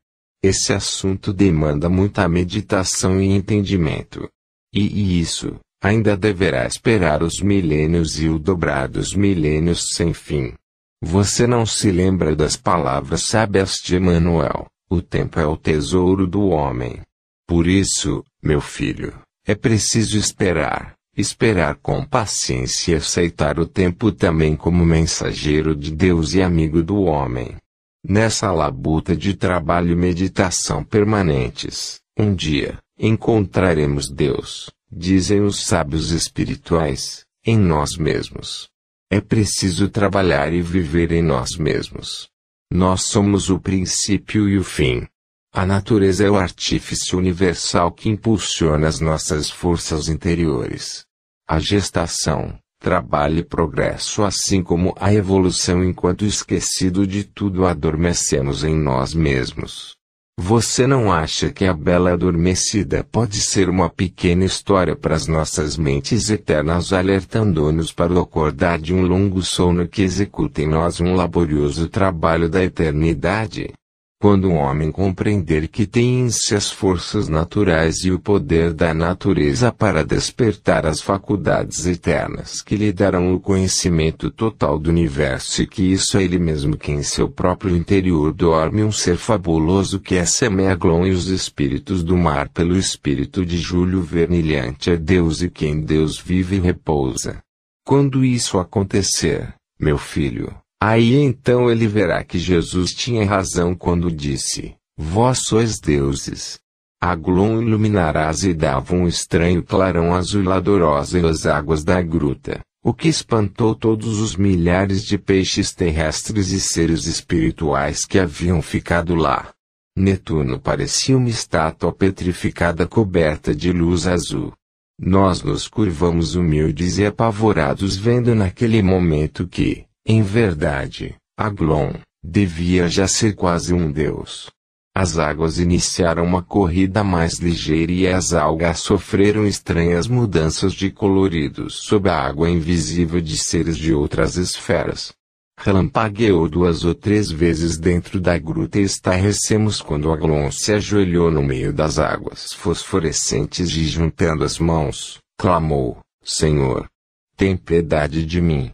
Speaker 1: Esse assunto demanda muita meditação e entendimento. E, e isso, ainda deverá esperar os milênios e o dobrar dos milênios sem fim. Você não se lembra das palavras sábias de Emmanuel, o tempo é o tesouro do homem. Por isso, meu filho, é preciso esperar, Esperar com paciência e aceitar o tempo também como mensageiro de Deus e amigo do homem. Nessa labuta de trabalho e meditação permanentes, um dia, encontraremos Deus, dizem os sábios espirituais, em nós mesmos. É preciso trabalhar e viver em nós mesmos. Nós somos o princípio e o fim. A natureza é o artífice universal que impulsiona as nossas forças interiores. A gestação, trabalho e progresso, assim como a evolução, enquanto esquecido de tudo adormecemos em nós mesmos. Você não acha que a Bela Adormecida pode ser uma pequena história para as nossas mentes eternas alertando-nos para o acordar de um longo sono que executa em nós um laborioso trabalho da eternidade? Quando um homem compreender que tem em si as forças naturais e o poder da natureza para despertar as faculdades eternas que lhe darão o conhecimento total do universo e que isso é ele mesmo que em seu próprio interior dorme um ser fabuloso que é Semeaglon e os espíritos do mar pelo espírito de Júlio Vernilhante é Deus e quem Deus vive e repousa. Quando isso acontecer, meu filho, Aí então ele verá que Jesus tinha razão quando disse: Vós sois deuses. A Glon iluminarás e dava um estranho clarão azulado as águas da gruta, o que espantou todos os milhares de peixes terrestres e seres espirituais que haviam ficado lá. Netuno parecia uma estátua petrificada coberta de luz azul. Nós nos curvamos humildes e apavorados vendo naquele momento que, em verdade, Aglon devia já ser quase um deus. As águas iniciaram uma corrida mais ligeira e as algas sofreram estranhas mudanças de coloridos sob a água invisível de seres de outras esferas. Relampagueou duas ou três vezes dentro da gruta e estarrecemos quando Aglon se ajoelhou no meio das águas fosforescentes e juntando as mãos, clamou, Senhor, tem piedade de mim.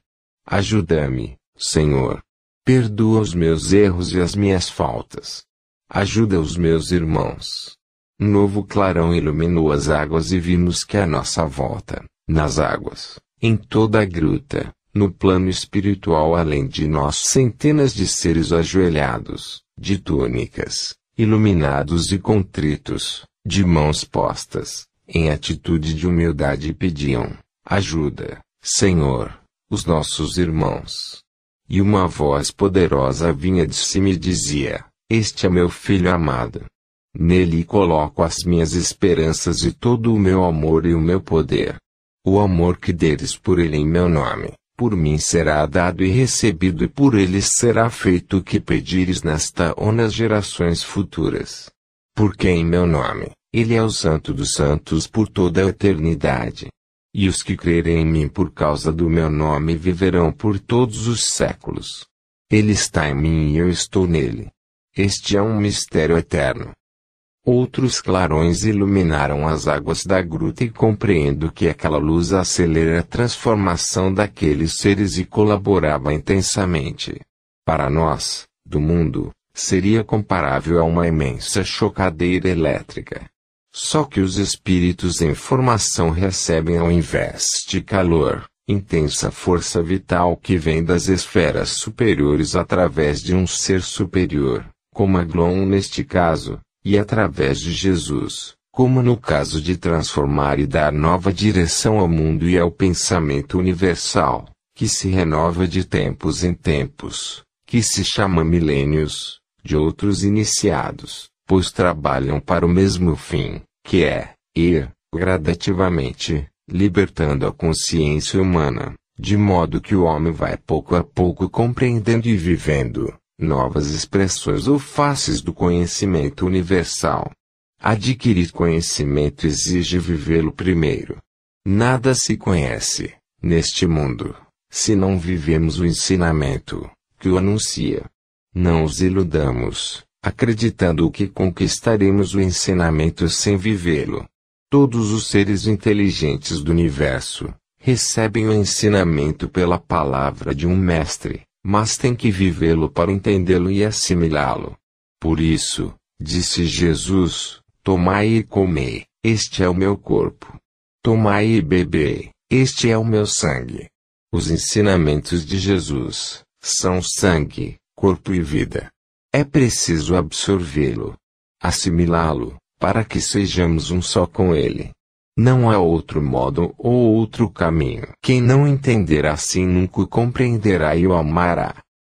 Speaker 1: Ajuda-me, Senhor. Perdoa os meus erros e as minhas faltas. Ajuda os meus irmãos. Novo clarão iluminou as águas e vimos que à nossa volta, nas águas, em toda a gruta, no plano espiritual além de nós centenas de seres ajoelhados, de túnicas, iluminados e contritos, de mãos postas, em atitude de humildade pediam, ajuda, Senhor, os nossos irmãos. E uma voz poderosa vinha de cima e dizia: Este é meu filho amado. Nele coloco as minhas esperanças e todo o meu amor e o meu poder. O amor que deres por ele em meu nome, por mim será dado e recebido e por eles será feito o que pedires nesta ou nas gerações futuras. Porque em meu nome, ele é o santo dos santos por toda a eternidade. E os que crerem em mim por causa do meu nome viverão por todos os séculos. Ele está em mim e eu estou nele. Este é um mistério eterno. Outros clarões iluminaram as águas da gruta e compreendo que aquela luz acelera a transformação daqueles seres e colaborava intensamente. Para nós, do mundo, seria comparável a uma imensa chocadeira elétrica. Só que os espíritos em formação recebem ao invés de calor, intensa força vital que vem das esferas superiores através de um ser superior, como Aglon neste caso, e através de Jesus, como no caso de transformar e dar nova direção ao mundo e ao pensamento universal, que se renova de tempos em tempos, que se chama milênios, de outros iniciados, pois trabalham para o mesmo fim, que é ir, gradativamente, libertando a consciência humana, de modo que o homem vai pouco a pouco compreendendo e vivendo novas expressões ou faces do conhecimento universal. Adquirir conhecimento exige vivê-lo primeiro. Nada se conhece, neste mundo, se não vivemos o ensinamento que o anuncia. Não os iludamos acreditando que conquistaremos o ensinamento sem vivê-lo. Todos os seres inteligentes do universo recebem o ensinamento pela palavra de um mestre, mas têm que vivê-lo para entendê-lo e assimilá-lo. Por isso, disse Jesus: Tomai e comei, este é o meu corpo. Tomai e bebei, este é o meu sangue. Os ensinamentos de Jesus são sangue, corpo e vida. É preciso absorvê-lo, assimilá-lo, para que sejamos um só com ele. Não há outro modo ou outro caminho. Quem não entender assim nunca o compreenderá e o amará.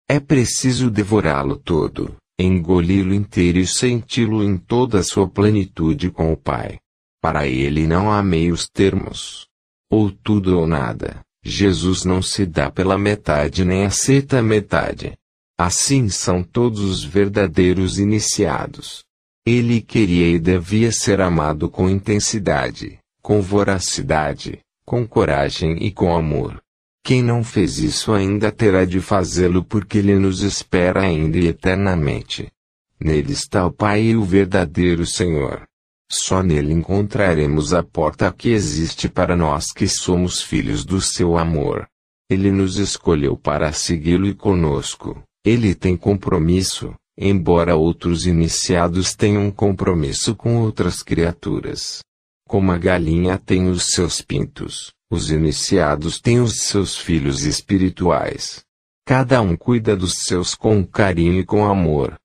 Speaker 1: É preciso devorá-lo todo, engoli-lo inteiro e senti-lo em toda a sua plenitude com o Pai. Para ele não há meios termos. Ou tudo ou nada. Jesus não se dá pela metade nem aceita a metade. Assim são todos os verdadeiros iniciados. Ele queria e devia ser amado com intensidade, com voracidade, com coragem e com amor. Quem não fez isso ainda terá de fazê-lo porque ele nos espera ainda e eternamente. Nele está o Pai e o verdadeiro Senhor. Só nele encontraremos a porta que existe para nós que somos filhos do seu amor. Ele nos escolheu para segui-lo e conosco. Ele tem compromisso, embora outros iniciados tenham compromisso com outras criaturas. Como a galinha tem os seus pintos, os iniciados têm os seus filhos espirituais. Cada um cuida dos seus com carinho e com amor.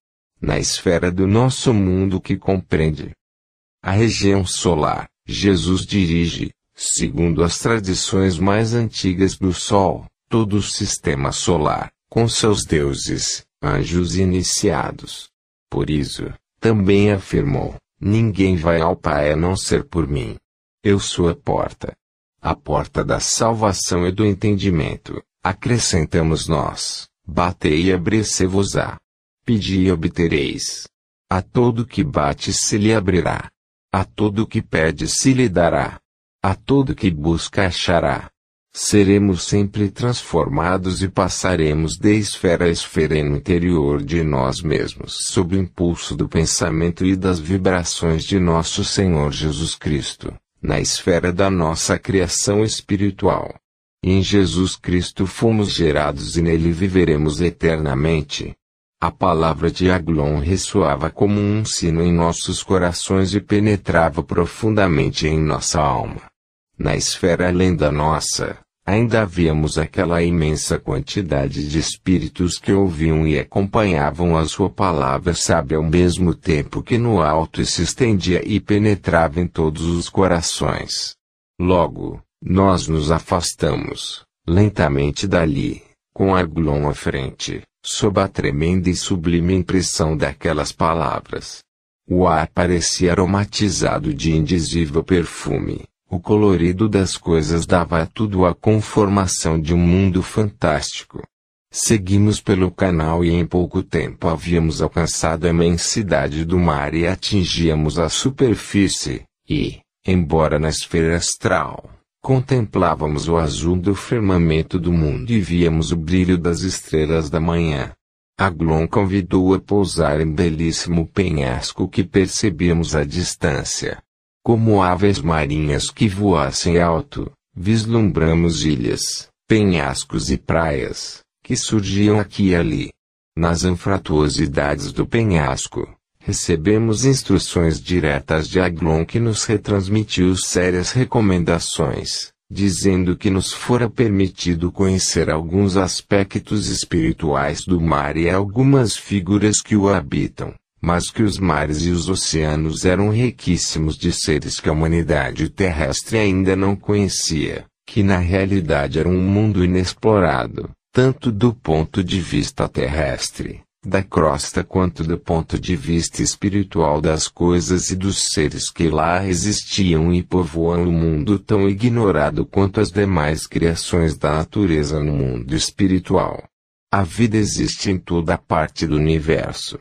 Speaker 1: Na esfera do nosso mundo que compreende a região solar, Jesus dirige, segundo as tradições mais antigas do Sol, todo o sistema solar, com seus deuses, anjos iniciados. Por isso, também afirmou: Ninguém vai ao Pai a não ser por mim. Eu sou a porta. A porta da salvação e do entendimento, acrescentamos nós. Batei e abri-se-vos-á. Pedi e obtereis. A todo que bate se lhe abrirá. A todo que pede se lhe dará. A todo que busca achará. Seremos sempre transformados e passaremos de esfera a esfera no interior de nós mesmos sob o impulso do pensamento e das vibrações de nosso Senhor Jesus Cristo, na esfera da nossa criação espiritual. Em Jesus Cristo fomos gerados e nele viveremos eternamente. A palavra de Aglon ressoava como um sino em nossos corações e penetrava profundamente em nossa alma. Na esfera além da nossa, ainda havíamos aquela imensa quantidade de espíritos que ouviam e acompanhavam a sua palavra sábia ao mesmo tempo que no alto se estendia e penetrava em todos os corações. Logo, nós nos afastamos, lentamente dali, com Aglon à frente, sob a tremenda e sublime impressão daquelas palavras. O ar parecia aromatizado de indizível perfume, o colorido das coisas dava a tudo a conformação de um mundo fantástico. Seguimos pelo canal e em pouco tempo havíamos alcançado a imensidade do mar e atingíamos a superfície, e, embora na esfera astral, contemplávamos o azul do firmamento do mundo e víamos o brilho das estrelas da manhã. Aglon convidou a pousar em belíssimo penhasco que percebíamos à distância. Como aves marinhas que voassem alto, vislumbramos ilhas, penhascos e praias, que surgiam aqui e ali. Nas anfratuosidades do penhasco, recebemos instruções diretas de Aglon que nos retransmitiu sérias recomendações, dizendo que nos fora permitido conhecer alguns aspectos espirituais do mar e algumas figuras que o habitam mas que os mares e os oceanos eram riquíssimos de seres que a humanidade terrestre ainda não conhecia, que na realidade era um mundo inexplorado, tanto do ponto de vista terrestre, da crosta quanto do ponto de vista espiritual das coisas e dos seres que lá existiam e povoam o um mundo tão ignorado quanto as demais criações da natureza no mundo espiritual. A vida existe em toda parte do universo.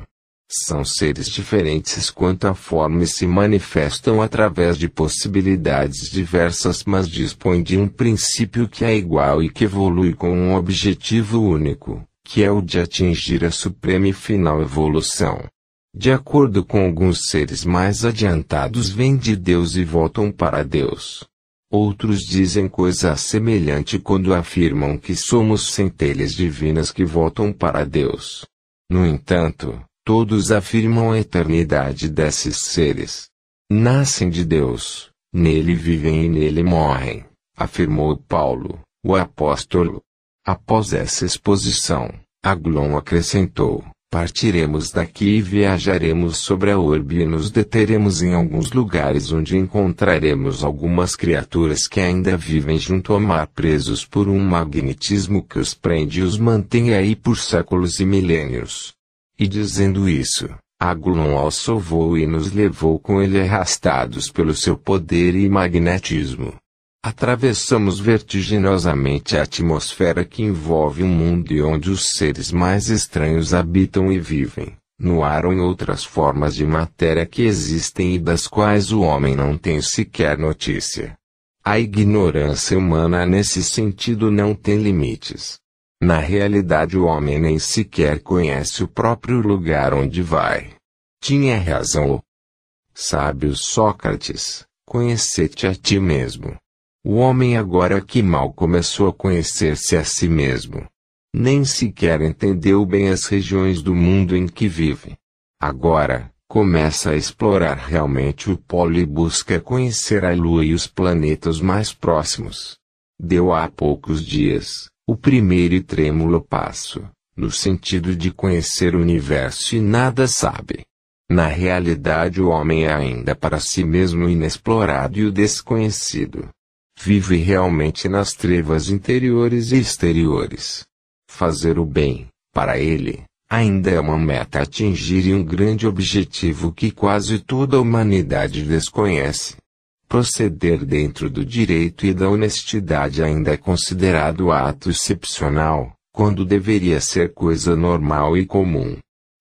Speaker 1: São seres diferentes quanto à forma e se manifestam através de possibilidades diversas, mas dispõem de um princípio que é igual e que evolui com um objetivo único, que é o de atingir a suprema e final evolução. De acordo com alguns seres mais adiantados, vêm de Deus e voltam para Deus. Outros dizem coisa semelhante quando afirmam que somos centelhas divinas que voltam para Deus. No entanto, Todos afirmam a eternidade desses seres. Nascem de Deus, nele vivem e nele morrem, afirmou Paulo, o apóstolo. Após essa exposição, Aglon acrescentou: Partiremos daqui e viajaremos sobre a urbe e nos deteremos em alguns lugares onde encontraremos algumas criaturas que ainda vivem junto ao mar presos por um magnetismo que os prende e os mantém aí por séculos e milênios. E dizendo isso, Agulon alçou voo e nos levou com ele arrastados pelo seu poder e magnetismo. Atravessamos vertiginosamente a atmosfera que envolve um mundo e onde os seres mais estranhos habitam e vivem, no ar ou em outras formas de matéria que existem e das quais o homem não tem sequer notícia. A ignorância humana nesse sentido não tem limites. Na realidade, o homem nem sequer conhece o próprio lugar onde vai. Tinha razão o sábio Sócrates: conhecer-te a ti mesmo. O homem agora que mal começou a conhecer-se a si mesmo. Nem sequer entendeu bem as regiões do mundo em que vive. Agora, começa a explorar realmente o polo e busca conhecer a Lua e os planetas mais próximos. Deu há poucos dias, o primeiro e trêmulo passo, no sentido de conhecer o universo e nada sabe. Na realidade, o homem é ainda para si mesmo inexplorado e o desconhecido. Vive realmente nas trevas interiores e exteriores. Fazer o bem, para ele, ainda é uma meta a atingir e um grande objetivo que quase toda a humanidade desconhece. Proceder dentro do direito e da honestidade ainda é considerado ato excepcional, quando deveria ser coisa normal e comum.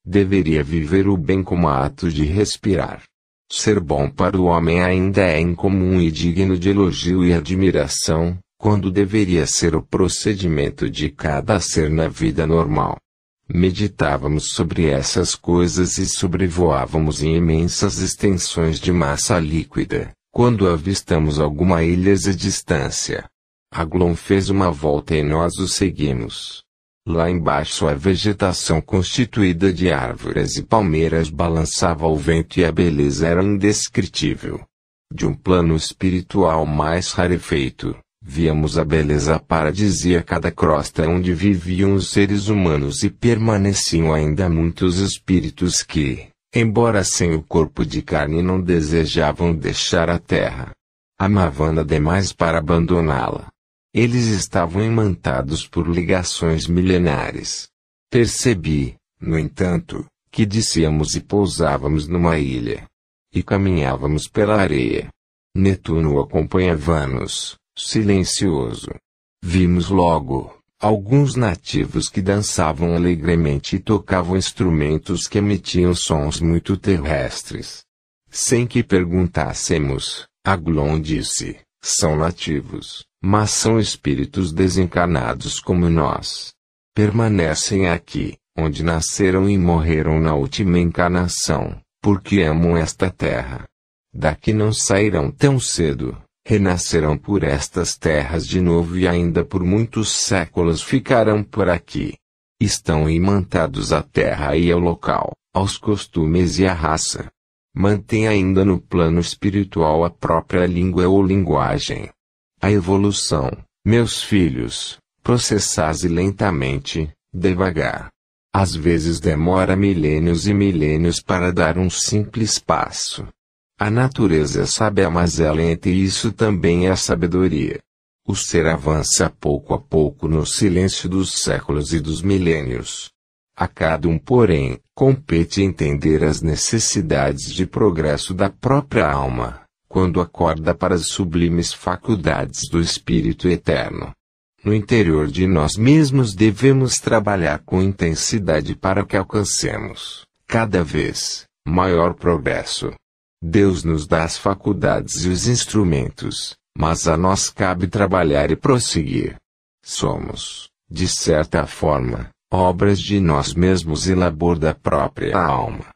Speaker 1: Deveria viver o bem como ato de respirar. Ser bom para o homem ainda é incomum e digno de elogio e admiração, quando deveria ser o procedimento de cada ser na vida normal. Meditávamos sobre essas coisas e sobrevoávamos em imensas extensões de massa líquida, quando avistamos alguma ilhas de distância. Aglon fez uma volta e nós o seguimos. Lá embaixo a vegetação constituída de árvores e palmeiras balançava ao vento e a beleza era indescritível. De um plano espiritual mais rarefeito, víamos a beleza paradisíaca da crosta onde viviam os seres humanos e permaneciam ainda muitos espíritos que, embora sem o corpo de carne não desejavam deixar a terra. Amavam-na demais para abandoná-la. Eles estavam imantados por ligações milenares. Percebi, no entanto, que descíamos e pousávamos numa ilha. E caminhávamos pela areia. Netuno acompanhava-nos, silencioso. Vimos logo, alguns nativos que dançavam alegremente e tocavam instrumentos que emitiam sons muito terrestres. Sem que perguntássemos, Aglon disse, são nativos mas são espíritos desencarnados como nós. Permanecem aqui, onde nasceram e morreram na última encarnação, porque amam esta terra. Daqui não sairão tão cedo, renascerão por estas terras de novo e ainda por muitos séculos ficarão por aqui. Estão imantados à terra e ao local, aos costumes e à raça. Mantém ainda no plano espiritual a própria língua ou linguagem, a evolução, meus filhos, processase lentamente, devagar. Às vezes demora milênios e milênios para dar um simples passo. A natureza é sábia, mas ela entre isso também é sabedoria. O ser avança pouco a pouco no silêncio dos séculos e dos milênios. A cada um, porém, compete entender as necessidades de progresso da própria alma quando acorda para as sublimes faculdades do Espírito Eterno. No interior de nós mesmos devemos trabalhar com intensidade para que alcancemos, cada vez, maior progresso. Deus nos dá as faculdades e os instrumentos, mas a nós cabe trabalhar e prosseguir. Somos, de certa forma, obras de nós mesmos e labor da própria alma.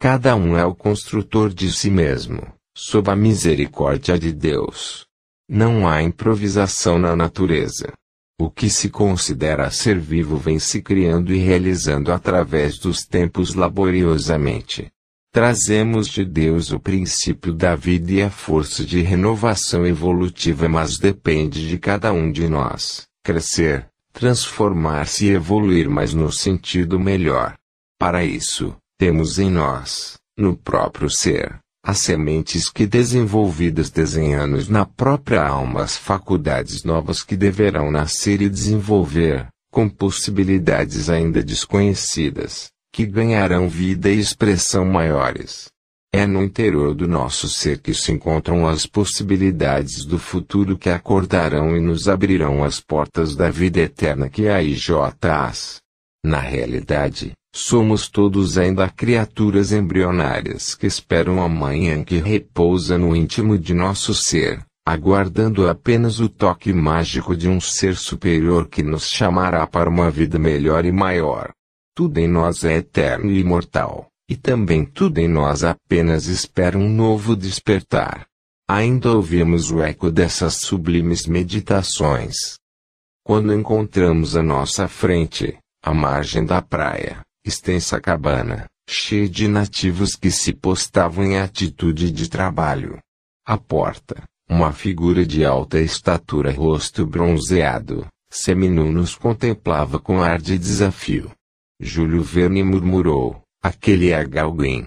Speaker 1: Cada um é o construtor de si mesmo sob a misericórdia de Deus. Não há improvisação na natureza. O que se considera ser vivo vem se criando e realizando através dos tempos laboriosamente. Trazemos de Deus o princípio da vida e a força de renovação evolutiva, mas depende de cada um de nós crescer, transformar-se e evoluir mais no sentido melhor. Para isso, temos em nós, no próprio ser, as sementes que desenvolvidas desenhando na própria alma as faculdades novas que deverão nascer e desenvolver, com possibilidades ainda desconhecidas, que ganharão vida e expressão maiores. É no interior do nosso ser que se encontram as possibilidades do futuro que acordarão e nos abrirão as portas da vida eterna que é a IJAS. Na realidade, Somos todos ainda criaturas embrionárias que esperam a manhã que repousa no íntimo de nosso ser, aguardando apenas o toque mágico de um ser superior que nos chamará para uma vida melhor e maior. Tudo em nós é eterno e imortal, e também tudo em nós apenas espera um novo despertar. Ainda ouvimos o eco dessas sublimes meditações. Quando encontramos à nossa frente, à margem da praia, extensa cabana, cheia de nativos que se postavam em atitude de trabalho. À porta, uma figura de alta estatura rosto bronzeado, seminu nos contemplava com ar de desafio. Júlio Verne murmurou, aquele é Galguin.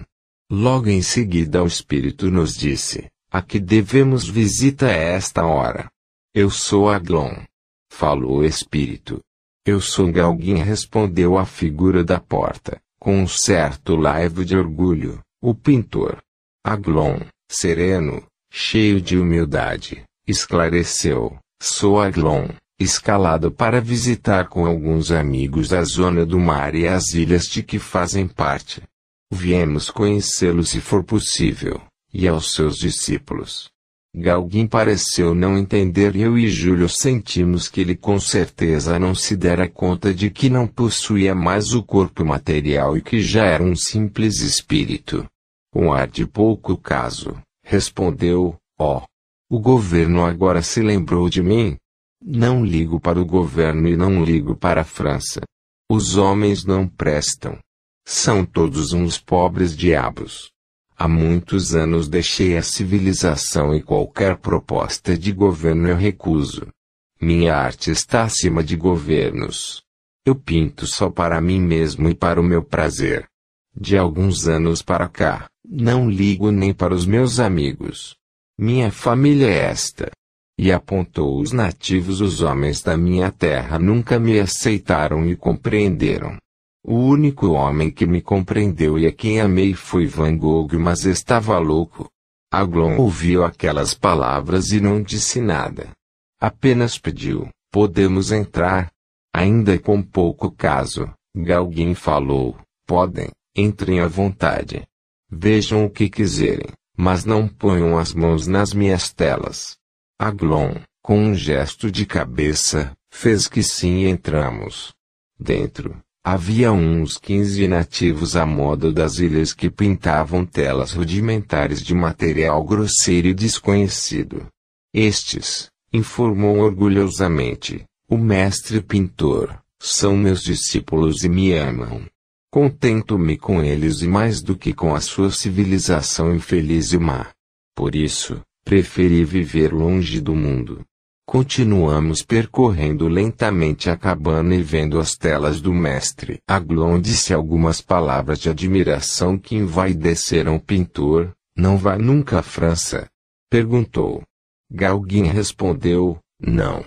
Speaker 1: Logo em seguida o espírito nos disse, a que devemos visita a esta hora. Eu sou Aglon. Falou o espírito. Eu sou Galguin respondeu a figura da porta, com um certo laivo de orgulho, o pintor. Aglon, sereno, cheio de humildade, esclareceu, sou Aglon, escalado para visitar com alguns amigos a zona do mar e as ilhas de que fazem parte. Viemos conhecê-lo se for possível, e aos seus discípulos. Galguin pareceu não entender e eu e Júlio sentimos que ele com certeza não se dera conta de que não possuía mais o corpo material e que já era um simples espírito. Com ar de pouco caso, respondeu, ó. Oh, o governo agora se lembrou de mim? Não ligo para o governo e não ligo para a França. Os homens não prestam. São todos uns pobres diabos. Há muitos anos deixei a civilização e qualquer proposta de governo eu recuso. Minha arte está acima de governos. Eu pinto só para mim mesmo e para o meu prazer. De alguns anos para cá, não ligo nem para os meus amigos. Minha família é esta. E apontou os nativos os homens da minha terra nunca me aceitaram e compreenderam. O único homem que me compreendeu e a quem amei foi Van Gogh, mas estava louco. Aglon ouviu aquelas palavras e não disse nada. Apenas pediu: Podemos entrar? Ainda com pouco caso, Galguin falou: Podem, entrem à vontade. Vejam o que quiserem, mas não ponham as mãos nas minhas telas. Aglon, com um gesto de cabeça, fez que sim e entramos. Dentro, Havia uns 15 nativos à moda das ilhas que pintavam telas rudimentares de material grosseiro e desconhecido. Estes, informou orgulhosamente, o mestre pintor, são meus discípulos e me amam. Contento-me com eles e mais do que com a sua civilização infeliz e má. Por isso, preferi viver longe do mundo. Continuamos percorrendo lentamente a cabana e vendo as telas do mestre. Aglon disse algumas palavras de admiração que envaideceram o pintor. Não vai nunca à França? Perguntou. Galguin respondeu, não.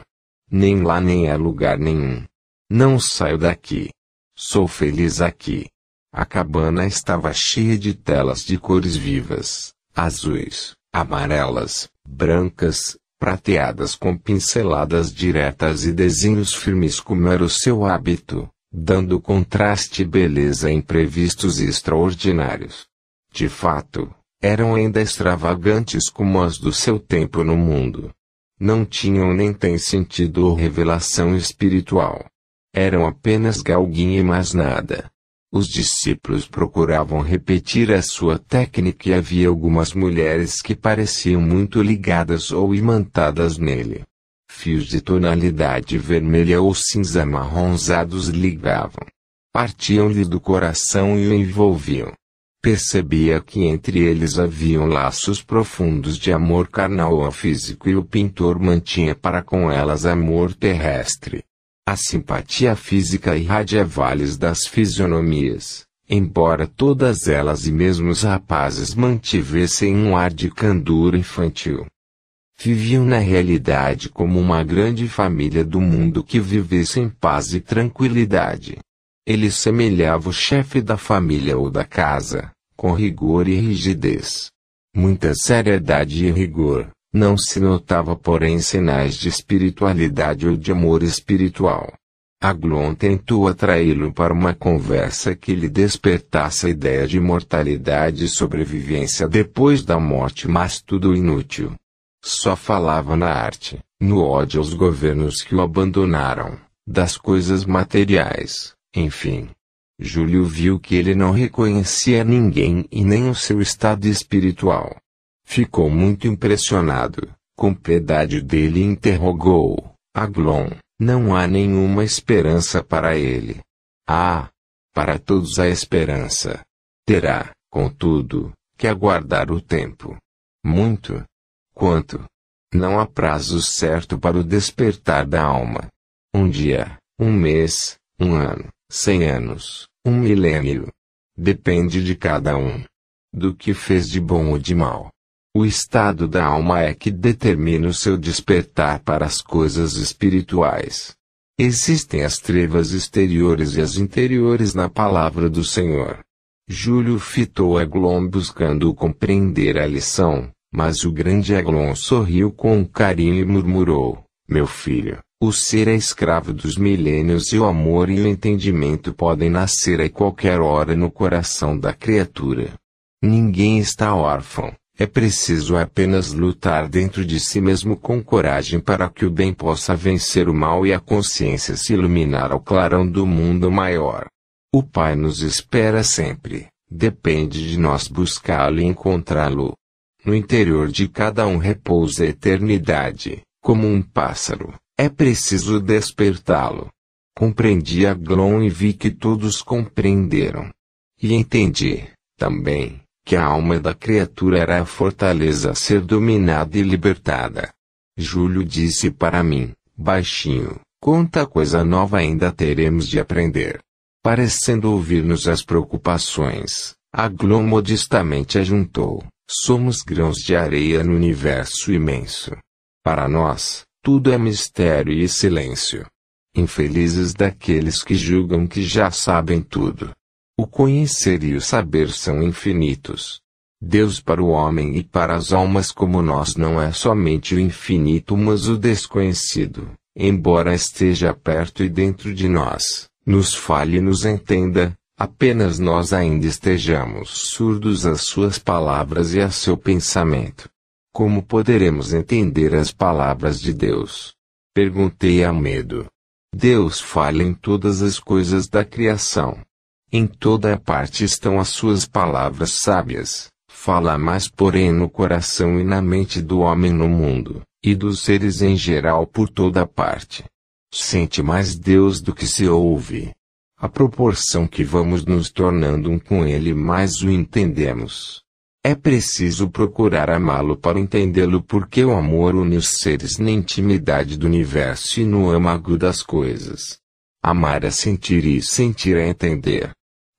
Speaker 1: Nem lá nem é lugar nenhum. Não saio daqui. Sou feliz aqui. A cabana estava cheia de telas de cores vivas, azuis, amarelas, brancas, prateadas com pinceladas diretas e desenhos firmes como era o seu hábito, dando contraste e beleza imprevistos e extraordinários. De fato, eram ainda extravagantes como as do seu tempo no mundo. Não tinham nem têm sentido ou revelação espiritual. Eram apenas galguinha e mais nada. Os discípulos procuravam repetir a sua técnica e havia algumas mulheres que pareciam muito ligadas ou imantadas nele. Fios de tonalidade vermelha ou cinza amarronzados ligavam. Partiam-lhe do coração e o envolviam. Percebia que entre eles haviam laços profundos de amor carnal ou físico e o pintor mantinha para com elas amor terrestre. A simpatia física irradia vales das fisionomias, embora todas elas e mesmo os rapazes mantivessem um ar de candura infantil. Viviam na realidade como uma grande família do mundo que vivesse em paz e tranquilidade. Ele semelhava o chefe da família ou da casa, com rigor e rigidez. Muita seriedade e rigor, não se notava porém sinais de espiritualidade ou de amor espiritual. Aglon tentou atraí-lo para uma conversa que lhe despertasse a ideia de mortalidade e sobrevivência depois da morte, mas tudo inútil. Só falava na arte, no ódio aos governos que o abandonaram, das coisas materiais, enfim. Júlio viu que ele não reconhecia ninguém e nem o seu estado espiritual. Ficou muito impressionado, com piedade dele e interrogou, Aglon, não há nenhuma esperança para ele. Ah! Para todos há esperança. Terá, contudo, que aguardar o tempo. Muito. Quanto? Não há prazo certo para o despertar da alma. Um dia, um mês, um ano, cem anos, um milênio. Depende de cada um. Do que fez de bom ou de mal. O estado da alma é que determina o seu despertar para as coisas espirituais. Existem as trevas exteriores e as interiores na palavra do Senhor. Júlio fitou Eglon buscando compreender a lição, mas o grande Eglon sorriu com carinho e murmurou: Meu filho, o ser é escravo dos milênios e o amor e o entendimento podem nascer a qualquer hora no coração da criatura. Ninguém está órfão. É preciso apenas lutar dentro de si mesmo com coragem para que o bem possa vencer o mal e a consciência se iluminar ao clarão do mundo maior. O Pai nos espera sempre, depende de nós buscá-lo e encontrá-lo. No interior de cada um repousa a eternidade, como um pássaro, é preciso despertá-lo. Compreendi a Glon e vi que todos compreenderam. E entendi, também, que a alma da criatura era a fortaleza a ser dominada e libertada. Júlio disse para mim, baixinho, quanta coisa nova ainda teremos de aprender. Parecendo ouvir-nos as preocupações, Aglon modestamente ajuntou, somos grãos de areia no universo imenso. Para nós, tudo é mistério e silêncio. Infelizes daqueles que julgam que já sabem tudo. O conhecer e o saber são infinitos. Deus para o homem e para as almas como nós não é somente o infinito mas o desconhecido, embora esteja perto e dentro de nós, nos fale e nos entenda, apenas nós ainda estejamos surdos às suas palavras e a seu pensamento. Como poderemos entender as palavras de Deus? Perguntei a medo. Deus fala em todas as coisas da criação. Em toda a parte estão as suas palavras sábias. Fala mais porém no coração e na mente do homem no mundo, e dos seres em geral por toda parte. Sente mais Deus do que se ouve. A proporção que vamos nos tornando um com Ele mais o entendemos. É preciso procurar amá-lo para entendê-lo porque o amor une os seres na intimidade do universo e no âmago das coisas. Amar é sentir e sentir é entender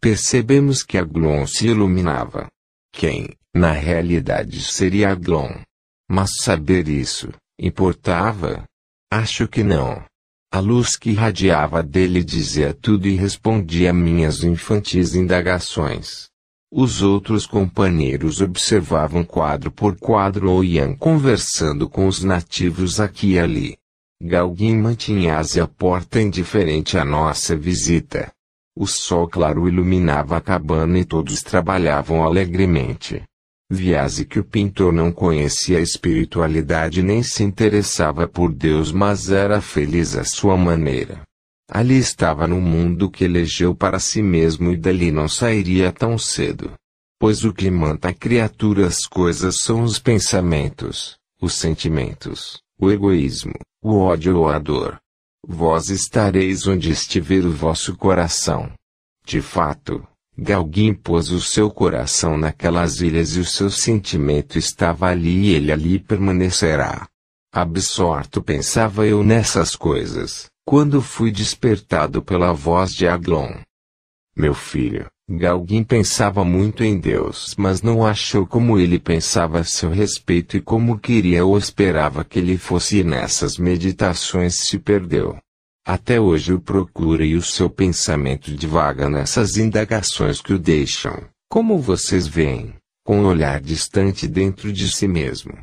Speaker 1: percebemos que Aglon se iluminava. Quem, na realidade, seria Aglon? Mas saber isso, importava? Acho que não. A luz que irradiava dele dizia tudo e respondia minhas infantis indagações. Os outros companheiros observavam quadro por quadro ou iam conversando com os nativos aqui e ali. Galguin mantinha-se a porta indiferente à nossa visita. O sol claro iluminava a cabana e todos trabalhavam alegremente. Viase que o pintor não conhecia a espiritualidade nem se interessava por Deus, mas era feliz à sua maneira. Ali estava no mundo que elegeu para si mesmo e dali não sairia tão cedo. Pois o que manda a criatura as coisas são os pensamentos, os sentimentos, o egoísmo, o ódio ou a dor. Vós estareis onde estiver o vosso coração. De fato, Galguin pôs o seu coração naquelas ilhas e o seu sentimento estava ali e ele ali permanecerá. Absorto pensava eu nessas coisas, quando fui despertado pela voz de Aglon. Meu filho, Galguin pensava muito em Deus, mas não achou como ele pensava a seu respeito e como queria ou esperava que ele fosse e nessas meditações se perdeu. Até hoje o procura e o seu pensamento divaga nessas indagações que o deixam, como vocês veem, com um olhar distante dentro de si mesmo.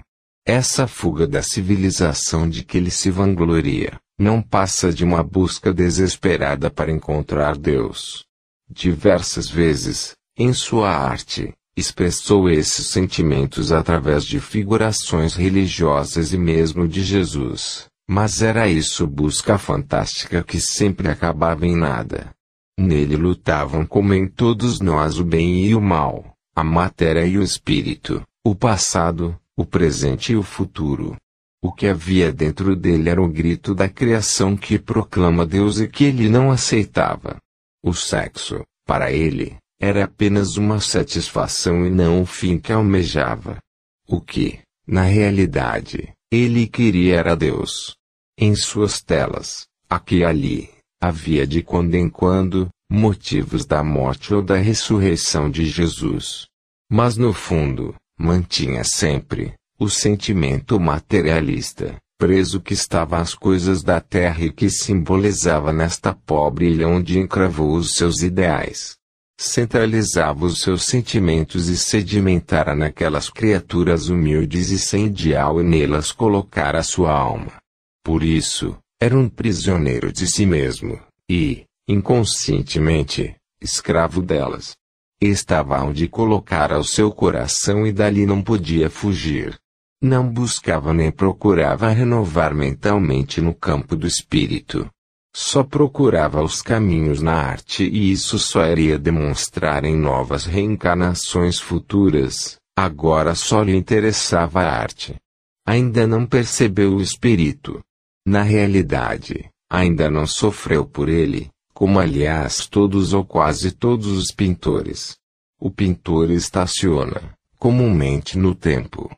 Speaker 1: Essa fuga da civilização de que ele se vangloria, não passa de uma busca desesperada para encontrar Deus. Diversas vezes, em sua arte, expressou esses sentimentos através de figurações religiosas e mesmo de Jesus, mas era isso busca fantástica que sempre acabava em nada. Nele lutavam como em todos nós o bem e o mal, a matéria e o espírito, o passado, o presente e o futuro. O que havia dentro dele era o grito da criação que proclama Deus e que ele não aceitava. O sexo, para ele, era apenas uma satisfação e não o fim que almejava. O que, na realidade, ele queria era Deus. Em suas telas, aqui e ali, havia de quando em quando, motivos da morte ou da ressurreição de Jesus. Mas no fundo, mantinha sempre, o sentimento materialista, preso que estava às coisas da terra e que simbolizava nesta pobre ilha onde encravou os seus ideais. Centralizava os seus sentimentos e sedimentara naquelas criaturas humildes e sem ideal e nelas colocara sua alma. Por isso, era um prisioneiro de si mesmo, e, inconscientemente, escravo delas. Estava onde colocara o seu coração e dali não podia fugir. Não buscava nem procurava renovar mentalmente no campo do espírito. Só procurava os caminhos na arte e isso só iria demonstrar em novas reencarnações futuras. Agora só lhe interessava a arte. Ainda não percebeu o espírito. Na realidade, ainda não sofreu por ele, como aliás todos ou quase todos os pintores. O pintor estaciona, comumente no tempo,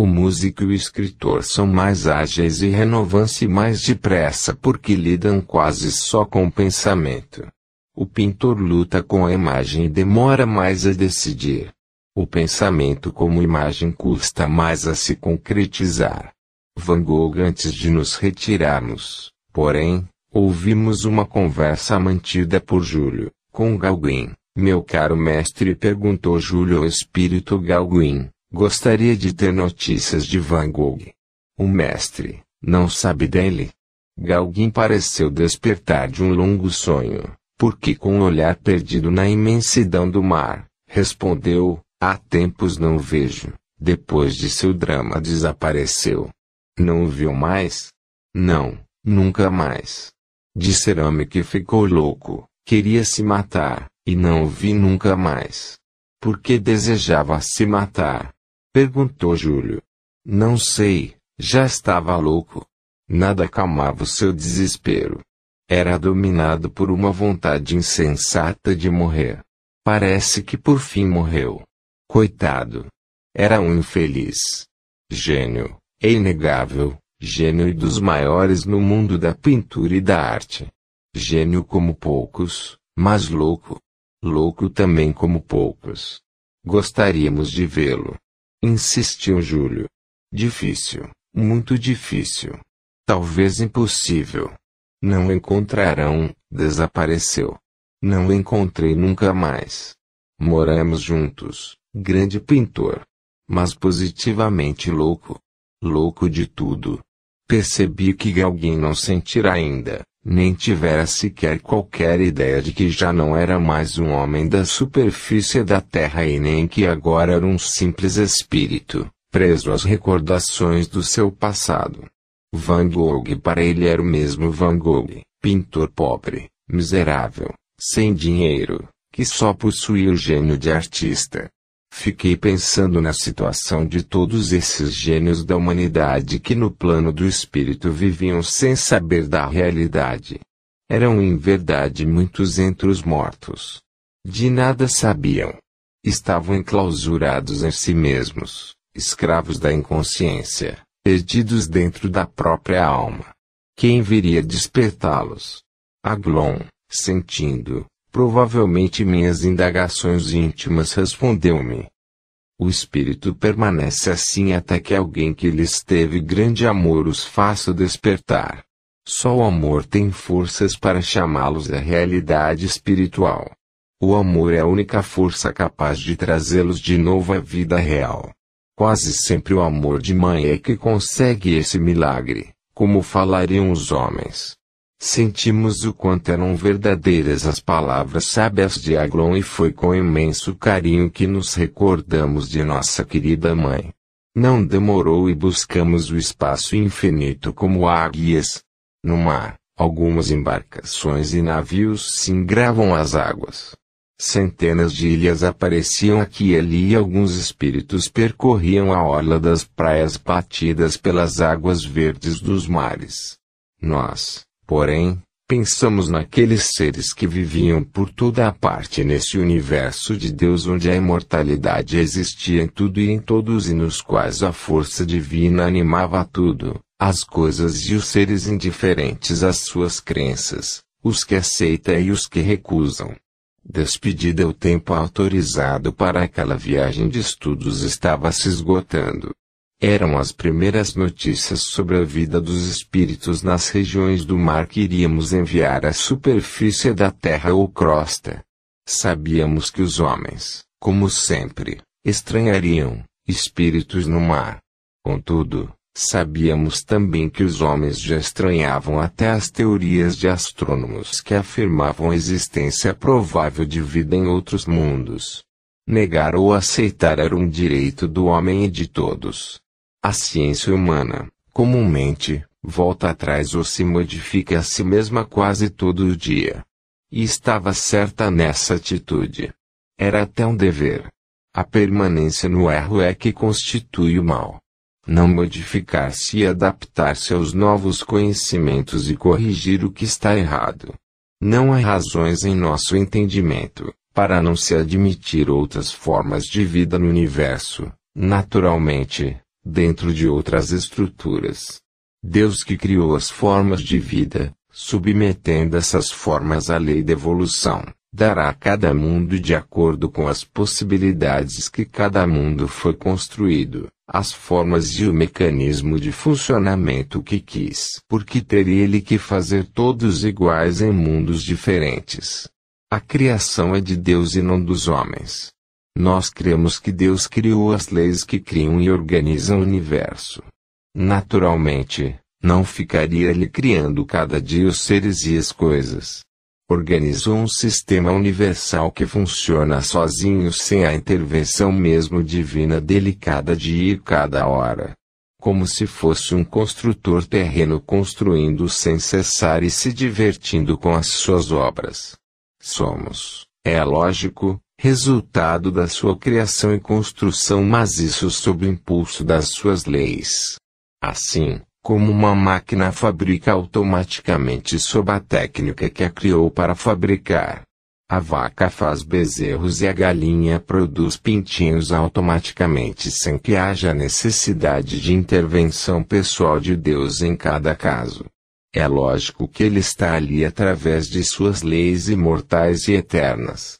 Speaker 1: o músico e o escritor são mais ágeis e renovam-se mais depressa porque lidam quase só com o pensamento. O pintor luta com a imagem e demora mais a decidir. O pensamento como imagem custa mais a se concretizar. Van Gogh antes de nos retirarmos, porém, ouvimos uma conversa mantida por Júlio, com Gauguin. Meu caro mestre perguntou Júlio ao espírito Gauguin, Gostaria de ter notícias de Van Gogh. O mestre, não sabe dele? Gauguin pareceu despertar de um longo sonho, porque com o olhar perdido na imensidão do mar, respondeu, há tempos não vejo, depois de seu drama desapareceu. Não o viu mais? Não, nunca mais. Disseram-me que ficou louco, queria se matar, e não o vi nunca mais. Porque desejava se matar. Perguntou Júlio. Não sei, já estava louco. Nada acalmava o seu desespero. Era dominado por uma vontade insensata de morrer. Parece que por fim morreu. Coitado. Era um infeliz. Gênio, é inegável, gênio e dos maiores no mundo da pintura e da arte. Gênio como poucos, mas louco. Louco também como poucos. Gostaríamos de vê-lo. Insistiu Júlio. Difícil, muito difícil. Talvez impossível. Não encontrarão, desapareceu. Não encontrei nunca mais. Moramos juntos, grande pintor. Mas positivamente louco. Louco de tudo. Percebi que alguém não sentirá ainda, nem tivera sequer qualquer ideia de que já não era mais um homem da superfície da terra e nem que agora era um simples espírito, preso às recordações do seu passado. Van Gogh para ele era o mesmo Van Gogh, pintor pobre, miserável, sem dinheiro, que só possuía o gênio de artista. Fiquei pensando na situação de todos esses gênios da humanidade que no plano do espírito viviam sem saber da realidade. Eram em verdade muitos entre os mortos. De nada sabiam. Estavam enclausurados em si mesmos, escravos da inconsciência, perdidos dentro da própria alma. Quem viria despertá-los? Aglon, sentindo, Provavelmente minhas indagações íntimas respondeu-me. O espírito permanece assim até que alguém que lhes teve grande amor os faça despertar. Só o amor tem forças para chamá-los à realidade espiritual. O amor é a única força capaz de trazê-los de novo à vida real. Quase sempre o amor de mãe é que consegue esse milagre, como falariam os homens. Sentimos o quanto eram verdadeiras as palavras sábias de Aglon e foi com imenso carinho que nos recordamos de nossa querida mãe. Não demorou e buscamos o espaço infinito como águias. No mar, algumas embarcações e navios se engravam às águas. Centenas de ilhas apareciam aqui e ali e alguns espíritos percorriam a orla das praias batidas pelas águas verdes dos mares. Nós, porém, pensamos naqueles seres que viviam por toda a parte nesse universo de Deus onde a imortalidade existia em tudo e em todos e nos quais a força divina animava tudo, as coisas e os seres indiferentes às suas crenças, os que aceitam e os que recusam. Despedida o tempo autorizado para aquela viagem de estudos estava se esgotando. Eram as primeiras notícias sobre a vida dos espíritos nas regiões do mar que iríamos enviar à superfície da terra ou crosta. Sabíamos que os homens, como sempre, estranhariam espíritos no mar. Contudo, Sabíamos também que os homens já estranhavam até as teorias de astrônomos que afirmavam a existência provável de vida em outros mundos. Negar ou aceitar era um direito do homem e de todos. A ciência humana, comumente, volta atrás ou se modifica a si mesma quase todo o dia. E estava certa nessa atitude. Era até um dever. A permanência no erro é que constitui o mal não modificar-se e adaptar-se aos novos conhecimentos e corrigir o que está errado. Não há razões em nosso entendimento, para não se admitir outras formas de vida no universo, naturalmente, dentro de outras estruturas. Deus que criou as formas de vida, submetendo essas formas à lei da evolução, dará a cada mundo de acordo com as possibilidades que cada mundo foi construído as formas e o mecanismo de funcionamento que quis. Porque teria ele que fazer todos iguais em mundos diferentes. A criação é de Deus e não dos homens. Nós cremos que Deus criou as leis que criam e organizam o universo. Naturalmente, não ficaria ele criando cada dia os seres e as coisas organizou um sistema universal que funciona sozinho sem a intervenção mesmo divina delicada de ir cada hora. Como se fosse um construtor terreno construindo sem cessar e se divertindo com as suas obras. Somos, é lógico, resultado da sua criação e construção mas isso sob o impulso das suas leis. Assim, como uma máquina fabrica automaticamente sob a técnica que a criou para fabricar. A vaca faz bezerros e a galinha produz pintinhos automaticamente sem que haja necessidade de intervenção pessoal de Deus em cada caso. É lógico que ele está ali através de suas leis imortais e eternas.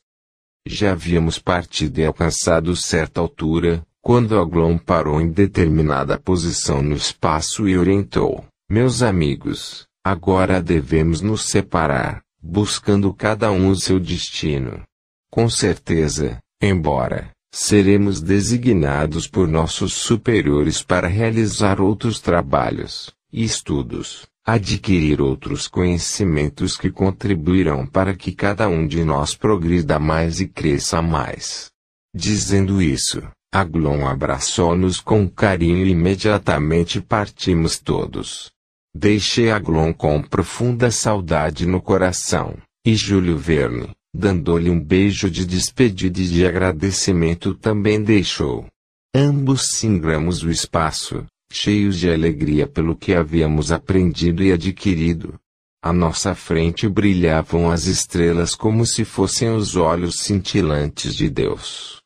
Speaker 1: Já havíamos partido e alcançado certa altura, quando Aglon parou em determinada posição no espaço e orientou: Meus amigos, agora devemos nos separar, buscando cada um o seu destino. Com certeza, embora seremos designados por nossos superiores para realizar outros trabalhos e estudos, adquirir outros conhecimentos que contribuirão para que cada um de nós progrida mais e cresça mais. Dizendo isso, Aglon abraçou-nos com carinho e imediatamente partimos todos. Deixei Aglon com profunda saudade no coração, e Júlio Verne, dando-lhe um beijo de despedida e de agradecimento também deixou. Ambos singramos o espaço, cheios de alegria pelo que havíamos aprendido e adquirido. À nossa frente brilhavam as estrelas como se fossem os olhos cintilantes de Deus.